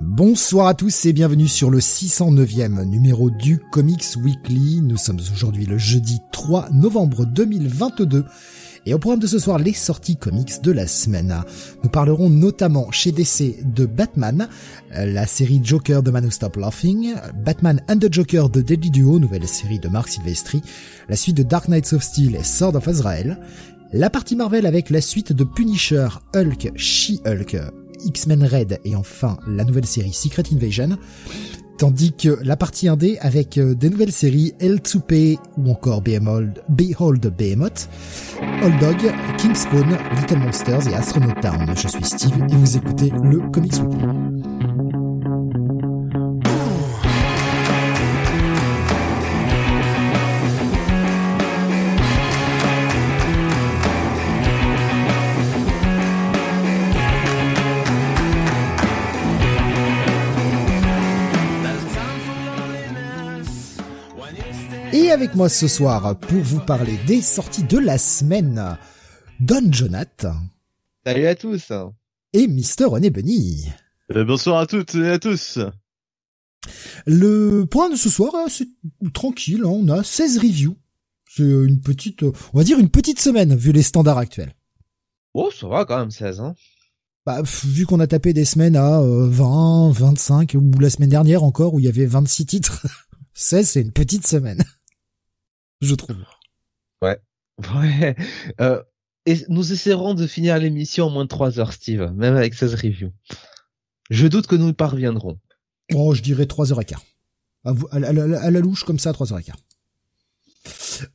Bonsoir à tous et bienvenue sur le 609e numéro du Comics Weekly. Nous sommes aujourd'hui le jeudi 3 novembre 2022 et au programme de ce soir, les sorties comics de la semaine. Nous parlerons notamment chez DC de Batman, la série Joker de Man Who Stop Laughing, Batman and the Joker de Deadly Duo, nouvelle série de Mark Silvestri, la suite de Dark Knights of Steel et Sword of Azrael, la partie Marvel avec la suite de Punisher, Hulk, She-Hulk, X-Men Red et enfin la nouvelle série Secret Invasion. Tandis que la partie 1D avec euh, des nouvelles séries L2P ou encore Behold, Behold Behemoth, Old Dog, King Spawn, Little Monsters et Astronaut Town. Je suis Steve et vous écoutez le Comics Weekly. Et avec moi ce soir pour vous parler des sorties de la semaine, Don Jonath. Salut à tous. Et Mister René Benny. Euh, bonsoir à toutes et à tous. Le point de ce soir, euh, c'est tranquille, hein, on a 16 reviews. C'est une petite, on va dire une petite semaine vu les standards actuels. Oh, ça va quand même 16, hein. Bah, vu qu'on a tapé des semaines à 20, euh, 25, ou la semaine dernière encore où il y avait 26 titres, 16 c'est une petite semaine je trouve. Ouais. Ouais. Euh, et nous essaierons de finir l'émission en moins de 3 heures, Steve, même avec 16 reviews. Je doute que nous y parviendrons. Oh, je dirais 3h15. À, à, à, à, la louche, comme ça, 3h15.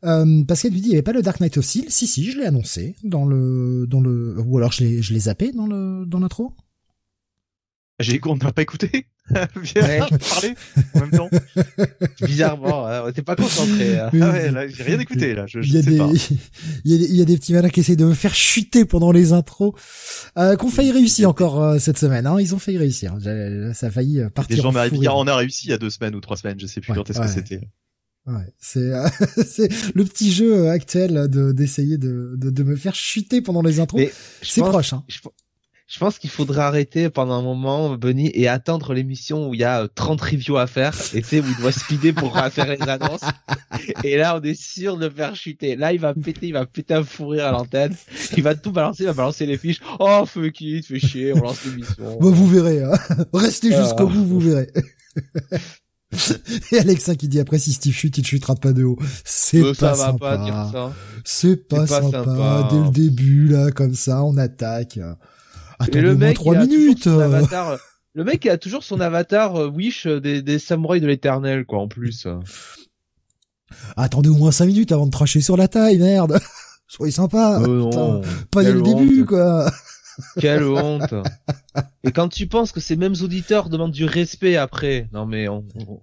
Euh, Pascal lui dit, il n'y avait pas le Dark Knight of Steel? Si, si, je l'ai annoncé dans le, dans le, ou alors je l'ai, je l'ai zappé dans le, dans l'intro? J'ai on n'a pas écouté. Viens ouais. parler en même temps. Bizarrement, hein, on n'était pas concentré. Hein. Ah ouais, là, j'ai rien écouté là. Je, je il y a sais des, pas. Il y, a des, il y a des petits malins qui essayent de me faire chuter pendant les intros, euh, qu'on failli réussir encore euh, cette semaine. Hein. Ils ont failli réussir. Ça a failli euh, partir. Les gens m'arrivent dire on a réussi il y a deux semaines ou trois semaines. Je sais plus ouais, quand est-ce ouais. que c'était. Ouais, c'est euh, c'est le petit jeu actuel de d'essayer de, de, de me faire chuter pendant les intros. C'est proche. Hein. Je, je pense qu'il faudrait arrêter pendant un moment, Bunny, et attendre l'émission où il y a 30 reviews à faire, et tu sais, où il doit speeder pour faire les annonces. Et là, on est sûr de le faire chuter. Là, il va péter, il va péter un fou rire à l'antenne. Il va tout balancer, il va balancer les fiches. Oh, fuck it, fais chier, on lance l'émission. Bah, vous verrez, hein. Restez jusqu'au bout, vous verrez. Et Alexa qui dit après si Steve chute, il chutera pas de haut. C'est euh, pas ça sympa. C'est pas, pas, sympa. sympa. Dès le début, là, comme ça, on attaque. Attendez Et le mec, trois il a minutes. toujours son avatar, le mec, il a toujours son avatar euh, Wish euh, des, des samouraïs de l'éternel, quoi, en plus. Attendez au moins cinq minutes avant de tracher sur la taille, merde. Soyez sympa. Oh non. Pas dès le début, quoi. Quelle honte. Et quand tu penses que ces mêmes auditeurs demandent du respect après. Non, mais on, on,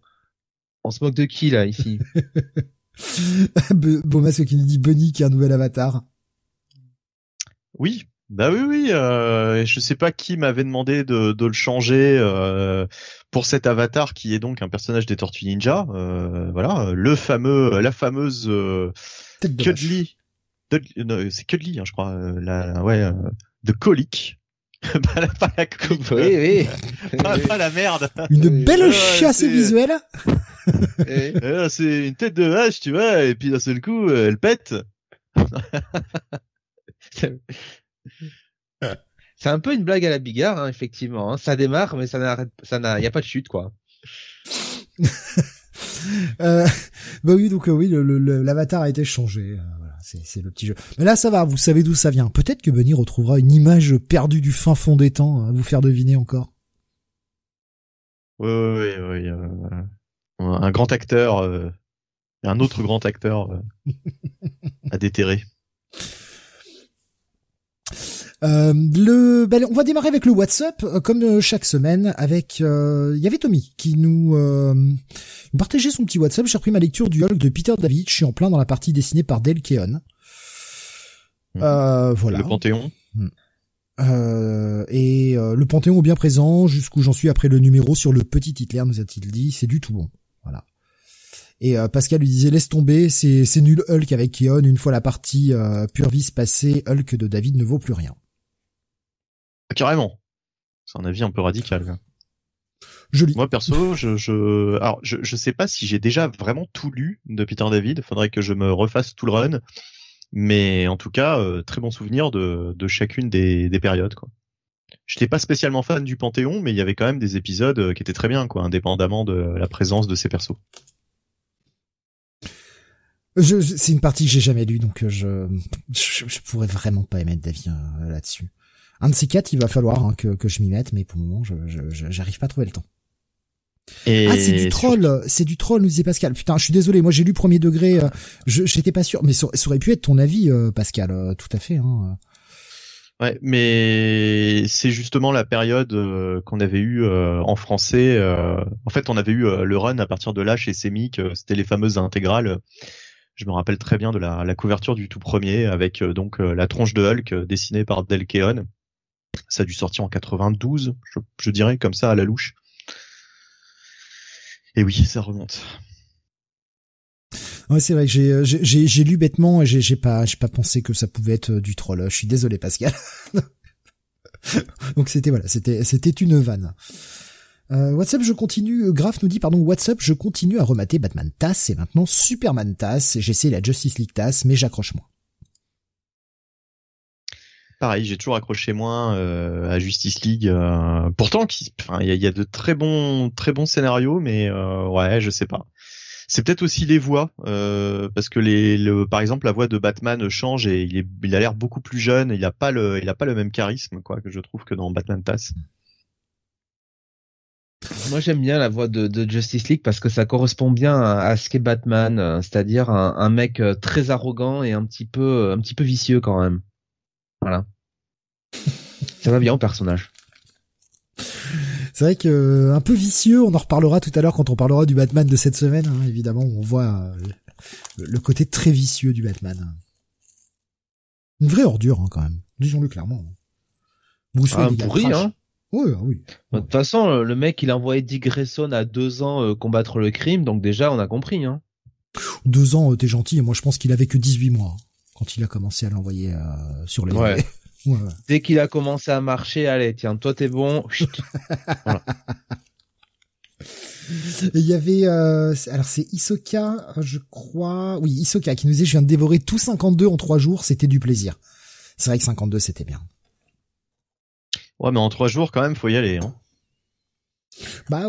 on se moque de qui, là, ici? Beau masque qui nous dit Bunny qui a un nouvel avatar. Oui, bah oui, oui. Euh, je sais pas qui m'avait demandé de, de le changer euh, pour cet avatar qui est donc un personnage des Tortues Ninja. Euh, voilà, le fameux, la fameuse euh. Cudley. C'est Cudley, hein, je crois. euh, la, ouais, euh, de colique. pas, la, pas la. Oui, oui. Pas, pas la merde. Une belle chasse c'est- visuelle. C'est une tête de vache, tu vois, et puis d'un seul coup, euh, elle pète. C'est un peu une blague à la bigarre, hein, effectivement. hein. Ça démarre, mais ça n'arrête, ça n'a, y a pas de chute, quoi. Euh, bah oui, donc euh, oui, le- le- l'avatar a été changé. euh, voilà, c'est c'est le petit jeu. Mais là, ça va. Vous savez d'où ça vient. Peut-être que Bunny retrouvera une image perdue du fin fond des temps à vous faire deviner encore. Oui, oui, oui. euh, un grand acteur, euh, un autre grand acteur euh, à déterrer. Euh, le, ben, on va démarrer avec le WhatsApp, euh, comme euh, chaque semaine. Avec, euh, il y avait Tommy qui nous, euh, partageait son petit WhatsApp. J'ai repris ma lecture du Hulk de Peter David. Je suis en plein dans la partie dessinée par Dale Keown. Euh, voilà. Le Panthéon. Euh, et euh, le Panthéon est bien présent, jusqu'où j'en suis après le numéro sur le petit Hitler, nous a-t-il dit, c'est du tout bon. Voilà. Et euh, Pascal lui disait laisse tomber, c'est c'est nul Hulk avec Keon, une fois la partie euh, Purvis passée, Hulk de David ne vaut plus rien. Carrément. C'est un avis un peu radical. là. Moi perso, je, je, alors je, je sais pas si j'ai déjà vraiment tout lu de Peter David. Faudrait que je me refasse tout le run. Mais en tout cas, euh, très bon souvenir de, de chacune des, des périodes. Quoi. Je n'étais pas spécialement fan du Panthéon, mais il y avait quand même des épisodes euh, qui étaient très bien, quoi, indépendamment de la présence de ces persos. Je, je- c'est une partie que j'ai jamais lue, donc euh, je, je, je pourrais vraiment pas émettre d'avis là-dessus. Un de ces quatre, il va falloir hein, que, que je m'y mette, mais pour le moment, je, j'arrive pas à trouver le temps. Et ah, c'est du troll, c'est du troll, nous disait Pascal. Putain, je suis désolé, moi j'ai lu premier degré, euh, je j'étais pas sûr, mais ça, ça aurait pu être ton avis, euh, Pascal, euh, tout à fait. Hein. Ouais, mais c'est justement la période euh, qu'on avait eu euh, en français. euh, en fait, on avait eu euh, le run à partir de là chez Semic. euh, C'était les fameuses intégrales. Je me rappelle très bien de la, la couverture du tout premier avec euh, donc euh, la tronche de Hulk euh, dessinée par Del Keon. Ça a dû sortir en 92, je, je dirais comme ça à la louche. Et oui, ça remonte. Ouais, c'est vrai que j'ai, euh, lu bêtement et j'ai, pas, pensé que ça pouvait être euh, du troll. Je suis désolé, Pascal. Donc c'était voilà, c'était, c'était une vanne. Euh, WhatsApp, je continue. euh, Graf nous dit, pardon, WhatsApp, je continue à remater Batman TAS et maintenant Superman TAS. J'essaie la Justice League TAS, mais j'accroche moins. Pareil, j'ai toujours accroché moins euh, à Justice League. euh, pourtant, il y a, y a de très bons, très bons scénarios, mais euh, ouais, je sais pas. C'est peut-être aussi les voix, euh, parce que les, le, par exemple, la voix de Batman change et il, est, il a l'air beaucoup plus jeune. Il a pas le, il a pas le même charisme, quoi, que je trouve que dans Batman TAS. Moi, j'aime bien la voix de, de Justice League parce que ça correspond bien à, à ce qu'est Batman, euh, c'est-à-dire un, un mec euh, très arrogant et un petit peu, un petit peu vicieux quand même. Voilà. ça va bien au personnage. C'est vrai que euh, un peu vicieux, on en reparlera tout à l'heure quand on parlera du Batman de cette semaine. hein, évidemment, on voit euh, le, côté très vicieux du Batman. Une vraie ordure hein, quand même. Disons-le clairement. Bruce Ah, pourri, hein. Ouais, ah oui. De toute façon, le, le mec, il a envoyé Dick Grayson à deux ans euh, combattre le crime, donc déjà, on a compris. Hein. Deux ans, euh, t'es gentil. et Moi, je pense qu'il avait que 18 mois quand il a commencé à l'envoyer euh, sur les. Ouais. Dès qu'il a commencé à marcher, allez, tiens, toi t'es bon. Il y avait, euh, alors c'est Isoka, je crois, oui Isoka qui nous disait je viens de dévorer tout 52 en trois jours, c'était du plaisir. C'est vrai que 52 c'était bien. Ouais, mais en trois jours, quand même, faut y aller. Hein. Bah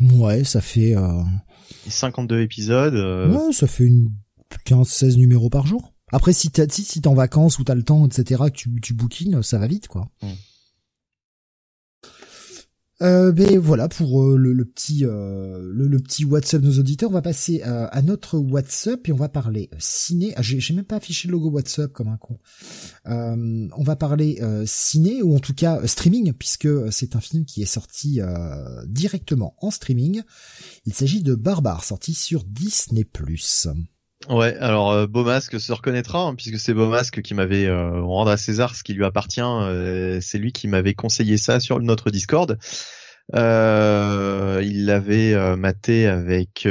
ouais, ça fait, euh, Et 52 épisodes. euh, ouais, ça fait une 15-16 numéros par jour. Après si t'as, si, si t'es en vacances ou t'as le temps, etc., que tu, tu bookines, ça va vite quoi. Mm. Euh, mais voilà pour euh, le, le petit euh, le, le petit WhatsApp de nos auditeurs. On va passer euh, à notre WhatsApp et on va parler euh, ciné. Ah, j'ai, même pas affiché le logo WhatsApp comme un con. Euh, on va parler euh, ciné ou en tout cas streaming puisque c'est un film qui est sorti euh, directement en streaming. Il s'agit de Barbare sorti sur Disney+. Ouais, alors euh, Beaumasque se reconnaîtra hein, puisque c'est Beaumasque qui m'avait euh, rendre à César ce qui lui appartient. euh, c'est lui qui m'avait conseillé ça sur notre Discord. Euh, il l'avait euh, maté avec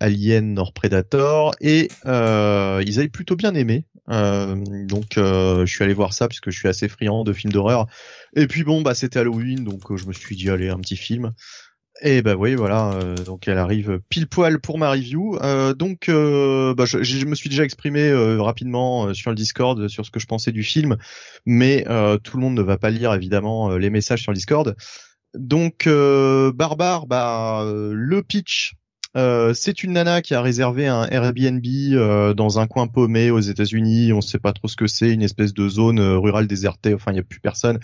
Alien Nord Predator et ils avaient plutôt bien aimé. Donc je suis allé voir ça puisque je suis assez friand de films d'horreur. Et puis bon bah c'était Halloween donc je me suis dit allez un petit film. Et bah oui, voilà, euh, donc elle arrive pile poil pour ma review. Euh, donc euh, bah, je, me suis déjà exprimé rapidement sur le Discord sur ce que je pensais du film, mais tout le monde ne va pas lire évidemment les messages sur le Discord. Donc Barbare, bah le pitch. c'est une nana qui a réservé un Airbnb dans un coin paumé aux États-Unis. On sait pas trop ce que c'est, une espèce de zone rurale désertée. Enfin, il y a plus personne.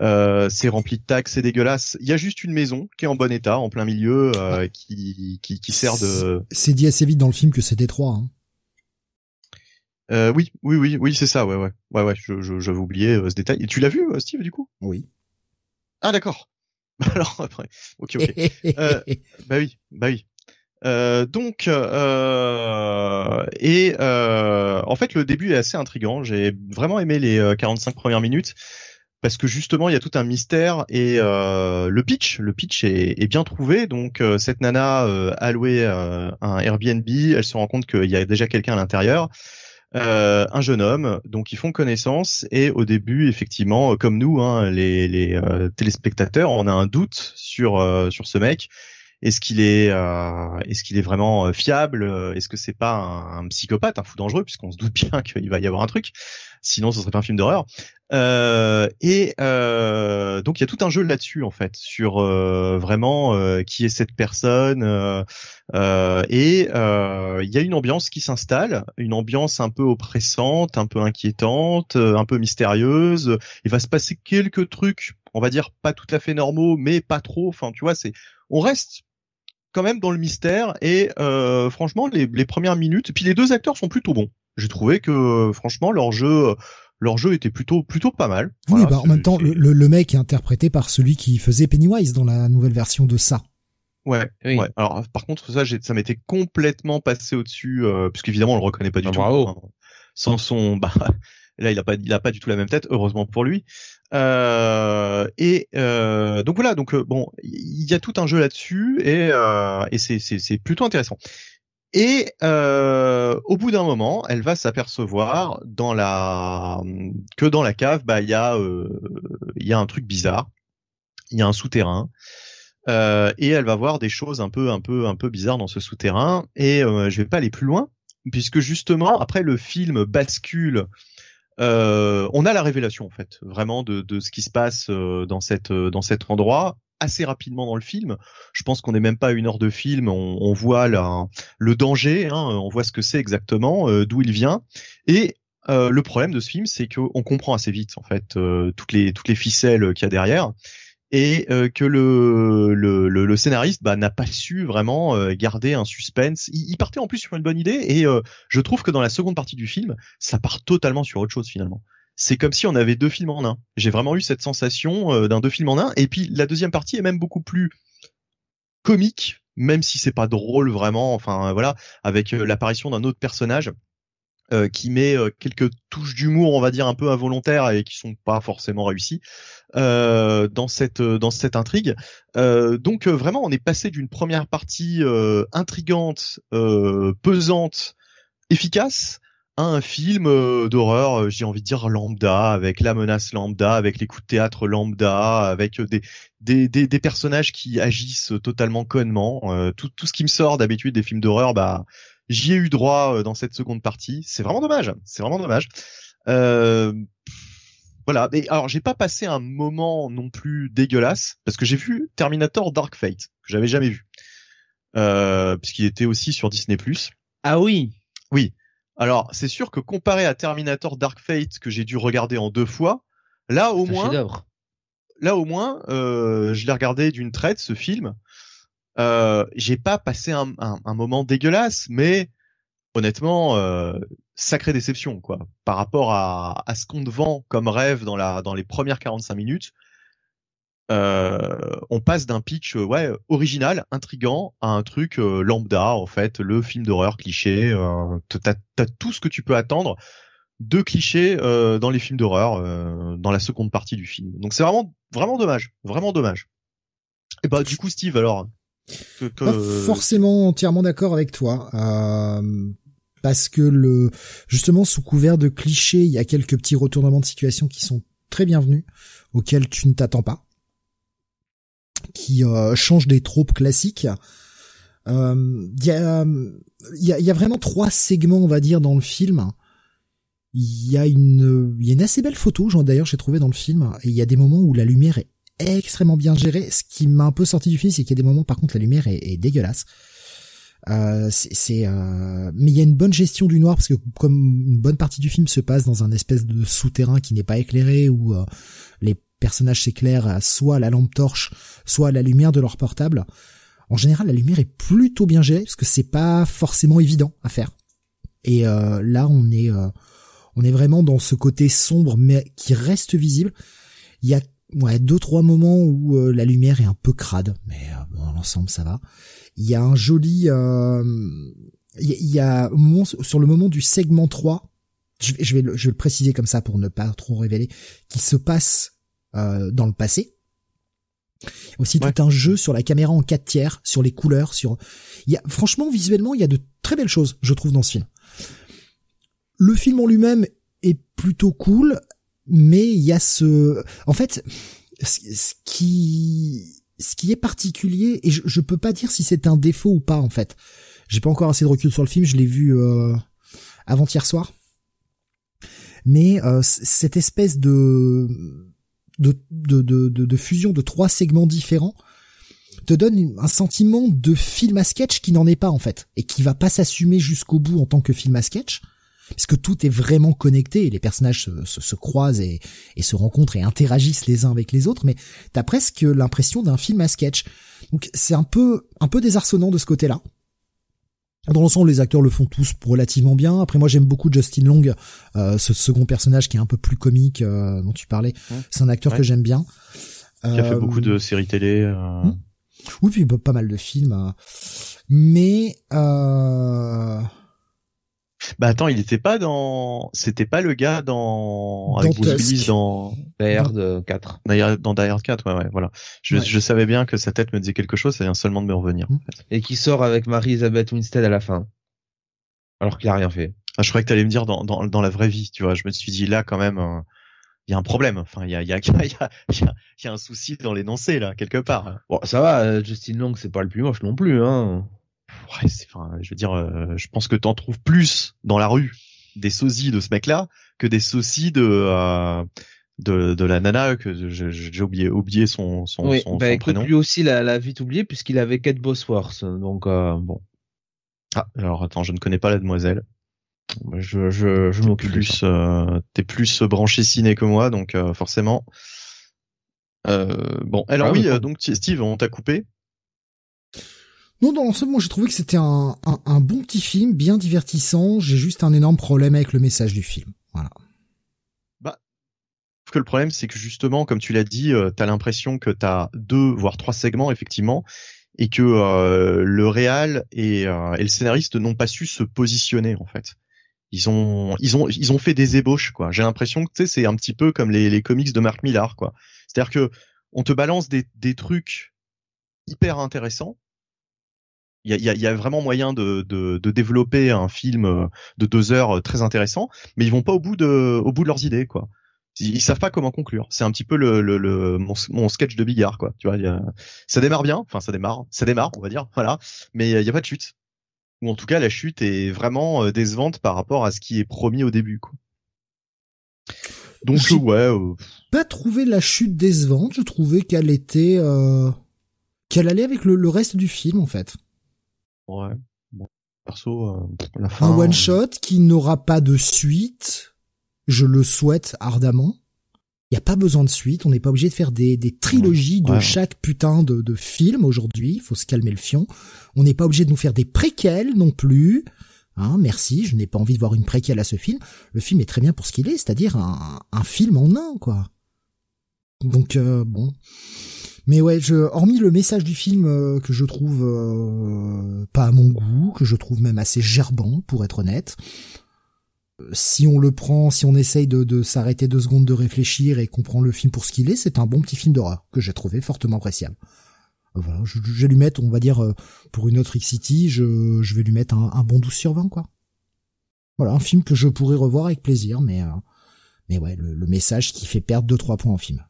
Euh, c'est rempli de taxes, c'est dégueulasse. Il y a juste une maison qui est en bon état, en plein milieu, euh, qui, qui, qui sert de. C'est dit assez vite dans le film que c'est Détroit. Hein. Euh, oui, oui, oui, oui, c'est ça, ouais, ouais, ouais, ouais. Je, je, j'avais oublié euh, ce détail. Et tu l'as vu, euh, Steve, du coup? Oui. Ah, d'accord. Alors après, ok, ok. Euh, Bah oui, bah oui. Euh, donc euh, et euh, en fait le début est assez intrigant. J'ai vraiment aimé les euh, 45 premières minutes parce que justement il y a tout un mystère et euh, le pitch, le pitch est, est bien trouvé. Donc euh, cette nana euh, a loué euh, un Airbnb, elle se rend compte qu'il y a déjà quelqu'un à l'intérieur. euh, un jeune homme, donc ils font connaissance et au début, effectivement, comme nous, hein, les, les euh, téléspectateurs, on a un doute sur euh, sur ce mec. Est-ce qu'il est, euh, est-ce qu'il est vraiment fiable Est-ce que c'est pas un, psychopathe, un fou dangereux, puisqu'on se doute bien qu'il va y avoir un truc. Sinon, ce serait pas un film d'horreur. Euh, et euh, donc il y a tout un jeu là-dessus en fait sur euh, vraiment euh, qui est cette personne euh, et il y a une ambiance qui s'installe, une ambiance un peu oppressante, un peu inquiétante, un peu mystérieuse. Il va se passer quelques trucs, on va dire pas tout à fait normaux, mais pas trop. Enfin tu vois, c'est on reste quand même dans le mystère et franchement les, les premières minutes, et puis les deux acteurs sont plutôt bons. J'ai trouvé que franchement leur jeu leur jeu était plutôt plutôt pas mal. Oui, bah en même temps, le, le, mec est interprété par celui qui faisait Pennywise dans la nouvelle version de ça. Ouais, ouais. Alors par contre, ça, ça m'était complètement passé au-dessus, euh, puisqu'évidemment on le reconnaît pas du ah, tout. Bravo. Hein. Sans son, bah là il a pas, il a pas du tout la même tête, heureusement pour lui. Euh, et euh, donc voilà, donc euh, bon, il y a tout un jeu là-dessus et, euh, et c'est c'est plutôt intéressant. Et euh, au bout d'un moment, elle va s'apercevoir dans la que dans la cave, bah il y a euh, il y a un truc bizarre. Il y a un souterrain. Euh, et elle va voir des choses un peu un peu un peu bizarres dans ce souterrain. Et euh, je vais pas aller plus loin puisque justement après le film bascule. Euh, on a la révélation en fait vraiment de, de ce qui se passe euh, dans cette dans cet endroit assez rapidement dans le film. Je pense qu'on n'est même pas à une heure de film, on, on voit le danger, hein, on voit ce que c'est exactement, euh, d'où il vient. Et euh, le problème de ce film, c'est qu'on comprend assez vite en fait euh, toutes les toutes les ficelles qu'il y a derrière. Et euh, que le, le, le, scénariste bah, n'a pas su vraiment euh, garder un suspense. Il, partait en plus sur une bonne idée et je trouve que dans la seconde partie du film, ça part totalement sur autre chose finalement c'est comme si on avait deux films en un. J'ai vraiment eu cette sensation euh, d'un deux films en un. Et puis la deuxième partie est même beaucoup plus comique, même si c'est pas drôle vraiment. Enfin voilà, avec euh, l'apparition d'un autre personnage. Euh, qui met quelques touches d'humour, on va dire un peu involontaires et qui sont pas forcément réussies dans cette dans cette intrigue. donc vraiment, on est passé d'une première partie intrigante, pesante, efficace, un film euh, d'horreur, euh, j'ai envie de dire lambda, avec la menace lambda, avec les coups de théâtre lambda, avec euh, des des, des, des personnages qui agissent totalement connement. tout, tout ce qui me sort d'habitude des films d'horreur, bah j'y ai eu droit dans cette seconde partie. C'est vraiment dommage. C'est vraiment dommage. Euh, voilà. Et alors j'ai pas passé un moment non plus dégueulasse parce que j'ai vu Terminator Dark Fate que j'avais jamais vu, euh, puisqu'il était aussi sur Disney+. Ah oui. Oui. Alors, c'est sûr que comparé à Terminator Dark Fate que j'ai dû regarder en deux fois, là au moins, là au moins, euh, je l'ai regardé d'une traite ce film. Euh, j'ai pas passé un, moment dégueulasse, mais honnêtement, euh, sacrée déception quoi. Par rapport à, ce qu'on te vend comme rêve dans les premières 45 minutes, euh, on passe d'un pitch ouais original, intrigant, à un truc lambda en fait, le film d'horreur cliché. Euh, t'as, as tout ce que tu peux attendre de clichés dans les films d'horreur dans la seconde partie du film. Donc c'est vraiment vraiment dommage, vraiment dommage. Et bah du coup Steve alors. Pas forcément entièrement d'accord avec toi. parce que le justement sous couvert de clichés, il y a quelques petits retournements de situation qui sont très bienvenus, auxquels tu ne t'attends pas qui euh, change des tropes classiques. Il euh, y, a, y, a, y, a, vraiment trois segments, on va dire, dans le film. Il y a une, il y a une assez belle photo, d'ailleurs j'ai trouvé dans le film, et il y a des moments où la lumière est extrêmement bien gérée. Ce qui m'a un peu sorti du film, c'est qu'il y a des moments, par contre, la lumière est, est dégueulasse. Euh, c'est, euh... mais il y a une bonne gestion du noir parce que comme une bonne partie du film se passe dans un espèce de souterrain qui n'est pas éclairé où euh, les personnages s'éclairent soit à la lampe torche, soit à la lumière de leur portable. En général, la lumière est plutôt bien gérée parce que c'est pas forcément évident à faire. Et euh, là, on est euh, on est vraiment dans ce côté sombre mais qui reste visible. Il y a ouais deux trois moments où euh, la lumière est un peu crade, mais dans l'ensemble ça va. Il y a un joli il y, a moment, sur le moment du segment 3, je vais, je vais, le, je vais le préciser comme ça pour ne pas trop révéler, qui se passe euh, dans le passé. Aussi tout un jeu sur la caméra en 4 tiers, sur les couleurs, sur il y a franchement visuellement il y a de très belles choses je trouve dans ce film. le film en lui-même est plutôt cool, mais il y a ce, en fait, ce qui, ce qui est particulier, et je, je peux pas dire si c'est un défaut ou pas en fait. J'ai pas encore assez de recul sur le film, je l'ai vu euh, avant-hier soir. Mais euh, cette espèce de de, de, de, de, fusion de trois segments différents te donne un sentiment de film à sketch qui n'en est pas en fait et qui va pas s'assumer jusqu'au bout en tant que film à sketch puisque tout est vraiment connecté et les personnages se, se, croisent et, et, se rencontrent et interagissent les uns avec les autres, mais t'as presque l'impression d'un film à sketch. Donc c'est un peu un peu désarçonnant de ce côté-là. Dans l'ensemble, les acteurs le font tous relativement bien. Après, moi, j'aime beaucoup Justin Long, euh, ce second personnage qui est un peu plus comique euh, dont tu parlais. C'est un acteur que j'aime bien. Qui a fait euh, beaucoup de séries télé. Hmm. Oui, puis pas mal de films. Mais euh, bah attends, il était pas dans, c'était pas le gars dans, avec Bruce Willis dans Die Hard 4. Dans Die Hard 4, ouais, ouais, voilà. Je, je savais bien que sa tête me disait quelque chose, ça vient seulement de me revenir. En fait. Et qui sort avec Marie-Elisabeth Winstead à la fin. Alors qu'il a rien fait. Ah, je croyais que t'allais me dire dans, dans, dans la vraie vie, tu vois. Je me suis dit là quand même, euh, il y a un problème. Enfin, il y a, il y a, il y a, il y a un souci dans l'énoncé là, quelque part. Bon, ça va, euh, Justin Long, c'est pas le plus moche non plus, hein ouais, enfin, je veux dire, euh, je pense que t'en trouves plus dans la rue des sosies de ce mec-là que des sosies de euh, de, de la nana que j'ai oublié oublié son son, oui, son, bah, son prénom. Lui aussi l'a, l'a vite oublié puisqu'il avait Kate Bosworth, donc euh, bon. Ah, alors attends, je ne connais pas la demoiselle. Je je je m'occupe plus euh, t'es plus branché ciné que moi, donc euh, forcément. bon, alors ah, oui, donc Steve, on t'a coupé. Non, dans l'ensemble, moi j'ai trouvé que c'était un, un, bon petit film, bien divertissant. J'ai juste un énorme problème avec le message du film. Voilà. Bah, que le problème, c'est que justement, comme tu l'as dit, euh, t'as l'impression que t'as deux voire trois segments effectivement, et que euh, le réal et, euh, et le scénariste n'ont pas su se positionner en fait. Ils ont ils ont ils ont fait des ébauches quoi. J'ai l'impression que c'est un petit peu comme les, les comics de Mark Millar quoi. C'est-à-dire que on te balance des, des trucs hyper intéressants il y a, y a, vraiment moyen de, de, de, développer un film euh, de deux heures euh, très intéressant, mais ils vont pas au bout de, au bout de leurs idées, quoi. Ils, savent pas comment conclure. C'est un petit peu le, le, le mon, mon, sketch de Bigard, quoi. Tu vois, a, ça démarre bien, enfin ça démarre, ça démarre, on va dire, voilà. Mais il y a pas de chute. Ou en tout cas, la chute est vraiment euh, décevante par rapport à ce qui est promis au début, quoi. Donc ouais. Euh... Pas trouvé la chute décevante. Je trouvais qu'elle était, euh... qu'elle allait avec le, le reste du film, en fait. Ouais. Bon, perso, euh, la fin. Un one shot qui n'aura pas de suite. Je le souhaite ardemment. Il n'y a pas besoin de suite. On n'est pas obligé de faire des, des trilogies de chaque putain de, de film aujourd'hui. Il faut se calmer le fion. On n'est pas obligé de nous faire des préquels non plus. Hein, merci, je n'ai pas envie de voir une préquelle à ce film. Le film est très bien pour ce qu'il est, c'est-à-dire un, un film en un, quoi. Donc euh, bon, mais ouais, je, hormis le message du film euh, que je trouve euh, pas à mon goût, que je trouve même assez gerbant, pour être honnête. Euh, si on le prend, si on essaye de, de s'arrêter deux secondes de réfléchir et qu'on prend le film pour ce qu'il est, c'est un bon petit film d'horreur que j'ai trouvé fortement appréciable. Voilà, je, je, vais lui mettre, on va dire, pour une autre X-City, je, je vais lui mettre un, un, bon 12 sur 20, quoi. Voilà, un film que je pourrais revoir avec plaisir, mais mais ouais, le, le message qui fait perdre 2-3 points au film.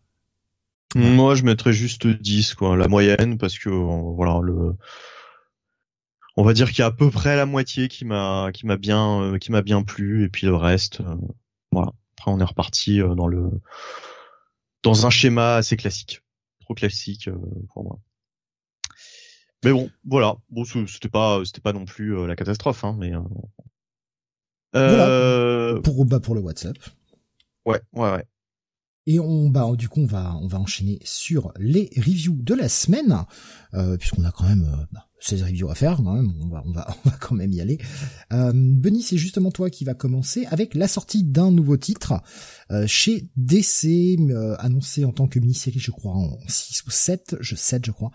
Moi, je mettrais juste 10, quoi, la moyenne, parce que euh, voilà, le, on va dire qu'il y a à peu près la moitié qui m'a, qui m'a bien, euh, qui m'a bien plu, et puis le reste, euh, voilà. Après, on est reparti dans le, dans un schéma assez classique, trop classique pour moi. Mais bon, voilà. Bon, c'était pas, c'était pas non plus la catastrophe, hein, mais. Voilà. Pour, bah, pour le WhatsApp. Ouais, ouais, ouais. Et on, bah, du coup, on va, on va enchaîner sur les reviews de la semaine, euh, puisqu'on a quand même euh, bah, 16 reviews à faire, quand même, on va, on va, on va quand même y aller. Euh, Benny, c'est justement toi qui va commencer avec la sortie d'un nouveau titre euh, chez DC, annoncé en tant que mini-série, je crois, en 6 ou 7, je 7, je crois.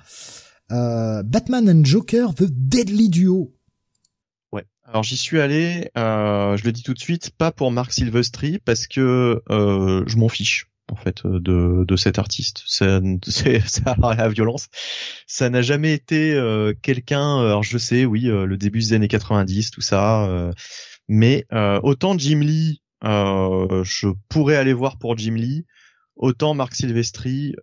Batman and Joker, The Deadly Duo. Ouais. Alors j'y suis allé, je le dis tout de suite, pas pour Mark Silvestri, parce que je m'en fiche en fait euh, de, de cet artiste. C'est ça la violence. Ça n'a jamais été euh, quelqu'un. Alors je sais, oui, euh, le début des années 90, tout ça. Mais autant Jim Lee, je pourrais aller voir pour Jim Lee, autant Marc Silvestri,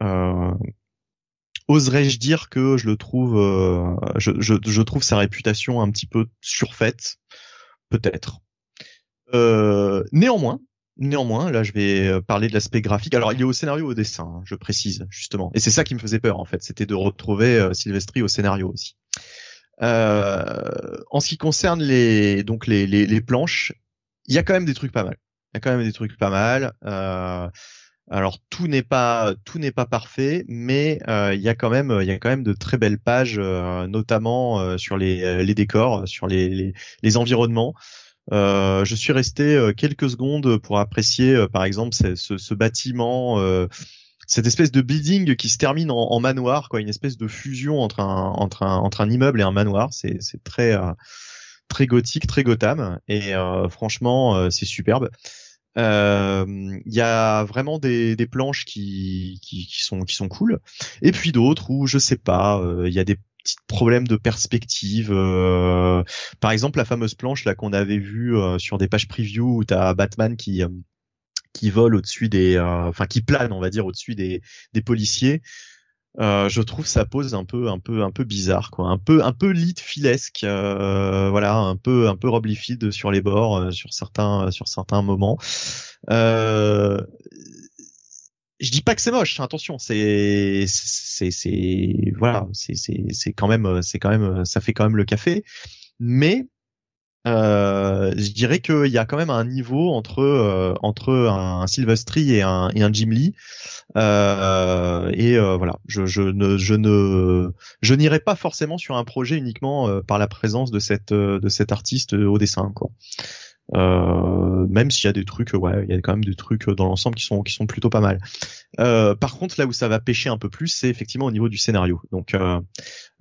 oserais-je dire que je le trouve, je, je, je, trouve sa réputation un petit peu surfaite, peut-être. néanmoins, Néanmoins, là, je vais euh, parler de l'aspect graphique. Alors, il est au scénario, au dessin, hein, je précise justement. Et c'est ça qui me faisait peur, en fait, c'était de retrouver euh, au scénario aussi. Euh, en ce qui concerne les donc les, les, les planches, il y a quand même des trucs pas mal. Il y a quand même des trucs pas mal. Euh, alors tout n'est pas tout n'est pas parfait, mais euh, il y a quand même il y a quand même de très belles pages, notamment sur les, les décors, sur les, les, les environnements. Euh, je suis resté euh, quelques secondes pour apprécier, euh, par exemple, ce, ce, bâtiment, cette espèce de building qui se termine en, manoir, quoi, une espèce de fusion entre un entre un entre un immeuble et un manoir. C'est c'est très très gothique, très Gotham, et franchement, c'est superbe. Il y a vraiment des, des planches qui, qui, qui sont qui sont cool, et puis d'autres où je sais pas, il y a des petits problèmes de perspective. Euh, par exemple, la fameuse planche là qu'on avait vue euh, sur des pages preview où t'as Batman qui euh, qui vole au-dessus des, enfin qui plane, on va dire, au-dessus des des policiers. je trouve ça pose un peu un peu un peu bizarre quoi un peu un peu lit filesque voilà un peu un peu sur les bords sur certains sur certains moments je dis pas que c'est moche, attention, c'est c'est c'est voilà, c'est c'est c'est quand même c'est quand même ça fait quand même le café, mais euh, je dirais qu'il y a quand même un niveau entre euh, entre un, Sylvestri et un et un Jim Lee. Euh, et euh, voilà je je ne je ne je n'irai pas forcément sur un projet uniquement euh, par la présence de cette de cet artiste au dessin quoi. euh, même s'il y a des trucs, ouais, il y a quand même des trucs dans l'ensemble qui sont qui sont plutôt pas mal. Euh, par contre, là où ça va pêcher un peu plus, c'est effectivement au niveau du scénario. Donc, euh,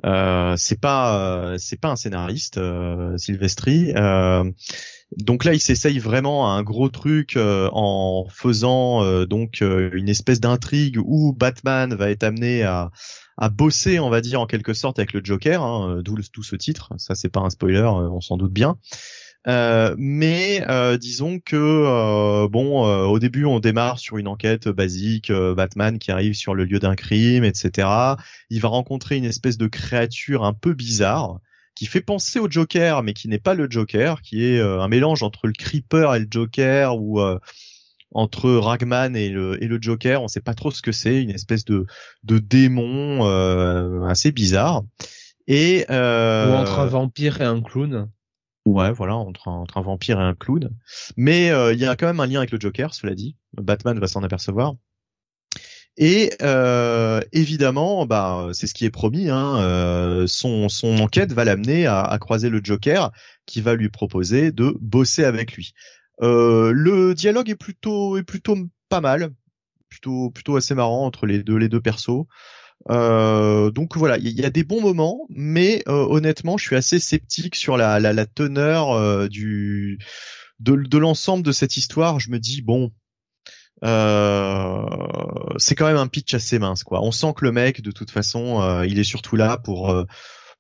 euh c'est pas c'est pas un scénariste, euh, Silvestri. donc là, il s'essaye vraiment à un gros truc en faisant donc une espèce d'intrigue où Batman va être amené à à bosser, on va dire en quelque sorte avec le Joker, hein, d'où tout ce titre. Ça, c'est pas un spoiler, on s'en doute bien. Euh, mais euh, disons que euh, bon, au début on démarre sur une enquête basique, Batman qui arrive sur le lieu d'un crime, etc. Il va rencontrer une espèce de créature un peu bizarre qui fait penser au Joker, mais qui n'est pas le Joker, qui est un mélange entre le Creeper et le Joker ou entre Ragman et le, et le Joker. On sait pas trop ce que c'est, une espèce de, de démon assez bizarre. Et ou entre un vampire et un clown. Ouais, voilà, entre un, vampire et un clown. Mais euh, il y a quand même un lien avec le Joker, cela dit. Batman va s'en apercevoir. Et euh, évidemment, bah, c'est ce qui est promis. Hein, euh, son, enquête va l'amener à, croiser le Joker, qui va lui proposer de bosser avec lui. le dialogue est plutôt pas mal, plutôt assez marrant entre les deux persos. Euh, donc voilà, il y, a des bons moments, mais euh, honnêtement, je suis assez sceptique sur la, la, la teneur euh, du de, de l'ensemble de cette histoire. Je me dis bon, c'est quand même un pitch assez mince, quoi. On sent que le mec, de toute façon, il est surtout là pour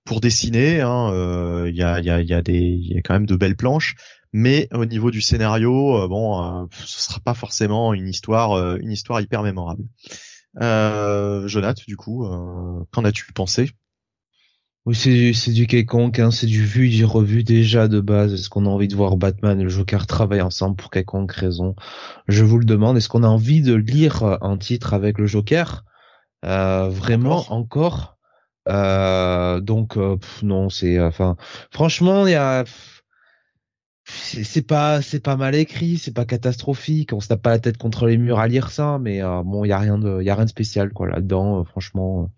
pour dessiner. Hein, il y, a, y, a, y a des, y a quand même de belles planches, mais au niveau du scénario, bon, ce sera pas forcément une histoire, une histoire hyper mémorable. Euh, Jonathan, du coup, euh, qu'en as-tu pensé? Oui, c'est c'est du quelconque, hein, c'est du vu, du revu déjà de base. Est-ce qu'on a envie de voir Batman et le Joker travailler ensemble pour quelconque raison? Je vous le demande. Est-ce qu'on a envie de lire un titre avec le Joker? Euh, Vraiment encore, euh, Donc non, c'est enfin franchement il y a c'est pas c'est pas mal écrit, c'est pas catastrophique, on se tape pas la tête contre les murs à lire ça, mais euh, bon, il y a rien de y a rien de spécial quoi là-dedans, euh, franchement.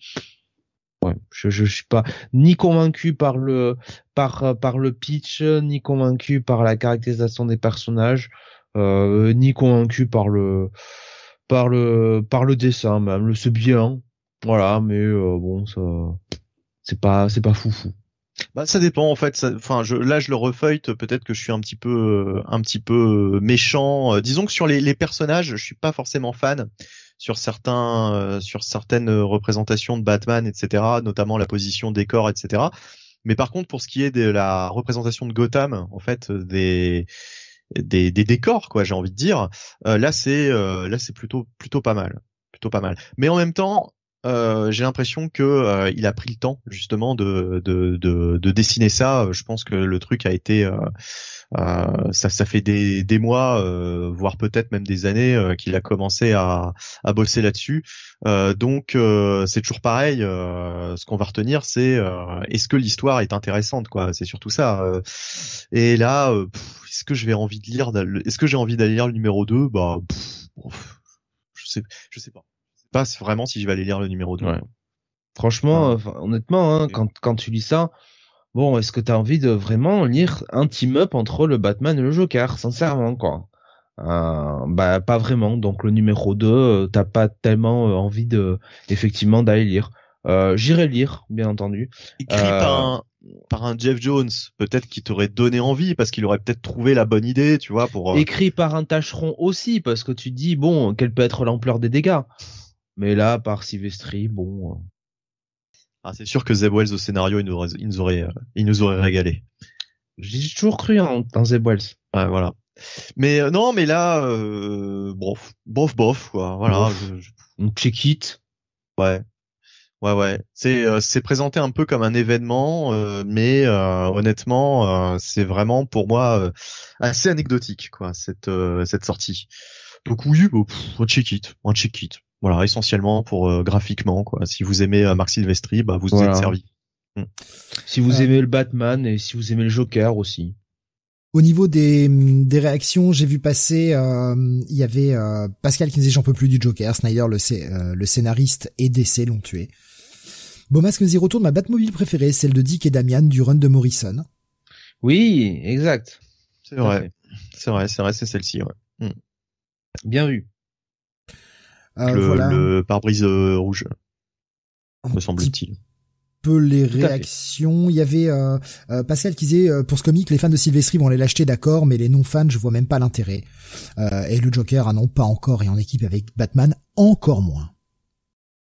Euh, je, je, suis pas ni convaincu par le par par le pitch, ni convaincu par la caractérisation des personnages, ni convaincu par le par le par le dessin même, le c'est bien, voilà, mais bon ça c'est pas c'est pas foufou. Bah ça dépend en fait. Enfin, je, là je le refeuille. Peut-être que je suis un petit peu, un petit peu méchant. Euh, disons que sur les, les personnages, je suis pas forcément fan sur certains, euh, sur certaines représentations de Batman, etc. Notamment la position des corps, etc. Mais par contre, pour ce qui est de la représentation de Gotham, en fait, des des, des décors, quoi, j'ai envie de dire, là c'est là c'est plutôt plutôt pas mal, plutôt pas mal. Mais en même temps, euh, j'ai l'impression que euh, il a pris le temps justement de, de, de, de, dessiner ça. Je pense que le truc a été euh, ça, ça fait des, des mois, voire peut-être même des années qu'il a commencé à, à bosser là-dessus. donc c'est toujours pareil. ce qu'on va retenir, c'est est-ce que l'histoire est intéressante, quoi? C'est surtout ça. et là, est-ce que je envie de lire Est-ce que j'ai envie d'aller lire le numéro 2 Bah, je sais, je sais pas pas vraiment si je vais aller lire le numéro 2. Franchement, honnêtement, hein, quand, quand tu lis ça, bon, est-ce que tu as envie de vraiment lire un team-up entre le Batman et le Joker, sincèrement, quoi? Euh, bah pas vraiment. Donc le numéro 2 euh, t'as pas tellement euh, envie de effectivement d'aller lire. Euh, j'irai lire bien entendu. Écrit par un par un Jeff Jones peut-être qui t'aurait donné envie parce qu'il aurait peut-être trouvé la bonne idée tu vois pour écrit par un tâcheron aussi parce que tu dis bon quelle peut être l'ampleur des dégâts mais là, par Sylvestri, bon. Euh. Ah, c'est sûr que Zeb Wells au scénario, il nous aurait, il nous aurait, euh, il nous aurait régalé. J'ai toujours cru en, dans Zeb Wells. Ouais, voilà. Mais euh, non, mais là, bof, bof, bof, quoi. Voilà. Je, check it. Ouais. Ouais, ouais. C'est c'est présenté un peu comme un événement, mais honnêtement, c'est vraiment pour moi assez anecdotique, quoi, cette cette sortie. Donc oui, bon, on check it, on check it. Voilà, essentiellement pour euh, graphiquement quoi. Si vous aimez euh, Marc Silvestri, bah vous êtes servi. Hmm. Si vous euh. aimez le Batman et si vous aimez le Joker aussi. Au niveau des, des réactions, j'ai vu passer, il y avait Pascal qui disait j'en peux plus du Joker, Snyder le, le scénariste et DC l'ont tué. Qui nous dit retourne ma Batmobile préférée, celle de Dick et Damian du run de Morrison. Oui, exact. C'est vrai. C'est vrai, c'est vrai, c'est celle-ci. Ouais. Hmm. Bien vu. Euh, le, pare-brise euh, rouge, me semble-t-il peu les réactions. Il y avait euh, Pascal qui disait pour ce comic, les fans de Sylvester vont aller l'acheter, d'accord, mais les non-fans, je vois même pas l'intérêt. et le Joker, ah non, pas encore, et en équipe avec Batman, encore moins.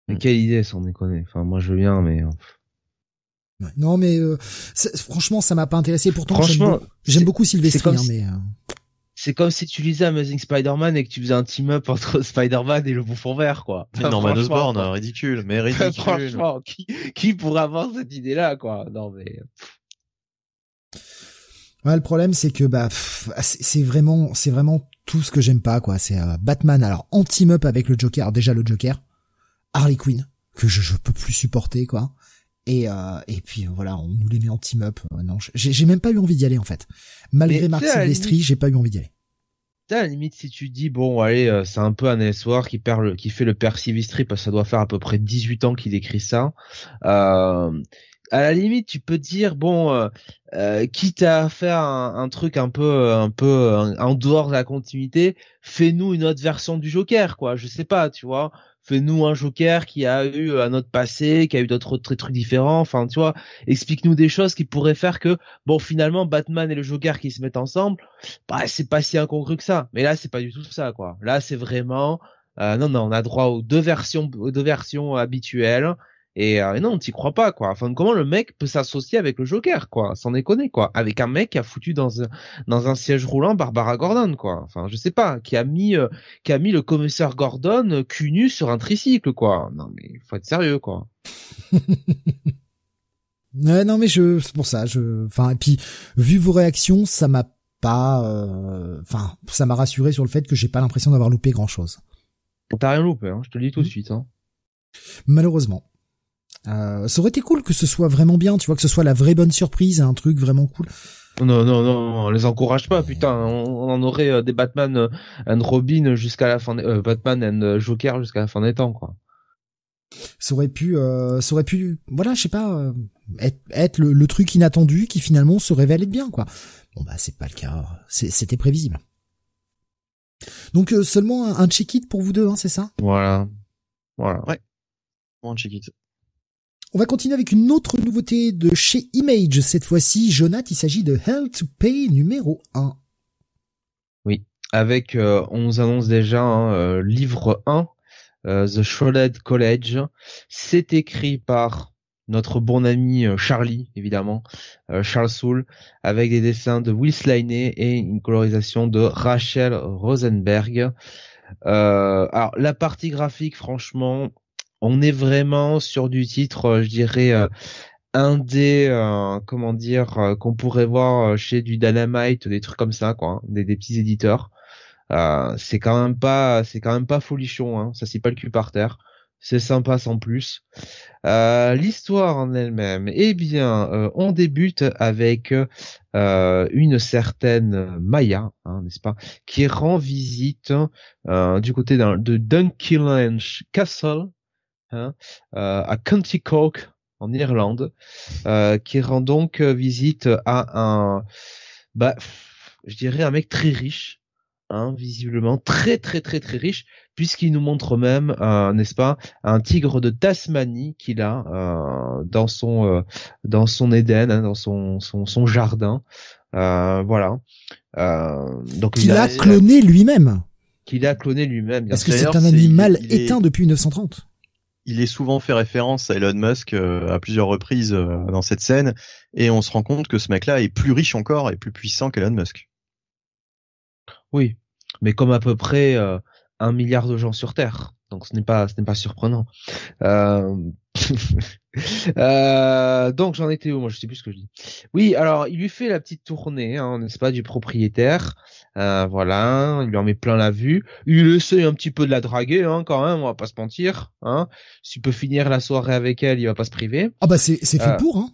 Mais quelle idée, sans déconner. Enfin, moi, je viens, mais. Non, mais franchement, ça m'a pas intéressé. Pourtant, j'aime beaucoup Sylvester, hein, mais c'est comme si tu lisais Amazing Spider-Man et que tu faisais un team-up entre Spider-Man et le bouffon vert, quoi. Mais Norman Osborn, ridicule, mais ridicule. franchement, qui, qui pourrait avoir cette idée-là, quoi? Non, mais. Ouais, le problème, c'est que bah, c'est vraiment, c'est vraiment tout ce que j'aime pas, quoi. C'est euh, Batman, alors en team-up avec le Joker, déjà le Joker, Harley Quinn, que je, je peux plus supporter, quoi. Et, euh, et puis voilà, on nous les met en team up. Euh, non, j'ai même pas eu envie d'y aller en fait. Malgré Marc Silvestri, j'ai pas eu envie d'y aller. À la limite, si tu dis bon, allez, euh, c'est un peu un espoir qui perd le, qui fait le père Silvestri parce que ça doit faire à peu près 18 ans qu'il écrit ça. Euh, à la limite, tu peux dire bon, euh, euh quitte à faire un, un, truc un peu, un peu en dehors de la continuité, fais-nous une autre version du Joker, quoi. Je sais pas, tu vois fais-nous un Joker qui a eu un autre passé, qui a eu d'autres trucs différents. Enfin, tu vois, explique-nous des choses qui pourraient faire que, bon, finalement, Batman et le Joker qui se mettent ensemble, bah, c'est pas si incongru que ça. Mais là, c'est pas du tout ça, quoi. Là, c'est vraiment, euh, non, non, on a droit aux deux versions, aux deux versions habituelles. Et, euh, non, t'y crois pas, quoi. Enfin, comment le mec peut s'associer avec le Joker, quoi Sans déconner, quoi? Avec un mec qui a foutu dans un, dans un siège roulant Barbara Gordon, quoi. Enfin, je sais pas, qui a mis, euh, qui a mis le commissaire Gordon euh, cul nu sur un tricycle, quoi. Non, mais faut être sérieux, quoi. ouais, non, mais je, c'est pour ça, je, enfin, et puis, vu vos réactions, ça m'a pas, euh, enfin, ça m'a rassuré sur le fait que j'ai pas l'impression d'avoir loupé grand chose. T'as rien loupé, hein, je te le dis tout de mmh. suite, hein. Malheureusement. Euh, ça aurait été cool que ce soit vraiment bien, tu vois, que ce soit la vraie bonne surprise, un truc vraiment cool. Non, non, non, on les encourage pas, putain. On, en aurait euh, des Batman euh, and Robin jusqu'à la fin, euh, Batman and Joker jusqu'à la fin des temps, quoi. Ça aurait pu, ça aurait pu, voilà, je sais pas, être, être le, truc inattendu qui finalement se révèle être bien, quoi. Bon bah c'est pas le cas, c'était prévisible. Donc seulement un, check-it pour vous deux, hein, c'est ça? Voilà, voilà. Ouais, un check-it. On va continuer avec une autre nouveauté de chez Image. Cette fois-ci, Jonathan, il s'agit de Hell to Pay numéro 1. Oui, avec, euh, on nous annonce déjà hein, euh, livre 1, euh, The Shrouded College. C'est écrit par notre bon ami Charlie, évidemment, Charles Soule, avec des dessins de Will Slaney et une colorisation de Rachel Rosenberg. alors la partie graphique, franchement, on est vraiment sur du titre, je dirais, un des comment dire qu'on pourrait voir chez du Dynamite des trucs comme ça quoi hein, des, petits éditeurs. Euh, c'est quand même pas c'est quand même pas folichon hein, ça c'est pas le cul par terre. C'est sympa sans plus. Euh, l'histoire en elle-même. Eh bien euh, on débute avec une certaine Maya hein, n'est-ce pas qui rend visite du côté de Dunkellange Castle hein, à County Cork en Irlande, euh, qui rend donc euh, visite à un, bah, je dirais un mec très riche, hein, visiblement très très très très riche, puisqu'il nous montre même, euh, n'est-ce pas, un tigre de Tasmanie qu'il a euh, dans son euh, dans son Éden, hein, dans son, son, son jardin, voilà. donc il a, cloné lui-même. Qu'il a cloné lui-même. Parce que c'est un animal éteint depuis 1930 il est souvent fait référence à Elon Musk euh, à plusieurs reprises euh, dans cette scène, et on se rend compte que ce mec-là est plus riche encore et plus puissant qu'Elon Musk. Oui, mais comme à peu près euh, un milliard de gens sur Terre, donc ce n'est pas ce n'est pas surprenant. Euh, donc j'en étais où? Moi je sais plus ce que je dis. Oui, alors il lui fait la petite tournée, hein, n'est-ce pas, du propriétaire. Euh, voilà, il lui en met plein la vue. Il essaie un petit peu de la draguer, hein, quand même. On va pas se mentir. Hein. S'il peut finir la soirée avec elle, il va pas se priver. Ah bah c'est c'est fait euh, pour. Hein.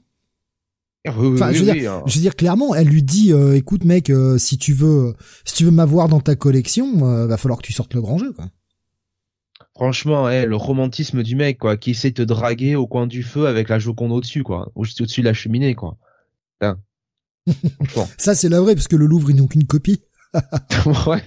enfin, je, veux dire, hein. je veux dire clairement, elle lui dit, écoute mec, si tu veux, si tu veux m'avoir dans ta collection, va falloir que tu sortes le grand jeu, quoi. Franchement, eh, le romantisme du mec, quoi, qui essaie de te draguer au coin du feu avec la Joconde au-dessus, quoi, au-dessus de la cheminée, quoi. Ça, c'est la vraie, parce que le Louvre, ils n'ont qu'une copie. ouais.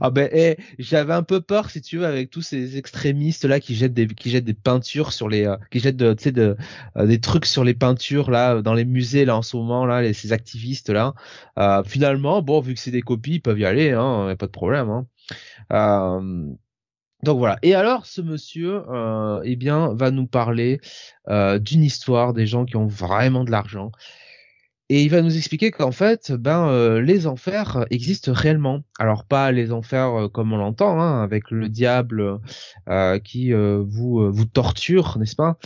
Ah ben, eh, j'avais un peu peur, si tu veux, avec tous ces extrémistes là qui jettent des qui jettent des peintures sur les, euh, qui jettent, tu sais, de, euh, des trucs sur les peintures là dans les musées là en ce moment là, les, ces activistes là. Euh, finalement, bon, vu que c'est des copies, ils peuvent y aller, hein, y a pas de problème. Hein. Donc voilà. Et alors, ce monsieur, euh, eh bien, va nous parler euh, d'une histoire des gens qui ont vraiment de l'argent. Et il va nous expliquer qu'en fait, ben, euh, les enfers existent réellement. Alors pas les enfers comme on l'entend, hein, avec le diable qui vous vous torture, n'est-ce pas?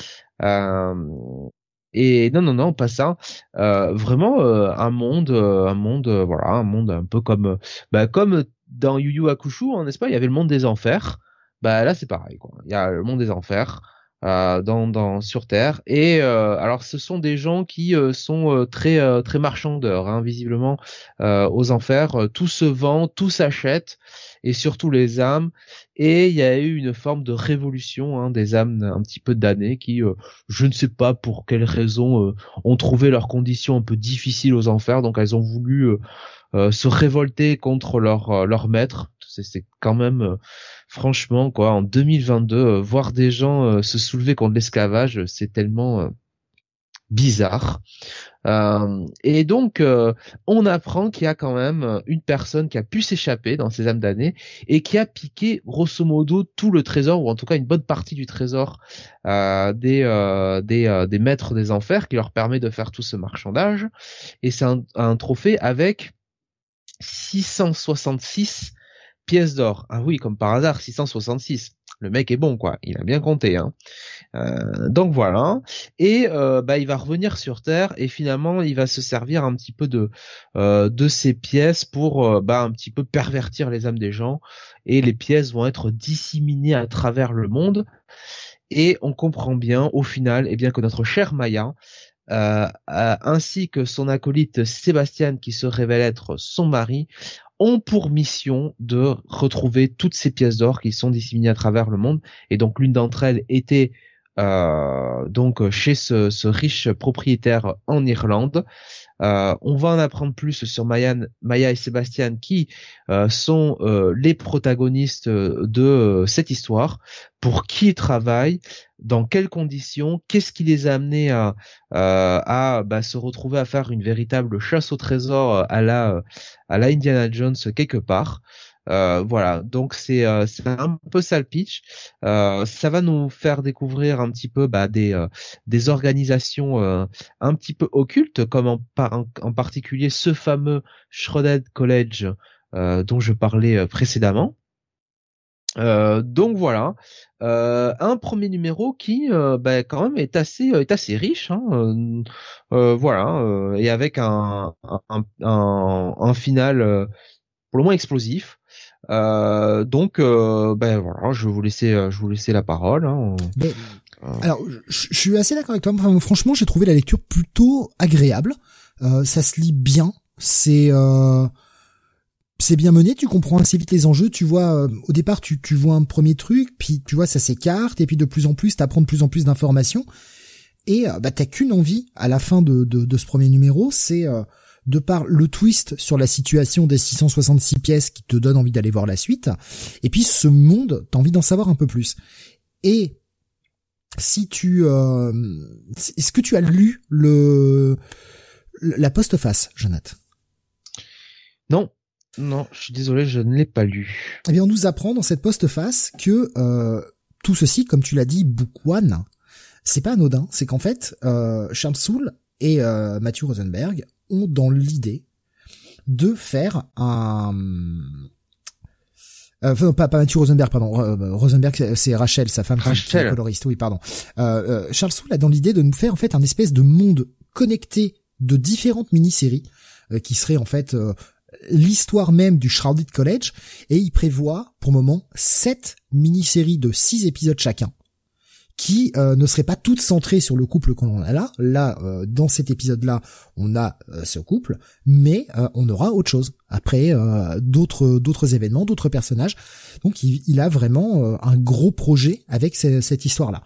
Et non, non, non, pas ça. vraiment un monde, un monde, voilà, un monde un peu comme, bah, comme dans Yu Yu Hakusho, hein, n'est-ce pas? Il y avait le monde des enfers. Bah là c'est pareil quoi. Il y a le monde des enfers euh, dans, dans sur Terre et euh, alors ce sont des gens qui euh, sont euh, très euh, très marchandeurs hein, visiblement aux enfers. Tout se vend, tout s'achète et surtout les âmes. Et il y a eu une forme de révolution hein, des âmes un petit peu damnées qui, je ne sais pas pour quelles raisons, ont trouvé leurs conditions un peu difficiles aux enfers, donc elles ont voulu se révolter contre leur leur maître. C'est quand même franchement, quoi, en 2022, euh, voir des gens euh, se soulever contre l'esclavage, c'est tellement euh, bizarre. et donc, on apprend qu'il y a quand même une personne qui a pu s'échapper dans ces âmes d'années et qui a piqué grosso modo tout le trésor ou en tout cas une bonne partie du trésor des des, des maîtres des enfers qui leur permet de faire tout ce marchandage. Et c'est un trophée avec 666 pièces d'or. Ah oui, comme par hasard, 666. Le mec est bon, quoi. Il a bien compté. Hein. Euh, donc voilà. Et euh, bah, il va revenir sur Terre et finalement, il va se servir un petit peu de euh, de ces pièces pour bah, un petit peu pervertir les âmes des gens. Et les pièces vont être disséminées à travers le monde. Et on comprend bien, au final, eh bien que notre cher Maya, ainsi que son acolyte Sébastien, qui se révèle être son mari, ont pour mission de retrouver toutes ces pièces d'or qui sont disséminées à travers le monde. Et donc l'une d'entre elles était donc chez ce, riche propriétaire en Irlande. Euh, on va en apprendre plus sur Maya, et Sébastien qui euh, sont euh, les protagonistes de cette histoire, pour qui ils travaillent, dans quelles conditions, qu'est-ce qui les a amenés à, à bah, se retrouver à faire une véritable chasse au trésor à la, à la Indiana Jones quelque part. Euh, voilà, donc c'est c'est un peu ça pitch. ça va nous faire découvrir un petit peu bah, des des organisations un petit peu occultes, comme en, en, particulier ce fameux Shredded College dont je parlais précédemment. Euh, donc voilà, euh, un premier numéro qui, euh, bah, quand même, est assez, est assez riche. Hein, voilà, et avec un, un, un, un final pour le moins explosif. Donc, ben voilà, je vais vous laisser, je vous laisser la parole. Hein. alors, je, suis assez d'accord avec toi. Enfin, franchement, j'ai trouvé la lecture plutôt agréable. ça se lit bien. C'est c'est bien mené, tu comprends assez vite les enjeux, tu vois, euh, au départ tu, tu vois un premier truc, puis tu vois ça s'écarte, et puis de plus en plus t'apprends de plus en plus d'informations, et euh, bah t'as qu'une envie à la fin de, de, de ce premier numéro, c'est euh, de par le twist sur la situation des 666 pièces qui te donne envie d'aller voir la suite, et puis ce monde, t'as envie d'en savoir un peu plus. Et si tu... Est-ce que tu as lu le la postface, Jonathan Non, non, je suis désolé, je ne l'ai pas lu. Eh bien, on nous apprend dans cette postface que euh, tout ceci, comme tu l'as dit, Book One, c'est pas anodin. C'est qu'en fait, euh, Charles Soule et euh, Matthew Rosenberg ont dans l'idée de faire un... Euh, enfin, pas, pas Matthew Rosenberg, pardon. Euh, Rosenberg, c'est Rachel, sa femme, Rachel. coloriste. Oui, pardon. Euh, Charles Soule a dans l'idée de nous faire en fait un espèce de monde connecté de différentes mini-séries qui seraient en fait l'histoire même du Shrouded College et il prévoit pour le moment sept mini-séries de six épisodes chacun qui euh, ne seraient pas toutes centrées sur le couple qu'on a là. Là, euh, dans cet épisode-là, on a euh, ce couple, mais on aura autre chose. Après, d'autres d'autres événements, d'autres personnages. Donc, il, a vraiment un gros projet avec cette histoire-là.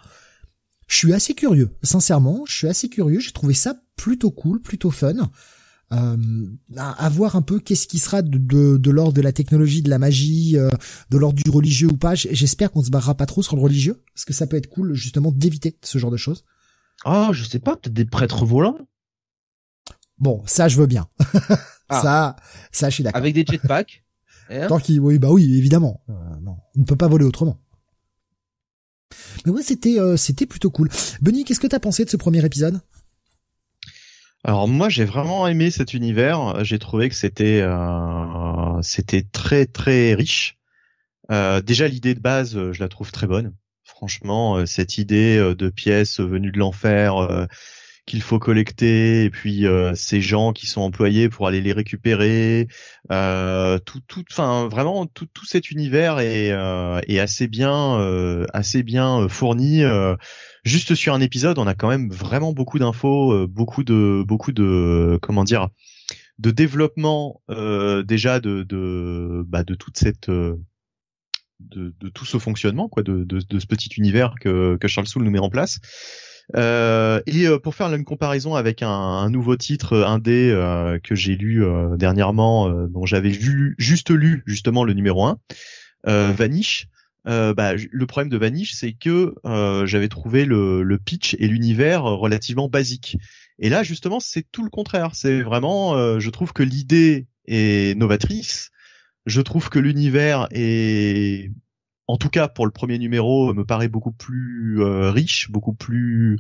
Je suis assez curieux, sincèrement, je suis assez curieux. J'ai trouvé ça plutôt cool, plutôt fun euh, à, voir un peu qu'est-ce qui sera de, de, de l'ordre de la technologie, de la magie, euh, de l'ordre du religieux ou pas. J'espère qu'on se barrera pas trop sur le religieux, parce que ça peut être cool justement d'éviter ce genre de choses. Ah, je sais pas, peut-être des prêtres volants. Bon, ça je veux bien. ah. Ça, ça je suis d'accord. Avec des jetpacks. Tant qu'il, oui, bah oui, évidemment. Euh, non, on ne peut pas voler autrement. Mais ouais, c'était, euh, c'était plutôt cool. Benny, qu'est-ce que t'as pensé de ce premier épisode? Alors moi j'ai vraiment aimé cet univers. J'ai trouvé que c'était euh, c'était très très riche. Euh, déjà l'idée de base, euh, je la trouve très bonne. Franchement, cette idée de pièces venues de l'enfer qu'il faut collecter et puis ces gens qui sont employés pour aller les récupérer, tout tout, enfin vraiment tout tout cet univers est est assez bien assez bien fourni juste sur un épisode, on a quand même vraiment beaucoup d'infos, euh, beaucoup de beaucoup de comment dire de développement euh, déjà de de bah, de toute cette euh, de, tout ce fonctionnement quoi de, de, ce petit univers que, Charles Soule nous met en place. Et pour faire une comparaison avec un, nouveau titre indé euh, que j'ai lu dernièrement dont j'avais juste lu justement le numéro 1 Vanish euh, bah, le problème de Vanish, c'est que euh, j'avais trouvé le, pitch et l'univers relativement basique. Et là, justement, c'est tout le contraire. C'est vraiment, euh, je trouve que l'idée est novatrice. Je trouve que l'univers est en tout cas pour le premier numéro, me paraît beaucoup plus euh, riche, beaucoup plus,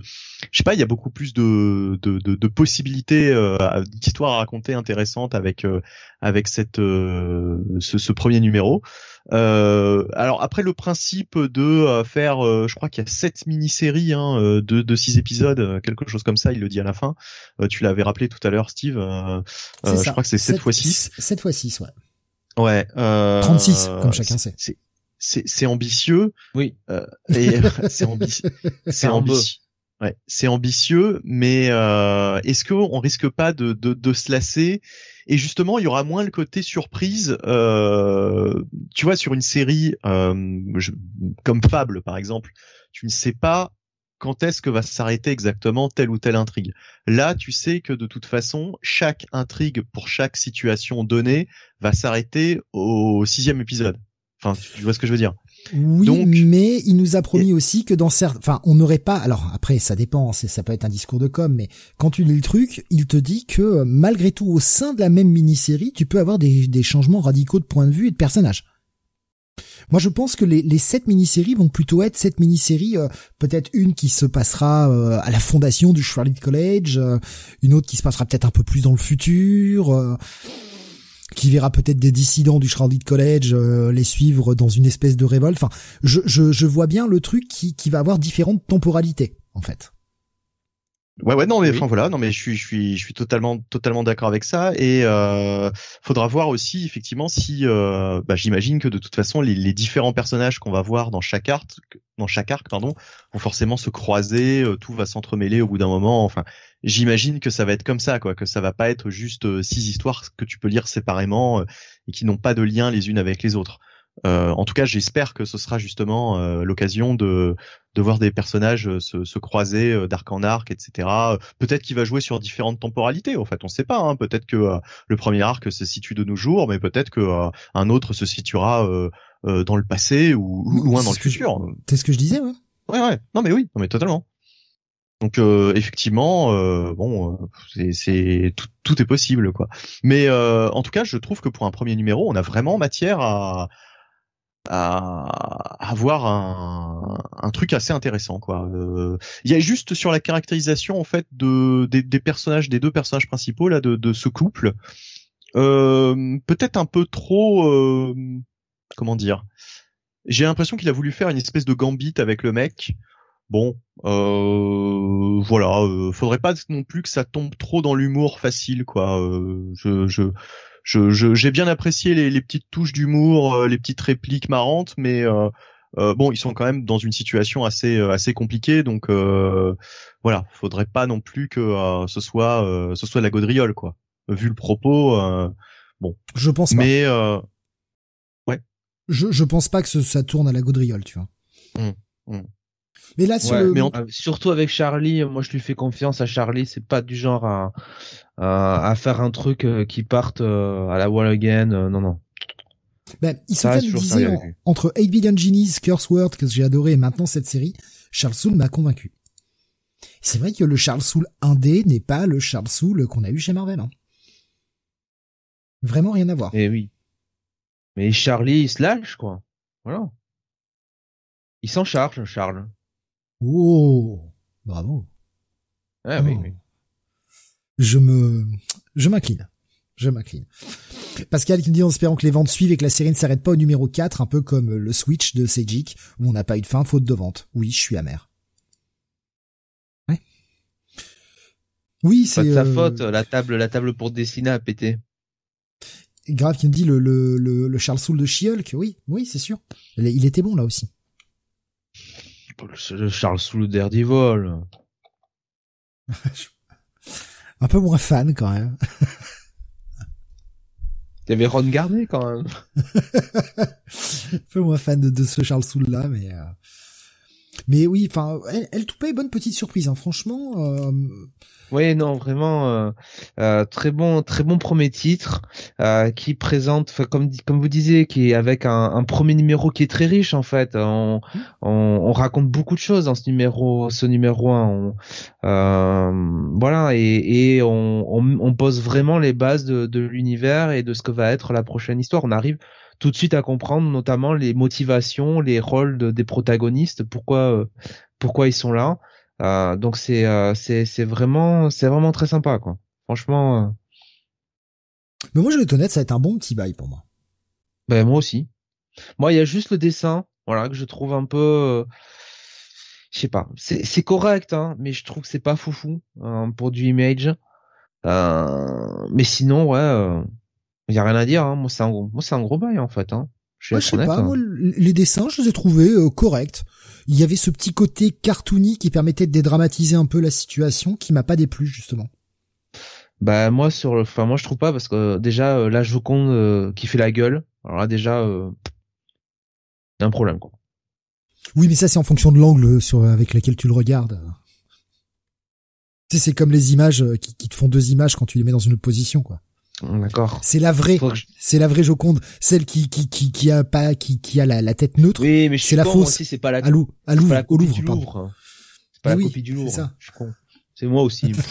je sais pas, il y a beaucoup plus de de, de, de possibilités euh, d'histoires à raconter intéressantes avec euh, avec cette euh, ce, ce, premier numéro. alors après le principe de faire, je crois qu'il y a sept mini-séries hein, de de six épisodes, quelque chose comme ça, il le dit à la fin. tu l'avais rappelé tout à l'heure, Steve. je crois que c'est 7 fois 6 7 fois 6 ouais. Ouais. 36, comme chacun sait c'est ambitieux. Oui. Euh, c'est ambitieux. C'est ambitieux. Ouais, c'est ambitieux, mais euh, est-ce qu'on risque pas de, de, de, se lasser? Et justement, il y aura moins le côté surprise. Euh, tu vois, sur une série euh, comme Fable, par exemple, tu ne sais pas quand est-ce que va s'arrêter exactement telle ou telle intrigue. Là, tu sais que de toute façon, chaque intrigue pour chaque situation donnée va s'arrêter au sixième épisode. Enfin, tu vois ce que je veux dire Oui, mais il nous a promis aussi que dans certains, enfin, on n'aurait pas. Alors après, ça dépend. Ça peut être un discours de com, mais quand tu lis le truc, il te dit que malgré tout, au sein de la même mini-série, tu peux avoir des, des changements radicaux de point de vue et de personnage. Moi, je pense que les, les sept mini-séries vont plutôt être sept mini-séries, euh, peut-être une qui se passera euh, à la fondation du Charlotte College, euh, une autre qui se passera peut-être un peu plus dans le futur, qui verra peut-être des dissidents du Charlotte College les suivre dans une espèce de révolte. Enfin, je, je, je vois bien le truc qui, qui va avoir différentes temporalités, en fait. Ouais ouais non mais enfin voilà non mais je suis je suis je suis totalement totalement d'accord avec ça et euh, faudra voir aussi effectivement si euh, bah, j'imagine que de toute façon les, les différents personnages qu'on va voir dans chaque arc dans chaque arc pardon vont forcément se croiser euh, tout va s'entremêler au bout d'un moment enfin j'imagine que ça va être comme ça quoi que ça va pas être juste euh, six histoires que tu peux lire séparément euh, et qui n'ont pas de lien les unes avec les autres euh, en tout cas, j'espère que ce sera justement euh, l'occasion de, de voir des personnages se, se croiser d'arc en arc, etc. Peut-être qu'il va jouer sur différentes temporalités. En fait, on ne sait pas. Hein. Peut-être que le premier arc se situe de nos jours, mais peut-être que un autre se situera dans le passé ou, loin dans le futur. C'est ce que je disais, ouais. Ouais, ouais. Non, mais oui, non, mais totalement. Donc effectivement, bon, c'est tout, tout, est possible quoi. Mais en tout cas, je trouve que pour un premier numéro, on a vraiment matière à, à avoir un, un, truc assez intéressant quoi. Euh, il y a juste sur la caractérisation en fait de des, des personnages des deux personnages principaux là de, de ce couple euh, peut-être un peu trop euh, comment dire. J'ai l'impression qu'il a voulu faire une espèce de gambit avec le mec. Bon, euh, voilà, euh, faudrait pas non plus que ça tombe trop dans l'humour facile, quoi. je, je, je j'ai bien apprécié les, les petites touches d'humour, euh, les petites répliques marrantes, mais euh, euh, bon, ils sont quand même dans une situation assez assez compliquée, donc euh, voilà, faudrait pas non plus que ce soit ce soit de la gaudriole quoi. Vu le propos, bon. Je pense pas. Mais ouais. Je je pense pas que ça tourne à la gaudriole, tu vois. Mmh, mmh. Mais là, sur mais surtout avec Charlie, moi je lui fais confiance à Charlie. C'est pas du genre à, à, faire un truc euh, qui parte euh, à la wall again. Euh, non, non. Ben, ils sont disait entre 8 Billion Genies, Curse Word que j'ai adoré et maintenant cette série, Charles Soule m'a convaincu. C'est vrai que le Charles Soule indé n'est pas le Charles Soule qu'on a eu chez Marvel. Hein. Vraiment rien à voir. Eh oui. Mais Charlie, il se lâche, quoi. Voilà. Il s'en charge, Charles. Oh, bravo. Ah, oui, oh. oui. Je me, je m'incline. Je m'incline. Pascal qui nous dit en espérant que les ventes suivent et que la série ne s'arrête pas au numéro 4, un peu comme le Switch de Sejic, où on n'a pas eu de fin faute de vente. Oui, je suis amer. Ouais. Oui, c'est... Pas de sa euh, faute, la table, la table pour dessiner a pété. Grave qui nous dit le, le, le, Charles Soule de she Oui, oui, c'est sûr. Il était bon là aussi. Le Charles Soule d'Erdivol. Un peu moins fan quand même. Il y avait Ron Garnet quand même. Un peu moins fan de, ce Charles Soule là, mais euh, mais oui, enfin, elle, elle toupait bonne petite surprise, hein, franchement. Euh, oui, non, vraiment euh, euh, très bon, très bon premier titre euh, qui présente, comme comme vous disiez, qui est avec un, un, premier numéro qui est très riche en fait. On, on, on, raconte beaucoup de choses dans ce numéro, ce numéro 1. Euh, voilà, et, et on, on, pose vraiment les bases de, de l'univers et de ce que va être la prochaine histoire. On arrive tout de suite à comprendre notamment les motivations, les rôles des protagonistes, pourquoi euh, pourquoi ils sont là. Euh, donc c'est euh, c'est c'est vraiment c'est vraiment très sympa quoi. Franchement. Euh. Mais moi je vais être honnête, ça va être un bon petit bail pour moi. Ben moi aussi. Moi il y a juste le dessin, voilà que je trouve un peu. Je sais pas, c'est correct hein, mais je trouve que c'est pas foufou hein, pour du image. mais sinon ouais, il y a rien à dire. Hein. Moi c'est un gros, moi c'est un gros bail en fait. Hein. Je, sais pas, hein. moi, les dessins, je les ai trouvés corrects il y avait ce petit côté cartoony qui permettait de dédramatiser un peu la situation qui m'a pas déplu justement. Bah moi sur enfin moi je trouve pas parce que déjà euh, là Joconde euh, qui fait la gueule alors là déjà euh, y a un problème quoi. Oui mais ça c'est en fonction de l'angle sur avec lequel tu le regardes. Tu sais c'est comme les images qui, qui, te font deux images quand tu les mets dans une autre position quoi. D'accord. C'est la vraie, je- c'est la vraie Joconde, celle qui qui qui qui a pas qui qui a la, la tête neutre Oui, mais C'est la con, fausse. c'est pas la, à à Louvre, la au copie Louvre. Louvre. C'est pas Mais la oui, copie du Louvre. c'est ça. Je suis con. C'est moi aussi.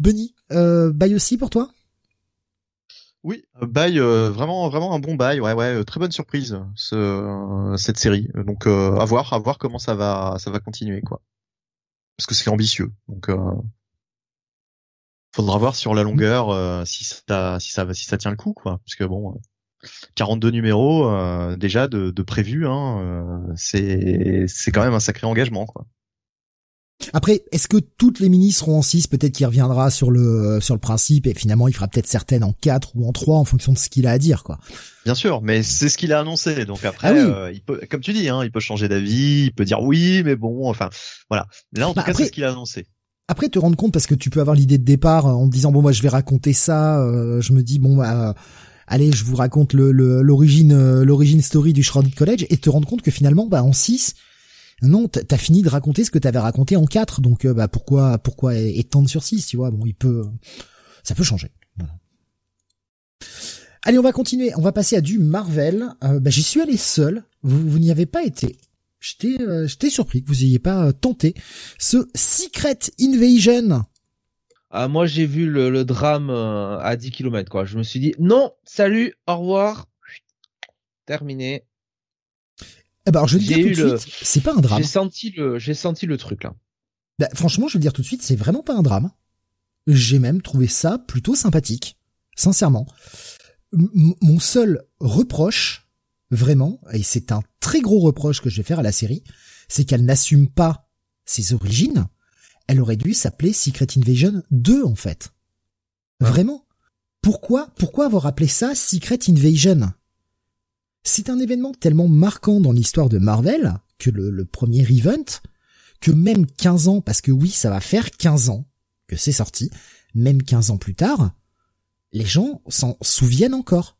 Benny, euh, bail aussi pour toi? Oui, euh, bail euh, vraiment vraiment un bon bail, ouais ouais, euh, très bonne surprise ce euh, cette série. Donc euh, à voir à voir comment ça va ça va continuer quoi. Parce que c'est ambitieux. Donc euh, faudra voir sur la longueur euh, si ça si ça si ça tient le coup quoi. Parce que bon euh, 42 numéros euh, déjà de de prévu hein, euh, c'est c'est quand même un sacré engagement quoi. Après, est-ce que toutes les minis seront en 6 Peut-être qu'il reviendra sur le sur le principe et finalement il fera peut-être certaines en 4 ou en 3 en fonction de ce qu'il a à dire quoi. Bien sûr, mais c'est ce qu'il a annoncé. Donc après, Ah oui. euh, il peut, comme tu dis, hein, il peut changer d'avis, il peut dire oui, mais bon, enfin, voilà. Là, en Bah, tout cas, après- c'est ce qu'il a annoncé. Après te rendre compte parce que tu peux avoir l'idée de départ euh, en te disant bon moi je vais raconter ça, euh, je me dis bon bah allez je vous raconte le l'origine euh, l'origine story du Shrouded College et te rendre compte que finalement bah en 6 non t'as fini de raconter ce que t'avais raconté en 4 donc bah pourquoi pourquoi étendre sur 6 tu vois? Bon il peut ça peut changer. Allez on va continuer. On va passer à du Marvel. Bah, j'y suis allé seul. Vous vous n'y avez pas été J'étais euh, j'étais surpris que vous ayez pas euh, tenté ce Secret Invasion. Ah, moi, j'ai vu le, le drame euh, à 10 km, quoi. Je me suis dit, non, salut, au revoir. Terminé. Eh ben alors je vais le dire tout de le- suite, c'est pas un drame. J'ai senti le, j'ai senti le truc, là. Bah, franchement, je vais le dire tout de suite, c'est vraiment pas un drame. J'ai même trouvé ça plutôt sympathique, sincèrement. M- mon seul reproche, vraiment, et c'est un très gros reproche que je vais faire à la série, c'est qu'elle n'assume pas ses origines. Elle aurait dû s'appeler Secret Invasion 2 en fait. Vraiment? Pourquoi, pourquoi avoir appelé ça Secret Invasion? C'est un événement tellement marquant dans l'histoire de Marvel que le, le premier event, que même 15 ans, parce que oui, ça va faire 15 ans que c'est sorti, même 15 ans plus tard, les gens s'en souviennent encore.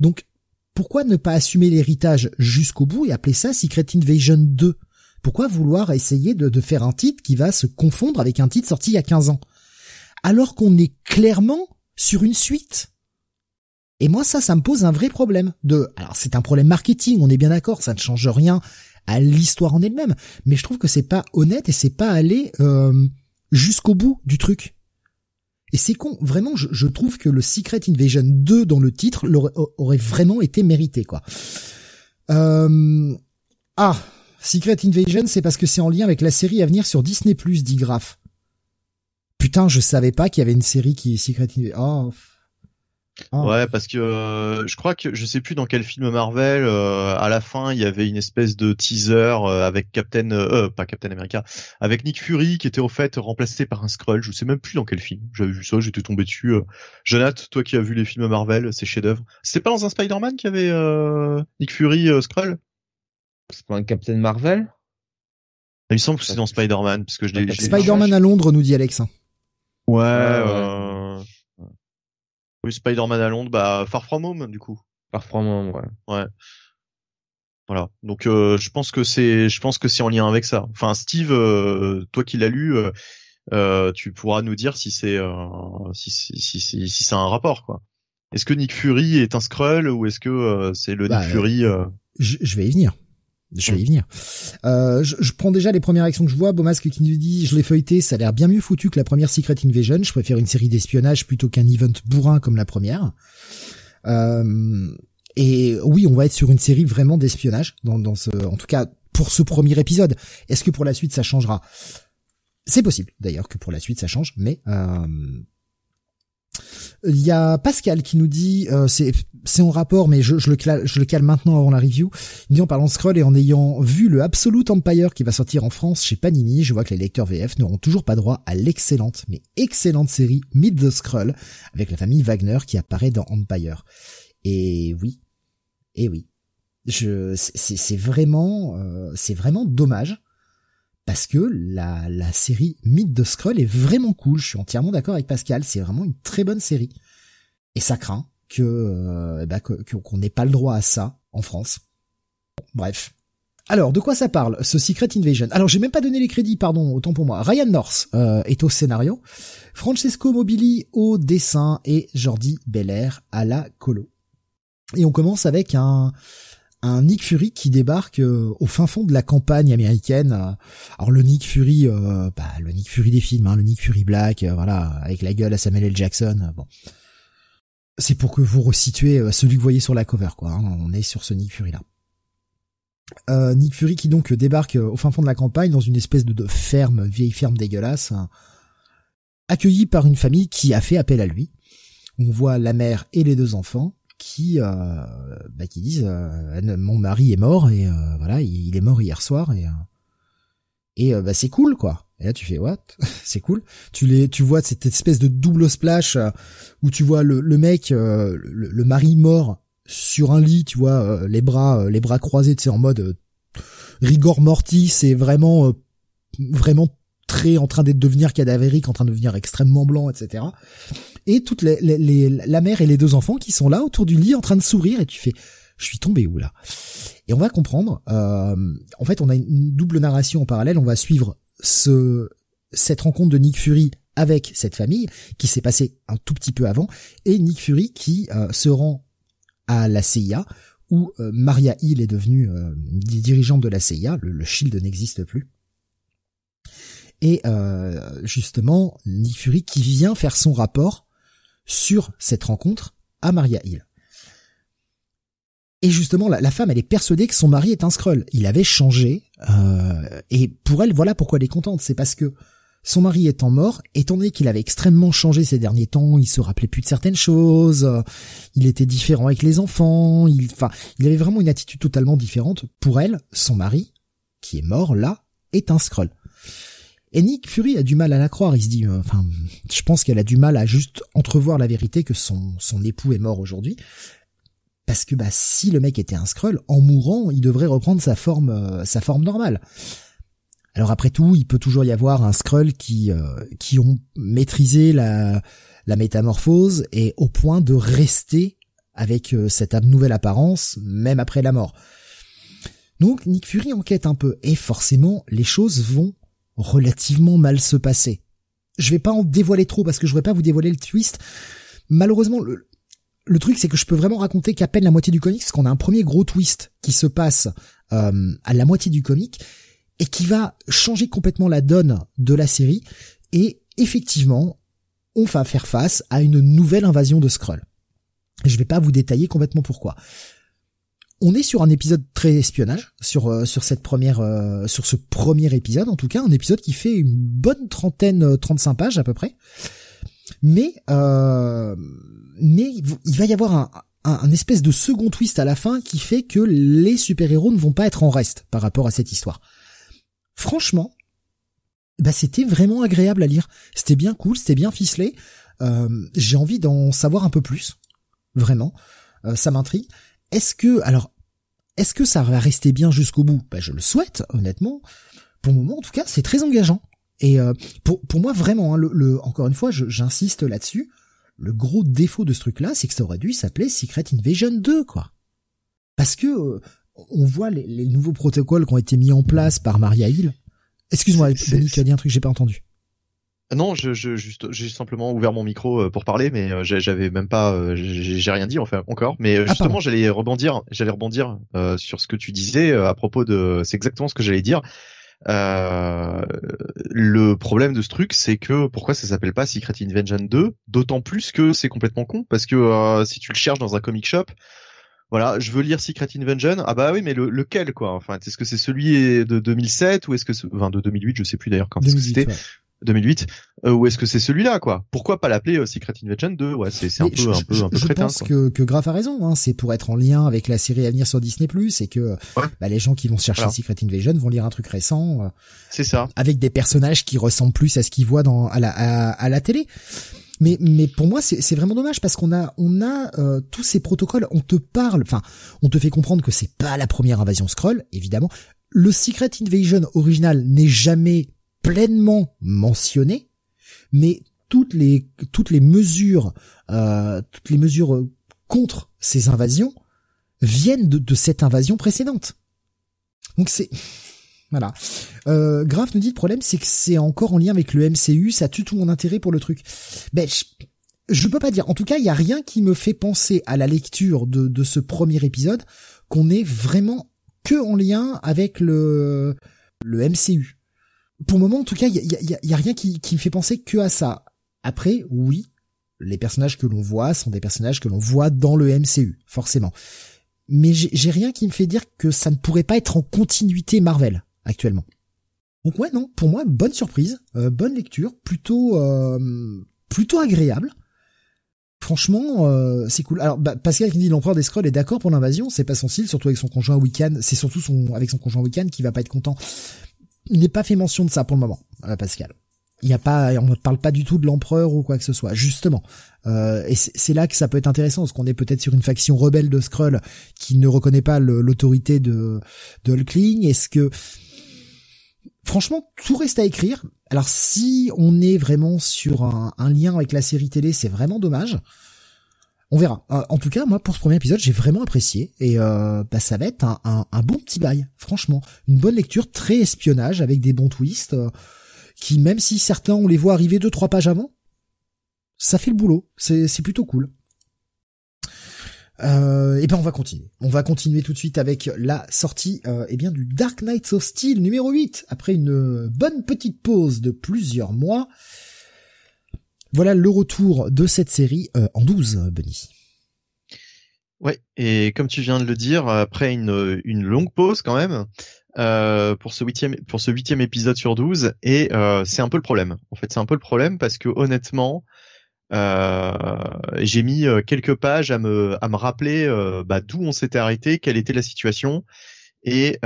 Donc, pourquoi ne pas assumer l'héritage jusqu'au bout et appeler ça Secret Invasion 2 Pourquoi vouloir essayer de, faire un titre qui va se confondre avec un titre sorti il y a 15 ans? Alors qu'on est clairement sur une suite. Et moi, ça, ça me pose un vrai problème. De, alors c'est un problème marketing, on est bien d'accord, ça ne change rien à l'histoire en elle-même, mais je trouve que c'est pas honnête et c'est pas aller euh, jusqu'au bout du truc. Et c'est con, vraiment, je, trouve que le Secret Invasion 2 dans le titre aurait vraiment été mérité, quoi. Euh, Ah, Secret Invasion, c'est parce que c'est en lien avec la série à venir sur Disney+, dit Graf. Putain, je savais pas qu'il y avait une série qui est Secret Invasion. Oh. Oh. Ouais, parce que euh, je crois que je sais plus dans quel film Marvel, euh, à la fin, il y avait une espèce de teaser euh, avec Captain, euh, pas Captain America, avec Nick Fury qui était au fait remplacé par un Skrull. Je sais même plus dans quel film. J'avais vu ça, j'étais tombé dessus. Euh. Jonathan, toi qui as vu les films Marvel, c'est chef-d'œuvre. C'est pas dans un Spider-Man qu'il y avait euh, Nick Fury euh, Skrull C'est pas un Captain Marvel? Il me semble que c'est dans Spider-Man parce que je Spider-Man à Londres, nous dit Alex. Ouais. ouais. Oui, Spider-Man à Londres, bah Far From Home du coup. Par moment, ouais. Voilà. Donc euh, je pense que c'est je pense que c'est en lien avec ça. Enfin Steve, euh, toi qui l'as lu, euh, euh, tu pourras nous dire si c'est euh, si si si si, si c'est un rapport quoi. Est-ce que Nick Fury est un Skrull ou est-ce que euh, c'est le Bah, Nick Fury euh, Je, je vais y venir. Je vais y venir. Euh, je, je prends déjà les premières actions que je vois. Beaumasque qui nous dit, je l'ai feuilleté, ça a l'air bien mieux foutu que la première Secret Invasion. Je préfère une série d'espionnage plutôt qu'un event bourrin comme la première. Euh, et oui, on va être sur une série vraiment d'espionnage dans, dans ce, en tout cas pour ce premier épisode. Est-ce que pour la suite ça changera? C'est possible d'ailleurs que pour la suite ça change, mais euh, il y a Pascal qui nous dit, euh, c'est c'est en rapport, mais je, je le cale, je le cale maintenant avant la review. Il dit en parlant de scroll et en ayant vu le Absolute Empire qui va sortir en France chez Panini, je vois que les lecteurs VF n'auront toujours pas droit à l'excellente, mais excellente série Meet the Scroll avec la famille Wagner qui apparaît dans Empire. Et oui, et oui, je c'est vraiment euh, c'est vraiment dommage parce que la série Meet the Scroll est vraiment cool. Je suis entièrement d'accord avec Pascal. C'est vraiment une très bonne série et ça craint que euh, bah, qu'on n'ait pas le droit à ça en France. Bref, Alors, de quoi ça parle, ce Secret Invasion? Alors, j'ai même pas donné les crédits, pardon, autant pour moi. Ryan North euh, est au scénario, Francesco Mobili au dessin et Jordi Belair à la colo. Et on commence avec un un Nick Fury qui débarque euh, au fin fond de la campagne américaine. alors le Nick Fury, euh, bah, le Nick Fury des films, hein, le Nick Fury Black, euh, voilà, avec la gueule à Samuel L. Jackson. bon, c'est pour que vous resituez celui que vous voyez sur la cover, quoi. Hein, on est sur ce Nick Fury là. Nick Fury qui donc débarque au fin fond de la campagne dans une espèce de, ferme, vieille ferme dégueulasse, accueilli par une famille qui a fait appel à lui. On voit la mère et les deux enfants qui euh, bah, qui disent euh, mon mari est mort et euh, voilà il, est mort hier soir et et bah c'est cool quoi. Et là tu fais what? C'est cool. Tu les tu vois cette espèce de double splash où tu vois le, le mec le, le, mari mort sur un lit tu vois les bras les bras croisés tu sais en mode rigor mortis c'est vraiment vraiment très en train d'être devenir cadavérique en train de devenir extrêmement blanc etc et toute les, les, la mère et les deux enfants qui sont là autour du lit en train de sourire et tu fais je suis tombé où là? Et on va comprendre. Euh, en fait, on a une double narration en parallèle. On va suivre ce cette rencontre de Nick Fury avec cette famille qui s'est passée un tout petit peu avant et Nick Fury qui euh, se rend à la CIA où euh, Maria Hill est devenue euh, dirigeante de la CIA. Le, le Shield n'existe plus. Et justement, Nick Fury qui vient faire son rapport sur cette rencontre à Maria Hill. Et justement, la, femme, elle est persuadée que son mari est un Skrull. Il avait changé, euh, et pour elle, voilà pourquoi elle est contente. C'est parce que son mari étant mort, étant donné qu'il avait extrêmement changé ces derniers temps, il se rappelait plus de certaines choses, il était différent avec les enfants, il, enfin, il avait vraiment une attitude totalement différente. Pour elle, son mari, qui est mort là, est un Skrull. Et Nick Fury a du mal à la croire. Il se dit, euh, enfin, je pense qu'elle a du mal à juste entrevoir la vérité que son son époux est mort aujourd'hui. Parce que bah si le mec était un Skrull, en mourant, il devrait reprendre sa forme euh, sa forme normale. Alors après tout, il peut toujours y avoir un Skrull qui euh, qui ont maîtrisé la la métamorphose et au point de rester avec cette nouvelle apparence même après la mort. Donc Nick Fury enquête un peu et forcément les choses vont relativement mal se passer. Je vais pas en dévoiler trop parce que je voudrais pas vous dévoiler le twist. Malheureusement, le, truc c'est que je peux vraiment raconter qu'à peine la moitié du comic, parce qu'on a un premier gros twist qui se passe euh, à la moitié du comic et qui va changer complètement la donne de la série. Et effectivement, on va faire face à une nouvelle invasion de Skrull. Je vais pas vous détailler complètement pourquoi on est sur un épisode très espionnage sur euh, sur cette première euh, sur ce premier épisode en tout cas un épisode qui fait une bonne trentaine 35 euh, pages à peu près mais mais il va y avoir un, un, espèce de second twist à la fin qui fait que les super-héros ne vont pas être en reste par rapport à cette histoire. Franchement, bah c'était vraiment agréable à lire. C'était bien cool, c'était bien ficelé. J'ai envie d'en savoir un peu plus, vraiment. ça m'intrigue. Est-ce que, alors, est-ce que ça va rester bien jusqu'au bout? Ben, Je le souhaite, honnêtement. Pour le moment, en tout cas, c'est très engageant. Et euh, pour, pour moi, vraiment, hein, le, encore une fois, j'insiste là-dessus, le gros défaut de ce truc-là, c'est que ça aurait dû s'appeler Secret Invasion 2, quoi. Parce que euh, on voit les, nouveaux protocoles qui ont été mis en place par Maria Hill. Excuse-moi, tu as dit un truc que j'ai pas entendu. Non, je, je juste, j'ai simplement ouvert mon micro euh, pour parler, mais euh, j'avais même pas, euh, j'ai rien dit enfin encore. Mais ah, justement, j'allais rebondir, j'allais rebondir sur ce que tu disais à propos de, c'est exactement ce que j'allais dire. Euh, le problème de ce truc, c'est que pourquoi ça s'appelle pas Secret Invasion 2 D'autant plus que c'est complètement con, parce que si tu le cherches dans un comic shop, voilà, je veux lire Secret Invasion. Ah bah oui, mais le, lequel quoi Enfin, est-ce que c'est celui de 2007 ou est-ce que, enfin de 2008, je sais plus d'ailleurs quand c'était. 2008 euh, ou est-ce que c'est celui-là quoi? Pourquoi pas l'appeler euh, Secret Invasion 2 Ouais, c'est c'est un, peu, un peu un peu Je pense que que Graf a raison hein, c'est pour être en lien avec la série à venir sur Disney+ et que bah, les gens qui vont chercher Secret Invasion vont lire un truc récent. Euh, c'est ça. Avec des personnages qui ressemblent plus à ce qu'ils voient dans à la à, la télé. Mais mais pour moi c'est c'est vraiment dommage parce qu'on a on a euh, tous ces protocoles, on te parle, enfin on te fait comprendre que c'est pas la première invasion Skrull évidemment. Le Secret Invasion original n'est jamais pleinement mentionné, mais toutes les toutes les mesures euh, toutes les mesures contre ces invasions viennent de, de cette invasion précédente. Donc c'est voilà. Euh, Graf nous dit le problème c'est que c'est encore en lien avec le MCU, ça tue tout mon intérêt pour le truc. Ben je, je peux pas dire. En tout cas, il y a rien qui me fait penser à la lecture de, de ce premier épisode qu'on est vraiment que en lien avec le le MCU. Pour le moment, en tout cas, il y a, rien qui, qui me fait penser que à ça. Après, oui, les personnages que l'on voit sont des personnages que l'on voit dans le MCU, forcément. Mais j'ai rien qui me fait dire que ça ne pourrait pas être en continuité Marvel actuellement. Donc ouais, non, pour moi, bonne surprise, euh, bonne lecture, plutôt euh, plutôt agréable. Franchement, euh, c'est cool. Alors bah, Pascal qui dit l'empereur des scrolls est d'accord pour l'invasion, c'est pas son style, surtout avec son conjoint Wiccan. C'est surtout son avec son conjoint Wiccan qui va pas être content. Il n'est pas fait mention de ça pour le moment, Pascal. Il n'y a pas, on ne parle pas du tout de l'empereur ou quoi que ce soit. Justement, euh, et c'est là que ça peut être intéressant, parce qu'on est peut-être sur une faction rebelle de Skrull qui ne reconnaît pas l'autorité de de Hulkling. Est-ce que franchement, tout reste à écrire. Alors si on est vraiment sur un, lien avec la série télé, c'est vraiment dommage. On verra. Euh, en tout cas, moi, pour ce premier épisode, j'ai vraiment apprécié. Et euh, bah, ça va être un, bon petit bail, franchement. Une bonne lecture, très espionnage, avec des bons twists qui, même si certains on les voit arriver deux trois pages avant, ça fait le boulot. C'est c'est plutôt cool. Euh, et ben on va continuer. On va continuer tout de suite avec la sortie euh, eh bien du Dark Knights of Steel numéro 8 après une bonne petite pause de plusieurs mois. Voilà le retour de cette série euh, en 12 Benny. Ouais, et comme tu viens de le dire, après une, longue pause quand même, euh, pour ce huitième épisode sur 12 et euh, c'est un peu le problème. En fait, c'est un peu le problème parce que honnêtement, j'ai mis quelques pages à me rappeler bah, d'où on s'était arrêté, quelle était la situation et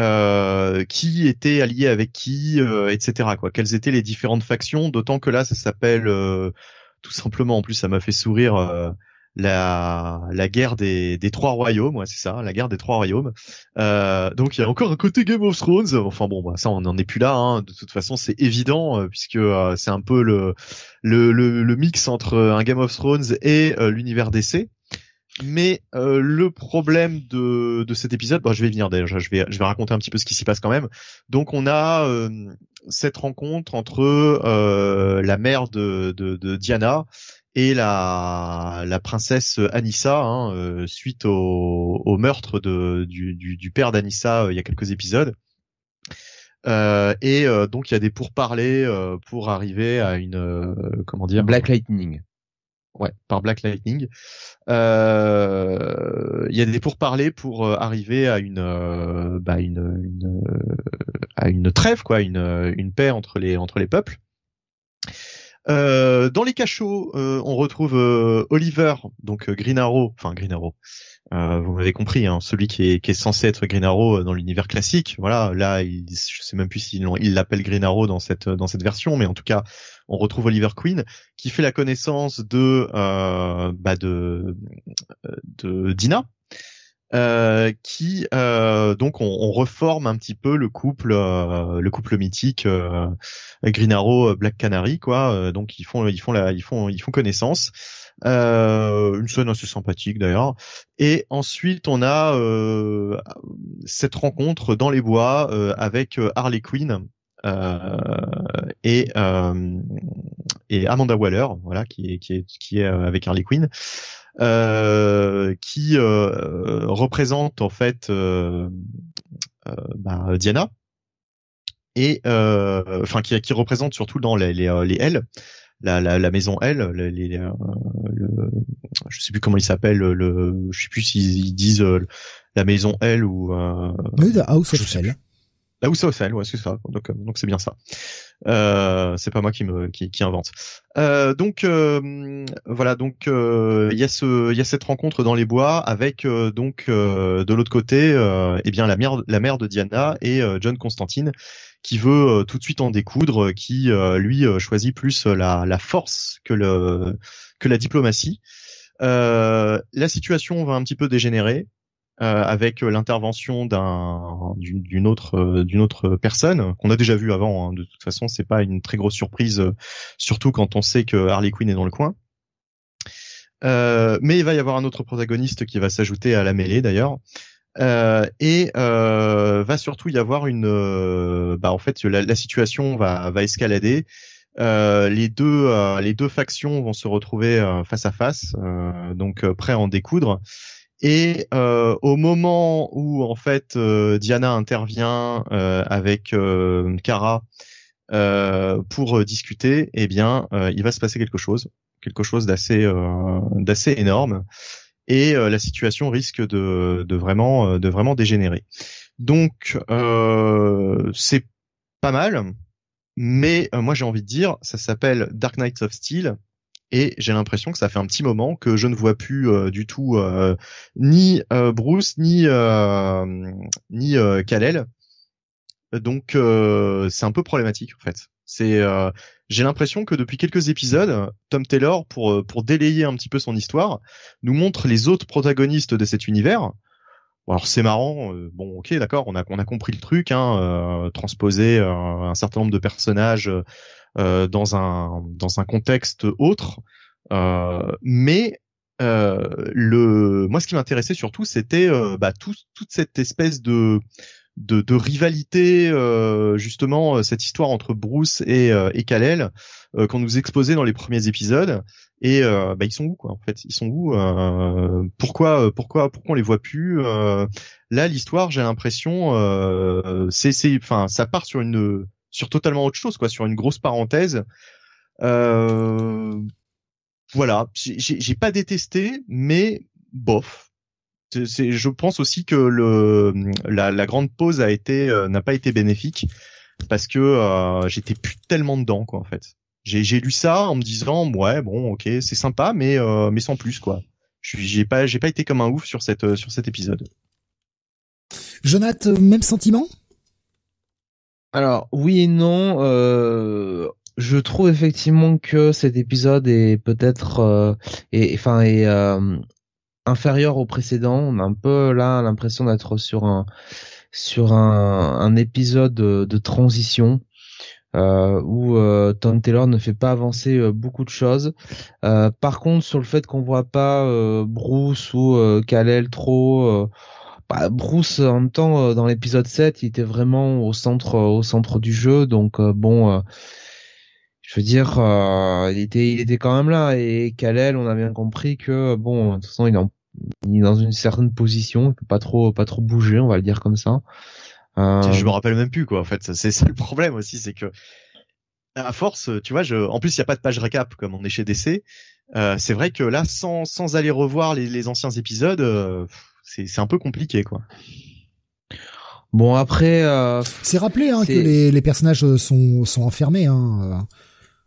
qui était allié avec qui, etc. Quoi. Quelles étaient les différentes factions. D'autant que là, ça s'appelle tout simplement. En plus, ça m'a fait sourire la, la guerre des, des trois royaumes, ouais, c'est ça, la guerre des trois royaumes. Euh, donc il y a encore un côté Game of Thrones. Enfin bon, bah, ça on n'en est plus là. Hein. De toute façon, c'est évident euh, puisque euh, c'est un peu le, le, le, mix entre un Game of Thrones et l'univers DC. Mais le problème de, de cet épisode, bah, je vais venir déjà, je vais, je vais raconter un petit peu ce qui s'y passe quand même. Donc on a cette rencontre entre la mère de, de, de Diana et la, la princesse Anissa hein, euh, suite au, au meurtre de, du, du, du père d'Anissa euh, il y a quelques épisodes. Euh, et euh, donc il y a des pourparlers pour arriver à une comment dire? Black Lightning. Ouais, par Black Lightning. Il y a des pourparlers pour arriver à une, bah, une, à une trêve quoi, une, une paix entre les entre les peuples. Euh, dans les cachots, euh, on retrouve euh, Oliver, donc Green Arrow, enfin Green Arrow. vous m'avez compris, hein, celui qui est, censé être Green Arrow dans l'univers classique. Voilà, là, il, je sais même plus s'il il l'appelle Green Arrow dans cette dans cette version, mais en tout cas, on retrouve Oliver Queen qui fait la connaissance de bah de de Dina, euh, qui euh, donc on, reforme un petit peu le couple euh, le couple mythique Green Arrow Black Canary quoi. Donc ils font ils font la ils font ils font connaissance. Une scène assez sympathique d'ailleurs. Et ensuite on a cette rencontre dans les bois avec Harley Quinn et et Amanda Waller voilà qui est qui est qui est avec Harley Quinn euh, qui euh, représente en fait euh, bah, Diana et enfin qui, qui représente surtout dans les les, les L la, la, la, maison L, les, les, le, je sais plus comment il s'appelle, le, je sais plus s'ils disent la maison L ou. Euh, oui, the House of L. La House of L, ouais, c'est ça. Donc, donc c'est bien ça. Euh, c'est pas moi qui me qui, qui invente. Euh, donc euh, voilà, donc euh, il y a ce il y a cette rencontre dans les bois avec euh, donc de l'autre côté eh bien la mère la mère de Diana et John Constantine qui veut tout de suite en découdre, qui lui choisit plus la, la force que le que la diplomatie. la situation va un petit peu dégénérer. Euh, avec l'intervention d'un d'une autre euh, autre personne qu'on a déjà vu avant. Hein. De toute façon, c'est pas une très grosse surprise, euh, surtout quand on sait que Harley Quinn est dans le coin. mais il va y avoir un autre protagoniste qui va s'ajouter à la mêlée d'ailleurs. Euh, et euh, va surtout y avoir une, euh, bah en fait la, la, situation va, va escalader. Euh, les deux euh, les deux factions vont se retrouver face à face, donc prêts à en découdre. Et au moment où en fait Diana intervient avec Kara pour discuter, eh bien il va se passer quelque chose, quelque chose d'assez d'assez énorme et euh, la situation risque de, de vraiment euh, de vraiment dégénérer. Donc euh, c'est pas mal, mais moi j'ai envie de dire, ça s'appelle Dark Knights of Steel et j'ai l'impression que ça fait un petit moment que je ne vois plus du tout ni Bruce ni ni Kal-El. Donc c'est un peu problématique en fait. C'est j'ai l'impression que depuis quelques épisodes, Tom Taylor, euh, pour délayer un petit peu son histoire, nous montre les autres protagonistes de cet univers. Alors c'est marrant, euh, bon ok d'accord, on a on a compris le truc, hein, euh, transposer un certain nombre de personnages dans un dans un contexte autre, mais le moi ce qui m'intéressait surtout c'était bah, tout, toute cette espèce de de, de rivalité euh, justement euh, cette histoire entre Bruce et, euh, et Kal-El qu'on nous exposait dans les premiers épisodes. Et bah, ils sont où quoi en fait? Ils sont où pourquoi pourquoi pourquoi on les voit plus là l'histoire j'ai l'impression c'est c'est enfin ça part sur une sur totalement autre chose quoi sur une grosse parenthèse. Voilà. J'ai pas détesté mais bof c'est, je pense aussi que le la, la grande pause a été euh, n'a pas été bénéfique parce que euh, j'étais plus tellement dedans quoi en fait. J'ai, j'ai lu ça en me disant ouais bon ok c'est sympa mais euh, mais sans plus quoi. J'ai pas j'ai pas été comme un ouf sur cette sur cet épisode. Jonathan, même sentiment? Alors oui et non. Euh, je trouve effectivement que cet épisode est peut-être euh, enfin est, inférieur au précédent. On a un peu là l'impression d'être sur un sur un, épisode de, transition euh, où euh, Tom Taylor ne fait pas avancer euh, beaucoup de choses. Par contre, sur le fait qu'on voit pas Bruce ou Kalel trop bah, Bruce en même temps dans l'épisode 7, il était vraiment au centre au centre du jeu donc bon je veux dire, il était, il était quand même là. Et Kalel, on a bien compris que bon, de toute façon, il est en il est dans une certaine position, il peut pas trop pas trop bouger, on va le dire comme ça. Euh... Je me rappelle même plus quoi. En fait, c'est ça le problème aussi, c'est que à force, tu vois, je... en plus il y a pas de page récap comme on est chez DC. Euh, c'est vrai que là, sans sans aller revoir les, les anciens épisodes, euh, c'est c'est un peu compliqué quoi. Bon après, euh... c'est rappelé hein, que les, les personnages sont sont enfermés. Hein.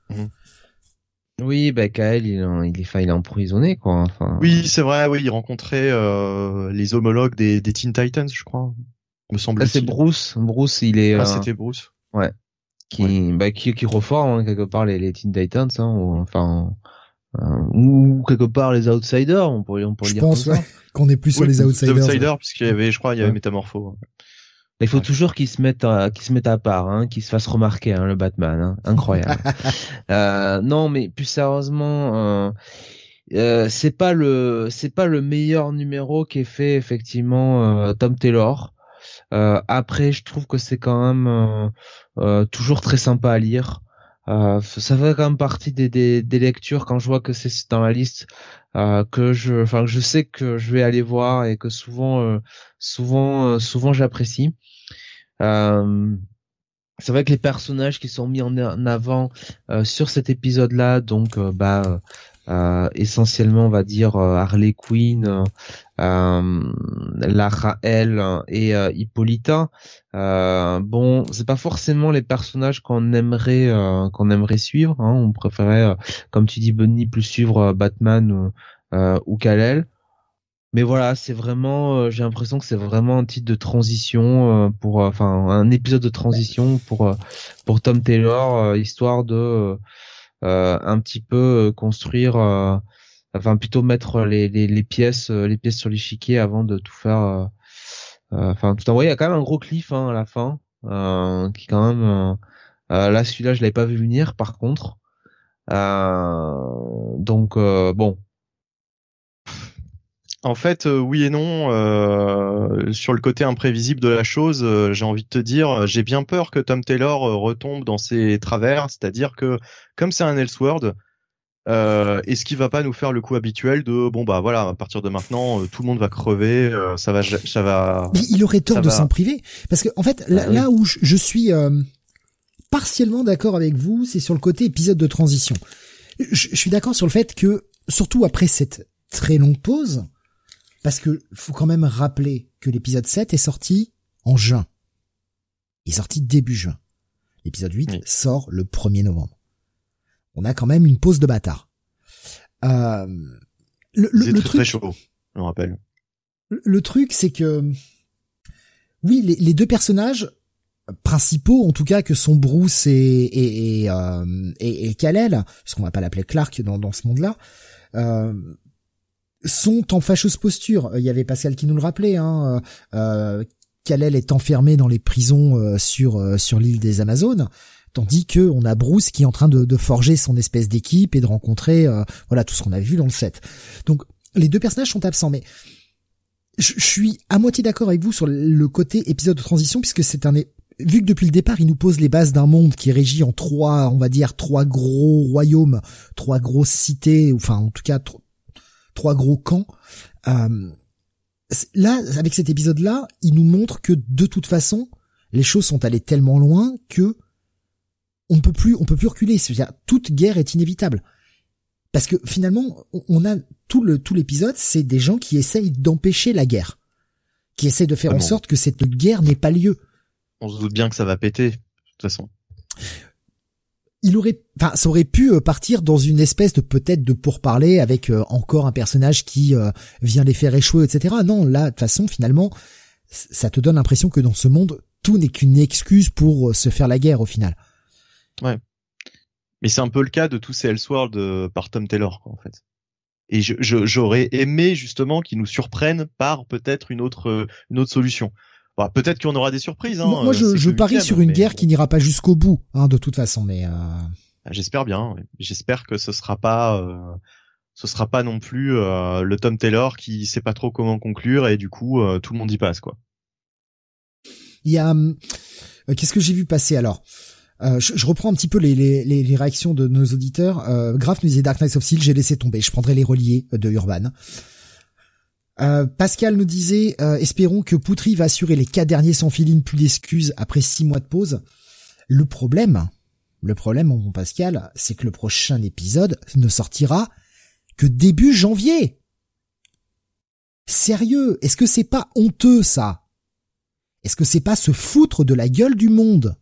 Mmh. Oui, bah Kael, il, il, est, il est emprisonné, quoi. Enfin... Oui, c'est vrai. Oui, il rencontrait euh, les homologues des, des Teen Titans, je crois. Me semble. Là, c'est Bruce. Bruce, il est. Ah, euh, c'était Bruce. Ouais. Qui, bah, qui, qui reforme hein, quelque part les, les Teen Titans, hein, ou, enfin, euh, ou quelque part les Outsiders, on pourrait, on pourrait je dire pense, comme ouais, qu'on est plus sur les Outsiders. Les Outsiders, puisqu'il y avait, je crois, il y avait ouais. Métamorpho. Il faut toujours qu'il se mette à, qu'il se mette à part, hein, qu'il se fasse remarquer, hein, le Batman, hein, incroyable. euh, non, mais plus sérieusement, euh, euh, c'est pas le, c'est pas le meilleur numéro qui est fait effectivement euh, Tom Taylor. Euh, après, je trouve que c'est quand même euh, toujours très sympa à lire. Ça fait quand même partie des, des, des lectures quand je vois que c'est dans la liste euh, que je, enfin je sais que je vais aller voir et que souvent, euh, souvent, euh, souvent j'apprécie. c'est vrai que les personnages qui sont mis en avant sur cet épisode-là, donc bah essentiellement on va dire Harley Quinn, Lara L et Hippolyta. bon, c'est pas forcément les personnages qu'on aimerait qu'on aimerait suivre. Hein. On préférait, comme tu dis, Bunny, plus suivre Batman euh, ou Kalel. Mais voilà, c'est vraiment, euh, j'ai l'impression que c'est vraiment un titre de transition euh, pour, enfin, un épisode de transition pour pour Tom Taylor, histoire de un petit peu construire, enfin plutôt mettre les, les, les pièces les pièces sur l'échiquier avant de tout faire. Enfin, tout envoyer. Il y a quand même un gros cliff hein, à la fin, qui quand même. là, celui-là, je l'avais pas vu venir. Par contre, donc bon, En fait, euh, oui et non. Euh, sur le côté imprévisible de la chose, euh, j'ai envie de te dire, j'ai bien peur que Tom Taylor retombe dans ses travers, c'est-à-dire que comme c'est un Elseworld, est-ce qu'il va pas nous faire le coup habituel de bon bah voilà, à partir de maintenant, tout le monde va crever, ça va, ça va. Mais il aurait tort de s'en priver, parce que en fait, là, bah où je, suis partiellement d'accord avec vous, c'est sur le côté épisode de transition. Je, je suis d'accord sur le fait que, surtout après cette très longue pause, parce que faut quand même rappeler que l'épisode 7 est sorti en juin. Il est sorti début juin. L'épisode 8 sort le 1er novembre. On a quand même une pause de bâtard. Euh, le, le, le truc, très chaud, on rappelle. Le, truc, c'est que oui, les, les, deux personnages principaux, en tout cas, que sont Bruce et et et, euh, et, et Kalel, parce qu'on va pas l'appeler Clark dans, dans ce monde-là, euh, sont en fâcheuse posture. Il y avait Pascal qui nous le rappelait. Hein, euh, Kalel est enfermé dans les prisons euh, sur euh, sur l'île des Amazones, tandis que on a Bruce qui est en train de, de forger son espèce d'équipe et de rencontrer euh, voilà tout ce qu'on avait vu dans le set. Donc les deux personnages sont absents, mais je, suis à moitié d'accord avec vous sur le côté épisode de transition puisque c'est un vu que depuis le départ, il nous pose les bases d'un monde qui est régi en trois, on va dire, trois gros royaumes, trois grosses cités, enfin, en tout cas, trois gros camps. Euh, là, avec cet épisode-là, il nous montre que de toute façon, les choses sont allées tellement loin que on ne peut plus, on peut plus reculer. C'est-à-dire, toute guerre est inévitable. Parce que finalement, on a tout le tout l'épisode, c'est des gens qui essayent d'empêcher la guerre, qui essayent de faire en sorte que cette guerre n'ait pas lieu. On se doute bien que ça va péter, de toute façon il aurait, enfin, ça aurait pu euh, partir dans une espèce de peut-être de pourparler avec euh, encore un personnage qui euh, vient les faire échouer, etc. Non, là, de toute façon, finalement, ça te donne l'impression que dans ce monde, tout n'est qu'une excuse pour se faire la guerre au final. Ouais. Mais c'est un peu le cas de tous ces Elseworlds par Tom Taylor, en fait. Et j'aurais aimé justement qu'ils nous surprennent par peut-être une autre une autre solution. Bah, peut-être qu'on aura des surprises. Hein, moi, je, je parie sur une guerre qui n'ira pas jusqu'au bout, hein, de toute façon. Mais euh... Ah, j'espère bien. J'espère que ce sera pas, euh, ce sera pas non plus euh, le Tom Taylor qui sait pas trop comment conclure et du coup euh, tout le monde y passe quoi. Il y a, qu'est-ce que j'ai vu passer alors? Je, je, reprends un petit peu les, les, les, réactions de nos auditeurs. Graf nous disait Dark Knight of Steel, j'ai laissé tomber. Je prendrai les reliés de Urban. Euh, Pascal nous disait euh, espérons que Poutry va assurer les quatre derniers sans filine plus d'excuses après six mois de pause. Le problème, le problème mon Pascal, c'est que le prochain épisode ne sortira que début janvier. Sérieux, est-ce que c'est pas honteux ça? Est-ce que c'est pas se foutre de la gueule du monde?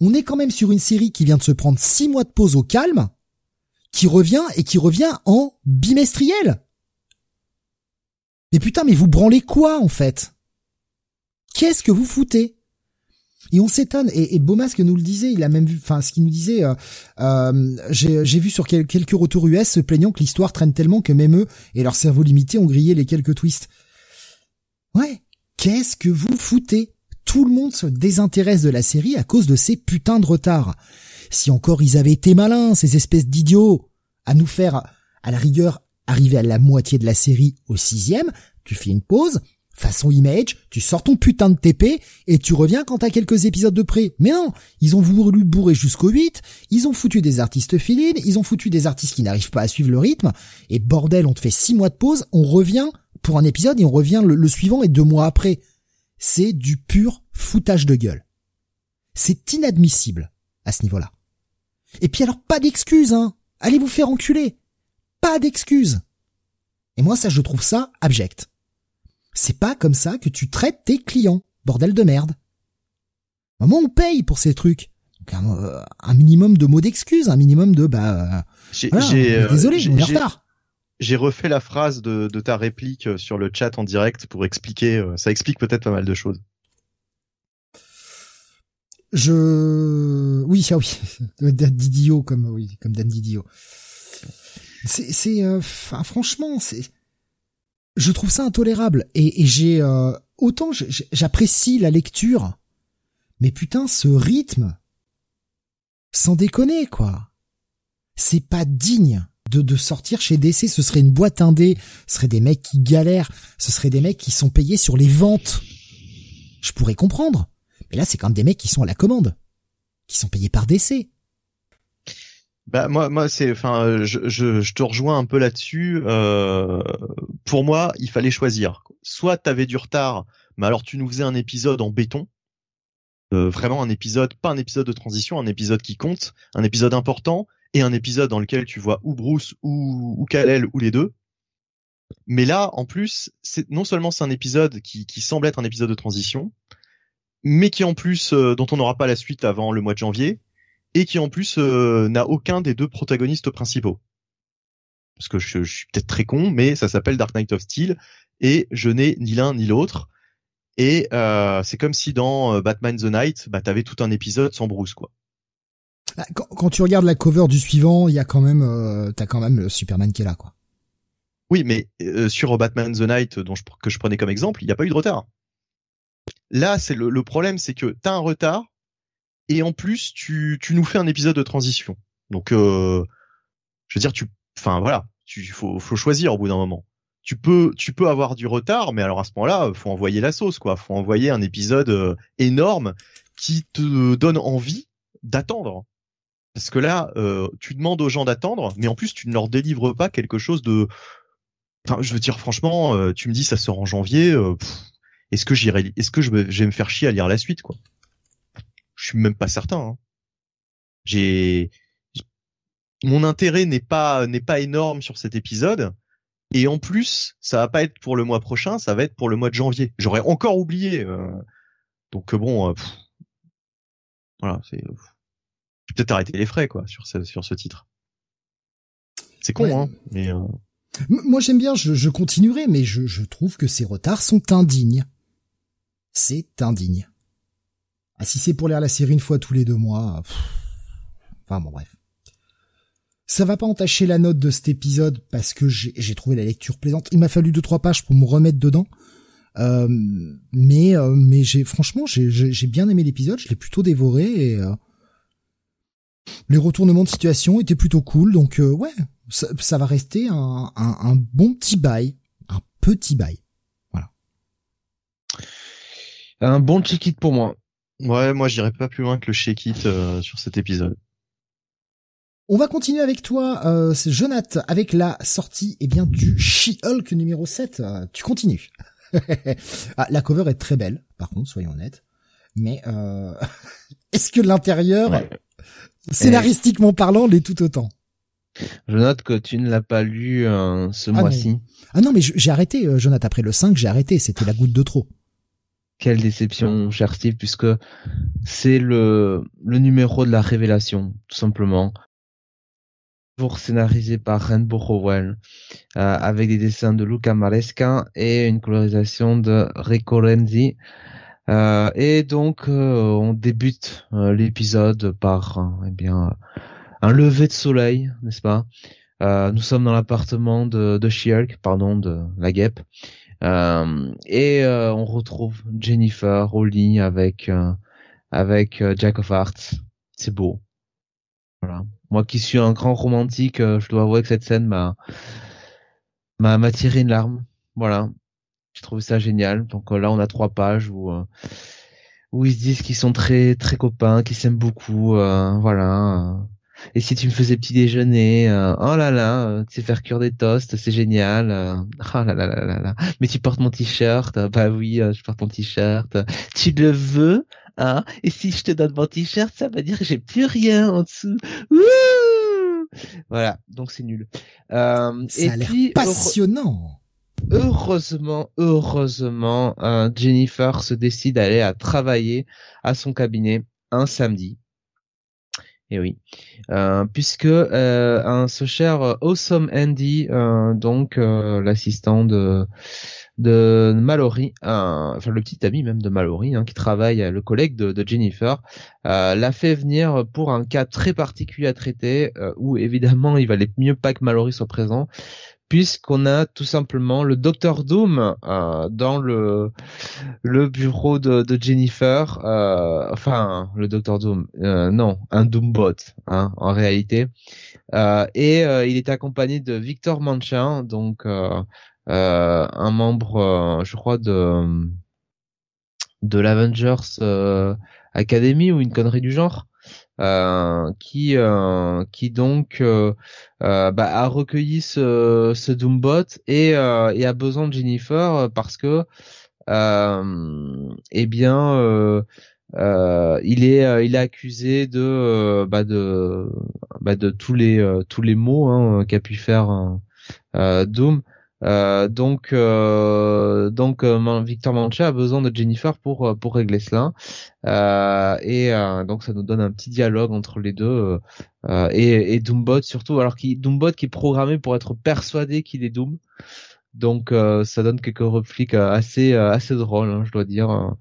On est quand même sur une série qui vient de se prendre six mois de pause au calme, qui revient et qui revient en bimestriel. Mais putain, mais vous branlez quoi en fait? Qu'est-ce que vous foutez? Et on s'étonne. Et, et Beaumasque nous le disait, il a même vu, enfin, ce qu'il nous disait, euh, euh, j'ai vu sur quelques retours US se plaignant que l'histoire traîne tellement que même eux et leur cerveau limité ont grillé les quelques twists. Ouais, qu'est-ce que vous foutez? Tout le monde se désintéresse de la série à cause de ces putains de retards. Si encore ils avaient été malins, ces espèces d'idiots, à nous faire, à la rigueur, Arrivé à la moitié de la série au sixième, tu fais une pause, façon image, tu sors ton putain de TP et tu reviens quand t'as quelques épisodes de près. Mais non, ils ont voulu bourrer jusqu'au 8, ils ont foutu des artistes filines, ils ont foutu des artistes qui n'arrivent pas à suivre le rythme, et bordel, on te fait six mois de pause, on revient pour un épisode et on revient le, le suivant et deux mois après. C'est du pur foutage de gueule. C'est inadmissible à ce niveau-là. Et puis alors pas d'excuses, hein. Allez vous faire enculer pas d'excuses. Et moi, ça, je trouve ça abject. C'est pas comme ça que tu traites tes clients, bordel de merde. Moi, on paye pour ces trucs. Euh, un, minimum de mots d'excuses, un minimum de bah. Euh, désolé, on est en retard. J'ai refait la phrase de, ta réplique euh, sur le chat en direct pour expliquer. Ça explique peut-être pas mal de choses. Je, oui, ah oui, Dan Didio comme oui, comme Dan Didio. C'est, c'est, euh, franchement, c'est, je trouve ça intolérable. Et, j'ai euh, autant j'apprécie la lecture, mais putain, ce rythme, sans déconner quoi, c'est pas digne de, de sortir chez DC. Ce serait une boîte indé, ce serait des mecs qui galèrent, ce serait des mecs qui sont payés sur les ventes. Je pourrais comprendre. Mais là, c'est quand même des mecs qui sont à la commande, qui sont payés par DC. Bah moi, moi c'est, enfin, je, te rejoins un peu là-dessus. Euh, pour moi, il fallait choisir. Soit t'avais du retard, mais alors tu nous faisais un épisode en béton, euh, vraiment un épisode, pas un épisode de transition, un épisode qui compte, un épisode important, et un épisode dans lequel tu vois ou Bruce ou, ou Kal-El ou les deux. Mais là, en plus, c'est non seulement c'est un épisode qui, qui semble être un épisode de transition, mais qui en plus euh, dont on n'aura pas la suite avant le mois de janvier et qui en plus euh, n'a aucun des deux protagonistes principaux. Parce que je, je suis peut-être très con, mais ça s'appelle Dark Knight of Steel et je n'ai ni l'un ni l'autre. Et euh, c'est comme si dans euh, Batman the Night, bah t'avais tout un épisode sans Bruce quoi. Ah, quand, quand, tu regardes la cover du suivant, il y a quand même, euh, t'as quand même le Superman qui est là quoi. Oui, mais euh, sur Batman the Night, dont je, que je prenais comme exemple, il n'y a pas eu de retard. Là, c'est le, le problème, c'est que t'as un retard, et en plus tu, tu nous fais un épisode de transition. Donc euh, je veux dire tu enfin voilà, tu faut faut choisir au bout d'un moment. Tu peux tu peux avoir du retard mais alors à ce moment-là, faut envoyer la sauce quoi, faut envoyer un épisode euh, énorme qui te donne envie d'attendre. Parce que là, euh, tu demandes aux gens d'attendre, mais en plus tu ne leur délivres pas quelque chose de Enfin, je veux dire franchement, euh, tu me dis ça sort en janvier. Euh, est-ce que j'irai, est-ce que je vais, je vais me faire chier à lire la suite quoi je suis même pas certain. Hein. J'ai mon intérêt n'est pas n'est pas énorme sur cet épisode et en plus ça va pas être pour le mois prochain, ça va être pour le mois de janvier. J'aurais encore oublié. Euh... Donc euh, bon, euh, voilà, c'est peut-être arrêter les frais quoi sur ce sur ce titre. C'est con ouais. hein, mais euh... moi j'aime bien, je, je continuerai, mais je, je trouve que ces retards sont indignes. C'est indigne. Ah, si c'est pour lire la série une fois tous les deux mois, enfin bon bref. Ça va pas entacher la note de cet épisode parce que j'ai trouvé la lecture plaisante. Il m'a fallu deux trois pages pour me remettre dedans, euh, mais euh, mais j'ai franchement j'ai bien aimé l'épisode, je l'ai plutôt dévoré et euh, les retournements de situation étaient plutôt cool. Donc euh, ouais, ça, ça, va rester un, un, un bon petit bail, un petit bail. Voilà. Un bon check-it pour moi. Ouais, moi j'irai pas plus loin que le shake it euh, sur cet épisode. On va continuer avec toi, euh, c'est avec la sortie eh bien du She-Hulk numéro 7. Euh, tu continues. ah, la cover est très belle, par contre, soyons honnêtes. Mais euh, est-ce que l'intérieur, ouais. scénaristiquement parlant, l'est tout autant? Je note que tu ne l'as pas lu euh, ce ah mois-ci. Ah non, mais j'ai arrêté, euh, Jonath, après le 5, j'ai arrêté, c'était la goutte de trop. Quelle déception, cher Steve, puisque c'est le, numéro de la révélation, tout simplement. Toujours scénarisé par Rainbow Rowell, euh, avec des dessins de Luca Maresca et une colorisation de Rico Renzi. Euh, et donc, euh, on débute l'épisode par, eh bien, un lever de soleil, n'est-ce pas? Nous sommes dans l'appartement de, de pardon, de la guêpe. Euh, et euh, on retrouve Jennifer au lit avec euh, avec Jack of Hearts. C'est beau. Moi qui suis un grand romantique, je dois avouer que cette scène m'a m'a tiré une larme. Voilà. Je trouve ça génial. Donc là, on a trois pages où où ils se disent qu'ils sont très très copains, qu'ils s'aiment beaucoup. voilà. Et si tu me faisais petit déjeuner, euh, oh là là, euh, tu sais faire cuire des toasts, c'est génial. Euh, oh là là là là là. Mais tu portes mon t-shirt, bah oui, je porte ton t-shirt. Tu le veux, hein Et si je te donne mon t-shirt, ça veut dire que j'ai plus rien en dessous. Ouh voilà, donc c'est nul. Euh, ça et a l'air passionnant. Heureusement, heureusement, euh, Jennifer se décide d'aller à travailler à son cabinet un samedi. Et oui, euh, puisque euh, un ce cher Awesome Andy, euh, donc euh, l'assistant de de Mallory, enfin le petit ami même de Mallory, hein, qui travaille, le collègue de, de Jennifer, l'a fait venir pour un cas très particulier à traiter, où évidemment il valait mieux pas que Mallory soit présent, puisqu'on a tout simplement le Docteur Doom euh, dans le le bureau de, Jennifer, euh, enfin le Docteur Doom, euh, non, un Doombot hein, en réalité, euh, et il est accompagné de Victor Manchin, donc un membre, je crois de de l'Avengers Academy ou une connerie du genre. Euh, qui euh, qui donc euh, bah, a recueilli ce, ce Doombot et, et a besoin de Jennifer parce que eh bien il est il est accusé de bah de bah de tous les tous les maux hein, qu'a pu faire Doom euh, donc, euh, donc euh, Victor Mancha a besoin de Jennifer pour pour régler cela, et donc ça nous donne un petit dialogue entre les deux et, et Doombot surtout, alors qui Doombot qui est programmé pour être persuadé qu'il est Doom. Donc ça donne quelques répliques assez assez drôles, hein, je dois dire.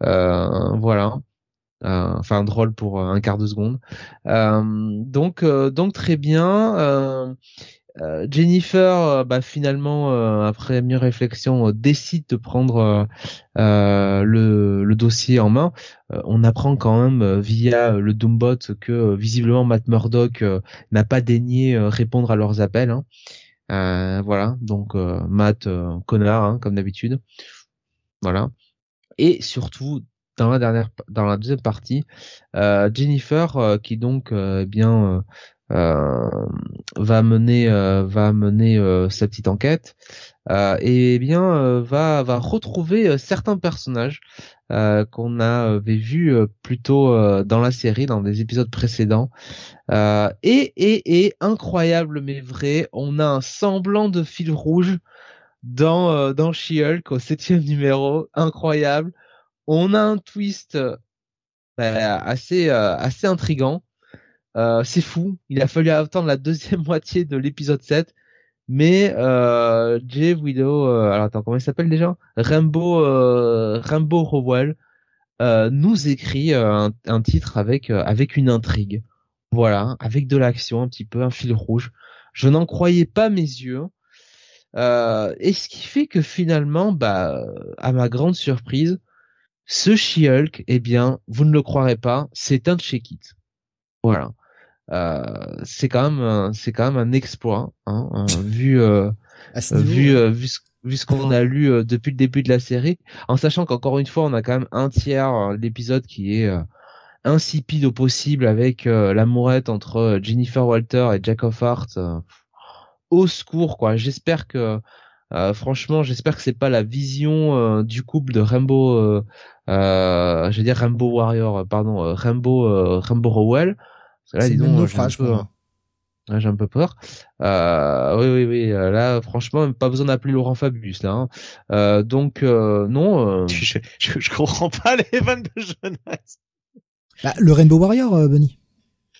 voilà. enfin drôle pour un quart de seconde. donc donc très bien. Euh, Jennifer, euh, bah, finalement, euh, après mieux réflexion, décide de prendre le, le, dossier en main. on apprend quand même via le Doombot que visiblement Matt Murdock n'a pas daigné répondre à leurs appels. Hein. voilà, donc Matt connard hein, comme d'habitude. Voilà. Et surtout, dans la dernière, dans la deuxième partie, Jennifer qui donc eh bien euh, va mener euh, va mener euh, sa petite enquête. Et eh bien va va retrouver certains personnages qu'on avait vus plutôt dans la série dans des épisodes précédents. Et et et incroyable mais vrai on a un semblant de fil rouge dans dans She-Hulk au septième numéro. Incroyable. On a un twist bah, assez assez intrigant euh, c'est fou. Il a fallu attendre la deuxième moitié de l'épisode 7. Mais euh, Jay Widow, euh, alors attends, comment il s'appelle déjà? Rainbow, euh, Rowell euh, nous écrit un, un, titre avec avec une intrigue. Voilà, avec de l'action, un petit peu un fil rouge. Je n'en croyais pas mes yeux. et ce qui fait que finalement, bah, à ma grande surprise, ce She-Hulk, eh bien, vous ne le croirez pas, c'est un check-it. Voilà. Euh, c'est quand même c'est quand même un exploit hein, hein vu euh, vu euh, vu ce, vu ce qu'on a lu depuis le début de la série en sachant qu'encore une fois on a quand même un tiers l'épisode qui est insipide au possible avec l'amourette entre Jennifer Walter et Jack of Hearts au secours quoi. J'espère que franchement j'espère que c'est pas la vision du couple de Rainbow euh, je veux dire Rainbow Warrior pardon Rainbow Rainbow Rowell là, dis donc, j'ai un, peu, j'ai un peu peur. Euh, oui, oui, oui. Euh, là, franchement, pas besoin d'appeler Laurent Fabius là. Hein. Euh, donc euh, non. Je, je, je, comprends pas les vannes de jeunesse. Bah, le Rainbow Warrior, euh, Bunny.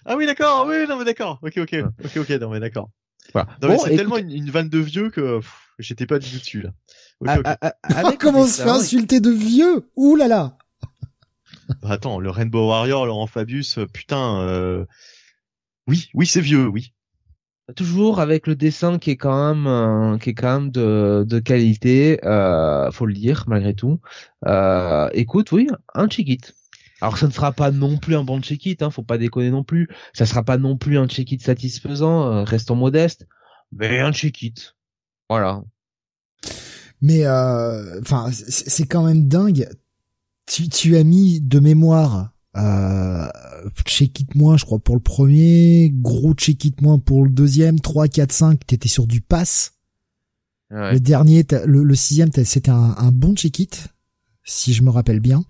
Ah oui, d'accord. Oui, non mais d'accord. Ok, ok, ok, ok. Non mais d'accord. Voilà. bon, c'est tellement une, une, vanne de vieux que j'étais pas du tout dessus là. Okay, ah, ah, ah, comment on se fait insulter de vieux? Ouh là là bah, attends, le Rainbow Warrior, Laurent Fabius, euh, putain, euh... oui, oui, c'est vieux, oui. Toujours avec le dessin qui est quand même, euh, qui est quand même de, de qualité, euh, faut le dire malgré tout. Euh, écoute, oui, un check Alors ça ne sera pas non plus un bon check-it, hein, faut pas déconner non plus. Ça sera pas non plus un check-it satisfaisant, euh, restons modestes, mais un check-it. Voilà. Mais enfin, c'est quand même dingue tu, tu as mis de mémoire euh, check it moins je crois pour le premier, gros check it moins pour le deuxième, 3, 4, 5, t'étais sur du pass. Le dernier, le, le sixième, c'était un, un, bon check it, si je me rappelle bien.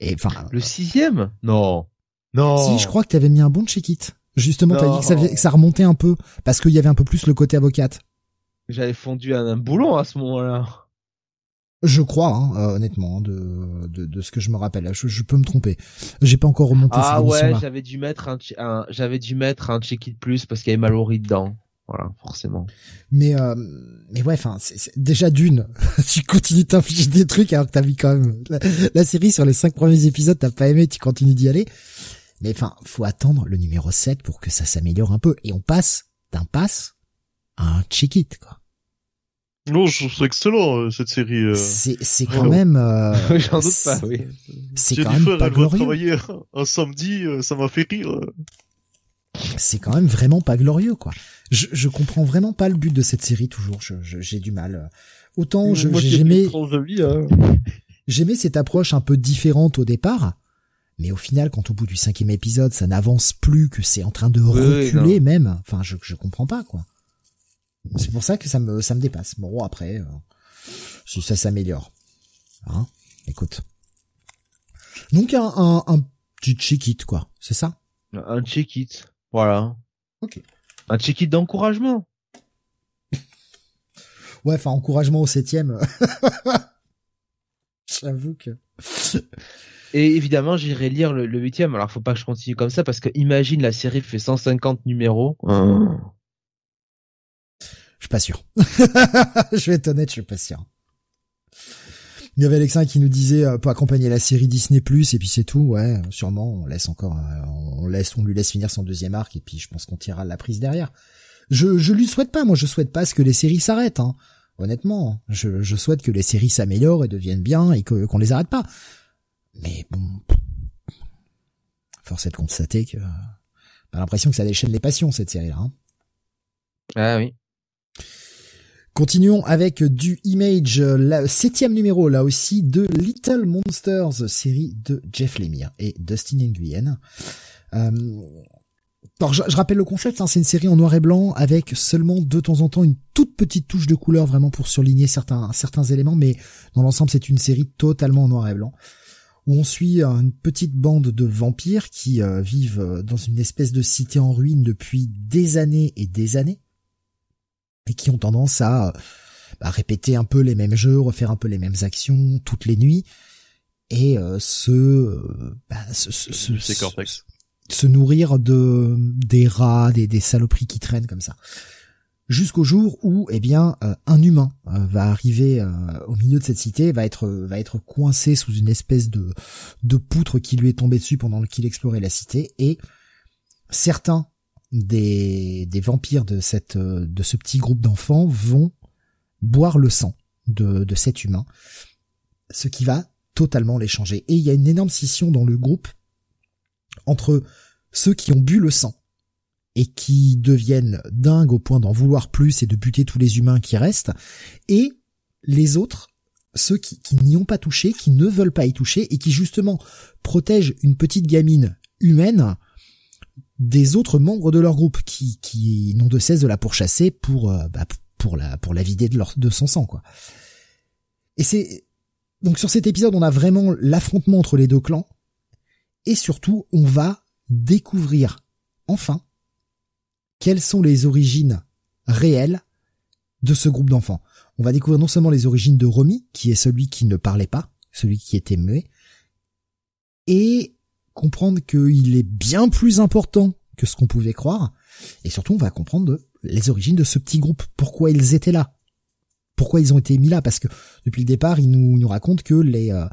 Et enfin. Le sixième? Non. Non. Si, je crois que t'avais mis un bon check it. Justement, t'as dit que ça, que ça, remontait un peu parce qu'il y avait un peu plus le côté avocate. J'avais fondu un, un boulon à ce moment-là. Je crois, hein, euh, honnêtement, de, de, de, ce que je me rappelle. Je, je peux me tromper. J'ai pas encore remonté ah ouais, j'avais dû mettre un, un j'avais dû mettre un check it plus parce qu'il y avait Mallory dedans. Voilà, forcément. Mais euh, mais ouais, enfin, déjà d'une, tu continues t'infliger des trucs alors que t'as vu quand même la, série sur les cinq premiers épisodes, t'as pas aimé, tu continues d'y aller. Mais enfin, faut attendre le numéro 7 pour que ça s'améliore un peu. Et on passe d'un pass un check it quoi. Non, je trouve ça excellent euh, cette série. Euh... C'est c'est quand même. Euh, J'en doute pas, oui. C'est quand même pas glorieux. travailler un samedi, euh, ça m'a fait rire. C'est quand même vraiment pas glorieux quoi. Je je comprends vraiment pas le but de cette série toujours. Je j'ai du mal. Autant je j'aimais hein. j'aimais cette approche un peu différente au départ. Mais au final, quand au bout du cinquième épisode, ça n'avance plus, que c'est en train de reculer même, enfin, je, je comprends pas, quoi. C'est pour ça que ça me, ça me dépasse. Bon, après, euh, si ça s'améliore. Hein Écoute. Donc, un, un, un petit check-it, quoi. C'est ça? Un check-it. Voilà. Ok. Un check-it d'encouragement. ouais, enfin, encouragement au septième. J'avoue que... Et évidemment, j'irai lire le, huitième. Alors, faut pas que je continue comme ça parce que imagine la série fait 150 numéros. Mmh. Je suis pas sûr. je vais être honnête, je suis pas sûr. Il y avait Alexin qui nous disait euh, pour accompagner la série Disney Plus et puis c'est tout. Ouais, sûrement. On laisse encore, euh, on laisse, on lui laisse finir son deuxième arc et puis je pense qu'on tirera la prise derrière. Je, je lui souhaite pas. Moi, je souhaite pas ce que les séries s'arrêtent. Hein. Honnêtement, je, je souhaite que les séries s'améliorent et deviennent bien et que qu'on les arrête pas. Mais bon, force est de constater que, j'ai l'impression que ça déchaîne les passions cette série-là. Hein. Ah oui. Continuons avec du Image, le septième numéro là aussi de Little Monsters, série de Jeff Lemire et Dustin Nguyen. Euh, alors je, rappelle le concept, hein, c'est une série en noir et blanc avec seulement de temps en temps une toute petite touche de couleur vraiment pour surligner certains certains éléments, mais dans l'ensemble c'est une série totalement en noir et blanc où on suit une petite bande de vampires qui euh, vivent dans une espèce de cité en ruine depuis des années et des années et qui ont tendance à bah, répéter un peu les mêmes jeux, refaire un peu les mêmes actions toutes les nuits. Et euh, se, bah, se, se, se, nourrir de des rats, des, des saloperies qui traînent comme ça. Jusqu'au jour où, eh bien, euh, un humain euh, va arriver au milieu de cette cité, va être va être coincé sous une espèce de de poutre qui lui est tombée dessus pendant qu'il explorait la cité, et certains des, des vampires de cette de ce petit groupe d'enfants vont boire le sang de, de cet humain, ce qui va totalement les changer. Et il y a une énorme scission dans le groupe entre ceux qui ont bu le sang et qui deviennent dingues au point d'en vouloir plus et de buter tous les humains qui restent, et les autres, ceux qui, qui n'y ont pas touché, qui ne veulent pas y toucher, et qui justement protègent une petite gamine humaine des autres membres de leur groupe qui, qui n'ont de cesse de la pourchasser pour euh, bah, pour la pour la vider de leur de son sang quoi. Et c'est donc sur cet épisode on a vraiment l'affrontement entre les deux clans et surtout on va découvrir enfin quelles sont les origines réelles de ce groupe d'enfants. On va découvrir non seulement les origines de Romy qui est celui qui ne parlait pas, celui qui était muet et comprendre qu'il est bien plus important que ce qu'on pouvait croire, et surtout on va comprendre les origines de ce petit groupe, pourquoi ils étaient là, pourquoi ils ont été mis là, parce que depuis le départ ils nous, nous racontent que les euh,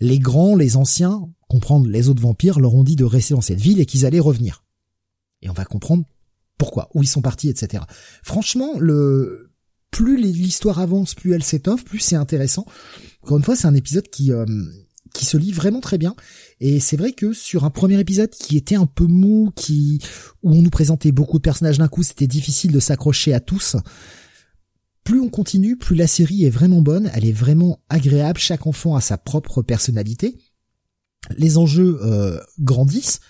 les grands, les anciens, comprendre les autres vampires, leur ont dit de rester dans cette ville et qu'ils allaient revenir. Et on va comprendre pourquoi, où ils sont partis, etc. Franchement, le plus l'histoire avance, plus elle s'étoffe, plus c'est intéressant. Encore une fois, c'est un épisode qui euh, qui se lit vraiment très bien. Et c'est vrai que sur un premier épisode qui était un peu mou, qui où on nous présentait beaucoup de personnages d'un coup, c'était difficile de s'accrocher à tous. Plus on continue, plus la série est vraiment bonne, elle est vraiment agréable, chaque enfant a sa propre personnalité. Les enjeux euh, grandissent.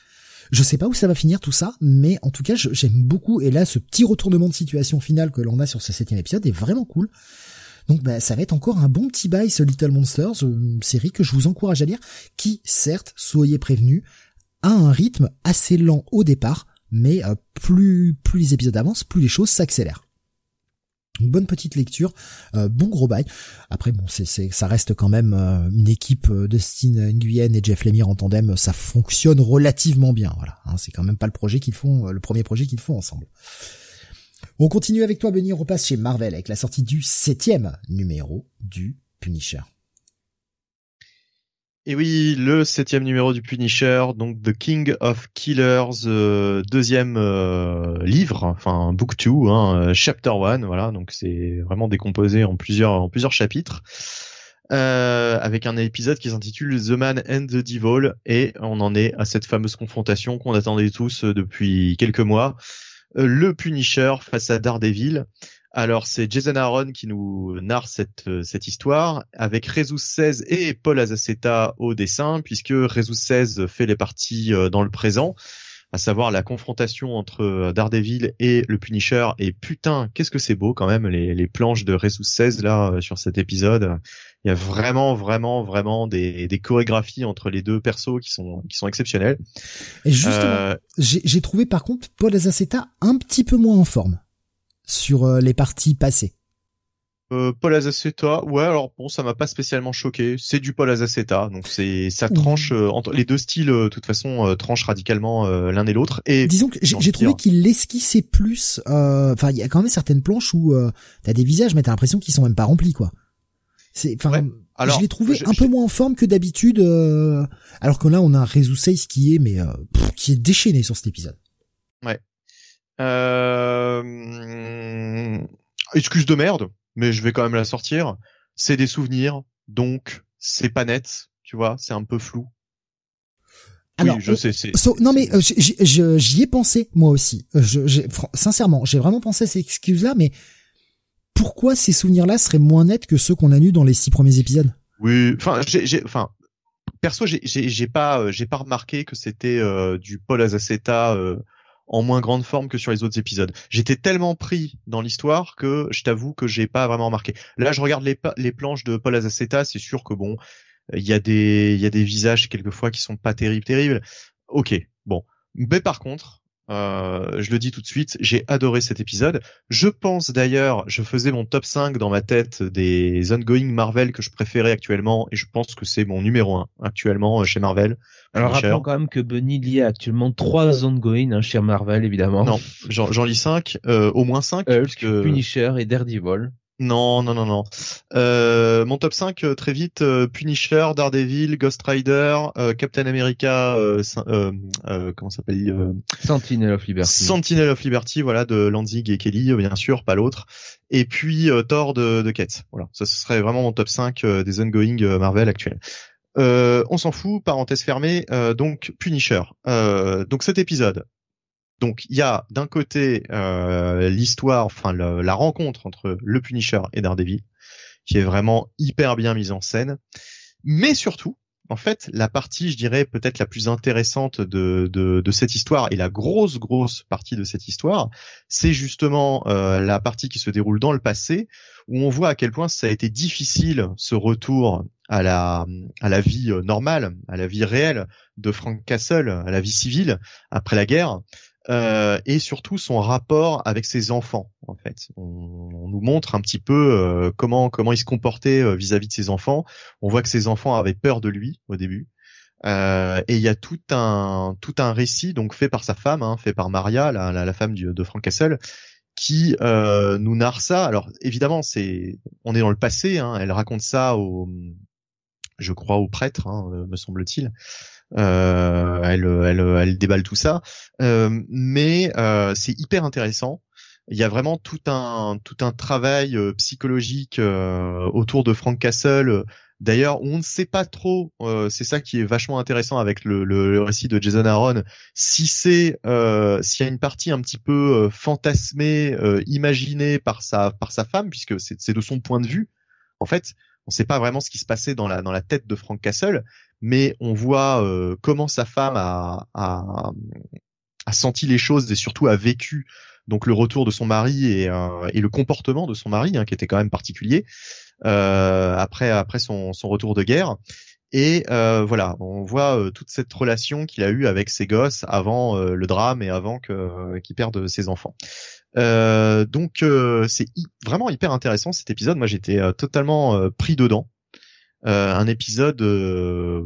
Je sais pas où ça va finir tout ça, mais en tout cas j'aime beaucoup. Et là, ce petit retournement de situation final que l'on a sur ce septième épisode est vraiment cool. Donc bah, ça va être encore un bon petit bail ce Little Monsters, une série que je vous encourage à lire, qui certes, soyez prévenus, a un rythme assez lent au départ, mais euh, plus plus les épisodes avancent, plus les choses s'accélèrent. Bonne petite lecture, euh, bon gros bail. Après bon, c'est ça reste quand même euh, une équipe de Steve Nguyen et Jeff Lemire en tandem, ça fonctionne relativement bien. Voilà, hein, c'est quand même pas le projet qu'ils font, le premier projet qu'ils font ensemble. On continue avec toi, Benny, on repasse chez Marvel avec la sortie du septième numéro du Punisher. Et oui, le septième numéro du Punisher, donc The King of Killers, euh, deuxième euh, livre, enfin book 2, hein, euh, chapter 1, voilà, donc c'est vraiment décomposé en plusieurs en plusieurs chapitres. avec un épisode qui s'intitule The Man and the Devil et on en est à cette fameuse confrontation qu'on attendait tous depuis quelques mois. Le Punisher face à Daredevil. Alors c'est Jason Aaron qui nous narre cette, euh, cette histoire avec Rezus 16 et Paul Azaceta au dessin puisque Rezus 16 fait les parties euh, dans le présent à savoir la confrontation entre euh, Daredevil et le Punisher. Et putain qu'est-ce que c'est beau quand même les, les planches de Rezus 16 là sur cet épisode. Il y a vraiment vraiment vraiment des, des chorégraphies entre les deux persos qui sont qui sont exceptionnelles. Et justement j'ai trouvé par contre Paul Azaceta un petit peu moins en forme sur euh, les parties passées. Euh, Paul Azaceta, ouais, alors bon, ça m'a pas spécialement choqué. C'est du Paul Azaceta, donc c'est ça tranche euh, entre les deux styles. De toute façon, tranchent radicalement l'un et l'autre. Et disons que j'ai trouvé qu'il l'esquissait plus. Enfin, il y a quand même certaines planches où t'as des visages, mais t'as l'impression qu'ils sont même pas remplis, quoi. C'est, enfin, je l'ai trouvé un peu moins en forme que d'habitude. alors que là, on a un Rezu 16 qui est, mais qui est déchaîné sur cet épisode. Ouais. Euh... Excuse de merde, mais je vais quand même la sortir. C'est des souvenirs, donc c'est pas net, tu vois, c'est un peu flou. Alors, oui, je sais, c'est, non mais euh, j'y ai pensé moi aussi. Euh, je, sincèrement, j'ai vraiment pensé à ces excuses-là, mais pourquoi ces souvenirs-là seraient moins nets que ceux qu'on a nus dans les six premiers épisodes? Oui, enfin, j'ai, enfin, perso, j'ai pas, euh, j'ai pas remarqué que c'était du Paul Azaceta en moins grande forme que sur les autres épisodes. J'étais tellement pris dans l'histoire que je t'avoue que j'ai pas vraiment remarqué. Là, je regarde les, planches de Paul Azaceta, c'est sûr que bon, il y a des il y a des visages quelquefois qui sont pas terribles terribles. OK, bon. Mais par contre, euh, je le dis tout de suite, j'ai adoré cet épisode. Je pense d'ailleurs, je faisais mon top 5 dans ma tête des ongoing Marvel que je préférais actuellement, et je pense que c'est mon numéro 1 actuellement euh, chez Marvel. Alors rappelons quand même que Bunny lit actuellement trois ongoing hein, chez Marvel, évidemment. Non, j'en lis 5, euh, au moins 5. puisque... Punisher et Daredevil. Non, non, non, non. Euh, mon top 5, euh, très vite, euh, Punisher, Daredevil, Ghost Rider, Captain America, comment s'appelle Sentinel of Liberty. Sentinel of Liberty, voilà, de Lanzig et Kelly, bien sûr, pas l'autre. Et puis Thor de, de Kate. Voilà, ça ce serait vraiment mon top 5 des ongoing Marvel actuels. on s'en fout, parenthèse fermée. donc Punisher. donc cet épisode, donc il y a d'un côté euh, l'histoire, enfin la rencontre entre le Punisher et Daredevil, qui est vraiment hyper bien mise en scène, mais surtout, en fait, la partie, je dirais peut-être la plus intéressante de, de, cette histoire et la grosse grosse partie de cette histoire, c'est justement euh, la partie qui se déroule dans le passé, où on voit à quel point ça a été difficile ce retour à la à la vie euh, normale, à la vie réelle de Frank Castle, à la vie civile après la guerre. Euh, et surtout son rapport avec ses enfants. En fait, on, nous montre un petit peu euh, comment comment il se comportait euh, vis-à-vis de ses enfants. On voit que ses enfants avaient peur de lui au début. et il y a tout un tout un récit donc fait par sa femme, hein, fait par Maria, la, la, femme de Frank Castle, qui nous narre ça. Alors évidemment, c'est on est dans le passé. Hein, elle raconte ça au, je crois, au prêtre, hein, me semble-t-il. Euh, elle, elle, elle déballe tout ça, euh, mais euh, c'est hyper intéressant. Il y a vraiment tout un tout un travail psychologique autour de Frank Castle. D'ailleurs, on ne sait pas trop. c'est ça qui est vachement intéressant avec le, le, récit de Jason Aaron. Si c'est s'il y a une partie un petit peu fantasmée, imaginée par sa par sa femme, puisque c'est de son point de vue. En fait, on sait pas vraiment ce qui se passait dans la tête de Frank Castle, mais on voit euh, comment sa femme a, senti les choses et surtout a vécu donc le retour de son mari et, euh, le comportement de son mari hein, qui était quand même particulier euh, après son, retour de guerre. Et euh, voilà, on voit euh, toute cette relation qu'il a eue avec ses gosses avant le drame et avant que qu'il perde ses enfants. Donc c'est vraiment hyper intéressant cet épisode. Moi j'étais totalement pris dedans. Euh, un épisode euh,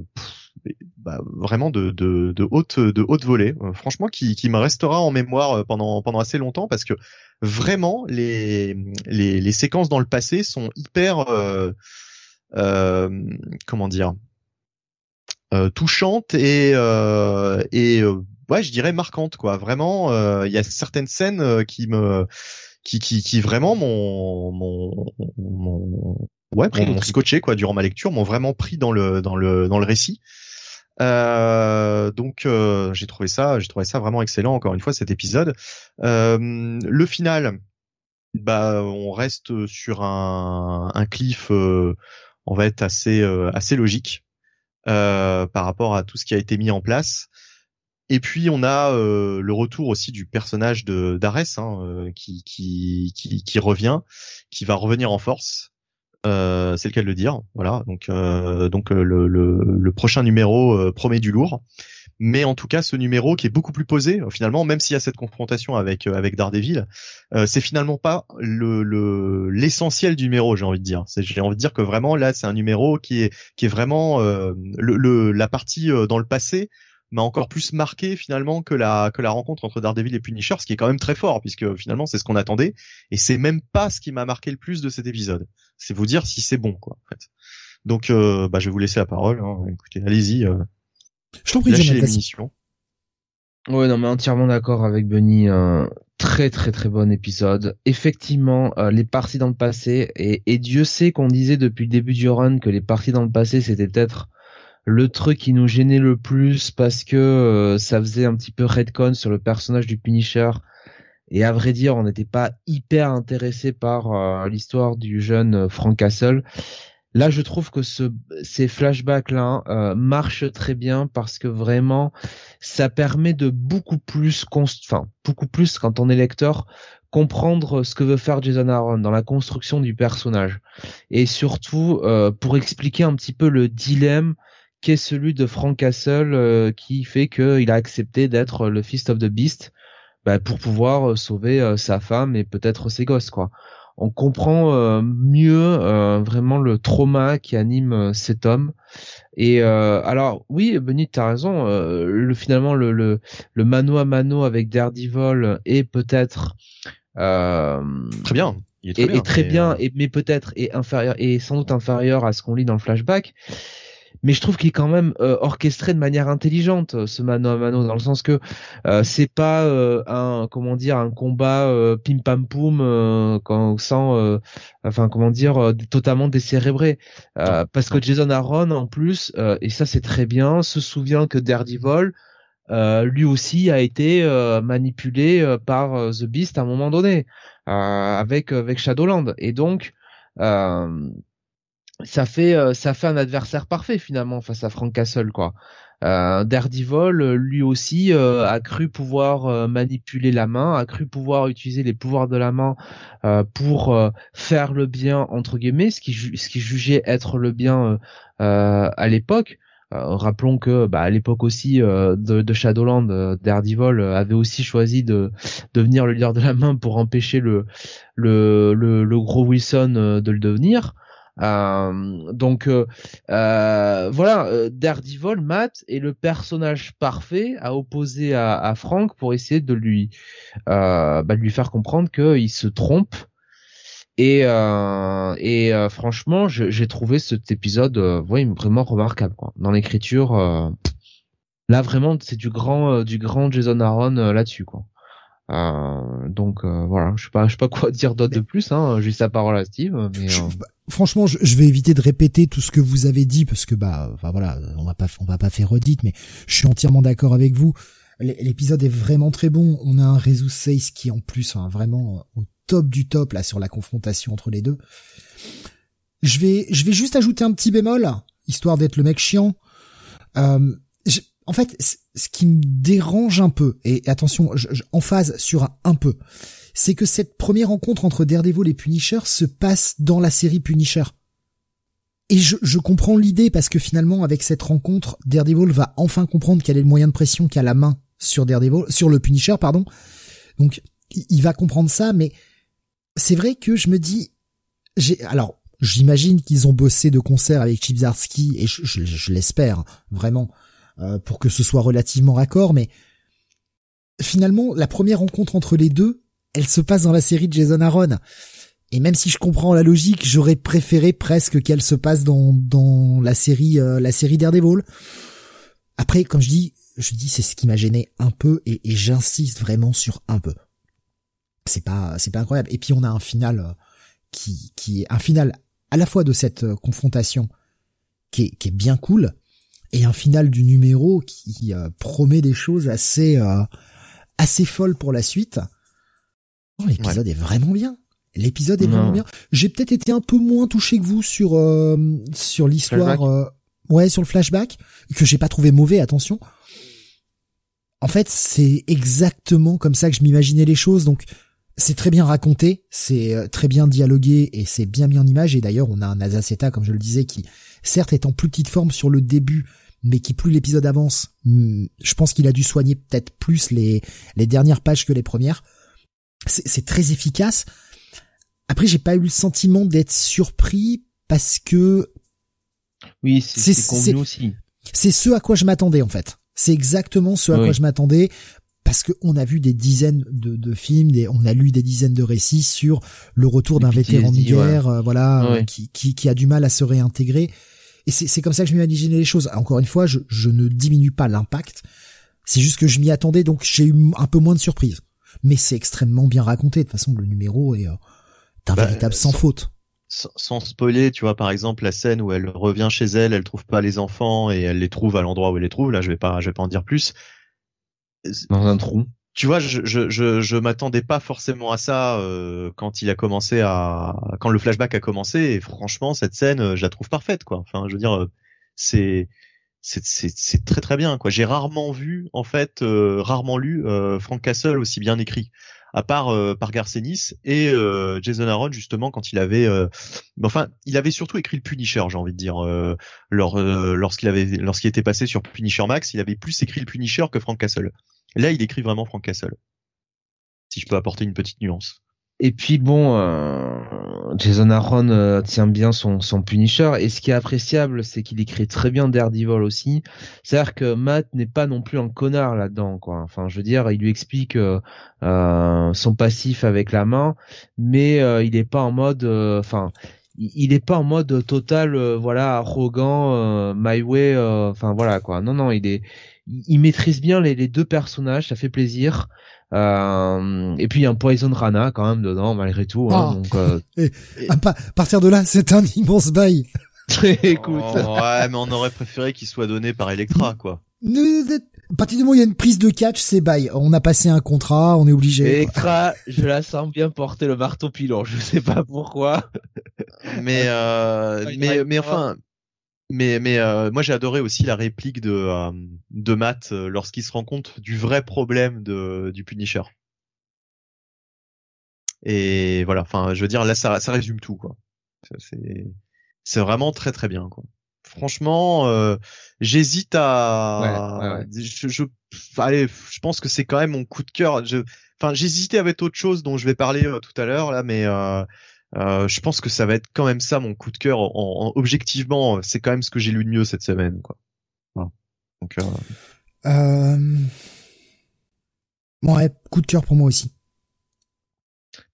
bah, vraiment de, de, de, haute de haute volée, euh, franchement qui, qui me restera en mémoire pendant pendant assez longtemps parce que vraiment les les, les séquences dans le passé sont hyper comment dire touchante et et ouais, je dirais marquante quoi. Vraiment, il y a certaines scènes qui me qui qui qui vraiment mon mon, mon ouais m'ont scotché quoi durant ma lecture, m'ont vraiment pris dans le dans le dans le récit. Euh, donc euh, j'ai trouvé ça, j'ai trouvé ça vraiment excellent encore une fois cet épisode. Euh, le final, bah on reste sur un, un cliff, euh, on va être assez assez logique par rapport à tout ce qui a été mis en place. Et puis on a le retour aussi du personnage de d'Ares hein, qui, qui, qui qui revient, qui va revenir en force. Euh, c'est le cas de le dire. Voilà, donc euh, donc euh, le, le, le, prochain numéro promet du lourd, mais en tout cas ce numéro qui est beaucoup plus posé finalement, même s'il y a cette confrontation avec avec Daredevil, c'est finalement pas le l'essentiel du numéro, j'ai envie de dire. J'ai envie de dire que vraiment là c'est un numéro qui est qui est vraiment le, la partie dans le passé m'a encore plus marqué finalement que la que la rencontre entre Daredevil et Punisher, ce qui est quand même très fort puisque finalement c'est ce qu'on attendait et c'est même pas ce qui m'a marqué le plus de cet épisode. C'est vous dire si c'est bon quoi en fait. Donc euh, bah je vais vous laisser la parole. Hein. Écoutez, allez-y. Euh, je t'en prie, lâchez l'émission. Ouais, non, mais entièrement d'accord avec Benny. Un très très très bon épisode. Effectivement, euh, les parties dans le passé et, et Dieu sait qu'on disait depuis le début du run que les parties dans le passé c'était peut-être le truc qui nous gênait le plus parce que euh, ça faisait un petit peu redcon sur le personnage du Punisher. Et à vrai dire, on n'était pas hyper intéressé par euh, l'histoire du jeune euh, Frank Castle. Là, je trouve que ce, ces flashbacks-là marchent très bien parce que vraiment, ça permet de beaucoup plus, enfin, beaucoup plus quand on est lecteur, comprendre ce que veut faire Jason Aaron dans la construction du personnage et surtout pour expliquer un petit peu le dilemme qui est celui de Frank Castle euh, qui fait qu'il a accepté d'être le Fist of the Beast bah, pour pouvoir euh, sauver euh, sa femme et peut-être ses gosses quoi. On comprend mieux vraiment le trauma qui anime cet homme. Et alors oui, Benny, t'as raison. le finalement le, le, le mano à mano avec Daredevil est peut-être très bien. Il est très et, bien, très mais... bien, et, mais peut-être est inférieur et sans doute inférieur à ce qu'on lit dans le flashback mais je trouve qu'il est quand même euh, orchestré de manière intelligente euh, ce mano à mano dans le sens que euh, c'est pas un comment dire un combat pim pam poum quand sans enfin comment dire totalement décérébré. Parce que Jason Aaron en plus et ça c'est très bien se souvient que Daredevil lui aussi a été manipulé par The Beast à un moment donné avec avec Shadowland. Et donc ça fait euh, ça fait un adversaire parfait finalement face à Frank Castle quoi. Euh, Daredevil lui aussi euh, a cru pouvoir euh, manipuler la main, a cru pouvoir utiliser les pouvoirs de la main pour faire le bien entre guillemets, ce qui ce qui jugeait être le bien à l'époque. rappelons que bah, à l'époque aussi de, de, Shadowland, Daredevil avait aussi choisi de devenir le leader de la main pour empêcher le, le, le gros Wilson de le devenir. Euh, donc euh, euh, voilà, Daredevil, Matt est le personnage parfait à opposer à, à Frank pour essayer de lui bah, lui faire comprendre qu'il se trompe. Et, et franchement, j'ai trouvé cet épisode ouais, vraiment remarquable quoi. Dans l'écriture, là vraiment c'est du grand du grand Jason Aaron là-dessus quoi. Euh, donc euh, voilà, je sais pas, je sais pas quoi dire d'autre de plus. Hein, juste la parole à Steve. Mais, euh, bah, franchement, je, vais éviter de répéter tout ce que vous avez dit parce que bah, enfin voilà, on va pas, on va pas faire redite, mais je suis entièrement d'accord avec vous. L'épisode est vraiment très bon. On a un réseau 16 qui en plus, hein, vraiment au top du top là sur la confrontation entre les deux. Je vais, je vais juste ajouter un petit bémol, histoire d'être le mec chiant. Euh, en fait, ce qui me dérange un peu, et attention, en phase sur un, peu, c'est que cette première rencontre entre Daredevil et Punisher se passe dans la série Punisher. Et je, comprends l'idée parce que finalement, avec cette rencontre, Daredevil va enfin comprendre quel est le moyen de pression qu'a la main sur Daredevil, sur le Punisher, pardon. Donc, il va comprendre ça, mais c'est vrai que je me dis, j'ai, alors, j'imagine qu'ils ont bossé de concert avec Chip et je, je l'espère, vraiment. Euh, pour que ce soit relativement raccord, mais finalement, la première rencontre entre les deux, elle se passe dans la série de Jason Aaron. Et même si je comprends la logique, j'aurais préféré presque qu'elle se passe dans, dans la série euh, la série Daredevil. Après, comme je dis, je dis c'est ce qui m'a gêné un peu et, et j'insiste vraiment sur un peu. C'est pas c'est pas incroyable. Et puis on a un final euh, qui qui est un final à la fois de cette euh, confrontation qui est, qui est bien cool et un final du numéro qui euh, promet des choses assez assez folles pour la suite. Oh, l'épisode est vraiment bien. L'épisode est vraiment bien. J'ai peut-être été un peu moins touché que vous sur sur l'histoire ouais sur le flashback que j'ai pas trouvé mauvais attention en fait, c'est exactement comme ça que je m'imaginais les choses. Donc, c'est très bien raconté, c'est euh, très bien dialogué et c'est bien mis en image. Et d'ailleurs, on a un Azaceta, comme je le disais, qui certes est en plus petite forme sur le début, mais qui plus l'épisode avance, hmm, je pense qu'il a dû soigner peut-être plus les, les dernières pages que les premières. C'est très efficace. Après, j'ai pas eu le sentiment d'être surpris parce que oui, c'est aussi. C'est ce à quoi je m'attendais en fait. C'est exactement ce à quoi je m'attendais parce qu'on a vu des dizaines de, de films, des, on a lu des dizaines de récits sur le retour d'un vétéran de guerre, euh, voilà, euh, qui, qui, qui, a du mal à se réintégrer. Et c'est comme ça que je m'imaginais les choses. Encore une fois, je, je ne diminue pas l'impact. C'est juste que je m'y attendais, donc j'ai eu un peu moins de surprise. Mais c'est extrêmement bien raconté. De toute façon, le numéro est, euh, un bah, véritable sans, faute. Sans, spoiler, tu vois, par exemple, la scène où elle revient chez elle, elle trouve pas les enfants et elle les trouve à l'endroit où elle les trouve. Là, je vais pas, je vais pas en dire plus dans un trou. Tu vois, je je je, je m'attendais pas forcément à ça euh, quand il a commencé à quand le flashback a commencé. Et franchement, cette scène, euh, je la trouve parfaite, quoi. Enfin, je veux dire, c'est c'est très très bien, quoi. J'ai rarement vu, en fait, rarement lu Frank Castle aussi bien écrit à part par Garcenis et Jason Aaron justement quand il avait enfin il avait surtout écrit le Punisher j'ai envie de dire lorsqu'il avait lorsqu'il était passé sur Punisher Max il avait plus écrit le Punisher que Frank Castle Là, il écrit vraiment Frank Castle. Si je peux apporter une petite nuance. Et puis bon, euh, Jason Aaron euh, tient bien son, son Punisher. Et ce qui est appréciable, c'est qu'il écrit très bien Daredevil aussi. C'est-à-dire que Matt n'est pas non plus un connard là-dedans, quoi. Enfin, je veux dire, il lui explique euh, son passif avec la main, mais il n'est pas en mode, enfin, il n'est pas en mode total, voilà, arrogant, my way, enfin voilà quoi. Non, non, il est, il, maîtrise bien les, deux personnages, ça fait plaisir. Euh, et puis il y a un Poison Rana quand même dedans malgré tout. Hein, ah. donc, euh, et, à, partir de là, c'est un immense bail. Écoute. Oh, ouais, mais on aurait préféré qu'il soit donné par Electra, quoi. À partir du moment où il y a une prise de catch, c'est bail. On a passé un contrat, on est obligé. Electra, je la sens bien porter le marteau pilon. Je sais pas pourquoi. Mais euh, mais mais enfin, mais mais euh, moi j'ai adoré aussi la réplique de euh, de Matt euh, lorsqu'il se rend compte du vrai problème de du Punisher. Et voilà, enfin je veux dire là ça ça résume tout quoi. C'est c'est vraiment très très bien quoi. Franchement, j'hésite à Je, je allez, je pense que c'est quand même mon coup de cœur. Je enfin j'hésitais avec autre chose dont je vais parler tout à l'heure là mais euh, je pense que ça va être quand même ça mon coup de cœur. En, objectivement, c'est quand même ce que j'ai lu de mieux cette semaine, quoi. Donc, euh... Euh... ouais, coup de cœur pour moi aussi.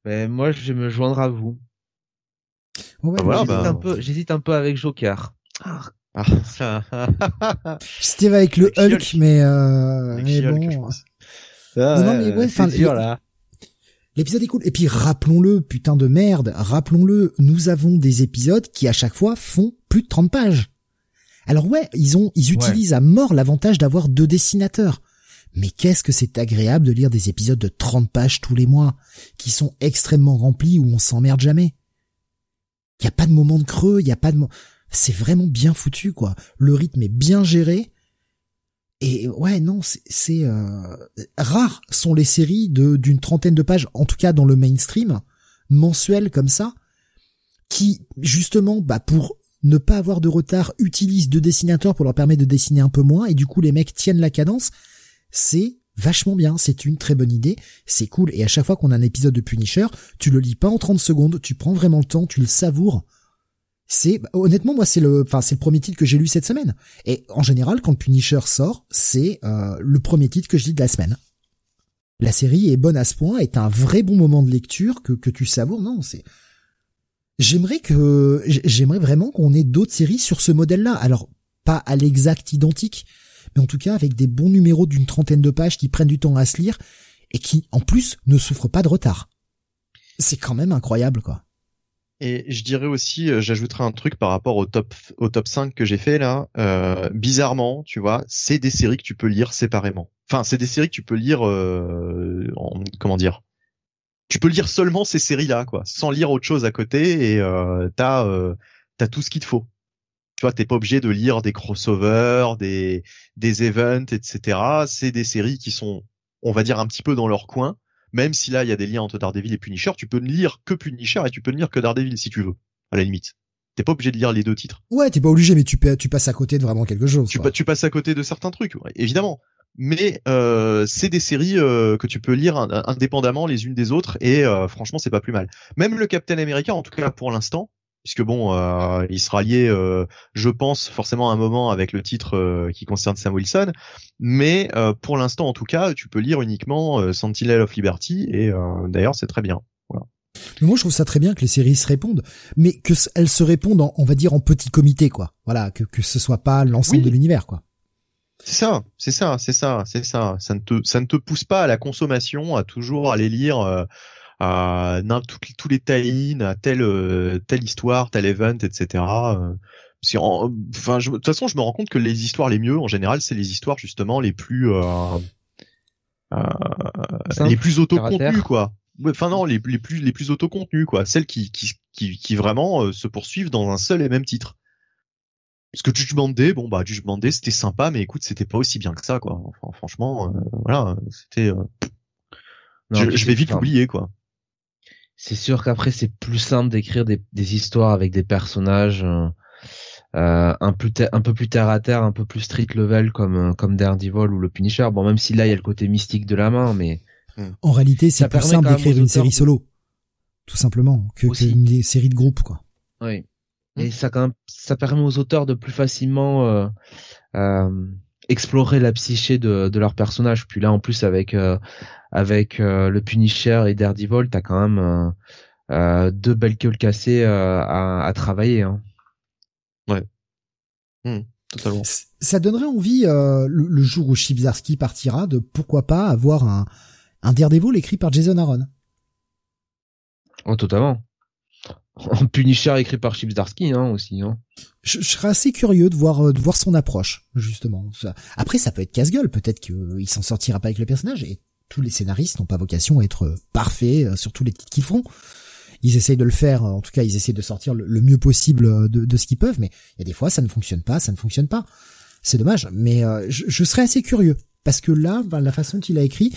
Mais moi, je vais me joindre à vous. Ouais, bah j'hésite, bah... un peu, j'hésite un peu avec Joker. Ah. C'était avec le Hulk, mais, euh, mais bon. Ah, non, mais ouais, enfin, là. L'épisode est cool. Et puis rappelons-le, putain de merde, rappelons-le, nous avons des épisodes qui à chaque fois font plus de 30 pages. Alors ouais, ils ont, ils utilisent à mort l'avantage d'avoir deux dessinateurs. Mais qu'est-ce que c'est agréable de lire des épisodes de 30 pages tous les mois, qui sont extrêmement remplis où on s'emmerde jamais. Il y a pas de moment de creux, il y a pas de c'est vraiment bien foutu quoi. Le rythme est bien géré et ouais, non, c'est euh, rares sont les séries de d'une trentaine de pages, en tout cas dans le mainstream mensuel comme ça, qui justement, bah pour ne pas avoir de retard, utilisent deux dessinateurs pour leur permettre de dessiner un peu moins, et du coup les mecs tiennent la cadence. C'est vachement bien, c'est une très bonne idée, c'est cool, et à chaque fois qu'on a un épisode de Punisher, tu le lis pas en 30 secondes, tu prends vraiment le temps, tu le savoures, c'est honnêtement moi c'est le enfin c'est le premier titre que j'ai lu cette semaine et en général quand Punisher sort c'est euh, le premier titre que je lis de la semaine la série est bonne à ce point est un vrai bon moment de lecture que que tu savoures non c'est j'aimerais que j'aimerais vraiment qu'on ait d'autres séries sur ce modèle là alors pas à l'exact identique mais en tout cas avec des bons numéros d'une trentaine de pages qui prennent du temps à se lire et qui, en plus, ne souffrent pas de retard. C'est quand même incroyable, quoi. Et je dirais aussi, euh, j'ajouterai un truc par rapport au top au top 5 que j'ai fait là. Euh, bizarrement, tu vois, c'est des séries que tu peux lire séparément. Enfin, c'est des séries que tu peux lire euh, en comment dire? Tu peux lire seulement ces séries-là, quoi, sans lire autre chose à côté, et euh, t'as euh, t'as tout ce qu'il te faut. Tu vois, t'es pas obligé de lire des crossovers, des des events, etc. C'est des séries qui sont, on va dire, un petit peu dans leur coin même si là il y a des liens entre Daredevil et Punisher, tu peux ne lire que Punisher et tu peux ne lire que Daredevil si tu veux, à la limite. T'es pas obligé de lire les deux titres. Ouais, t'es pas obligé, mais tu, tu passes à côté de vraiment quelque chose. Tu, tu passes à côté de certains trucs, évidemment. Mais euh, c'est des séries euh, que tu peux lire indépendamment les unes des autres et euh, franchement c'est pas plus mal. Même le Captain America, en tout cas pour l'instant, puisque bon, euh, il sera lié, euh, je pense, forcément à un moment avec le titre euh, qui concerne Sam Wilson, mais pour l'instant, en tout cas, tu peux lire uniquement Sentinel of Liberty, et d'ailleurs, c'est très bien. Voilà. moi, je trouve ça très bien que les séries se répondent, mais que elles se répondent, en, on va dire, en petit comité, quoi. Voilà, que que ce soit pas l'ensemble de l'univers, quoi. C'est ça, c'est ça, c'est ça, c'est ça. Ça ne te, ça ne te pousse pas à la consommation, à toujours aller lire à tous les tie à telle euh, telle histoire, tel event, etc. Euh, enfin, de toute façon, je me rends compte que les histoires les mieux, en général, c'est les histoires justement les plus euh, les plus autocontenues, quoi. Enfin non, les, les plus les plus autocontenues, quoi. Celles qui qui qui, qui vraiment se poursuivent dans un seul et même titre. Parce que Judgment Day, bon bah Judgment Day c'était sympa, mais écoute c'était pas aussi bien que ça quoi. Enfin, franchement, voilà, c'était. je, je, vais vite l'oublier quoi c'est sûr qu'après c'est plus simple d'écrire des, histoires avec des personnages euh, euh, un, plus un peu plus terre à terre, un peu plus street level comme euh, comme Daredevil ou le Punisher. Bon, même si là il y a le côté mystique de la main, mais hmm. en réalité c'est plus simple d'écrire une série solo, tout simplement, que, une série de groupes quoi. Oui. Et hmm. ça quand même, ça permet aux auteurs de plus facilement explorer la psyché de, de leur personnage. Puis là, en plus, avec euh, avec euh, le Punisher et Daredevil, t'as quand même euh, deux belles queues cassées à, à, travailler. Hein. Ouais. Hmm, totalement. Ça donnerait envie le, jour où Chip partira de pourquoi pas avoir un un Daredevil écrit par Jason Aaron. Oh, totalement. Un Punisher écrit par Chip hein, aussi. Hein. Je, serais assez curieux de voir euh, de voir son approche justement. Après, ça peut être casse-gueule. Peut-être qu'il s'en sortira pas avec le personnage. Et tous les scénaristes n'ont pas vocation à être parfaits euh, sur tous les titres qu'ils font. Ils essayent de le faire. En tout cas, ils essayent de sortir le, mieux possible euh, de, ce qu'ils peuvent. Mais il y a des fois, ça ne fonctionne pas. Ça ne fonctionne pas. C'est dommage. Mais je, je, serais assez curieux parce que là, ben, la façon qu'il a écrit,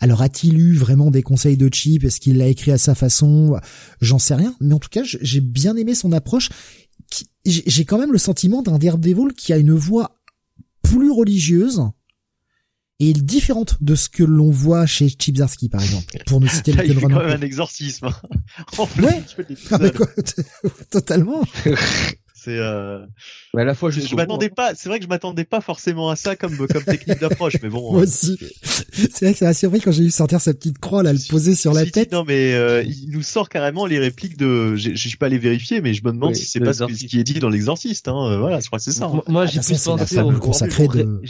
alors a-t-il eu vraiment des conseils de Chip? Est-ce qu'il l'a écrit à sa façon? J'en sais rien. Mais en tout cas, j'ai bien aimé son approche. J'ai quand même le sentiment d'un Daredevil qui a une voix plus religieuse et différente de ce que l'on voit chez Chip Zdarsky par exemple. Pour nous citer le Il fait quand même un exorcisme. en ouais. Ah, totalement. C'est euh... à la fois je, je m'attendais pas. C'est vrai que je m'attendais pas forcément à ça comme comme technique d'approche, mais bon. Moi euh. aussi. C'est vrai que ça m'a surpris quand j'ai vu sortir sa petite croix là, le poser sur la tête. non mais euh, il nous sort carrément les répliques de. Je suis pas allé vérifier, mais je me demande si c'est pas ce, qui est dit dans l'exorciste. Hein. Euh, voilà, je crois que c'est ça. Hein. Moi, j'ai ah, plus pensé au consacré de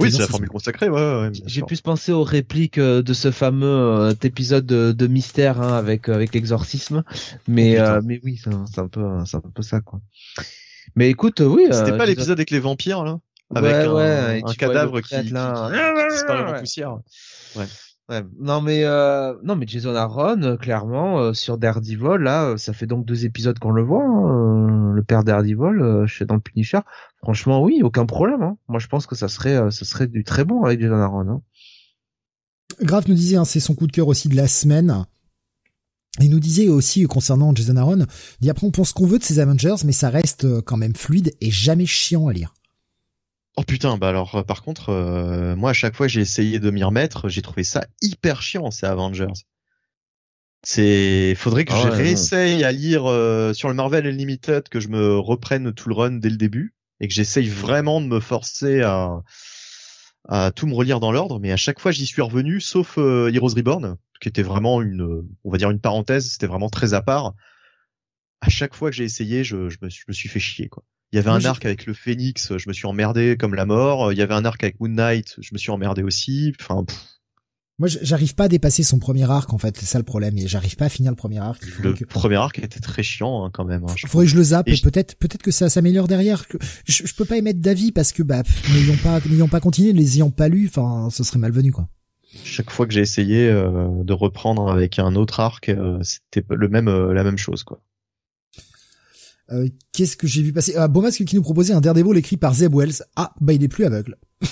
oui, c'est la formule consacrée. Ouais, ouais, J'ai pu penser aux répliques euh, de ce fameux euh, épisode de, mystère hein, avec euh, avec l'exorcisme, mais oh, mais oui, c'est un peu c'est un peu ça quoi. Mais écoute, oui. C'était pas l'épisode avec les vampires là, avec un, un cadavre qui, là... qui, disparaît en poussière. Ouais. Ouais. Non mais euh, non mais Jason Aaron euh, clairement euh, sur Daredevil là ça fait donc deux épisodes qu'on le voit hein, le père Daredevil chez dans le Punisher franchement oui aucun problème hein. moi je pense que ça serait ça serait du très bon avec Jason Aaron hein. Grave nous disait hein, c'est son coup de cœur aussi de la semaine il nous disait aussi concernant Jason Aaron dit après on pense qu'on veut de ces Avengers mais ça reste quand même fluide et jamais chiant à lire Oh putain, bah alors euh, par contre, euh, moi à chaque fois j'ai essayé de m'y remettre, j'ai trouvé ça hyper chiant ces Avengers. C'est, faudrait que ah je réessaye à lire euh, sur le Marvel Unlimited, que je me reprenne tout le run dès le début et que j'essaye vraiment de me forcer à à tout me relire dans l'ordre. Mais à chaque fois j'y suis revenu, sauf Heroes Reborn, qui était vraiment une, on va dire une parenthèse, c'était vraiment très à part. À chaque fois que j'ai essayé, je, je, me, je me suis fait chier quoi. Il y avait Moi, un arc avec le Phénix, je me suis emmerdé comme la mort. Il y avait un arc avec Moon Knight, je me suis emmerdé aussi. Enfin, pff, Moi, j'arrive pas à dépasser son premier arc, en fait. C'est ça le problème. Et j'arrive pas à finir le premier arc. Le que, premier arc était très chiant hein, quand même. hein, je faudrait que je le zappe. Et peut-être, peut-être que ça s'améliore derrière. Je, je peux pas émettre d'avis parce que, bah, n'ayant pas, n'ayant pas continué, ne les ayant pas lus, enfin, ce serait malvenu, quoi. chaque fois que j'ai essayé euh, de reprendre avec un autre arc, euh, c'était le même, euh, la même chose quoi. Euh, qu'est-ce que j'ai vu passer? Ah, Beaumasque qui nous proposait un Daredevil écrit par Zeb Wells. Ah, bah il est plus aveugle.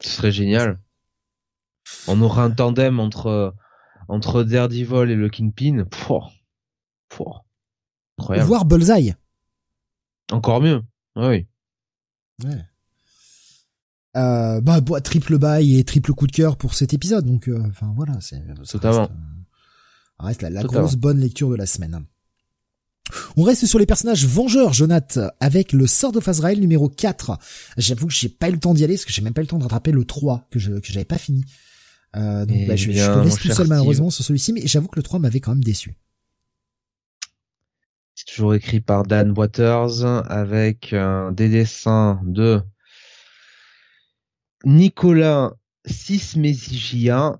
Ce serait génial. On aura un tandem entre entre Daredevil et le Kingpin. Pouah. Pouah. Incroyable. Voir Bullseye. Encore mieux. Ah oui. Ouais. Euh, bah, bah, triple bail et triple coup de cœur pour cet épisode. Donc, euh, enfin voilà, c'est reste, euh, reste la, grosse bonne lecture de la semaine. On reste sur les personnages vengeurs, Jonath, avec le Sword of Azrael numéro 4. J'avoue que j'ai pas eu le temps d'y aller, parce que j'ai même pas eu le temps de rattraper le 3, que je, que j'avais pas fini. Euh, donc, Eh bah, je, je bien, te laisse tout seul malheureusement sur celui-ci, mais j'avoue que le 3 m'avait quand même déçu. C'est toujours écrit par Dan Waters avec euh, des dessins de Nicolas Sismesigia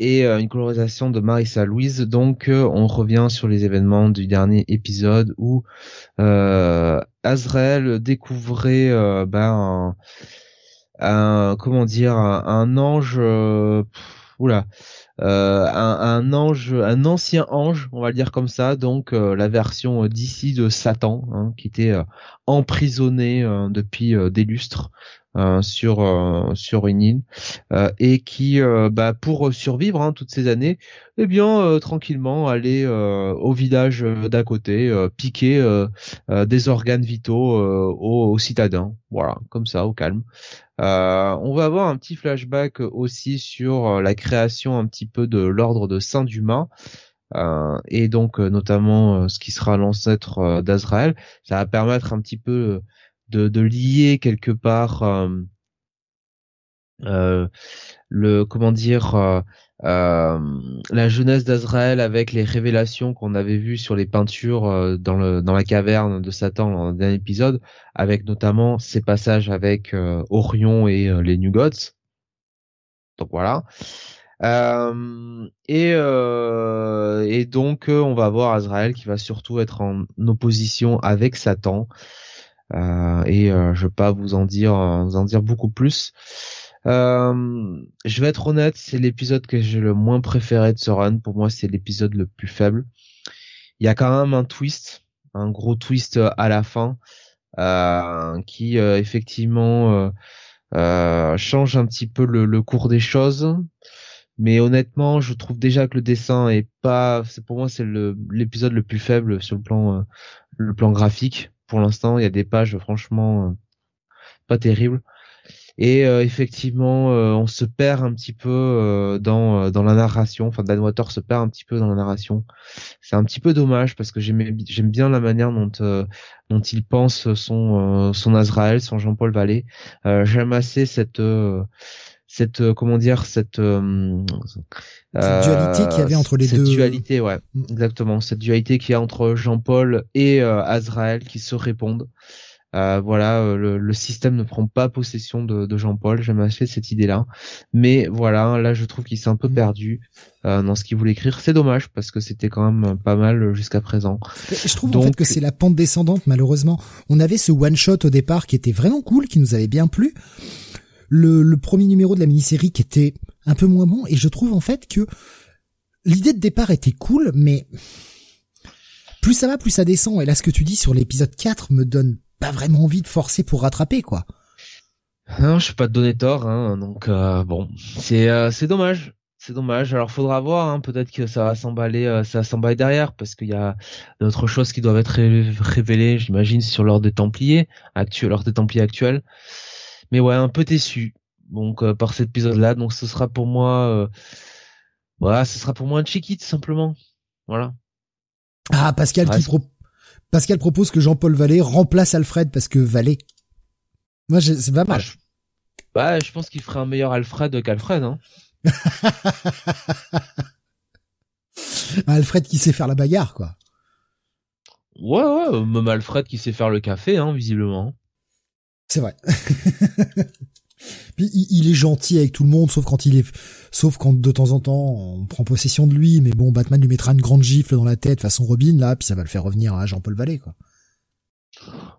et euh, une colorisation de Marissa Louise. Donc euh, on revient sur les événements du dernier épisode où euh, Azrael découvrait ben, un, comment dire un, ange un, ange, un ancien ange, on va le dire comme ça, donc la version d'ici de Satan, hein, qui était emprisonné depuis des lustres euh, sur euh, sur une île euh, et qui, euh, bah, pour survivre hein, toutes ces années, eh bien tranquillement aller au village d'à côté, piquer des organes vitaux aux, aux citadins, voilà, comme ça, au calme. On va avoir un petit flashback aussi sur la création un petit peu de l'ordre de Saint-Dumas. Euh, et donc notamment euh, ce qui sera l'ancêtre d'Azraël, ça va permettre un petit peu de, de lier quelque part euh, le comment dire euh, la jeunesse d'Azraël avec les révélations qu'on avait vues sur les peintures euh, dans le dans la caverne de Satan dans le dernier épisode, avec notamment ces passages avec euh, Orion et les New Gods. Donc voilà. Euh, et euh, et donc on va voir Azraël qui va surtout être en opposition avec Satan. Euh, et euh, je vais pas vous en dire vous en dire beaucoup plus. Euh, je vais être honnête, c'est l'épisode que j'ai le moins préféré de ce run. Pour moi, c'est l'épisode le plus faible. Il y a quand même un twist, un gros twist euh, à la fin, euh, qui euh, effectivement euh, euh, change un petit peu le, le cours des choses. Mais honnêtement, je trouve déjà que le dessin est pas. C'est pour moi, c'est le l'épisode le plus faible sur le plan euh, le plan graphique. Pour l'instant, il y a des pages franchement euh, pas terribles. Et euh, effectivement, euh, on se perd un petit peu euh, dans euh, dans la narration. Enfin, Dan Water se perd un petit peu dans la narration. C'est un petit peu dommage parce que j'aime bien la manière dont euh, dont il pense son son Azrael, son Jean-Paul Vallée. J'aime assez cette cette euh, comment dire cette euh, Cette dualité qu'il y avait entre les cette deux. dualité, ouais, Mm. exactement. Cette dualité qu'il y a entre Jean-Paul et euh, Azrael qui se répondent. Euh, voilà, euh, le, le système ne prend pas possession de, de Jean-Paul. J'aime assez cette idée-là, mais voilà, là je trouve qu'il s'est un peu Mm. perdu euh, dans ce qu'il voulait écrire. C'est dommage parce que c'était quand même pas mal jusqu'à présent. Je trouve en Donc- fait que c'est la pente descendante malheureusement. On avait ce one shot au départ qui était vraiment cool, qui nous avait bien plu. Le, le premier numéro de la mini-série qui était un peu moins bon et je trouve en fait que l'idée de départ était cool mais plus ça va plus ça descend et là ce que tu dis sur l'épisode 4 me donne pas vraiment envie de forcer pour rattraper quoi. Non, je vais pas te donner tort, hein, donc euh, bon, c'est euh, c'est dommage, c'est dommage. Alors faudra voir, hein, peut-être que ça va s'emballer, euh, ça va s'emballer derrière, parce qu'il y a d'autres choses qui doivent être ré- révélées, j'imagine, sur l'ordre des Templiers actuel, l'ordre des Templiers actuel. Mais ouais, un peu déçu, donc euh, par cet épisode-là. Donc ce sera pour moi, euh, voilà, ce sera pour moi un check it simplement, voilà. Ah Pascal Ouais, qui pro- Pascal propose que Jean-Paul Vallée remplace Alfred parce que Vallée. Moi c'est pas Bah, mal. je, bah, je pense qu'il ferait un meilleur Alfred qu'Alfred, hein. Alfred qui sait faire la bagarre quoi. Ouais, ouais, même Alfred qui sait faire le café, hein, visiblement. C'est vrai. Puis il, est gentil avec tout le monde, sauf quand il est, sauf quand de temps en temps on prend possession de lui. Mais bon, Batman lui mettra une grande gifle dans la tête façon Robin là, puis ça va le faire revenir à Jean-Paul Vallée quoi.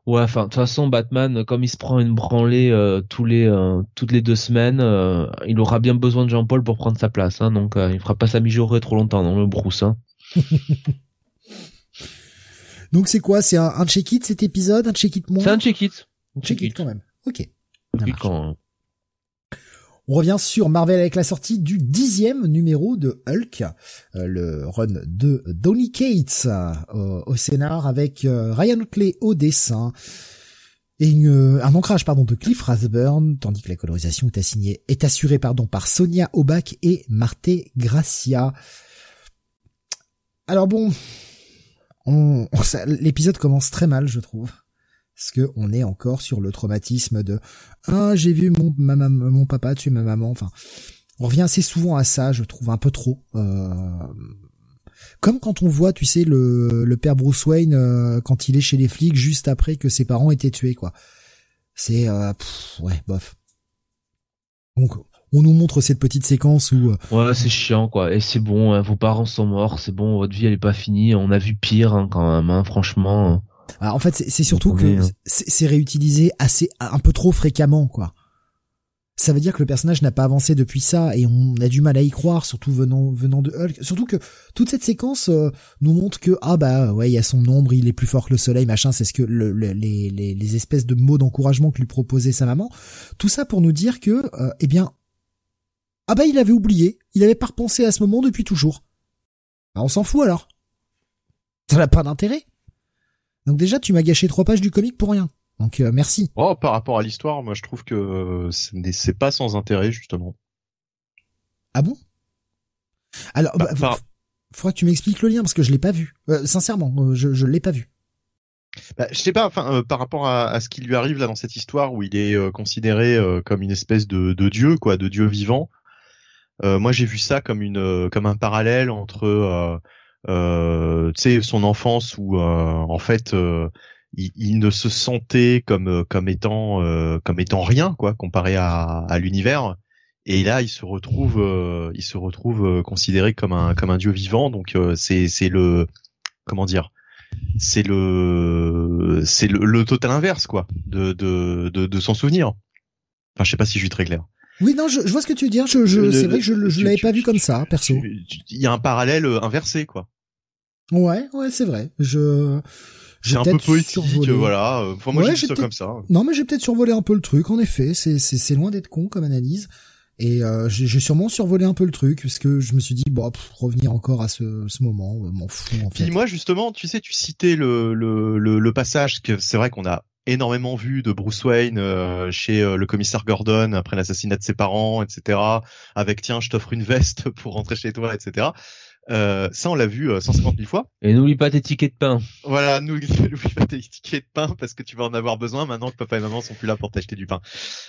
Ouais, enfin de toute façon Batman, comme il se prend une branlée euh, tous les euh, toutes les deux semaines, euh, il aura bien besoin de Jean-Paul pour prendre sa place. Hein, donc il fera pas sa mijaurée trop longtemps dans le Bruce. Hein. donc c'est quoi? C'est un, un check-it cet épisode, un check-it moins? C'est un check-it. Check-it quand même. Ok. Quand, on revient sur Marvel avec la sortie du dixième numéro de Hulk, euh, le run de Donny Cates euh, au scénar avec euh, Ryan Otley au dessin et un ancrage pardon de Cliff Rathburn, tandis que la colorisation est assignée est assurée pardon par Sonia Obach et Marte Gracia. Alors bon, l'épisode commence très mal, je trouve parce que on est encore sur le traumatisme de ah j'ai vu mon mon papa tuer ma maman. Enfin, on revient assez souvent à ça, je trouve un peu trop. Euh, comme quand on voit, tu sais, le, le père Bruce Wayne euh, quand il est chez les flics juste après que ses parents étaient tués, quoi. C'est euh, ouais, bof. Donc on nous montre cette petite séquence où ouais c'est chiant quoi et c'est bon hein, vos parents sont morts c'est bon votre vie elle est pas finie on a vu pire hein, quand même hein, franchement en fait, c'est surtout que c'est réutilisé assez un peu trop fréquemment, quoi. Ça veut dire que le personnage n'a pas avancé depuis ça et on a du mal à y croire, surtout venant venant de Hulk. Surtout que toute cette séquence euh, nous montre que ah bah ouais il y a son ombre, il est plus fort que le soleil, machin. C'est ce que le, les, les, les espèces de mots d'encouragement que lui proposait sa maman. Tout ça pour nous dire que euh, eh bien ah bah il avait oublié, il avait pas repensé à ce moment depuis toujours. Bah, on s'en fout alors. Ça n'a pas d'intérêt. Donc déjà, tu m'as gâché trois pages du comic pour rien. Donc euh, merci. Oh, par rapport à l'histoire, moi je trouve que c'est pas sans intérêt justement. Ah bon? Alors, bah, bah faudra que tu m'expliques le lien parce que je l'ai pas vu. Euh, sincèrement, euh, je je l'ai pas vu. Bah, je sais pas, enfin, par rapport à, ce qui lui arrive là dans cette histoire où il est considéré comme une espèce de, de, dieu, quoi, de dieu vivant. moi, j'ai vu ça comme une, comme un parallèle entre euh, tu sais son enfance où euh, en fait euh, il, ne se sentait comme comme étant comme étant rien quoi comparé à, à l'univers. Et là il se retrouve il se retrouve considéré comme un comme un dieu vivant. Donc c'est c'est le comment dire c'est le c'est le, le, total inverse quoi de de de, de son souvenir. Enfin je sais pas si je suis très clair oui, non, je, je vois ce que tu veux dire. Je, je c'est vrai que je, je l'avais pas vu comme ça, perso. Il y a un parallèle euh, inversé, quoi. Ouais, ouais, c'est vrai. Je j'ai un peu poétique, survolé. voilà. Enfin, moi, j'ai ça comme ça. Non, mais j'ai peut-être survolé un peu le truc. En effet, c'est c'est c'est loin d'être con comme analyse. Et euh, j'ai sûrement survolé un peu le truc parce que je me suis dit bon revenir encore à ce, ce moment m'en fous en fait. Puis moi justement tu sais tu citais le le le, le passage que c'est vrai qu'on a énormément vu de Bruce Wayne euh, chez euh, le commissaire Gordon après l'assassinat de ses parents, etc. Avec tiens, je t'offre une veste pour rentrer chez toi, etc. Euh, ça, on l'a vu 150 000 fois. Et n'oublie pas tes tickets de pain. Voilà, n'oublie pas tes tickets de pain parce que tu vas en avoir besoin maintenant que papa et maman sont plus là pour t'acheter du pain.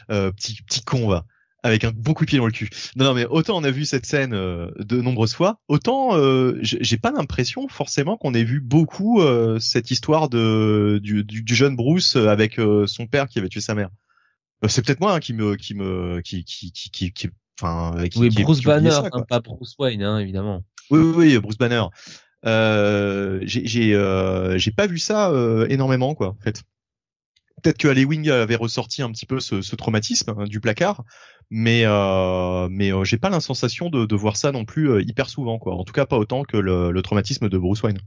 petit petit con va avec un bon coup de pied dans le cul. Non, non, mais autant on a vu cette scène euh, de nombreuses fois, autant euh, j'ai pas l'impression forcément qu'on ait vu beaucoup euh, cette histoire de du, du, jeune Bruce avec son père qui avait tué sa mère. C'est peut-être moi hein, qui me qui me qui qui qui qui, qui enfin qui, oui Bruce Banner, hein, pas Bruce Wayne hein, évidemment. Oui oui, oui Bruce Banner. j'ai j'ai j'ai pas vu ça énormément quoi en fait peut-être que Wing avait ressorti un petit peu ce, ce traumatisme hein, du placard, mais euh, mais euh, j'ai pas la sensation de, de, voir ça non plus euh, hyper souvent quoi. En tout cas pas autant que le, le traumatisme de Bruce Wayne.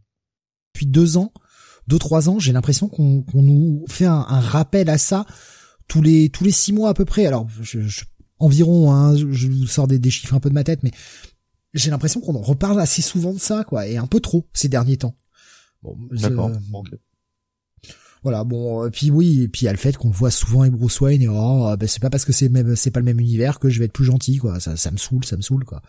Depuis deux ans, deux trois ans, j'ai l'impression qu'on qu'on nous fait un, un, rappel à ça tous les tous les six mois à peu près. Alors je, je, environ, hein, je vous sors des, des chiffres un peu de ma tête, mais j'ai l'impression qu'on en reparle assez souvent de ça quoi, et un peu trop ces derniers temps. Bon, D'accord. Voilà, bon, euh, puis oui, et puis le fait qu'on voit souvent et Bruce Wayne et oh, ben c'est pas parce que c'est même c'est pas le même univers que je vais être plus gentil quoi. Ça, ça me saoule, ça me saoule quoi.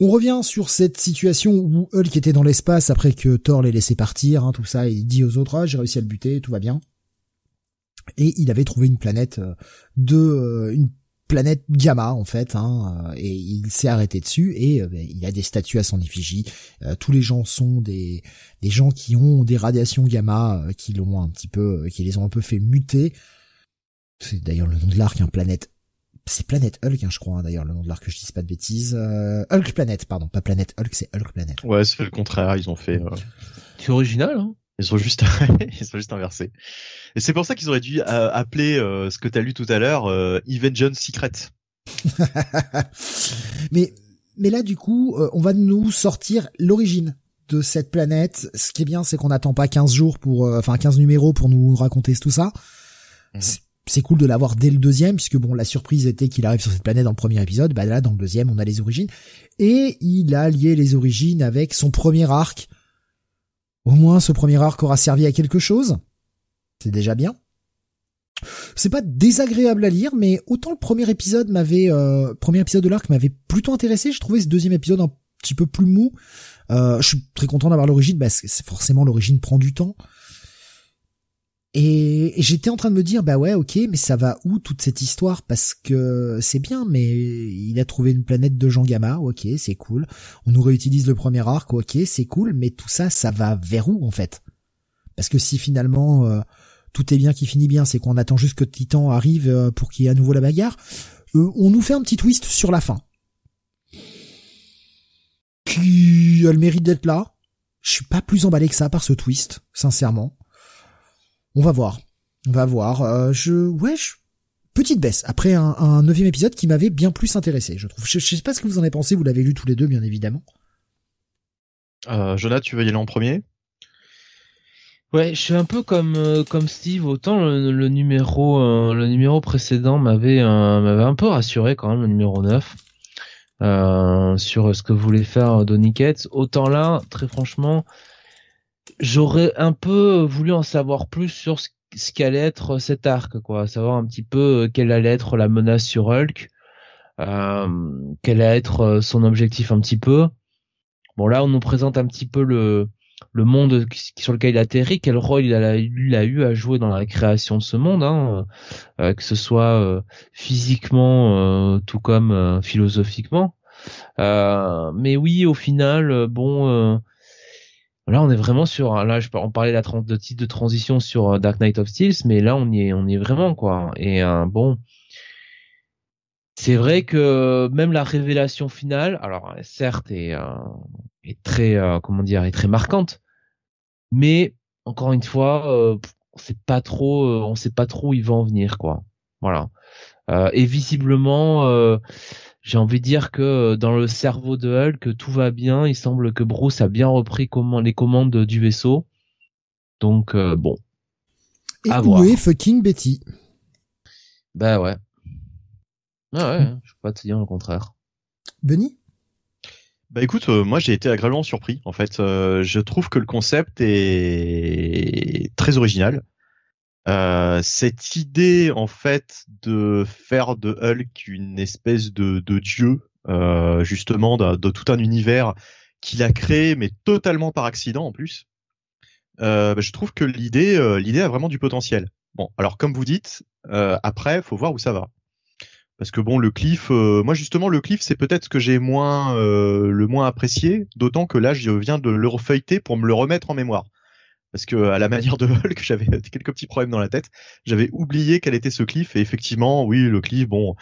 On revient sur cette situation où Hulk était dans l'espace après que Thor l'ait laissé partir, hein, tout ça, et il dit aux autres ah, j'ai réussi à le buter, tout va bien. Et il avait trouvé une planète euh, de euh, une planète gamma en fait, hein, et il s'est arrêté dessus et ben, il a des statues à son effigie. tous les gens sont des des gens qui ont des radiations gamma, qui l'ont un petit peu, qui les ont un peu fait muter. C'est d'ailleurs le nom de l'arc, un hein, planète c'est Planète Hulk, hein, je crois, hein, d'ailleurs, le nom de l'arc, que je dise pas de bêtises. Euh, Hulk Planet, pardon, pas Planète Hulk, c'est Hulk Planet. Ouais, c'est le contraire, ils ont fait... Euh... C'est original, hein Ils ont juste, ils sont juste inversés. Et c'est pour ça qu'ils auraient dû euh, appeler euh, ce que t'as lu tout à l'heure, euh, John Secret. mais, mais là, du coup, euh, on va nous sortir l'origine de cette planète. Ce qui est bien, c'est qu'on n'attend pas 15 jours pour, enfin 15 numéros pour nous raconter tout ça. Mhm c'est cool de l'avoir dès le deuxième, puisque bon, la surprise était qu'il arrive sur cette planète dans le premier épisode, bah là, dans le deuxième, on a les origines, et il a lié les origines avec son premier arc. Au moins, ce premier arc aura servi à quelque chose. C'est déjà bien. C'est pas désagréable à lire, mais autant le premier épisode m'avait, euh, premier épisode de l'arc m'avait plutôt intéressé, je trouvais ce deuxième épisode un petit peu plus mou. Euh, je suis très content d'avoir l'origine, parce que forcément l'origine prend du temps. Et j'étais en train de me dire, bah ouais, ok, mais ça va où toute cette histoire? Parce que c'est bien, mais il a trouvé une planète de Jean Gamma, ok, c'est cool. On nous réutilise le premier arc, ok, c'est cool, mais tout ça, ça va vers où en fait? Parce que si finalement euh, tout est bien qui finit bien, c'est qu'on attend juste que Titan arrive euh, pour qu'il y ait à nouveau la bagarre, euh, on nous fait un petit twist sur la fin. Qui a le mérite d'être là. Je suis pas plus emballé que ça par ce twist, sincèrement. On va voir. On va voir. Euh, je, ouais, petite baisse après un, neuvième épisode qui m'avait bien plus intéressé. Je trouve. Je, sais pas ce que vous en avez pensé. Vous l'avez lu tous les deux, bien évidemment. Euh, Jonathan, tu veux y aller en premier? Ouais, je suis un peu comme euh, comme Steve. Autant le, numéro euh, le numéro précédent m'avait m'avait un peu rassuré quand même le numéro 9 sur ce que voulait faire Donny Cates. Autant là, très franchement, j'aurais un peu voulu en savoir plus sur ce, qu'allait être cet arc, quoi, savoir un petit peu euh, quelle allait être la menace sur Hulk, euh, quel allait être euh, son objectif un petit peu. Bon là, on nous présente un petit peu le le monde sur lequel il atterrit, quel rôle il a, eu à jouer dans la création de ce monde, hein, euh, que ce soit physiquement tout comme philosophiquement. mais oui, au final, bon Là, on est vraiment sur, là, on parlait de, de titre de transition sur euh, Dark Knight of Steel, mais là, on y est, on y est vraiment, quoi. Et euh, bon, c'est vrai que même la révélation finale, alors certes, est, euh, très, comment dire, est très marquante, mais encore une fois, on sait pas trop, on sait pas trop où il va en venir, quoi. Voilà. et visiblement j'ai envie de dire que euh, dans le cerveau de Hulk, tout va bien. Il semble que Bruce a bien repris les commandes du vaisseau. Donc euh, bon. Et où est fucking Betty? Bah ouais. Ah ouais, je peux pas te dire le contraire. Benny? Bah écoute, euh, moi j'ai été agréablement surpris. En fait, je trouve que le concept est très original. Euh, cette idée en fait de faire de Hulk une espèce de, dieu, euh, justement, de, de, tout un univers qu'il a créé, mais totalement par accident en plus. Euh, bah, je trouve que l'idée, euh, l'idée a vraiment du potentiel. Bon, alors comme vous dites, euh, après, faut voir où ça va. Parce que bon, le cliff, moi justement, le cliff, c'est peut-être ce que j'ai moins, le moins apprécié, d'autant que là, je viens de le refeuilleter pour me le remettre en mémoire parce que à la manière de Hulk, j'avais quelques petits problèmes dans la tête. J'avais oublié quel était ce cliff et effectivement, oui, le cliff, bon,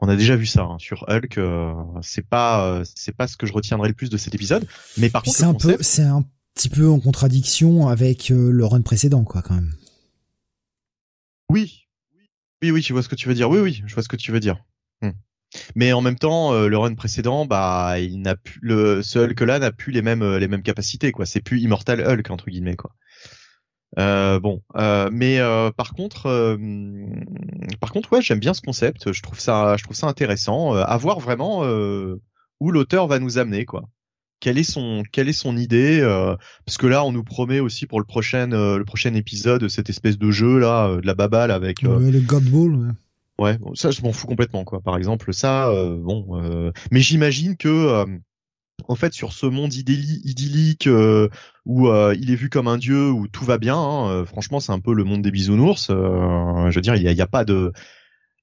on a déjà vu ça hein, sur Hulk. Euh, c'est pas, euh, c'est pas ce que je retiendrai le plus de cet épisode. Mais par contre, c'est un peu, c'est un petit peu en contradiction avec euh, le run précédent, quoi, quand même. Oui, oui, oui, tu vois ce que tu veux dire. Oui, oui, je vois ce que tu veux dire. Hmm. Mais en même temps, le run précédent, bah, il n'a plus le ce Hulk là n'a plus les mêmes les mêmes capacités quoi. C'est plus Immortal Hulk entre guillemets quoi. Euh, bon, euh, mais euh, par contre, par contre, ouais, j'aime bien ce concept. Je trouve ça, je trouve ça intéressant. à voir vraiment où l'auteur va nous amener, quoi. Quelle est son, quelle est son idée Parce que là, on nous promet aussi pour le prochain, le prochain épisode cette espèce de jeu là, de la baballe avec. Ouais, le God Ball. Ouais. Ouais, ça je m'en fous complètement quoi. Par exemple, ça, bon, mais j'imagine que en fait sur ce monde idyllique euh, où euh, il est vu comme un dieu où tout va bien hein, euh, franchement c'est un peu le monde des bisounours je veux dire il y a, pas de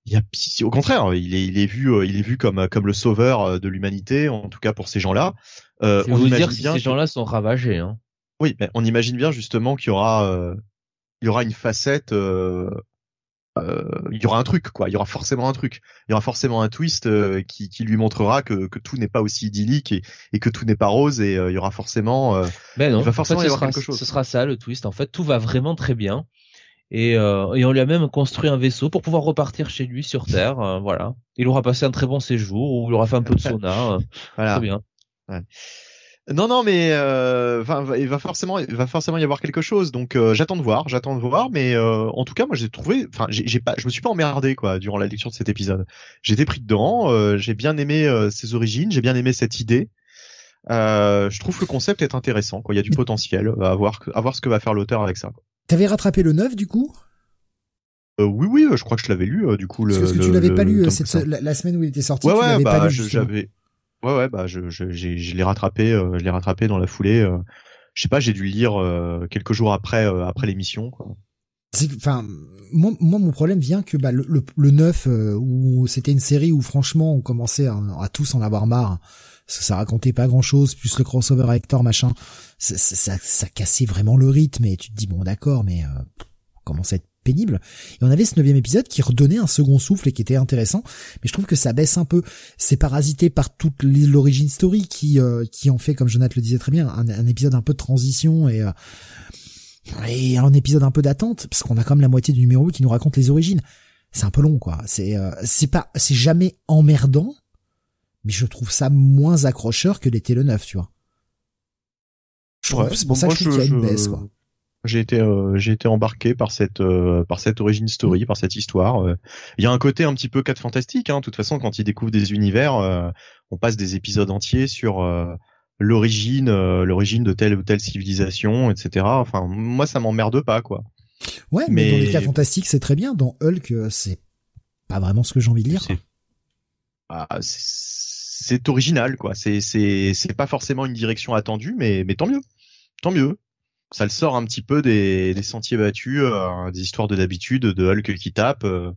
il y a, au contraire, il est, il est vu, euh, il est vu comme, comme le sauveur euh, de l'humanité, en tout cas pour ces gens-là. Euh, on vous dire si ces gens-là sont ravagés. Hein. Oui, on imagine bien justement qu'il y aura, euh, il y aura une facette, euh, il y aura un truc, quoi. Il y aura forcément un truc. Il y aura forcément un twist qui, qui lui montrera que, que tout n'est pas aussi idyllique et, et que tout n'est pas rose et il y aura forcément. mais non, il va forcément y avoir quelque chose. Ce sera ça le twist. En fait, tout va vraiment très bien. Et, euh, et, on lui a même construit un vaisseau pour pouvoir repartir chez lui sur Terre. Euh, voilà. Il aura passé un très bon séjour où il aura fait un peu de sauna. Euh, voilà. Très bien. Ouais. Non, non, mais euh, il va forcément, il va forcément y avoir quelque chose. Donc j'attends de voir, j'attends de voir. Mais en tout cas, moi j'ai trouvé, enfin, j'ai pas, je me suis pas emmerdé quoi durant la lecture de cet épisode. J'étais pris dedans. j'ai bien aimé ses origines, j'ai bien aimé cette idée. je trouve que le concept est intéressant. Quoi. Il y a du potentiel. À voir, à voir ce que va faire l'auteur avec ça. T'avais rattrapé le 9 du coup? Euh, oui, oui, je crois que je l'avais lu euh, du coup. Parce que tu l'avais pas lu cette, la, semaine où il était sorti. Ouais, tu ouais, bah, j'avais. Ouais, ouais, bah je, je, je l'ai rattrapé, euh, je l'ai rattrapé dans la foulée. Euh, je sais pas, j'ai dû lire euh, quelques jours après, après l'émission. Enfin, moi, moi, mon problème vient que bah, le, le, le 9, où c'était une série où franchement on commençait à, tous en avoir marre ça, ça racontait pas grand chose, plus le crossover avec Thor, machin, ça, ça, ça, cassait vraiment le rythme et tu te dis bon d'accord, mais euh, commence à être pénible. Et on avait ce neuvième épisode qui redonnait un second souffle et qui était intéressant, mais je trouve que ça baisse un peu. C'est parasité par toute l'origine story qui euh, qui en fait, comme Jonathan le disait très bien, un, un épisode un peu de transition et euh, et un épisode un peu d'attente parce qu'on a quand même la moitié du numéro qui nous raconte les origines. C'est un peu long quoi. C'est euh, c'est pas c'est jamais emmerdant, mais je trouve ça moins accrocheur que l'était le 9, tu vois. c'est pour ça que je trouve qu'il y a une baisse, quoi. J'ai été, euh, j'ai été embarqué par cette, euh, par cette origin story, par cette histoire. Euh. Il y a un côté un petit peu 4 fantastique. Hein. De toute façon, quand ils découvrent des univers, on passe des épisodes entiers sur l'origine, l'origine de telle ou telle civilisation, etc. Enfin, moi, ça m'emmerde pas, quoi. Ouais, mais, dans les cas fantastiques, c'est très bien. Dans Hulk, c'est pas vraiment ce que j'ai envie de lire. Ah, c'est original quoi. C'est c'est c'est pas forcément une direction attendue, mais mais tant mieux, tant mieux. Ça le sort un petit peu des, des sentiers battus, euh, des histoires de d'habitude, de Hulk qui tape. Euh.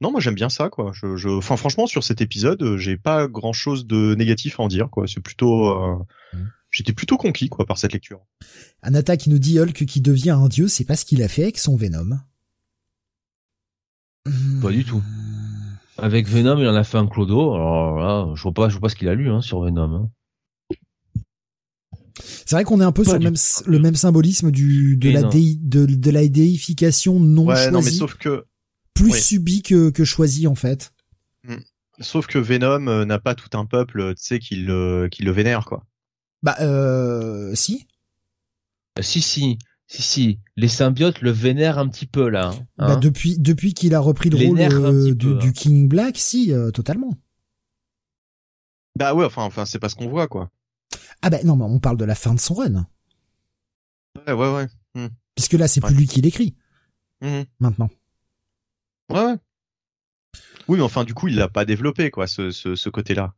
Non, moi j'aime bien ça quoi. Je, je, enfin franchement sur cet épisode, j'ai pas grand chose de négatif à en dire quoi. C'est plutôt, euh, mmh. j'étais plutôt conquis quoi par cette lecture. Anata qui nous dit Hulk qui devient un dieu, c'est pas ce qu'il a fait avec son Venom. Pas du tout. Avec Venom, il en a fait un clodo. Alors là, je vois pas, je vois pas ce qu'il a lu hein, sur Venom. Hein. C'est vrai qu'on est un peu sur le même, le même symbolisme du de la de, de, la déification non ouais, choisie. Non, mais sauf que plus subie que que choisie en fait. Hmm. Sauf que Venom euh, n'a pas tout un peuple, tu sais, qui le qui le vénère quoi. Bah euh si. Si si. Si si, les symbiotes le vénèrent un petit peu là. Hein. bah, depuis depuis qu'il a repris le rôle euh, du, du, hein. King Black, si euh, totalement. Bah ouais, enfin enfin c'est pas ce qu'on voit quoi. Ah bah non, mais on parle de la fin de son run. Ouais ouais ouais. Hmm. Puisque là c'est plus lui qui l'écrit. Mmh. Maintenant. Ouais ouais. Oui, mais enfin du coup il l'a pas développé quoi ce ce, ce côté là.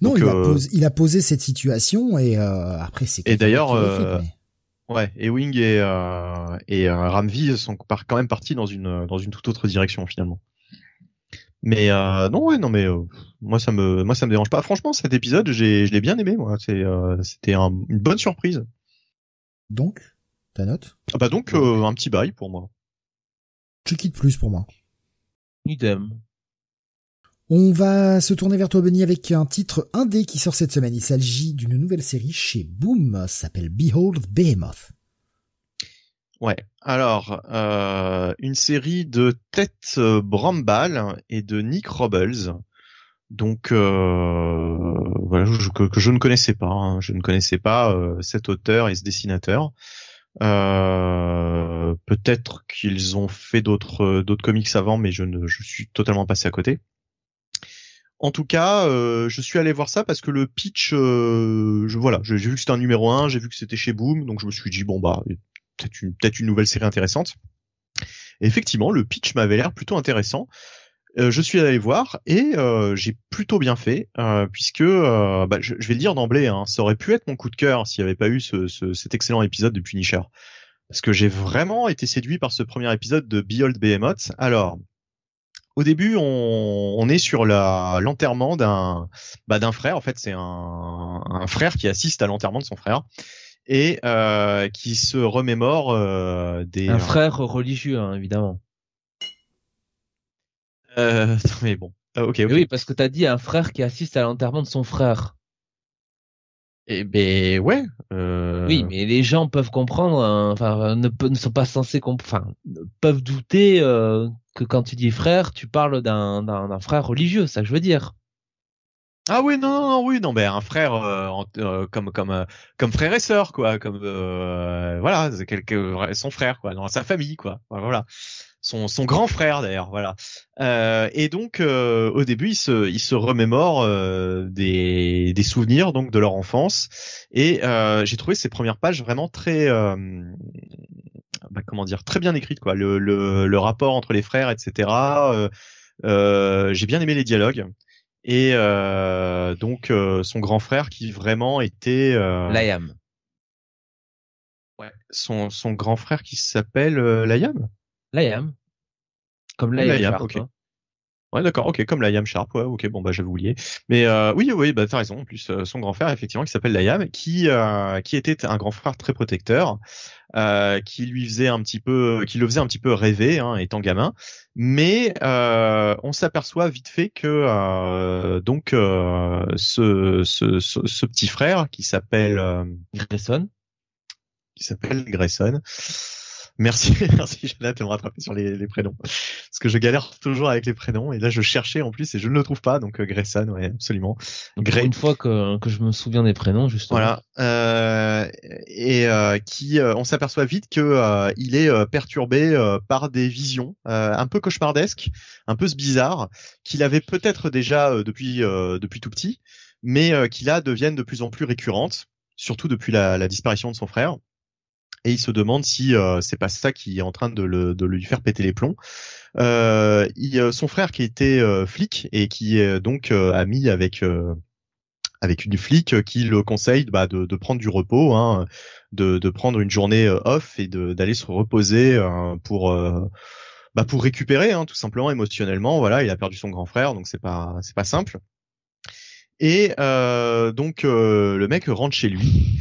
Non, il, a euh, posé, il a posé cette situation et après c'est. Et d'ailleurs. Ouais, et Wing et, euh, et euh, Ramvi sont quand même partis dans une dans une toute autre direction finalement. Mais euh, non ouais non mais euh, moi ça me moi ça me dérange pas. Franchement cet épisode j'ai je l'ai bien aimé moi. C'est euh, c'était une bonne surprise. Donc ta note ah Bah donc un petit bail pour moi. Tu quittes plus pour moi. Idem. On va se tourner vers toi, Benny, avec un titre indé qui sort cette semaine. Il s'agit d'une nouvelle série chez Boom, ça s'appelle Behold Behemoth. Ouais, alors, euh, une série de Ted Bramball et de Nick Robles. Donc, euh, voilà, que, je ne connaissais pas. Hein. Je ne connaissais pas euh, cet auteur et ce dessinateur. Peut-être qu'ils ont fait d'autres d'autres comics avant, mais je ne je suis totalement passé à côté. En tout cas, euh, je suis allé voir ça parce que le pitch, euh, je, voilà, j'ai vu que c'était un numéro 1, j'ai vu que c'était chez Boom, donc je me suis dit bon bah peut-être une, nouvelle série intéressante. Effectivement, le pitch m'avait l'air plutôt intéressant. Euh, je suis allé voir et j'ai plutôt bien fait puisque bah, je, vais le dire d'emblée, hein, ça aurait pu être mon coup de cœur s'il n'y avait pas eu ce, cet excellent épisode de Punisher. Parce que j'ai vraiment été séduit par ce premier épisode de Behold Behemoth. Alors, au début, on, est sur l'enterrement d'un bah, d'un frère. En fait, c'est un frère qui assiste à l'enterrement de son frère et euh, qui se remémore euh, des Un frère religieux, hein, évidemment. Euh, mais bon, Ah, ok. Oui, parce que t'as dit un frère qui assiste à l'enterrement de son frère. Et ben ouais. Euh... Oui, mais les gens peuvent comprendre, hein, enfin, ne, sont pas censés comprendre, enfin, peuvent douter euh, que quand tu dis frère, tu parles d'un frère religieux, ça que je veux dire. Ah oui, non, non, non, oui, non, ben un frère euh, euh, comme comme euh, comme frère et sœur, quoi, comme euh, voilà, quelque son frère, quoi, dans sa famille, quoi, voilà, son son grand frère d'ailleurs, voilà. Et donc au début, il se il se remémore euh, des des souvenirs donc de leur enfance, et j'ai trouvé ces premières pages vraiment très bah, comment dire, très bien écrites, quoi, le le le rapport entre les frères, etc. J'ai bien aimé les dialogues et euh, donc euh, son grand frère qui vraiment était euh, Layam. ouais, son son grand frère qui s'appelle euh, Layam. Layam. Comme Layam, hein. Ouais d'accord, ok, comme Layam Sharp, ouais, ok, bon bah j'avais oublié. Mais euh, oui, oui, bah t'as raison. En plus, euh, son grand frère effectivement qui s'appelle Layam, qui euh, qui était un grand frère très protecteur, euh, qui lui faisait un petit peu, qui le faisait un petit peu rêver, hein, étant gamin. Mais on s'aperçoit vite fait que donc ce, ce, ce ce petit frère qui s'appelle Grayson. qui s'appelle Grayson. Merci, merci Jonathan de me rattraper sur les, les prénoms. Parce que je galère toujours avec les prénoms et là je cherchais en plus et je ne le trouve pas donc euh, Grayson, ouais, absolument. Gray- une fois que, que je me souviens des prénoms, justement. Voilà. Euh, et euh, qui, euh, on s'aperçoit vite que il est perturbé par des visions un peu cauchemardesques, un peu bizarres, qu'il avait peut-être déjà depuis euh, depuis tout petit, mais qui là deviennent de plus en plus récurrentes, surtout depuis la, la disparition de son frère. Et il se demande si euh, c'est pas ça qui est en train de, le, de lui faire péter les plombs. Euh, il- euh, son frère qui était euh, flic et qui est donc euh, ami avec euh, avec une flic qui le conseille bah, de, de prendre du repos, hein, de, de prendre une journée off et d'aller se reposer pour bah, pour récupérer hein, tout simplement émotionnellement. Voilà, il a perdu son grand frère, donc c'est pas c'est pas simple. Et donc le mec rentre chez lui.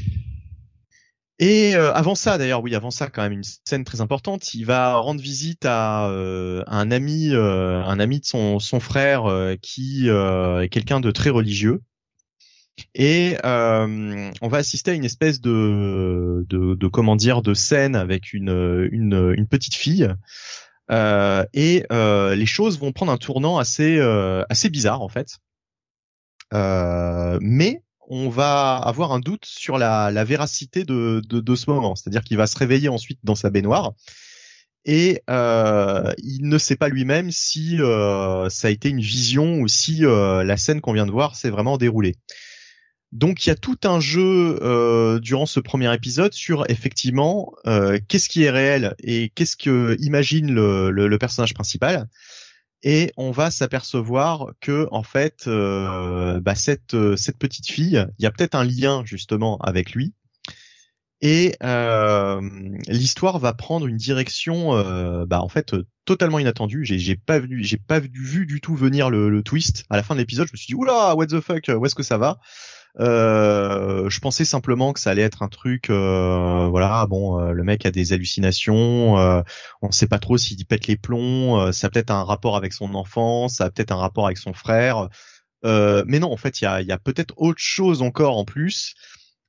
Et euh, avant ça, d'ailleurs, oui, avant ça, quand même une scène très importante. Il va rendre visite à, euh, un ami, euh, un ami de son, son frère euh, qui euh, est quelqu'un de très religieux. Et euh, on va assister à une espèce de, de, de comment dire, de scène avec une, une, une petite fille. Et les choses vont prendre un tournant assez, assez bizarre en fait. Mais on va avoir un doute sur la, véracité de, ce moment. C'est-à-dire qu'il va se réveiller ensuite dans sa baignoire et euh, il ne sait pas lui-même si euh, ça a été une vision ou si euh, la scène qu'on vient de voir s'est vraiment déroulée. Donc il y a tout un jeu durant ce premier épisode sur effectivement qu'est-ce qui est réel et qu'est-ce que imagine le personnage principal et on va s'apercevoir que en fait euh, bah, cette euh, cette petite fille il y a peut-être un lien justement avec lui. Et euh, l'histoire va prendre une direction euh, bah en fait totalement inattendue. J'ai j'ai pas vu j'ai pas vu du tout venir le, le twist. À la fin de l'épisode je me suis dit oula what the fuck où est-ce que ça va? Euh, je pensais simplement que ça allait être un truc, euh, voilà, bon, euh, le mec a des hallucinations, euh, on sait pas trop s'il pète les plombs, euh, ça a peut-être un rapport avec son enfance, ça a peut-être un rapport avec son frère, mais non, en fait, il y a, y a peut-être autre chose encore en plus.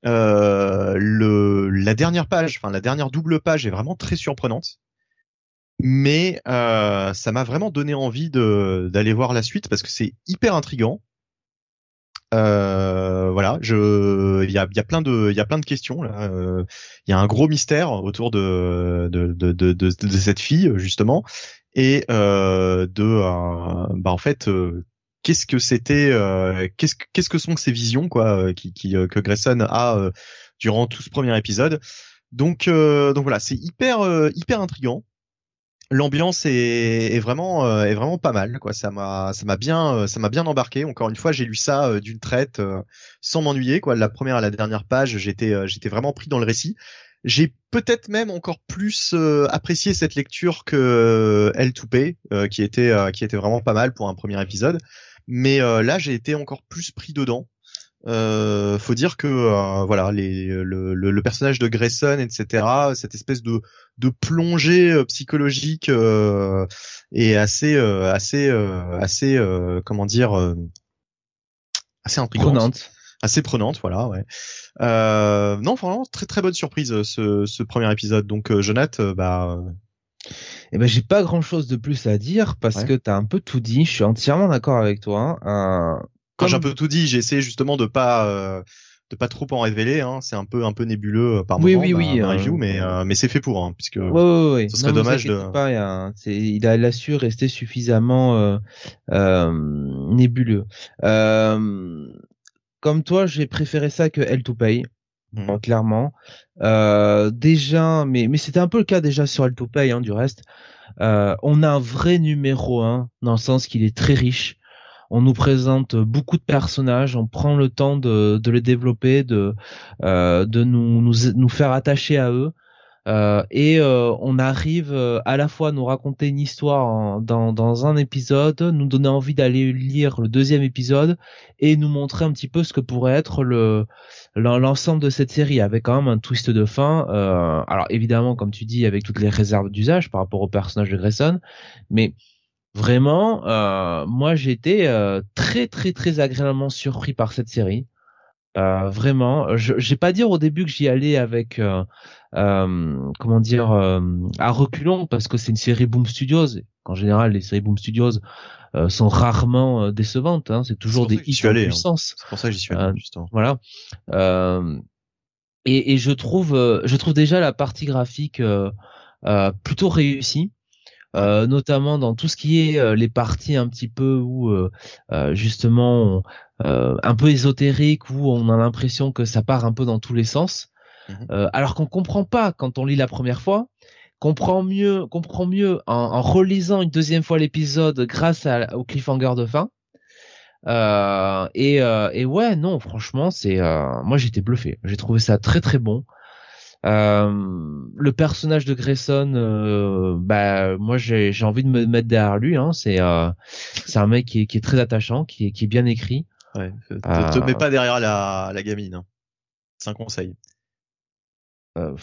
Le, la dernière page, enfin la dernière double page est vraiment très surprenante, mais euh, ça m'a vraiment donné envie d'aller voir la suite parce que c'est hyper intrigant. Euh, voilà, je, il y a, y a plein de, il y a plein de questions là. Euh, Il y a un gros mystère autour de de de de, de, cette fille justement et euh, de, euh, bah en fait, euh, qu'est-ce que c'était, qu'est-ce que qu'est-ce que sont ces visions quoi, qui, qui que Grayson a durant tout ce premier épisode. Donc donc voilà, c'est hyper hyper intrigant l'ambiance est, est vraiment euh, est vraiment pas mal quoi ça m'a bien euh, ça m'a bien embarqué encore une fois j'ai lu ça euh, d'une traite sans m'ennuyer quoi la première à la dernière page j'étais vraiment pris dans le récit j'ai peut-être même encore plus apprécié cette lecture que L2P, qui était qui était vraiment pas mal pour un premier épisode. Mais là, j'ai été encore plus pris dedans. Euh, faut dire que euh, voilà les, le, le, personnage de Grayson etc cette espèce de de plongée euh, psychologique euh, est assez assez assez comment dire assez intrigante prenante. assez prenante voilà ouais non vraiment très très bonne surprise ce, ce premier épisode donc Jonathan bah eh ben j'ai pas grand chose de plus à dire parce que t'as un peu tout dit. Je suis entièrement d'accord avec toi. Hein. Quand j'ai un peu tout dit, j'ai essayé justement de pas euh, de pas trop en révéler. Hein. C'est un peu un peu nébuleux euh, par oui, moment, oui, oui, euh, review, mais mais c'est fait pour, hein, puisque ouais, ouais, ouais. ce serait dommage de. Pas, il, a, il a, su rester suffisamment nébuleux. comme toi, j'ai préféré ça que L 2 Pay. Mmh. clairement. déjà, mais mais c'était un peu le cas déjà sur 2 Pay, hein, du reste. on a un vrai numéro 1 dans le sens qu'il est très riche on nous présente beaucoup de personnages, on prend le temps de, les développer, de, euh, nous, faire attacher à eux. Euh, et euh, on arrive à la fois à nous raconter une histoire dans, dans un épisode, nous donner envie d'aller lire le deuxième épisode et nous montrer un petit peu ce que pourrait être le l'ensemble de cette série avec quand même un twist de fin. alors évidemment, comme tu dis, avec toutes les réserves d'usage par rapport au personnage de Grayson, mais Vraiment, euh, moi j'étais euh, très très très agréablement surpris par cette série. Euh, vraiment, je j'ai pas dire au début que j'y allais avec euh, euh, comment dire à reculons parce que c'est une série Boom Studios. En général, les séries Boom Studios sont rarement décevantes. Hein, c'est toujours des hits hein. puissance. C'est pour ça que j'y suis allé justement. Voilà. et, et je trouve je trouve déjà la partie graphique plutôt réussie. Euh, notamment dans tout ce qui est euh, les parties un petit peu où euh, justement un peu ésotérique où on a l'impression que ça part un peu dans tous les sens, mmh alors qu'on comprend pas quand on lit la première fois, comprend mieux, comprend mieux en, relisant une deuxième fois l'épisode grâce à, au cliffhanger de fin. et, et ouais, non, franchement, c'est moi j'étais bluffé. J'ai trouvé ça très très bon. Euh, le personnage de Grayson, euh, bah moi j'ai j'ai envie de me mettre derrière lui. Hein. C'est euh, c'est un mec qui est, qui est très attachant, qui est qui est bien écrit. Ouais, te, te mets pas derrière la la gamine. Hein. C'est un conseil. Euh,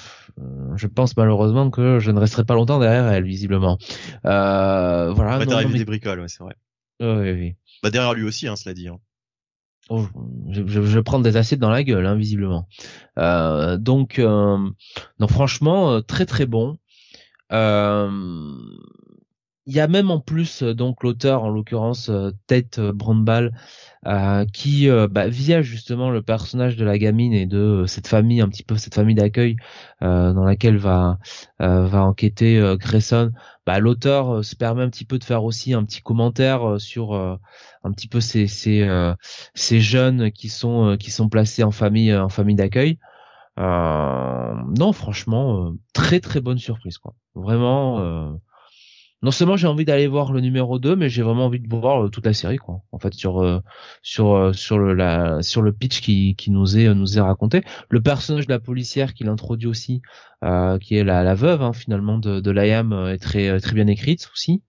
je pense malheureusement que je ne resterai pas longtemps derrière elle, visiblement. Euh, voilà. Bah, derrière des bricoles, ouais, c'est vrai. oui, oui. Bah derrière lui aussi, hein, cela dit. Hein. Oh, je, je, je, prendre des assiettes dans la gueule, hein, visiblement. Euh, donc, euh, franchement, euh, très très bon. Euh, il y a même en plus donc l'auteur, en l'occurrence Tate Brandball, qui bah, via justement le personnage de la gamine et de cette famille, un petit peu cette famille d'accueil dans laquelle va va enquêter Grayson, bah, l'auteur se permet un petit peu de faire aussi un petit commentaire sur un petit peu ces ces, ces jeunes qui sont qui sont placés en famille en famille d'accueil. Euh, non, franchement, très très bonne surprise quoi. Vraiment non seulement j'ai envie d'aller voir le numéro 2 mais j'ai vraiment envie de voir euh, toute la série quoi. En fait sur euh, sur euh, sur le la sur le pitch qui qui nous est nous est raconté. Le personnage de la policière qu'il introduit aussi qui est la, la veuve hein, finalement de de l'IAM est très très bien écrite aussi.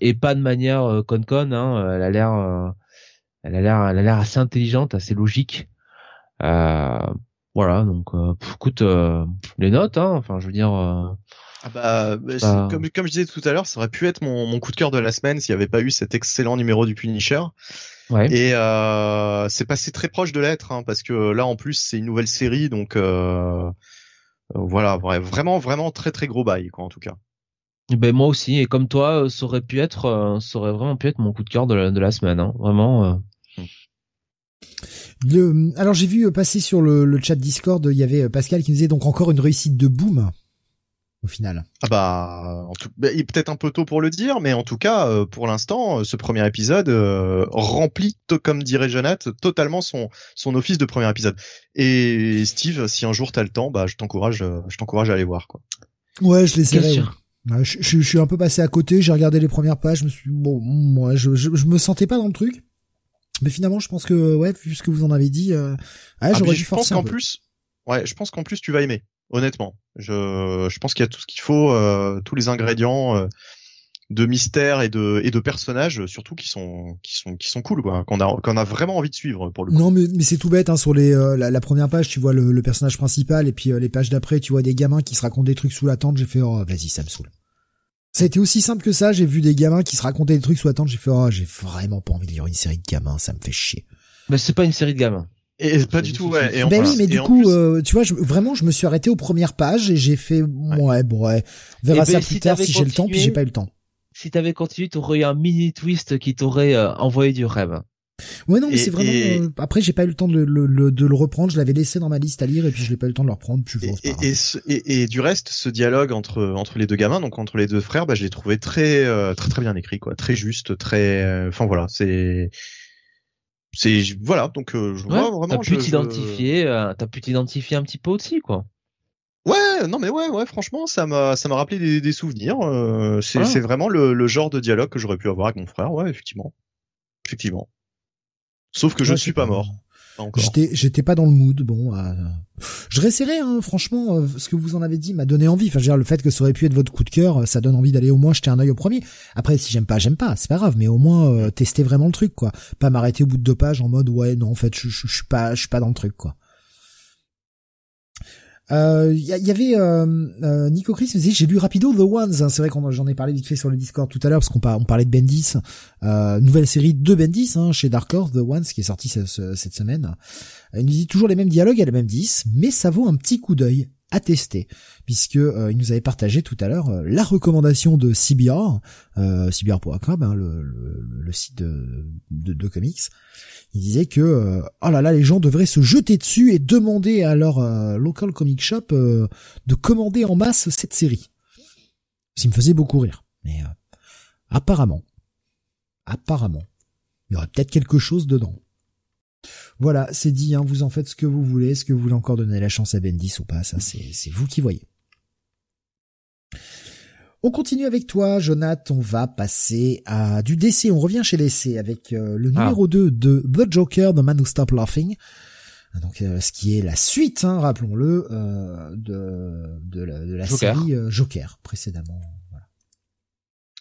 Et pas de manière con con hein, elle a l'air elle a l'air elle a l'air assez intelligente assez logique. Voilà donc écoute les notes hein, enfin je veux dire ah bah, bah comme, comme je disais tout à l'heure, ça aurait pu être mon, mon coup de cœur de la semaine s'il n'y avait pas eu cet excellent numéro du Punisher. Ouais. Et euh, c'est passé très proche de l'être, hein, parce que là en plus c'est une nouvelle série, donc euh, voilà, vraiment vraiment très très gros bail quoi en tout cas. Ben moi aussi, et comme toi, ça aurait pu être, euh, ça aurait vraiment pu être mon coup de cœur de la, de la semaine, hein, vraiment. Euh. Le, alors j'ai vu passer sur le, le, chat Discord, il y avait Pascal qui nous disait donc encore une réussite de Boom au final. Ah bah, en tout, bah, il est peut-être un peu tôt pour le dire, mais en tout cas, euh, pour l'instant, euh, ce premier épisode euh, remplit, comme dirait Jonathan, totalement son son office de premier épisode. Et Steve, si un jour t'as le temps, bah je t'encourage, je t'encourage à aller voir quoi. Ouais, je l'essaierai. Ouais. Je, je, suis un peu passé à côté, j'ai regardé les premières pages, je me suis bon, moi, je, je, me sentais pas dans le truc, mais finalement, je pense que ouais, vu ce que vous en avez dit, euh, ah, j'aurais dû Je pense qu'en plus, ouais, je pense qu'en plus tu vas aimer honnêtement. Je, je pense qu'il y a tout ce qu'il faut, euh, tous les ingrédients euh, de mystère et de et de personnages surtout qui sont qui sont qui sont cool quoi, qu'on a qu'on a vraiment envie de suivre pour le coup. Non mais, mais c'est tout bête hein, sur les euh, la, première page tu vois le, le personnage principal et puis les pages d'après tu vois des gamins qui se racontent des trucs sous la tente, j'ai fait oh vas-y ça me saoule. Ça a été aussi simple que ça, j'ai vu des gamins qui se racontaient des trucs sous la tente, j'ai fait oh j'ai vraiment pas envie de lire une série de gamins, ça me fait chier. Mais c'est pas une série de gamins. Et pas du tout, ouais. Et ben oui, mais du coup, euh, tu vois, je, vraiment, je me suis arrêté aux premières pages et j'ai fait, ouais, bon, ouais, on verra eh ça ben, plus tard si j'ai le temps, puis j'ai pas eu le temps. Si t'avais continué, t'aurais eu un mini twist qui t'aurait euh, envoyé du rêve. Ouais, non, mais c'est vraiment. Euh, après, j'ai pas eu le temps de le, de le reprendre. Je l'avais laissé dans ma liste à lire et puis je l'ai pas eu le temps de le reprendre. Puis et, et, et, du reste, ce dialogue entre entre les deux gamins, donc entre les deux frères, bah, je l'ai trouvé très très très bien écrit, quoi, très juste, très. Enfin voilà, c'est c'est voilà donc euh, je vois vraiment. T'as pu t'identifier, euh, t'as pu t'identifier un petit peu aussi quoi. Ouais, non mais ouais, ouais, franchement, ça m'a, ça m'a rappelé des, des souvenirs. Euh, c'est, ah. c'est vraiment le, le, genre de dialogue que j'aurais pu avoir avec mon frère, ouais, effectivement, effectivement. Sauf que je ne suis pas mort. J'étais, j'étais pas dans le mood. Bon, euh, je réessayerai. Hein, franchement, euh, ce que vous en avez dit m'a donné envie. Enfin, je veux dire, le fait que ça aurait pu être votre coup de cœur, ça donne envie d'aller au moins jeter un œil au premier. Après, si j'aime pas, j'aime pas. C'est pas grave. Mais au moins euh, tester vraiment le truc, quoi. Pas m'arrêter au bout de deux pages en mode ouais, non, en fait, je, je, je suis pas, je suis pas dans le truc, quoi. Il euh, y, avait euh, euh, Nico Chris me disait j'ai lu rapido The Ones. Hein. C'est vrai qu'on j'en ai parlé vite fait sur le Discord tout à l'heure parce qu'on on parlait de Bendis, euh, nouvelle série de Bendis hein, chez Dark Horse The Ones qui est sortie cette, semaine. Il nous dit toujours les mêmes dialogues et les mêmes 10, mais ça vaut un petit coup d'œil à tester, puisque il nous avait partagé tout à l'heure la recommandation de CBR, euh, CBR.com, hein, le, le, le, site de, de comics, il disait que euh, oh là là les gens devraient se jeter dessus et demander à leur euh, local comic shop euh, de commander en masse cette série. Ça me faisait beaucoup rire. Mais apparemment, apparemment, il y aurait peut-être quelque chose dedans. Voilà, c'est dit, hein, vous en faites ce que vous voulez, est-ce que vous voulez encore donner la chance à Bendis ou pas, ça c'est vous qui voyez. On continue avec toi, Jonathan. On va passer à du DC. On revient chez DC avec euh, le ah. numéro 2 de The Joker, The Man Who Stopped Laughing. Donc, euh, ce qui est la suite, hein, rappelons-le, euh, de, de la, série Joker précédemment.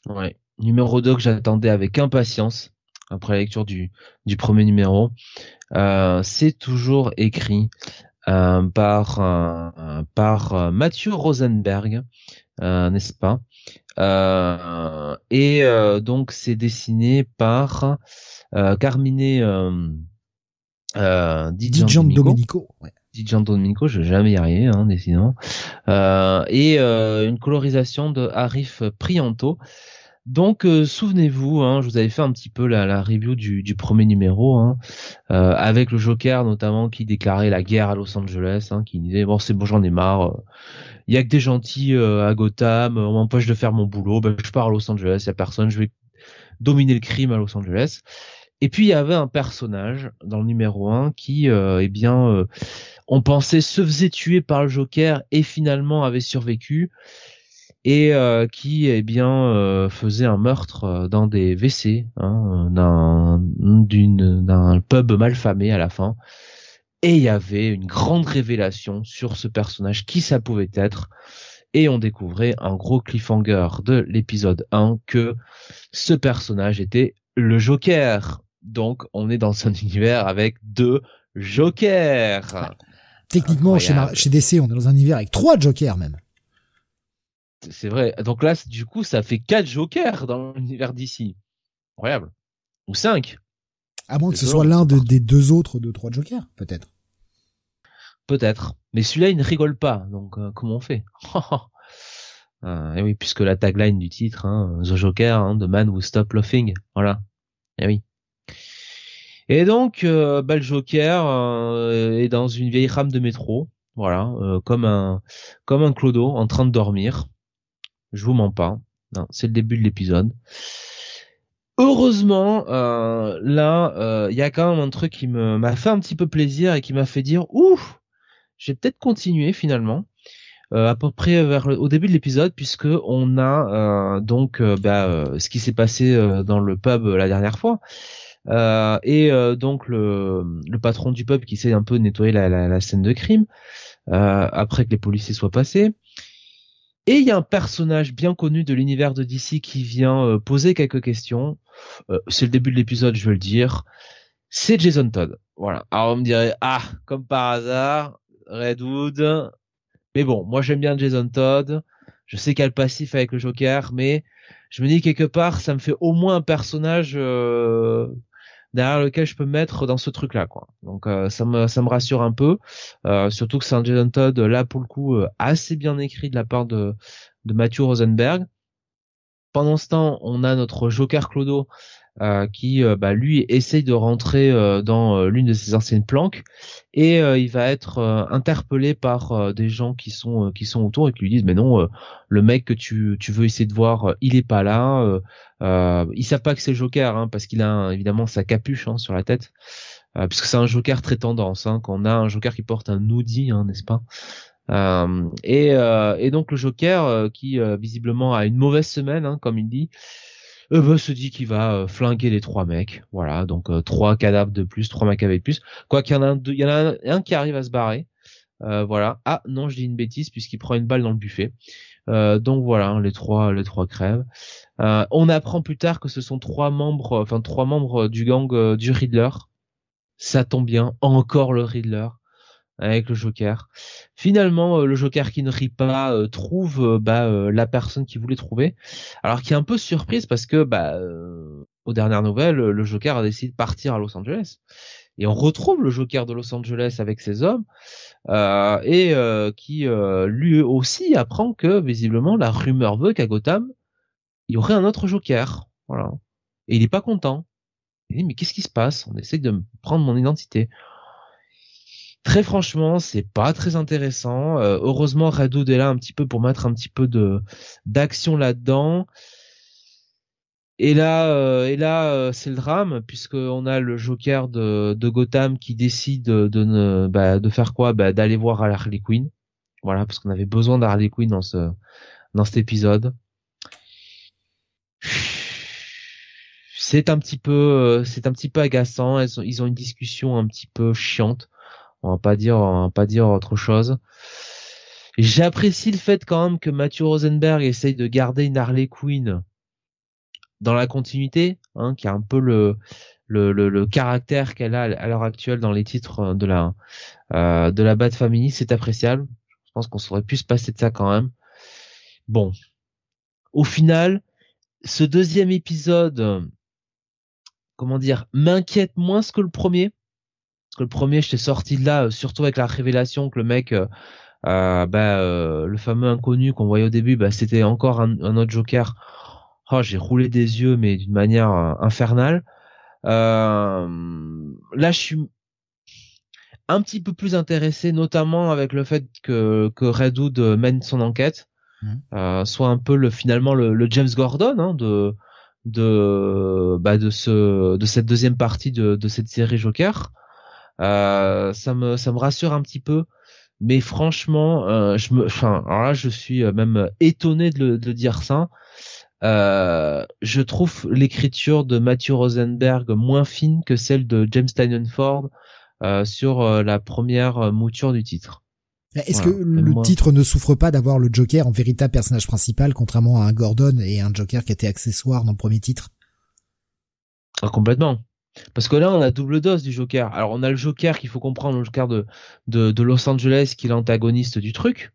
Ouais, numéro 2 que j'attendais avec impatience après la lecture du, du premier numéro. C'est toujours écrit par par Mathieu Rosenberg, n'est-ce pas? Euh, et euh, donc c'est dessiné par euh, Carmine euh, Di Domenico. Ouais. Di Domenico, je vais jamais y arriver, hein, décidément. et une colorisation de Arif Prianto. Donc souvenez-vous, hein, je vous avais fait un petit peu la, la review du, premier numéro, hein, euh, avec le Joker notamment qui déclarait la guerre à Los Angeles, hein, qui disait bon c'est bon j'en ai marre, il y a que des gentils euh, à Gotham, on m'empêche de faire mon boulot, ben, je pars à Los Angeles, il y a personne, je vais dominer le crime à Los Angeles. Et puis il y avait un personnage dans le numéro 1 qui, euh, eh bien, euh, on pensait se faisait tuer par le Joker et finalement avait survécu et euh, qui, eh bien, faisait un meurtre dans des WC hein, d'un d'une d'un pub malfamé à la fin. Et il y avait une grande révélation sur ce personnage, qui ça pouvait être. Et on découvrait un gros cliffhanger de l'épisode 1 que ce personnage était le Joker. Donc on est dans un univers avec deux Jokers. Techniquement, chez, chez, DC, on est dans un univers avec trois Jokers même. C'est vrai. Donc là, du coup, ça fait quatre Jokers dans l'univers d'ici. Incroyable. Ou cinq. À moins que ce soit l'un des deux autres de trois Jokers, peut-être. Peut-être. Mais celui-là, il ne rigole pas. Donc, euh, comment on fait? Euh, Et oui, puisque la tagline du titre, hein, The Joker, hein, The Man Who Stop Laughing. Voilà. Et oui. Et donc, euh, bah, le Joker euh, est dans une vieille rame de métro. Voilà, comme un comme un clodo en train de dormir. Je vous mens pas. C'est le début de l'épisode. Heureusement, euh, là, il euh, y a quand même un truc qui m'a fait un petit peu plaisir et qui m'a fait dire ouf, j'ai peut-être continué finalement. Euh, à peu près vers au début de l'épisode puisque on a donc bah, ce qui s'est passé dans le pub la dernière fois et donc le, le patron du pub qui sait un peu nettoyer la, la, la scène de crime après que les policiers soient passés. Et il y a un personnage bien connu de l'univers de DC qui vient poser quelques questions. c'est le début de l'épisode, je veux le dire. C'est Jason Todd. Voilà. Alors on me dirait ah comme par hasard Redwood. Mais bon, moi j'aime bien Jason Todd. Je sais qu'il a le passif avec le Joker, mais je me dis quelque part, ça me fait au moins un personnage euh, derrière lequel je peux mettre dans ce truc-là, quoi. Donc euh, ça me ça me rassure un peu, euh, surtout que c'est un Jason Todd là pour le coup assez bien écrit de la part de de Matthew Rosenberg. Pendant ce temps, on a notre Joker Clodo euh, qui euh, bah, lui essaye de rentrer euh, dans l'une de ses anciennes planques et il va être interpellé par des gens qui sont qui sont autour et qui lui disent mais non le mec que tu tu veux essayer de voir il est pas là euh, ils savent pas que c'est Joker hein, parce qu'il a évidemment sa capuche hein, sur la tête puisque c'est un Joker très tendance hein, quand on a un Joker qui porte un hoodie hein, n'est-ce pas? Et, et donc le Joker qui visiblement a une mauvaise semaine hein, comme il dit euh, se dit qu'il va euh, flinguer les trois mecs. Voilà, donc euh, trois cadavres de plus, trois mecs avec plus. Quoi qu'il y en a un, il y en a un, qui arrive à se barrer. Euh, voilà. Ah non, je dis une bêtise puisqu'il prend une balle dans le buffet. donc voilà, hein, les trois, les trois crèvent. on apprend plus tard que ce sont trois membres, enfin trois membres du gang du Riddler. Ça tombe bien, encore le Riddler avec le Joker. Finalement, euh, le Joker qui ne rit pas euh, trouve euh, bah, la personne qu'il voulait trouver. Alors qui est un peu surprise parce que bah, aux dernières nouvelles, le Joker a décidé de partir à Los Angeles. Et on retrouve le Joker de Los Angeles avec ses hommes et qui lui aussi apprend que visiblement la rumeur veut qu'à Gotham il y aurait un autre Joker. Voilà. Et il est pas content. Il dit mais qu'est-ce qui se passe? On essaie de prendre mon identité. Très franchement, c'est pas très intéressant. Euh, heureusement, Redwood est là un petit peu pour mettre un petit peu de d'action là-dedans. Et là, euh, et là, euh, c'est le drame puisqu'on a le Joker de, de Gotham qui décide de ne, bah, de faire quoi? Bah, D'aller voir Harley Quinn. Voilà, parce qu'on avait besoin d'Harley Quinn dans ce dans cet épisode. C'est un petit peu, c'est un petit peu agaçant. Ils ont une discussion un petit peu chiante on va pas dire, on va pas dire autre chose. J'apprécie le fait quand même que Matthew Rosenberg essaye de garder une Harley Quinn dans la continuité, hein, qui a un peu le le, le, caractère qu'elle a à l'heure actuelle dans les titres de la euh, de la Bat Family, c'est appréciable. Je pense qu'on saurait plus se passer de ça quand même. Bon, au final, ce deuxième épisode, comment dire, m'inquiète moins que le premier parce que le premier, j'étais sorti de là, euh, surtout avec la révélation que le mec, euh, euh bah, le fameux inconnu qu'on voyait au début, bah, c'était encore un, autre Joker. Oh, j'ai roulé des yeux, mais d'une manière infernale. là, je suis un petit peu plus intéressé, notamment avec le fait que, que Redwood mène son enquête, mmh. soit un peu le finalement le, James Gordon hein, de de bah, de ce de cette deuxième partie de, de cette série Joker. Euh, ça me ça me rassure un petit peu. Mais franchement, euh, je me, enfin, alors là, je suis euh, même étonné de, de dire ça. Euh, je trouve l'écriture de Matthew Rosenberg moins fine que celle de James Tynion Ford euh, sur la première mouture du titre. Est-ce que le titre ne souffre pas d'avoir le Joker en véritable personnage principal, contrairement à un Gordon et un Joker qui était accessoire dans le premier titre? Ah, Complètement. Parce que là, on a double dose du Joker. Alors, on a le Joker qu'il faut comprendre, le Joker de, Los Angeles, qui est l'antagoniste du truc.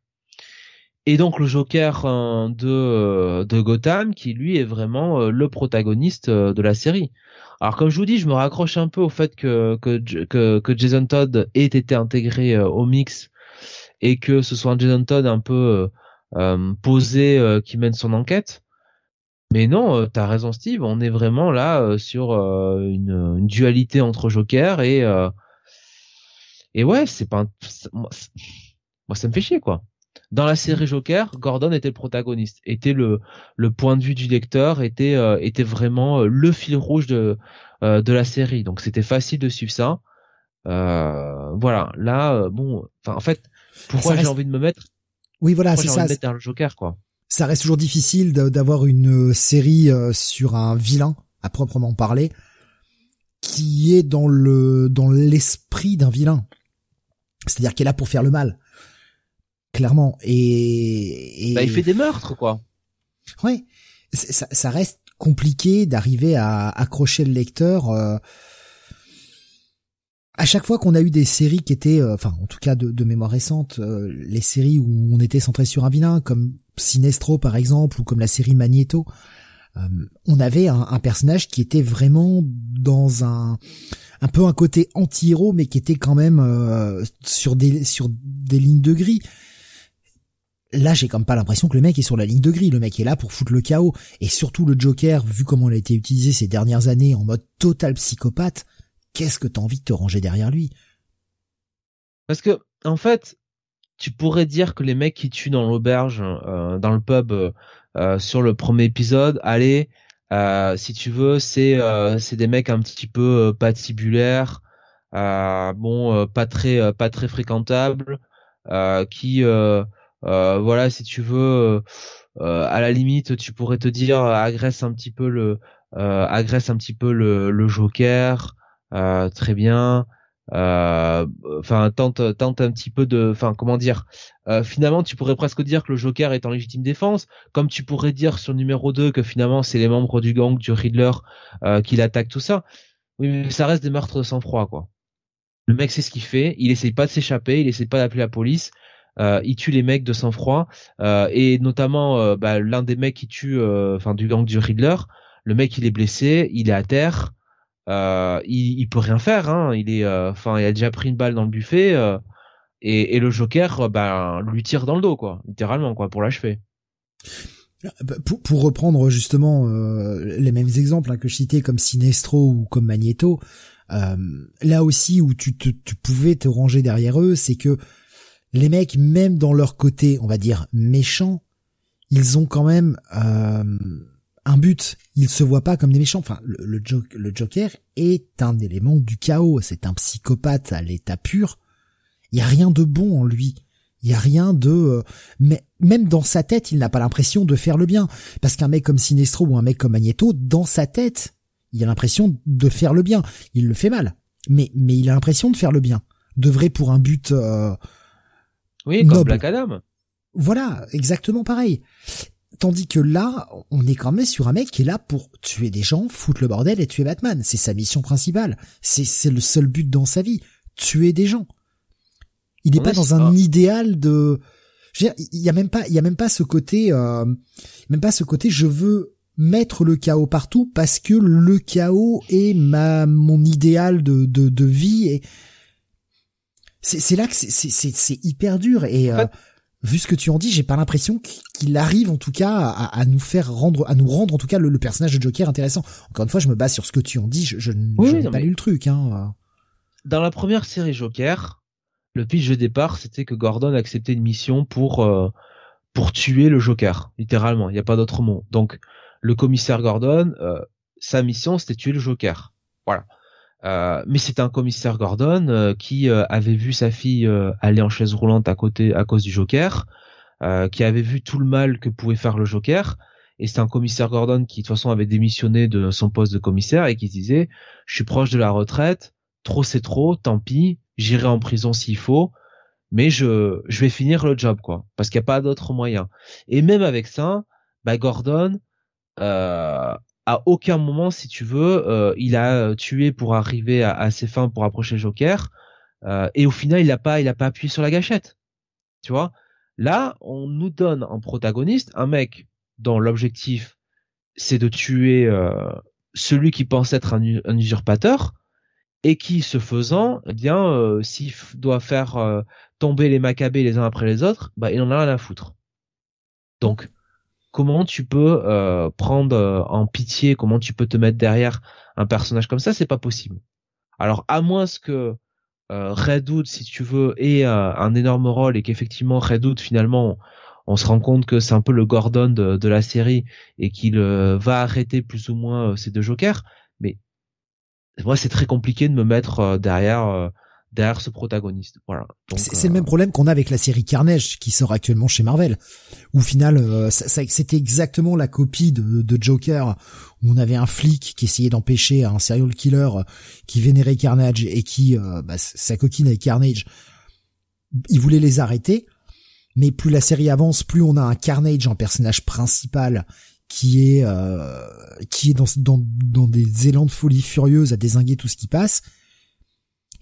Et donc le Joker euh, de, euh, de Gotham, qui lui est vraiment euh, le protagoniste de la série. Alors comme je vous dis, je me raccroche un peu au fait que, que Jason Todd ait été intégré au mix et que ce soit un Jason Todd un peu posé qui mène son enquête. Mais non, euh, t'as raison Steve, on est vraiment là euh, sur euh, une, une, dualité entre Joker et et ouais, c'est pas moi, ça me fait chier quoi. Dans la série Joker, Gordon était le protagoniste, était le le point de vue du lecteur, était était vraiment le fil rouge de de la série. Donc c'était facile de suivre ça. voilà, là bon, enfin en fait, pourquoi j'ai envie de me mettre Oui, voilà, c'est ça. mettre le Joker quoi? Ça reste toujours difficile d'avoir une euh, série euh, sur un vilain à proprement parler qui est dans le dans l'esprit d'un vilain. C'est-à-dire qu'elle est là pour faire le mal. clairement. Et, et... Bah, il fait des meurtres, quoi. Ouais, ça, ça reste compliqué d'arriver à accrocher le lecteur. Euh... À chaque fois qu'on a eu des séries qui étaient, euh, enfin en tout cas de, de mémoire récente, euh, les séries où on était centré sur un vilain, comme Sinestro par exemple, ou comme la série Magneto, euh, on avait un, un, personnage qui était vraiment dans un un peu un côté anti-héros, mais qui était quand même sur des sur des lignes de gris. Là j'ai comme pas l'impression que le mec est sur la ligne de gris, le mec est là pour foutre le chaos, et surtout le Joker, vu comment il a été utilisé ces dernières années en mode total psychopathe, qu'est-ce que t'as envie de te ranger derrière lui? Parce que, en fait, tu pourrais dire que les mecs qui tuent dans l'auberge, euh, dans le pub, euh, euh, sur le premier épisode, allez, si tu veux, c'est c'est des mecs un petit peu patibulaires, bon, pas très pas très fréquentables, qui voilà, si tu veux, à la limite, tu pourrais te dire agresse un petit peu le, agresse un petit peu le Joker, très bien. Enfin, tente, tente un petit peu de, enfin, comment dire. finalement, tu pourrais presque dire que le Joker est en légitime défense, comme tu pourrais dire sur numéro 2 que finalement c'est les membres du gang du Riddler qui l'attaquent tout ça. Oui, mais ça reste des meurtres de sang-froid, quoi. Le mec sait ce qu'il fait, il essaye pas de s'échapper, il essaye pas d'appeler la police, euh, il tue les mecs de sang-froid euh, et notamment euh, bah, l'un des mecs qui tue, enfin du gang du Riddler, le mec il est blessé, il est à terre, il, il peut rien faire, hein, il est, enfin il a déjà pris une balle dans le buffet et, et, le Joker bah, lui tire dans le dos quoi, littéralement quoi pour l'achever. Bah, pour, pour, reprendre justement les mêmes exemples hein, que je citais comme Sinestro ou comme Magneto, là aussi où tu, te, tu pouvais te ranger derrière eux, c'est que les mecs, même dans leur côté, on va dire méchant, ils ont quand même euh, un but. Ils se voient pas comme des méchants. Enfin, le, le, Joker est un élément du chaos. C'est un psychopathe à l'état pur. Il y a rien de bon en lui. Il y a rien de, euh, mais même dans sa tête, il n'a pas l'impression de faire le bien. Parce qu'un mec comme Sinestro ou un mec comme Magneto, dans sa tête, il a l'impression de faire le bien. Il le fait mal, mais mais il a l'impression de faire le bien, de vrai pour un but euh, oui, comme Black Adam. Voilà, exactement pareil. Tandis que là, on est quand même sur un mec qui est là pour tuer des gens, foutre le bordel et tuer Batman. C'est sa mission principale. C'est, c'est le seul but dans sa vie. Tuer des gens. Il n'est pas dans un idéal de, il y a même pas, il y a même pas ce côté, euh, même pas ce côté, je veux mettre le chaos partout parce que le chaos est ma, mon idéal de, de, de vie et, c'est là que c'est hyper dur et euh, vu ce que tu en dis, j'ai pas l'impression qu'il arrive en tout cas à, nous faire rendre, à nous rendre en tout cas le, personnage de Joker intéressant. Encore une fois, je me base sur ce que tu en dis, je, je, n'ai pas lu le truc. Hein. Dans la première série Joker, le pitch de départ, c'était que Gordon acceptait une mission pour euh, pour tuer le Joker, littéralement. Il n'y a pas d'autre mot. Donc le commissaire Gordon, euh, sa mission, c'était tuer le Joker. Voilà. Euh, mais c'est un commissaire Gordon euh, qui euh, avait vu sa fille aller en chaise roulante à côté à cause du Joker, qui avait vu tout le mal que pouvait faire le Joker. Et c'est un commissaire Gordon qui de toute façon avait démissionné de son poste de commissaire et qui disait je suis proche de la retraite, trop c'est trop, tant pis, j'irai en prison s'il faut, mais je je vais finir le job quoi, parce qu'il n'y a pas d'autre moyen. Et même avec ça, bah Gordon euh, à aucun moment, si tu veux, euh, il a euh, tué pour arriver à, ses fins pour approcher Joker. Euh, et au final, il n'a pas, il a pas appuyé sur la gâchette. Tu vois? Là, on nous donne en protagoniste un mec dont l'objectif c'est de tuer celui qui pense être un, usurpateur et qui, ce faisant, eh bien, s'il doit faire tomber les Maccabées les uns après les autres, bah, il en a rien à foutre. Donc, comment tu peux euh, prendre euh, en pitié, comment tu peux te mettre derrière un personnage comme ça, c'est pas possible. Alors à moins que euh, Red Hood, si tu veux, ait un énorme rôle et qu'effectivement Red Hood finalement on se rend compte que c'est un peu le Gordon de, la série et qu'il va arrêter plus ou moins ces deux jokers, mais moi c'est très compliqué de me mettre derrière derrière ce protagoniste. Voilà. C'est le même problème qu'on a avec la série Carnage qui sort actuellement chez Marvel. Où au final, euh, c'était exactement la copie de, de, Joker où on avait un flic qui essayait d'empêcher un serial killer qui vénérait Carnage et qui, euh, bah, sa coquine avec Carnage, il voulait les arrêter. mais plus la série avance, plus on a un Carnage en personnage principal qui est euh, qui est dans, dans dans des élans de folie furieuse à désinguer tout ce qui passe.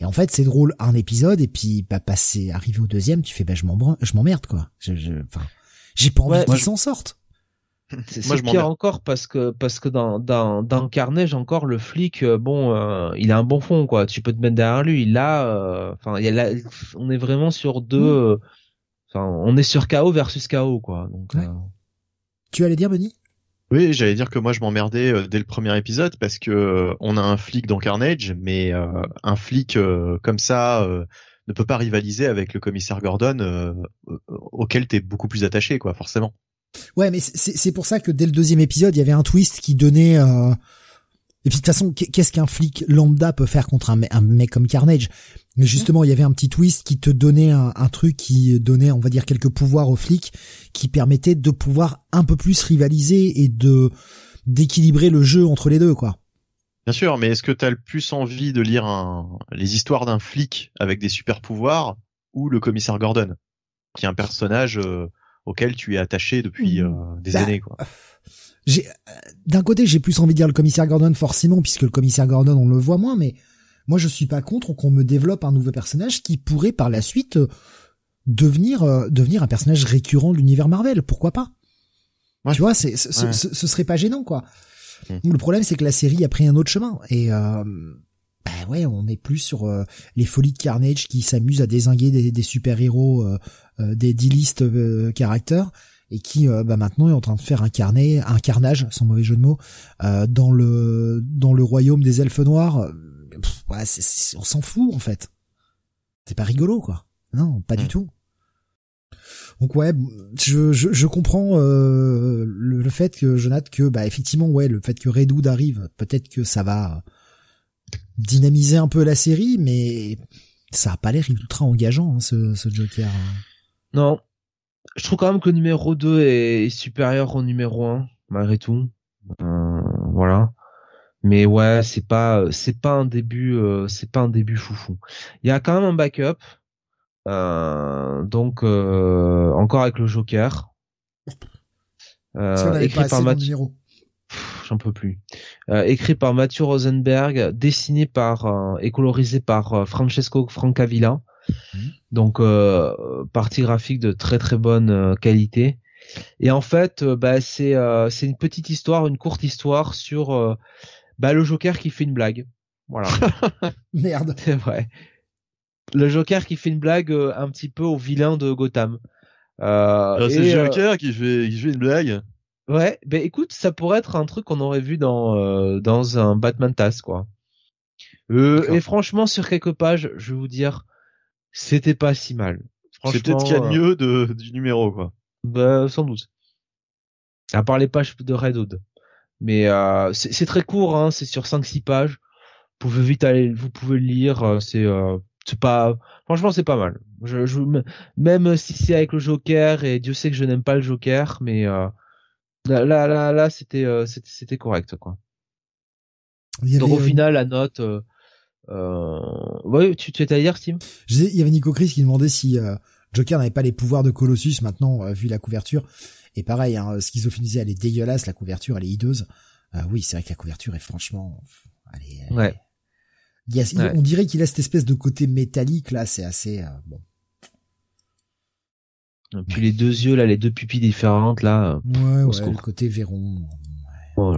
Et en fait, c'est drôle un épisode et puis bah passer arrivé au deuxième, tu fais bah je m'emmerde quoi. Je je enfin j'ai pas envie qu'ils s'en sortent. C'est pire encore parce que parce que dans dans dans Carnage encore le flic euh, bon euh, il a un bon fond quoi tu peux te mettre derrière lui il a euh, enfin a on est vraiment sur deux mm. enfin on est sur KO versus KO quoi donc tu allais dire Benny? Oui j'allais dire que moi je m'emmerdais dès le premier épisode parce que on a un flic dans Carnage mais un flic comme ça ne peut pas rivaliser avec le commissaire Gordon auquel t'es beaucoup plus attaché quoi forcément Ouais, mais c'est pour ça que dès le deuxième épisode, il y avait un twist qui donnait. Et puis de toute façon, qu'est-ce qu'un flic lambda peut faire contre un, mec comme Carnage? Mais justement, il y avait un petit twist qui te donnait un, truc qui donnait, on va dire, quelques pouvoirs aux flics, qui permettait de pouvoir un peu plus rivaliser et de d'équilibrer le jeu entre les deux, quoi. Bien sûr, mais est-ce que t'as le plus envie de lire les histoires d'un flic avec des super pouvoirs ou le commissaire Gordon, qui est un personnage euh, auquel tu es attaché depuis mmh. euh, des bah, années quoi. J'ai euh, d'un côté j'ai plus envie de dire le commissaire Gordon forcément puisque le commissaire Gordon on le voit moins mais moi je suis pas contre qu'on me développe un nouveau personnage qui pourrait par la suite euh, devenir devenir un personnage récurrent de l'univers Marvel pourquoi pas? Tu vois c'est ce, ce, serait pas gênant quoi mmh. le problème c'est que la série a pris un autre chemin et euh, bah ouais, on est plus sur les folies de Carnage qui s'amusent à désinguer des, des super-héros euh, des D-list euh, caractères et qui euh, bah, maintenant est en train de faire un carnet, un carnage, sans mauvais jeu de mots, dans le dans le royaume des elfes noirs. ouais, on s'en fout en fait. C'est pas rigolo quoi. Non, pas du mm. tout. Donc ouais, je, je, je comprends euh, le, fait que Jonathan que bah effectivement ouais le fait que Redwood arrive, peut-être que ça va dynamiser un peu la série, mais ça a pas l'air ultra engageant hein, ce, ce Joker. Non. Je trouve quand même que le numéro 2 est, supérieur au numéro 1, malgré tout. Euh, voilà. Mais ouais, c'est pas c'est pas un début euh, c'est pas un début foufou. Il y a quand même un backup. Euh, donc encore avec le Joker. écrit par Mathieu j'en peux plus. écrit par Mathieu Rosenberg, dessiné par et colorisé par Francesco Francavilla. Mhm. Donc euh, partie graphique de très très bonne euh, qualité. Et en fait, euh, bah, c'est c'est une petite histoire, une courte histoire sur bah, le Joker qui fait une blague. Voilà. Merde. C'est vrai. Le Joker qui fait une blague un petit peu au vilain de Gotham. Ah, c'est le Joker qui fait qui fait une blague? Ouais, ben écoute, ça pourrait être un truc qu'on aurait vu dans dans un Batman Task quoi. et franchement, sur quelques pages, je vais vous dire, c'était pas si mal. C'est peut-être qu'il y a de mieux de, du numéro, quoi. Bah, sans doute. À part les pages de Red Hood. Mais euh, c'est très court, hein, c'est sur 5-6 pages. Vous pouvez vite aller, vous pouvez le lire. Euh, c'est euh, c'est pas, franchement, c'est pas mal. Je, je, même si c'est avec le Joker et Dieu sait que je n'aime pas le Joker, mais euh, là là là, c'était c'était correct quoi. Donc au final, la note euh... Ouais, tu, tu étais à dire, Steve Je il y avait Nico Chris qui demandait si euh, Joker n'avait pas les pouvoirs de Colossus maintenant, euh, vu la couverture. Et pareil, hein, Schizophénisé, elle est dégueulasse, la couverture, elle est hideuse. Euh, oui, c'est vrai que la couverture est franchement... Elle est, ouais. On dirait qu'il a cette espèce de côté métallique, là, c'est assez... bon. Puis les deux yeux, là, les deux pupilles différentes, là. Ouais, ouais, le côté Véron. Oh.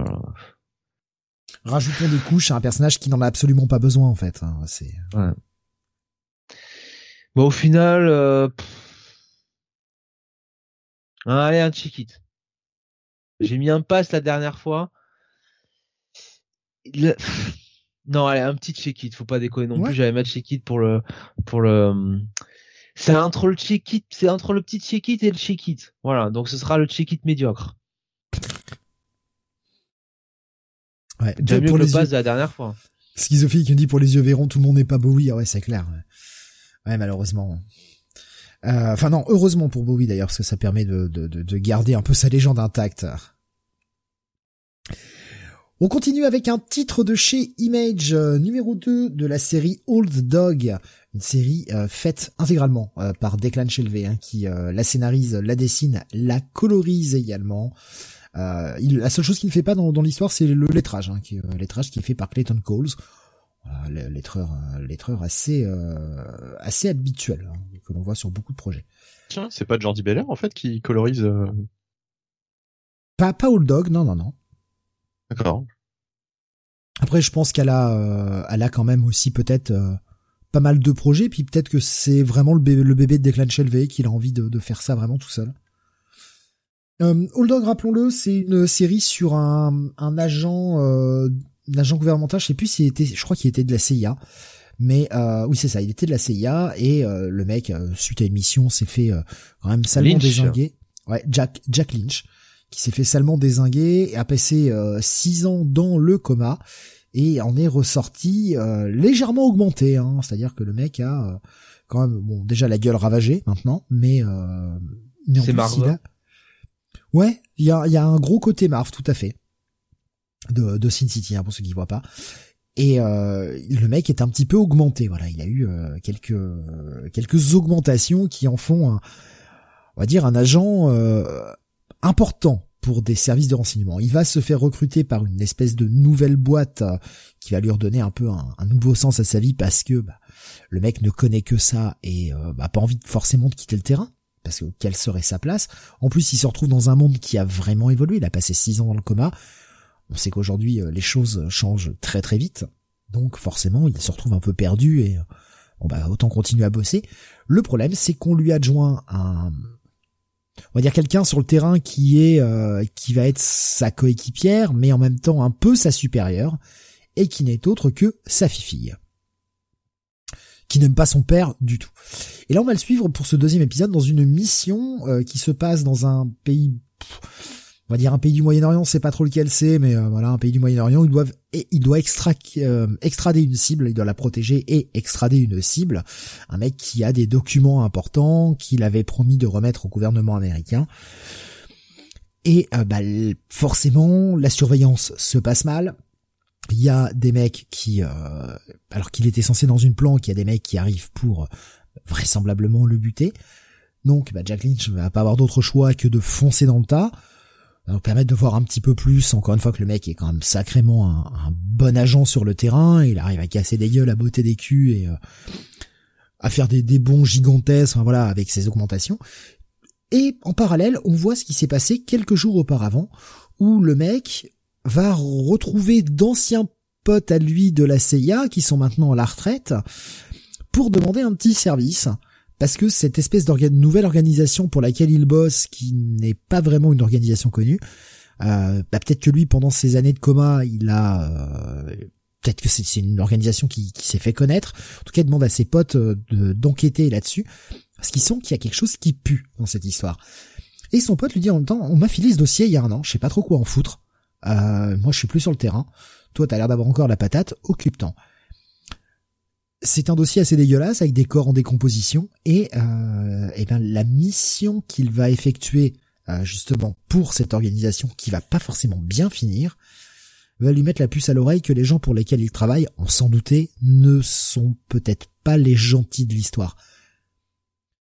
Rajoutons des couches à un personnage qui n'en a absolument pas besoin en fait. Hein, c'est. Ouais. Bon au final, euh... allez un check it. J'ai mis un pass la dernière fois. Non, allez un petit check it. Faut pas déconner non plus. J'avais mis check it pour le pour le. C'est entre le c'est entre le petit check it et le check it. Voilà, donc ce sera le check it médiocre. Ouais. Déjà mieux pour le pass de la dernière fois. Schizophile qui me dit pour les yeux verrons, tout le monde n'est pas Bowie. Ah ouais, c'est clair. Ouais, malheureusement. Euh, enfin non, heureusement pour Bowie d'ailleurs, parce que ça permet de, de, de, garder un peu sa légende intacte. On continue avec un titre de chez Image, euh, numéro 2 de la série Old Dog, une série euh, faite intégralement euh, par Declan Shelvey, hein, qui la scénarise, la dessine, la colorise également. Il, la seule chose qu'il ne fait pas dans, l'histoire, c'est le lettrage, hein, qui, lettrage qui est fait par Clayton Coles, euh, lettreur, lettreur assez assez habituel hein, que l'on voit sur beaucoup de projets. Tiens, c'est pas Jordi Beller en fait qui colorise. Pas pas Old Dog, non non non. D'accord. Après, je pense qu'elle a, euh, elle a quand même aussi peut-être euh, pas mal de projets, puis peut-être que c'est vraiment le bébé, le bébé de Declan Shelvey qu'il a envie de, de, faire ça vraiment tout seul. Euh, Old Dog, rappelons-le, c'est une série sur un, un agent, euh, un agent gouvernemental. Je sais plus s'il était, je crois qu'il était de la CIA, mais euh, oui c'est ça, il était de la CIA et le mec suite à une mission s'est fait quand même salement désinguer. Ouais, Jack Jack Lynch qui s'est fait salement désinguer, a passé euh, six ans dans le coma et en est ressorti euh, légèrement augmenté. Hein. C'est-à-dire que le mec a euh, quand même bon déjà la gueule ravagée maintenant, mais mais en plus il ouais, il y a y a un gros côté Marv tout à fait de de Sin City hein, pour ceux qui voient pas. Et le mec est un petit peu augmenté, voilà. Il a eu quelques quelques augmentations qui en font un, on va dire un agent important pour des services de renseignement. Il va se faire recruter par une espèce de nouvelle boîte euh, qui va lui redonner un peu un, nouveau sens à sa vie parce que bah, le mec ne connaît que ça et euh, bah, pas envie forcément de quitter le terrain parce que quelle serait sa place? En plus, il se retrouve dans un monde qui a vraiment évolué. Il a passé six ans dans le coma. On sait qu'aujourd'hui euh, les choses changent très très vite, donc forcément il se retrouve un peu perdu et bon bah autant continuer à bosser. Le problème c'est qu'on lui adjoint un on va dire quelqu'un sur le terrain qui est euh, qui va être sa coéquipière mais en même temps un peu sa supérieure et qui n'est autre que sa fille qui n'aime pas son père du tout. Et là on va le suivre pour ce deuxième épisode dans une mission euh, qui se passe dans un pays on va dire un pays du Moyen-Orient, c'est pas trop lequel c'est, mais euh, voilà, un pays du Moyen-Orient, ils doivent, il doit extra, euh, extrader une cible, il doit la protéger et extrader une cible. Un mec qui a des documents importants qu'il avait promis de remettre au gouvernement américain. Et euh, bah, forcément, la surveillance se passe mal. Il y a des mecs qui, alors qu'il était censé dans une planque, il y a des mecs qui arrivent pour vraisemblablement le buter. Donc, bah, Jack Lynch va pas avoir d'autre choix que de foncer dans le tas nous permettre de voir un petit peu plus, encore une fois que le mec est quand même sacrément un, bon agent sur le terrain, il arrive à casser des gueules, à botter des culs et euh, à faire des, des bons gigantesques, enfin voilà, avec ses augmentations. Et en parallèle, on voit ce qui s'est passé quelques jours auparavant, où le mec va retrouver d'anciens potes à lui de la CIA, qui sont maintenant à la retraite, pour demander un petit service parce que cette espèce de nouvelle organisation pour laquelle il bosse, qui n'est pas vraiment une organisation connue, euh, bah peut-être que lui, pendant ses années de coma, il a... Euh, peut-être que c'est une organisation qui, s'est fait connaître. En tout cas, il demande à ses potes euh, d'enquêter là-dessus, parce qu'ils sent qu'il y a quelque chose qui pue dans cette histoire. Et son pote lui dit en même temps, on m'a filé ce dossier il y a un an, je sais pas trop quoi en foutre. Euh, moi, je suis plus sur le terrain. Toi, t'as l'air d'avoir encore la patate, occupe-t'en c'est un dossier assez dégueulasse avec des corps en décomposition et, euh, et ben la mission qu'il va effectuer euh, justement pour cette organisation qui va pas forcément bien finir va lui mettre la puce à l'oreille que les gens pour lesquels il travaille, on s'en doutait, ne sont peut-être pas les gentils de l'histoire.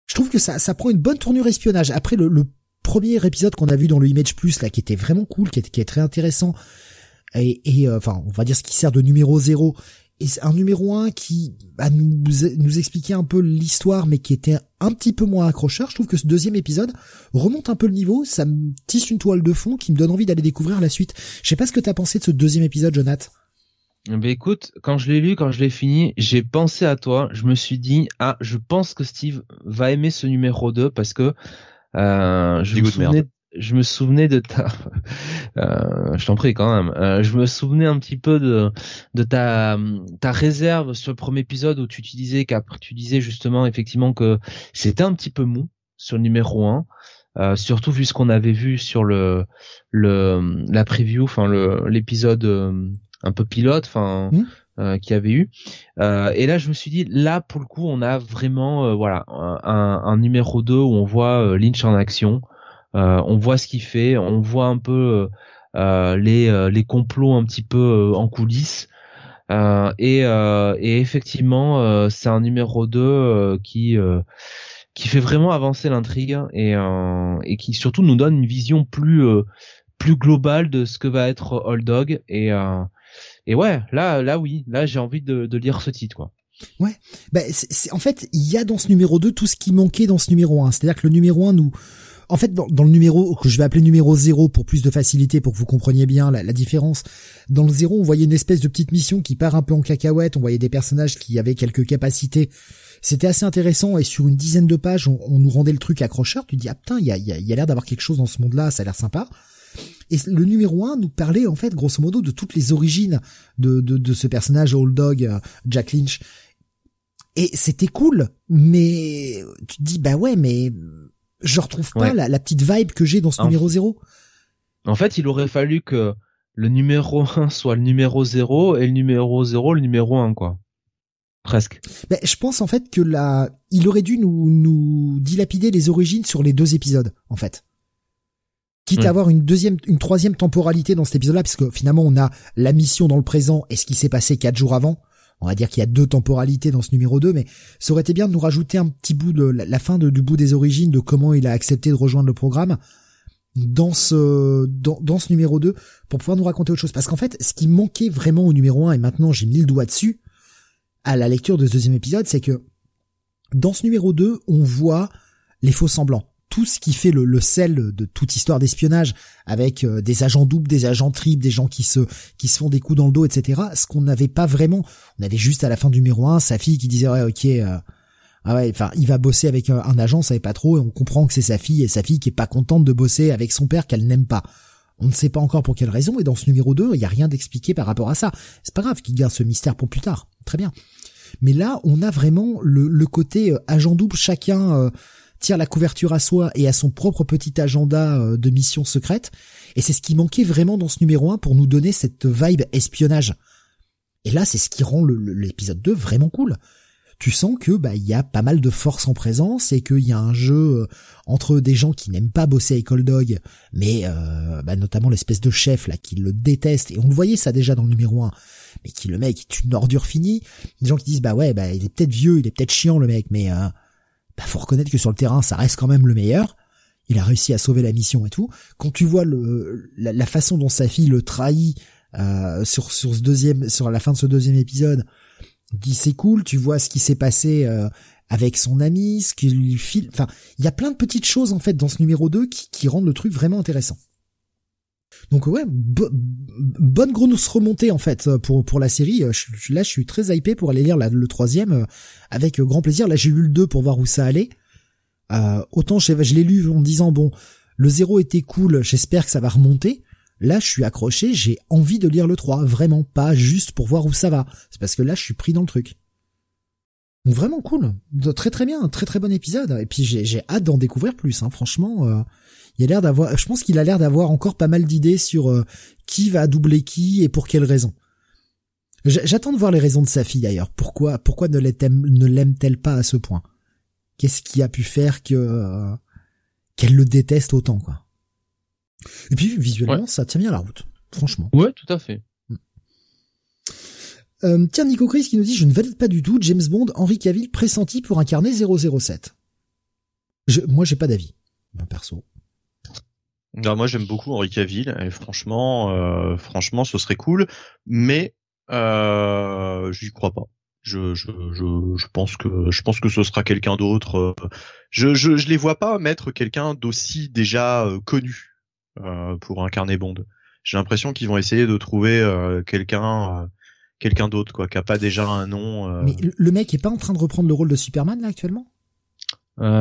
Je trouve que ça, ça prend une bonne tournure espionnage. Après le, premier épisode qu'on a vu dans le Image Plus là, qui était vraiment cool, qui est très intéressant, et, et euh, enfin on va dire ce qui sert de numéro zéro et c'est un numéro 1 qui bah, nous, nous expliquait un peu l'histoire mais qui était un petit peu moins accrocheur. Je trouve que ce deuxième épisode remonte un peu le niveau, ça me tisse une toile de fond qui me donne envie d'aller découvrir la suite. Je sais pas ce que t'as pensé de ce deuxième épisode, Jonathan. Ben écoute, quand je l'ai lu, quand je l'ai fini, j'ai pensé à toi. Je me suis dit, ah, je pense que Steve va aimer ce numéro 2 parce que euh, je me souvenais, je me souvenais de ta, euh, je t'en prie quand même, euh, je me souvenais un petit peu de de ta ta réserve sur le premier épisode où tu disais qu'après tu disais justement effectivement que c'était un petit peu mou sur le numéro 1 euh, surtout vu ce qu'on avait vu sur le le la preview, enfin le l'épisode euh, un peu pilote, enfin. Mmh. Euh, qui avait eu. Euh, et là, je me suis dit, là, pour le coup, on a vraiment, voilà, un, un, numéro 2 où on voit Lynch en action, on voit ce qu'il fait, on voit un peu euh, les les complots un petit peu en coulisses. et, et effectivement, c'est un numéro 2 qui qui fait vraiment avancer l'intrigue et et qui surtout nous donne une vision plus plus globale de ce que va être Old Dog et et ouais là là oui là j'ai envie de, de lire ce titre quoi. Ouais, ben c'est, en fait, il y a dans ce numéro 2 tout ce qui manquait dans ce numéro 1. C'est-à-dire que le numéro 1 nous... En fait, dans, le numéro que je vais appeler numéro 0 pour plus de facilité, pour que vous compreniez bien la, différence, dans le 0, on voyait une espèce de petite mission qui part un peu en cacahuète, on voyait des personnages qui avaient quelques capacités. C'était assez intéressant et sur une dizaine de pages, on, nous rendait le truc accrocheur. Tu dis, ah putain, il y a, l'air d'avoir quelque chose dans ce monde-là, ça a l'air sympa. Et le numéro 1 nous parlait en fait grosso modo de toutes les origines de, de, de ce personnage Old Dog, euh, Jack Lynch. Et c'était cool, mais tu te dis bah ouais, mais je retrouve pas la, la, petite vibe que j'ai dans ce numéro 0. En fait, il aurait fallu que le numéro 1 soit le numéro 0 et le numéro 0 le numéro 1 quoi. Presque. Ben, je pense en fait que là, il aurait dû nous, nous dilapider les origines sur les deux épisodes, en fait. Quitte à hmm. avoir une deuxième, une troisième temporalité dans cet épisode-là, parce que finalement on a la mission dans le présent et ce qui s'est passé quatre jours avant on va dire qu'il y a deux temporalités dans ce numéro 2, mais ça aurait été bien de nous rajouter un petit bout de la, fin du bout des origines de comment il a accepté de rejoindre le programme dans ce dans, ce numéro 2 pour pouvoir nous raconter autre chose. Parce qu'en fait, ce qui manquait vraiment au numéro 1, et maintenant j'ai mis le doigt dessus, à la lecture de ce deuxième épisode, c'est que dans ce numéro 2, on voit les faux semblants tout ce qui fait le, sel de toute histoire d'espionnage avec euh, des agents doubles, des agents triples, des gens qui se qui se font des coups dans le dos, etc. Ce qu'on n'avait pas vraiment, on avait juste à la fin du numéro 1 sa fille qui disait ouais ok euh, ah ouais enfin il va bosser avec un, agent, on savait pas trop et on comprend que c'est sa fille et sa fille qui est pas contente de bosser avec son père qu'elle n'aime pas. On ne sait pas encore pour quelle raison et dans ce numéro 2 il y a rien d'expliqué par rapport à ça. C'est pas grave qu'il garde ce mystère pour plus tard. Très bien. Mais là, on a vraiment le, le côté euh, agent double, chacun tire la couverture à soi et à son propre petit agenda euh, de mission secrète. Et c'est ce qui manquait vraiment dans ce numéro 1 pour nous donner cette vibe espionnage. Et là, c'est ce qui rend l'épisode 2 vraiment cool. Tu sens que bah il y a pas mal de force en présence et qu'il y a un jeu euh, entre des gens qui n'aiment pas bosser avec Old Dog, mais euh, bah, notamment l'espèce de chef là qui le déteste et on le voyait ça déjà dans le numéro 1 mais qui le mec est une ordure finie des gens qui disent bah ouais bah il est peut-être vieux il est peut-être chiant le mec mais bah, faut reconnaître que sur le terrain, ça reste quand même le meilleur. Il a réussi à sauver la mission et tout. Quand tu vois la, façon dont sa fille le trahit euh, sur ce deuxième, sur la fin de ce deuxième épisode, dis c'est cool. Tu vois ce qui s'est passé euh, avec son ami, ce qu'il file. Enfin, il y a plein de petites choses en fait dans ce numéro 2 qui, qui rendent le truc vraiment intéressant. Donc ouais, bonne grosse remontée en fait pour pour la série. Je, là, je suis très hypé pour aller lire le troisième euh, avec grand plaisir. Là, j'ai lu le 2 pour voir où ça allait. Euh, autant je, l'ai lu en disant bon, le 0 était cool, j'espère que ça va remonter. Là, je suis accroché, j'ai envie de lire le 3, vraiment pas juste pour voir où ça va. C'est parce que là, je suis pris dans le truc. Donc vraiment cool, très très bien, très très bon épisode. Et puis j'ai hâte d'en découvrir plus. Hein. Franchement, euh, il a l'air d'avoir, je pense qu'il a l'air d'avoir encore pas mal d'idées sur euh, qui va doubler qui et pour quelle raison. J'attends de voir les raisons de sa fille d'ailleurs. Pourquoi, pourquoi ne l'aime-t-elle pas à ce point? Qu'est-ce qui a pu faire que euh, qu'elle le déteste autant quoi? Et puis visuellement, ça tient bien la route, franchement. Ouais, tout à fait. Hmm. Euh, tiens, Nico Chris qui nous dit je ne valide pas du tout James Bond, Henri Cavill pressenti pour incarner 007. Je, moi, j'ai pas d'avis, perso. Non, moi j'aime beaucoup Henri Cavill et franchement, euh, franchement, ce serait cool, mais euh, j'y crois pas. Je, je, je, je, pense que je pense que ce sera quelqu'un d'autre. Je, je, je les vois pas mettre quelqu'un d'aussi déjà euh, connu euh, pour incarner Bond. J'ai l'impression qu'ils vont essayer de trouver euh, quelqu'un, euh, quelqu'un d'autre quoi, qui a pas déjà un nom. Mais le mec est pas en train de reprendre le rôle de Superman là actuellement?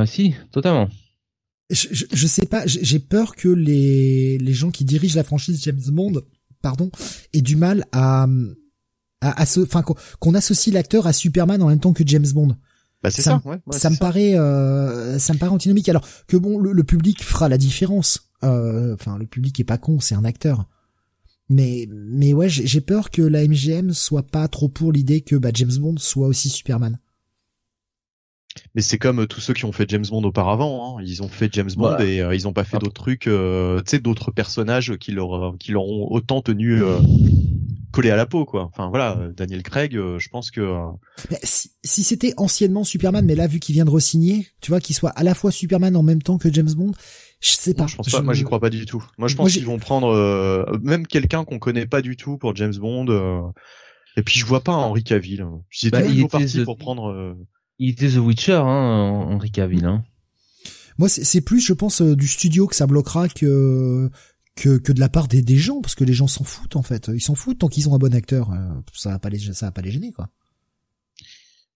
Si, totalement je, je, sais pas, j'ai peur que les, les gens qui dirigent la franchise James Bond, pardon, aient du mal à, à, enfin, qu'on associe l'acteur à Superman en même temps que James Bond. Bah c'est ça, ouais, ça me paraît, euh, ça me paraît antinomique. Alors que bon, le, public fera la différence. Euh, enfin, le public est pas con, c'est un acteur. Mais, mais ouais, j'ai peur que la MGM soit pas trop pour l'idée que bah, James Bond soit aussi Superman. Mais c'est comme tous ceux qui ont fait James Bond auparavant. Hein. Ils ont fait James Bond Bah. et euh, ils ont pas fait Ah. d'autres trucs, euh, tu sais, d'autres personnages qui leur qui leur ont autant tenu euh, collé à la peau, quoi. Enfin voilà, euh, Daniel Craig, euh, je pense que euh, Mais si, si c'était anciennement Superman, mais là vu qu'il vient de re-signer, tu vois, qu'il soit à la fois Superman en même temps que James Bond, je sais pas. non, je pense pas. Moi, j'y crois pas du tout. Moi, je pense qu'ils vont prendre euh, même quelqu'un qu'on connaît pas du tout pour James Bond. euh, Et puis je vois pas Henry Cavill. J'étais Bah, il toujours était parti pour prendre. euh, Il était The Witcher, hein, Henri Cavill. Hein. Moi, c'est plus, je pense, euh, du studio que ça bloquera que que, que de la part des, des gens, parce que les gens s'en foutent en fait. Ils s'en foutent tant qu'ils ont un bon acteur. euh, Ça va pas les, ça va pas les gêner quoi.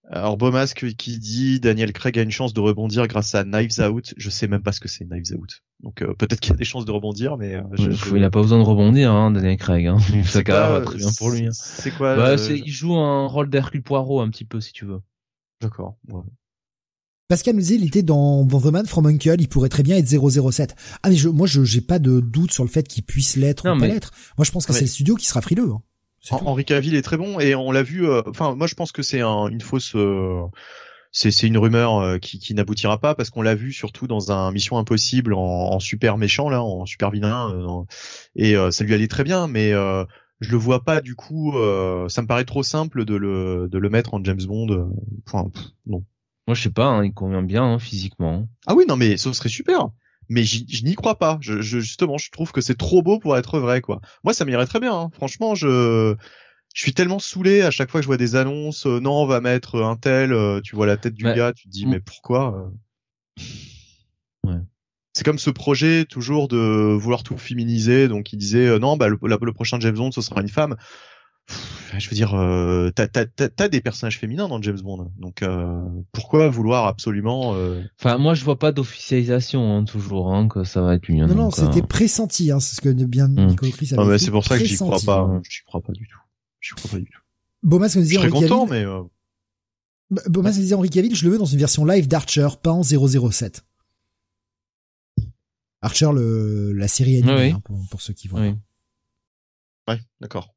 Alors Beaumasque qui dit Daniel Craig a une chance de rebondir grâce à Knives Out. Je sais même pas ce que c'est Knives Out. Donc euh, peut-être qu'il y a des chances de rebondir, mais euh, je, je- Il a pas besoin de rebondir, hein, Daniel Craig. Hein. pas, va très bien pour lui. Hein. C'est quoi Bah, euh, c'est- il joue un rôle d'Hercule Poirot un petit peu, si tu veux. D'accord. ouais. Pascal nous disait, il était dans, dans The Man from Uncle, il pourrait très bien être 007. Ah mais je, moi, je j'ai pas de doute sur le fait qu'il puisse l'être Non, ou pas mais- l'être. Moi, je pense que Ouais. c'est le studio qui sera frileux. Hein. C'est Hen- tout. Henry Cavill est très bon et on l'a vu. euh, Enfin, moi je pense que c'est un- une fausse. euh, c'est c'est une rumeur euh, qui, qui n'aboutira pas parce qu'on l'a vu surtout dans un Mission Impossible en, en super méchant là, en super vilain euh, et euh, ça lui allait très bien. Mais euh, je le vois pas du coup. euh, ça me paraît trop simple de le de le mettre en James Bond. euh, Enfin, pff, non. Moi, je sais pas, hein, il convient bien hein, physiquement. Ah oui, non mais ce serait super. Mais je n'y crois pas. Je, je- justement, je trouve que c'est trop beau pour être vrai, quoi. Moi, ça m'irait très bien. hein. Franchement, je, je suis tellement saoulé à chaque fois que je vois des annonces. euh, non, on va mettre un tel. euh, tu vois la tête du gars, tu te dis Mm. mais pourquoi euh? C'est comme ce projet toujours de vouloir tout féminiser. Donc, il disait euh, non, bah le, la- le prochain James Bond, ce sera une femme. Pff, je veux dire, euh, t'as t'as- t'as- t'as des personnages féminins dans James Bond. Donc, euh, pourquoi vouloir absolument euh, Enfin, moi, je vois pas d'officialisation hein, toujours, hein, que ça va être lui. hein, Non, non, donc, euh, c'était pressenti. Hein, c'est ce que bien Hmm. Nicolas Chris avait Non, mais écrit, c'est pour ça que j'y crois pas. ouais. J'y crois pas du tout. J'y crois pas du tout. Bomas nous Je disait serais Henry content, Cavill. mais euh, B- Bomas nous disait Henry Cavill, je le veux dans une version live d'Archer, pas en 007. Archer, le, la série animée, Oui, hein, pour, pour ceux qui voient. oui. ouais, d'accord.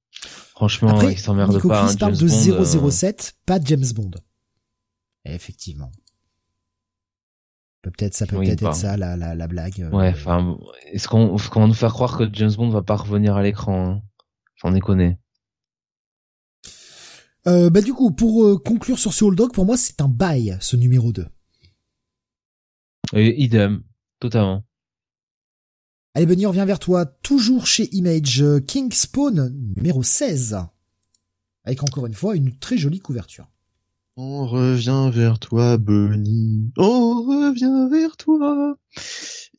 Franchement, Après, il s'emmerde pas. Chris hein, parle James de Bond, euh, 007, pas de James Bond. Effectivement. Peut-être, ça peut Oui, peut-être être ça, la, la, la blague. euh, Ouais, enfin, est-ce qu'on, qu'on va nous faire croire que James Bond va pas revenir à l'écran hein? J'en déconne. Euh, bah, du coup, pour euh, conclure sur ce Hold Dog, pour moi, c'est un bail, ce numéro 2. Et idem, totalement. Allez, Benny, on revient vers toi. Toujours chez Image, euh, King Spawn, numéro 16. Avec encore une fois, une très jolie couverture. On revient vers toi, Bunny. On revient vers toi.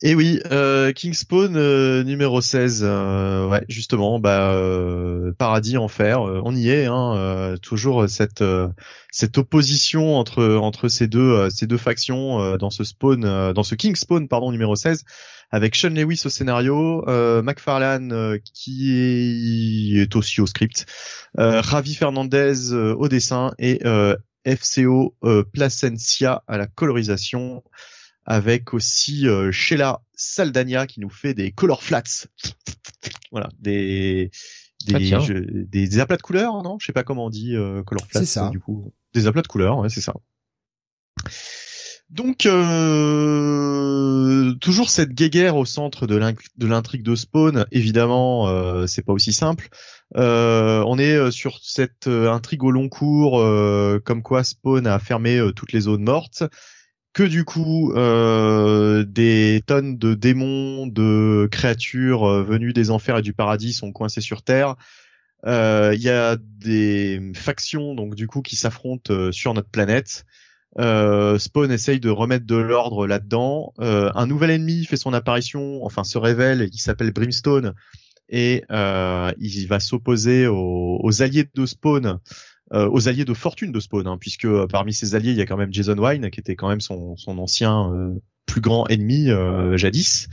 Et oui, euh, King Spawn euh, numéro 16. euh, ouais, justement, bah euh, paradis enfer, euh, on y est. Hein, euh, toujours cette cette opposition entre entre ces deux ces deux factions dans ce Spawn, dans ce King Spawn pardon numéro 16 avec Sean Lewis au scénario, McFarlane qui est aussi au script, Ravi Fernandez au dessin et FCO Placencia à la colorisation, avec aussi euh, Sheila Saldania qui nous fait des color flats. Voilà, des des, Ah, tiens. je- des, des aplats de couleurs, non? Je sais pas comment on dit euh, color flats. C'est ça. Du coup, des aplats de couleurs, ouais, c'est ça. Donc euh, toujours cette guéguerre au centre de l'intrigue de Spawn. Évidemment, euh, c'est pas aussi simple. Euh, on est euh, sur cette euh, intrigue au long cours, euh, comme quoi Spawn a fermé toutes les zones mortes, que du coup euh, des tonnes de démons, de créatures euh, venues des enfers et du paradis sont coincées sur Terre. Euh, Il y a des factions donc du coup qui s'affrontent euh, sur notre planète. Euh, Spawn essaye de remettre de l'ordre là-dedans. Euh, un nouvel ennemi fait son apparition, enfin se révèle, il s'appelle Brimstone et euh, il va s'opposer aux alliés de Spawn, euh, aux alliés de fortune de Spawn, hein, puisque euh, parmi ses alliés il y a quand même Jason Wine qui était quand même son, son ancien euh, plus grand ennemi euh, jadis.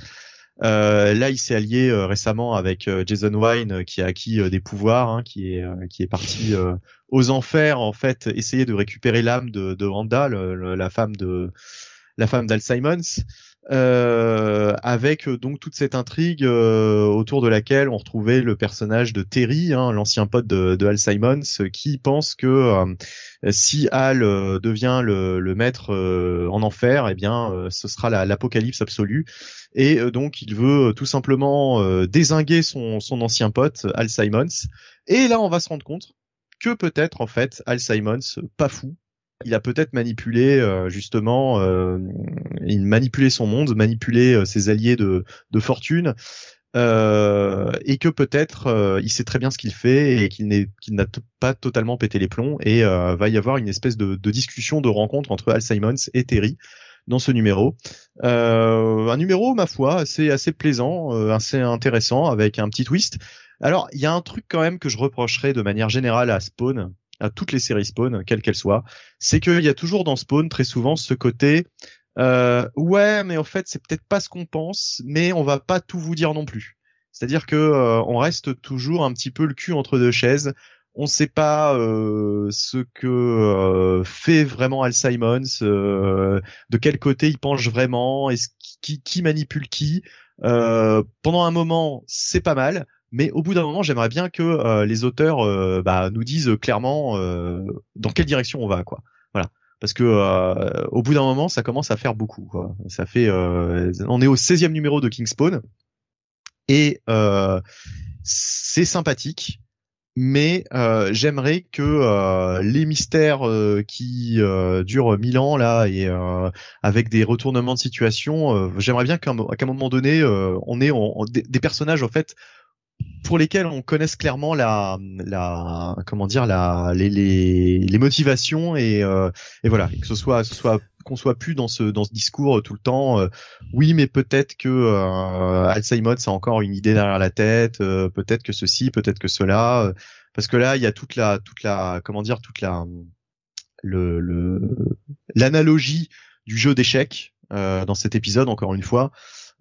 Là, il s'est allié récemment avec Jason Wine, qui a acquis des pouvoirs, hein, qui est qui est parti aux enfers en fait, essayer de récupérer l'âme de, de le- la femme de la femme d'Al Simons. Euh, avec euh, donc toute cette intrigue euh, autour de laquelle on retrouvait le personnage de Terry, hein, l'ancien pote de, de, Al Simons, qui pense que si Al devient le, maître en enfer, eh bien ce sera l'apocalypse absolue. Et donc il veut tout simplement désinguer son, son ancien pote Al Simons. Et là on va se rendre compte que peut-être en fait Al Simons, pas fou, il a peut-être manipulé euh, justement, euh, il manipulait son monde, manipulé euh, ses alliés de, fortune, euh, et que peut-être il sait très bien ce qu'il fait et qu'il n'est qu'il n'a pas totalement pété les plombs et va y avoir une espèce de, de, discussion, de rencontre entre Al Simons et Terry dans ce numéro. un numéro, ma foi, assez assez plaisant, assez intéressant avec un petit twist. Alors, il y a un truc quand même que je reprocherais de manière générale à Spawn, à toutes les séries Spawn, quelles qu'elles soient, c'est qu'il y a toujours dans Spawn très souvent ce côté euh, ouais, mais en fait c'est peut-être pas ce qu'on pense, mais on va pas tout vous dire non plus. C'est-à-dire que euh, on reste toujours un petit peu le cul entre deux chaises. On ne sait pas euh, ce que euh, fait vraiment Al Simons, euh, de quel côté il penche vraiment, est-ce qui, qui manipule qui. pendant un moment, c'est pas mal mais au bout d'un moment, j'aimerais bien que euh, les auteurs euh, bah, nous disent clairement euh, dans quelle direction on va, quoi. Voilà, parce que au bout d'un moment, ça commence à faire beaucoup. Quoi. Ça fait, on est au 16e numéro de Kingspawn et c'est sympathique. Mais j'aimerais que les mystères qui durent mille ans là et avec des retournements de situation, j'aimerais bien qu'à un moment donné, on ait des personnages en fait pour lesquels on connaisse clairement la, la comment dire la les, les, les motivations et, euh, et voilà. Que ce soit ce soit qu'on soit plus dans ce dans ce discours tout le temps euh, oui mais peut-être que euh, Alzheimer a encore une idée derrière la tête euh, peut-être que ceci peut-être que cela euh, parce que là il y a toute la toute la comment dire toute la le l'analogie du jeu d'échecs dans cet épisode encore une fois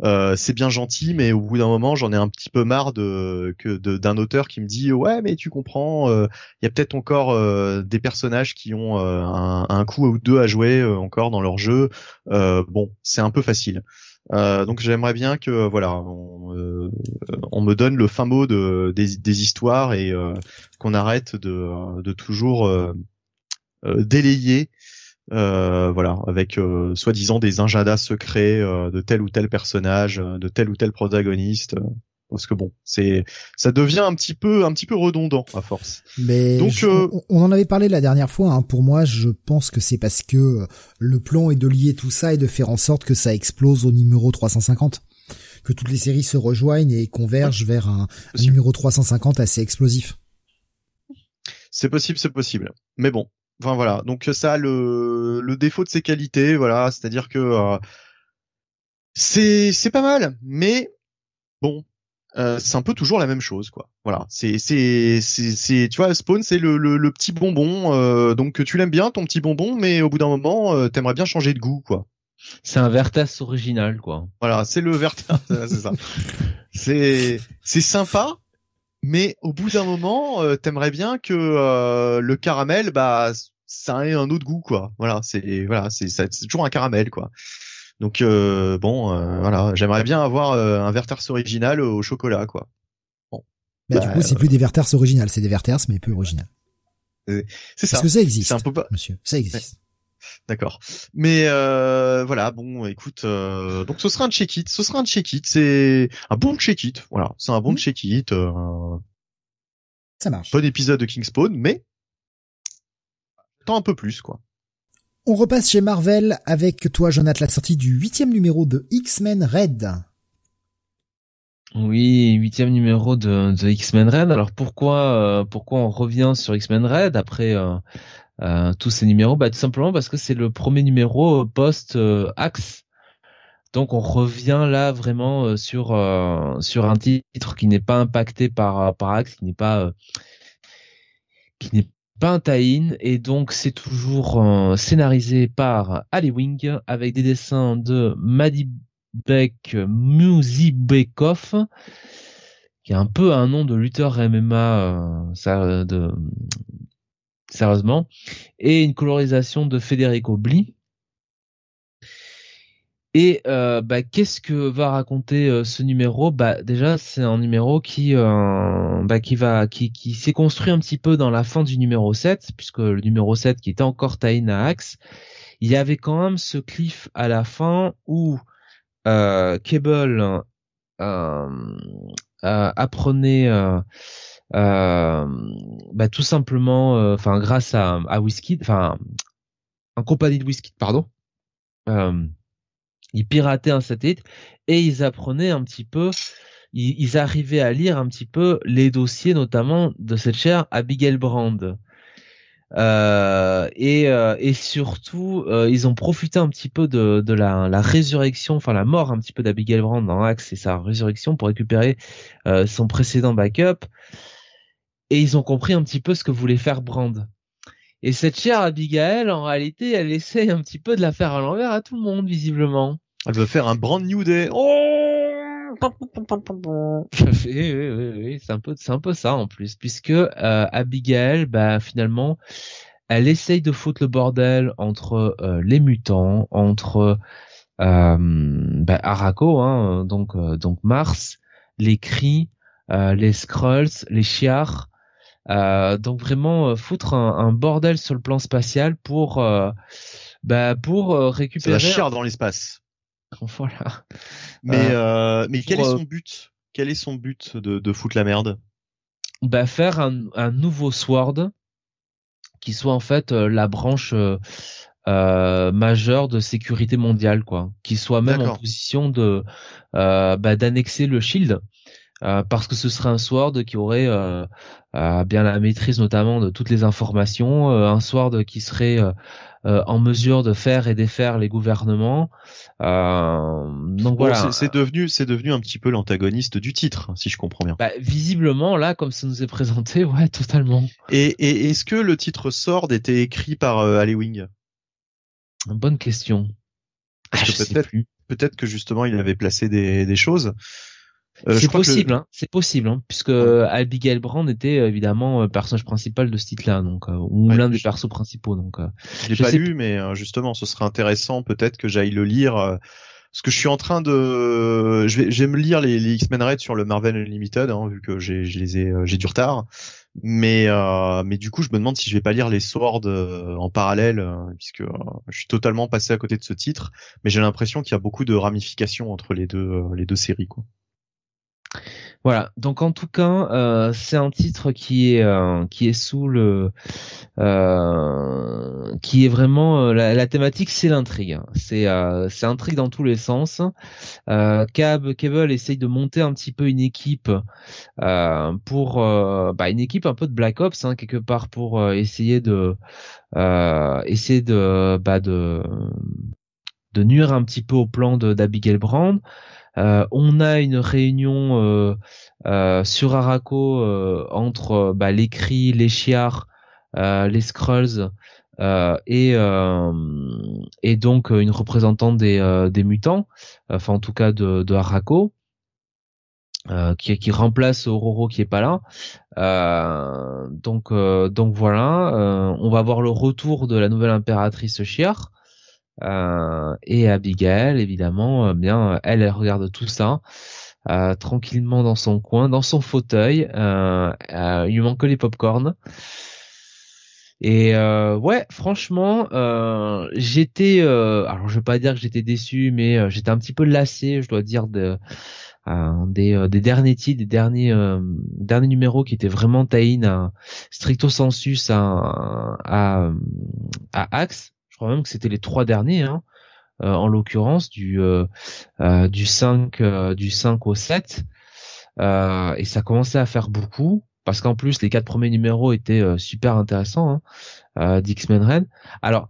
euh, c'est bien gentil, mais au bout d'un moment, j'en ai un petit peu marre de d'un auteur qui me dit ouais, mais tu comprends, il euh, y a peut-être encore euh, des personnages qui ont un, coup ou deux à jouer encore dans leur jeu. bon, c'est un peu facile. donc j'aimerais bien que voilà, on, me donne le fin mot de, des, des histoires et qu'on arrête de, de toujours délayer euh, voilà, avec euh, soi-disant des agendas secrets euh, de tel ou tel personnage, de tel ou tel protagoniste. parce que bon, c'est ça devient un petit peu un petit peu redondant à force. Mais donc on, en avait parlé la dernière fois. Hein. Pour moi, je pense que c'est parce que le plan est de lier tout ça et de faire en sorte que ça explose au numéro 350 que toutes les séries se rejoignent et convergent vers un, un numéro 350 assez explosif. C'est possible, c'est possible. Mais bon, Enfin voilà, donc ça a le, le défaut de ses qualités, voilà, c'est-à-dire que euh, c'est c'est pas mal, mais bon, euh, c'est un peu toujours la même chose quoi. Voilà, c'est c'est c'est tu vois Spawn c'est le, le, le petit bonbon, euh, donc tu l'aimes bien ton petit bonbon, mais au bout d'un moment t'aimerais bien changer de goût quoi. C'est un Vertas original quoi. Voilà, c'est le Vertas, c'est ça. c'est c'est sympa, mais au bout d'un moment, t'aimerais bien que le caramel, bah, ça a un autre goût quoi. Voilà, c'est voilà, c'est toujours un caramel quoi. Donc euh, bon, euh, voilà, j'aimerais bien avoir euh, un Verters original au chocolat quoi. Bon. Bah, du coup, c'est plus des Verters originales, c'est des Verters mais peu original. C'est ça. Parce que ça existe. Un peu pas... Monsieur, ça existe. D'accord. Mais euh, voilà, bon, écoute, euh, donc ce sera un check-it, ce sera un check-it, c'est un bon check-it, voilà, c'est un bon mmh. check-it. Euh, ça marche. Bon épisode de Kingspawn, mais tant un peu plus, quoi. On repasse chez Marvel avec toi, Jonathan, la sortie du huitième numéro de X-Men Red. Oui, huitième numéro de, X-Men Red. Alors pourquoi euh, pourquoi on revient sur X-Men Red après euh, euh, tous ces numéros? Bah tout simplement parce que c'est le premier numéro post Axe. Donc on revient là vraiment sur sur un titre qui n'est pas impacté par par Axe, qui n'est pas qui n'est Pintaïn et donc c'est toujours euh, scénarisé par Ali Wing avec des dessins de Madibek Muzibekov qui a un peu un nom de lutteur MMA euh, sérieusement et une colorisation de Federico Bli Et euh, bah, qu'est-ce que va raconter euh, ce numéro? Bah déjà c'est un numéro qui euh, bah, qui va qui, qui s'est construit un petit peu dans la fin du numéro 7 puisque le numéro 7 qui était encore Tain à Axe, il y avait quand même ce cliff à la fin où euh, Cable apprenait bah, tout simplement enfin grâce à à Whisky enfin un compagnie de Whisky pardon ils pirataient un satellite et ils apprenaient un petit peu, ils, arrivaient à lire un petit peu les dossiers, notamment de cette chère Abigail Brand. Euh, et, euh, et surtout, euh, ils ont profité un petit peu de, la, la résurrection, enfin la mort un petit peu d'Abigail Brand dans Axe et sa résurrection pour récupérer son précédent backup. Et ils ont compris un petit peu ce que voulait faire Brand. Et cette chère Abigail, en réalité, elle essaye un petit peu de la faire à l'envers à tout le monde, visiblement. Elle veut faire un brand new day. Oh oui, oui, oui, c'est un peu, c'est un peu ça en plus, puisque euh, Abigail, bah finalement, elle essaye de foutre le bordel entre euh, les mutants, entre euh, bah, Araco, hein, donc euh, donc Mars, les cris, les Skrulls, les Chiars. Donc vraiment foutre un, un, bordel sur le plan spatial pour bah pour récupérer. C'est la chiar dans l'espace. Voilà. Mais euh, euh, mais quel est son euh, but? Quel est son but de, de foutre la merde? Bah faire un, un nouveau Sword qui soit en fait la branche euh, majeure de sécurité mondiale, quoi, qui soit même en position de euh, bah, d'annexer le Shield. Parce que ce serait un sword qui aurait bien la maîtrise notamment de toutes les informations, un sword qui serait euh, en mesure de faire et défaire les gouvernements. Euh, donc voilà. C'est devenu, c'est devenu un petit peu l'antagoniste du titre, si je comprends bien. Bah, visiblement, là, comme ça nous est présenté, ouais, totalement. Et, et est-ce que le titre Sword était écrit par euh, Wing? Bonne question. Que peut-être, peut-être que justement il avait placé des, des choses. Euh, c'est possible, hein, c'est possible, hein, puisque ouais. Abigail Brand était euh, évidemment euh, personnage principal de ce titre-là, donc ou l'un des persos principaux. Donc, je l'ai pas lu, mais justement, ce serait intéressant peut-être que j'aille le lire. parce que je suis en train de, je vais, je vais me lire les, les X-Men Red sur le Marvel Unlimited, hein, vu que j'ai, les ai, j'ai du retard. Mais, mais du coup, je me demande si je vais pas lire les Swords en parallèle, puisque je suis totalement passé à côté de ce titre. Mais j'ai l'impression qu'il y a beaucoup de ramifications entre les deux, les deux séries, quoi. Voilà, donc en tout cas, euh, c'est un titre qui est euh, qui est sous le euh, qui est vraiment la, thématique, c'est l'intrigue. C'est c'est intrigue dans tous les sens. Cab Cable essaye de monter un petit peu une équipe pour bah, une équipe un peu de Black Ops hein, quelque part pour essayer de essayer de bah, de de nuire un petit peu au plan d'Abigail Brand. Euh, on a une réunion euh, euh, sur Araco entre bah, les Cris, les Chiars, les Skrulls et donc une représentante des mutants, enfin en tout cas de, de Araco. qui, remplace Auroro qui est pas là. Donc donc voilà, on va voir le retour de la nouvelle impératrice Chiar. Euh, et Abigail, évidemment, euh, bien, elle, elle regarde tout ça. Euh, tranquillement dans son coin, dans son fauteuil. Euh, il lui manque que les pop-corn. Et ouais, franchement, j'étais, alors je vais pas dire que j'étais déçu, mais j'étais un petit peu lassé, je dois dire, de, des, derniers titres, des derniers derniers numéros qui étaient vraiment taïn stricto sensus à Axe même que c'était les trois derniers, hein, euh, en l'occurrence du euh, euh, du 5 du 5 au 7 et ça commençait à faire beaucoup parce qu'en plus les quatre premiers numéros étaient super intéressants hein, d'X-Men Red. Alors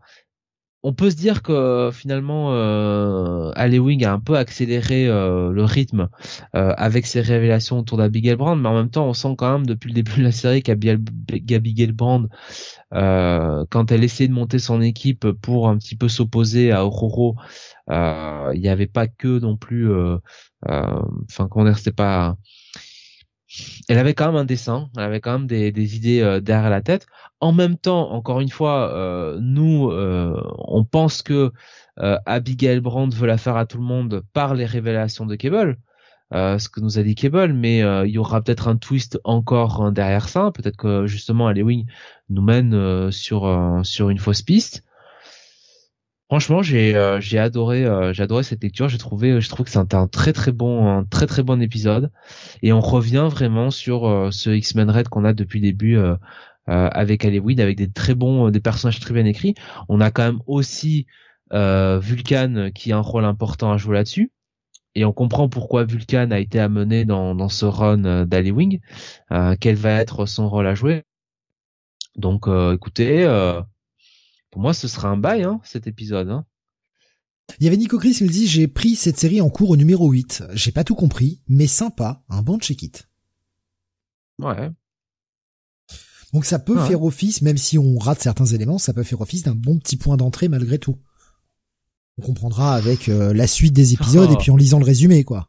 on peut se dire que finalement euh, Wing a un peu accéléré euh, le rythme euh, avec ses révélations autour d'Abigail Brand, mais en même temps on sent quand même depuis le début de la série qu'Abigail Brand, euh, quand elle essayait de monter son équipe pour un petit peu s'opposer à euh, il n'y avait pas que non plus, enfin comment dire, c'était pas elle avait quand même un dessin, elle avait quand même des, idées euh, derrière la tête. En même temps, encore une fois, euh, nous, euh, on pense que Abigail Brand veut la faire à tout le monde par les révélations de Cable. ce que nous a dit Cable, mais il y aura peut-être un twist encore hein, derrière ça. Peut-être que justement Wing nous mène sur sur une fausse piste. Franchement, j'ai euh, j'ai adoré euh, cette lecture. J'ai trouvé je trouve que c'est un, très très bon un très très bon épisode et on revient vraiment sur euh, ce X-Men Red qu'on a depuis le début avec Halloween avec des très bons des personnages très bien écrits. On a quand même aussi Vulcan qui a un rôle important à jouer là-dessus et on comprend pourquoi Vulcan a été amené dans dans ce run d'Halloween. quel va être son rôle à jouer. Donc écoutez pour moi, ce sera un bail, hein, cet épisode. Hein. Il y avait Nico Chris qui me dit j'ai pris cette série en cours au numéro 8. J'ai pas tout compris, mais sympa, un bon check-it. Ouais. Donc ça peut faire office, même si on rate certains éléments, ça peut faire office d'un bon petit point d'entrée malgré tout. On comprendra avec euh, la suite des épisodes et puis en lisant le résumé, quoi.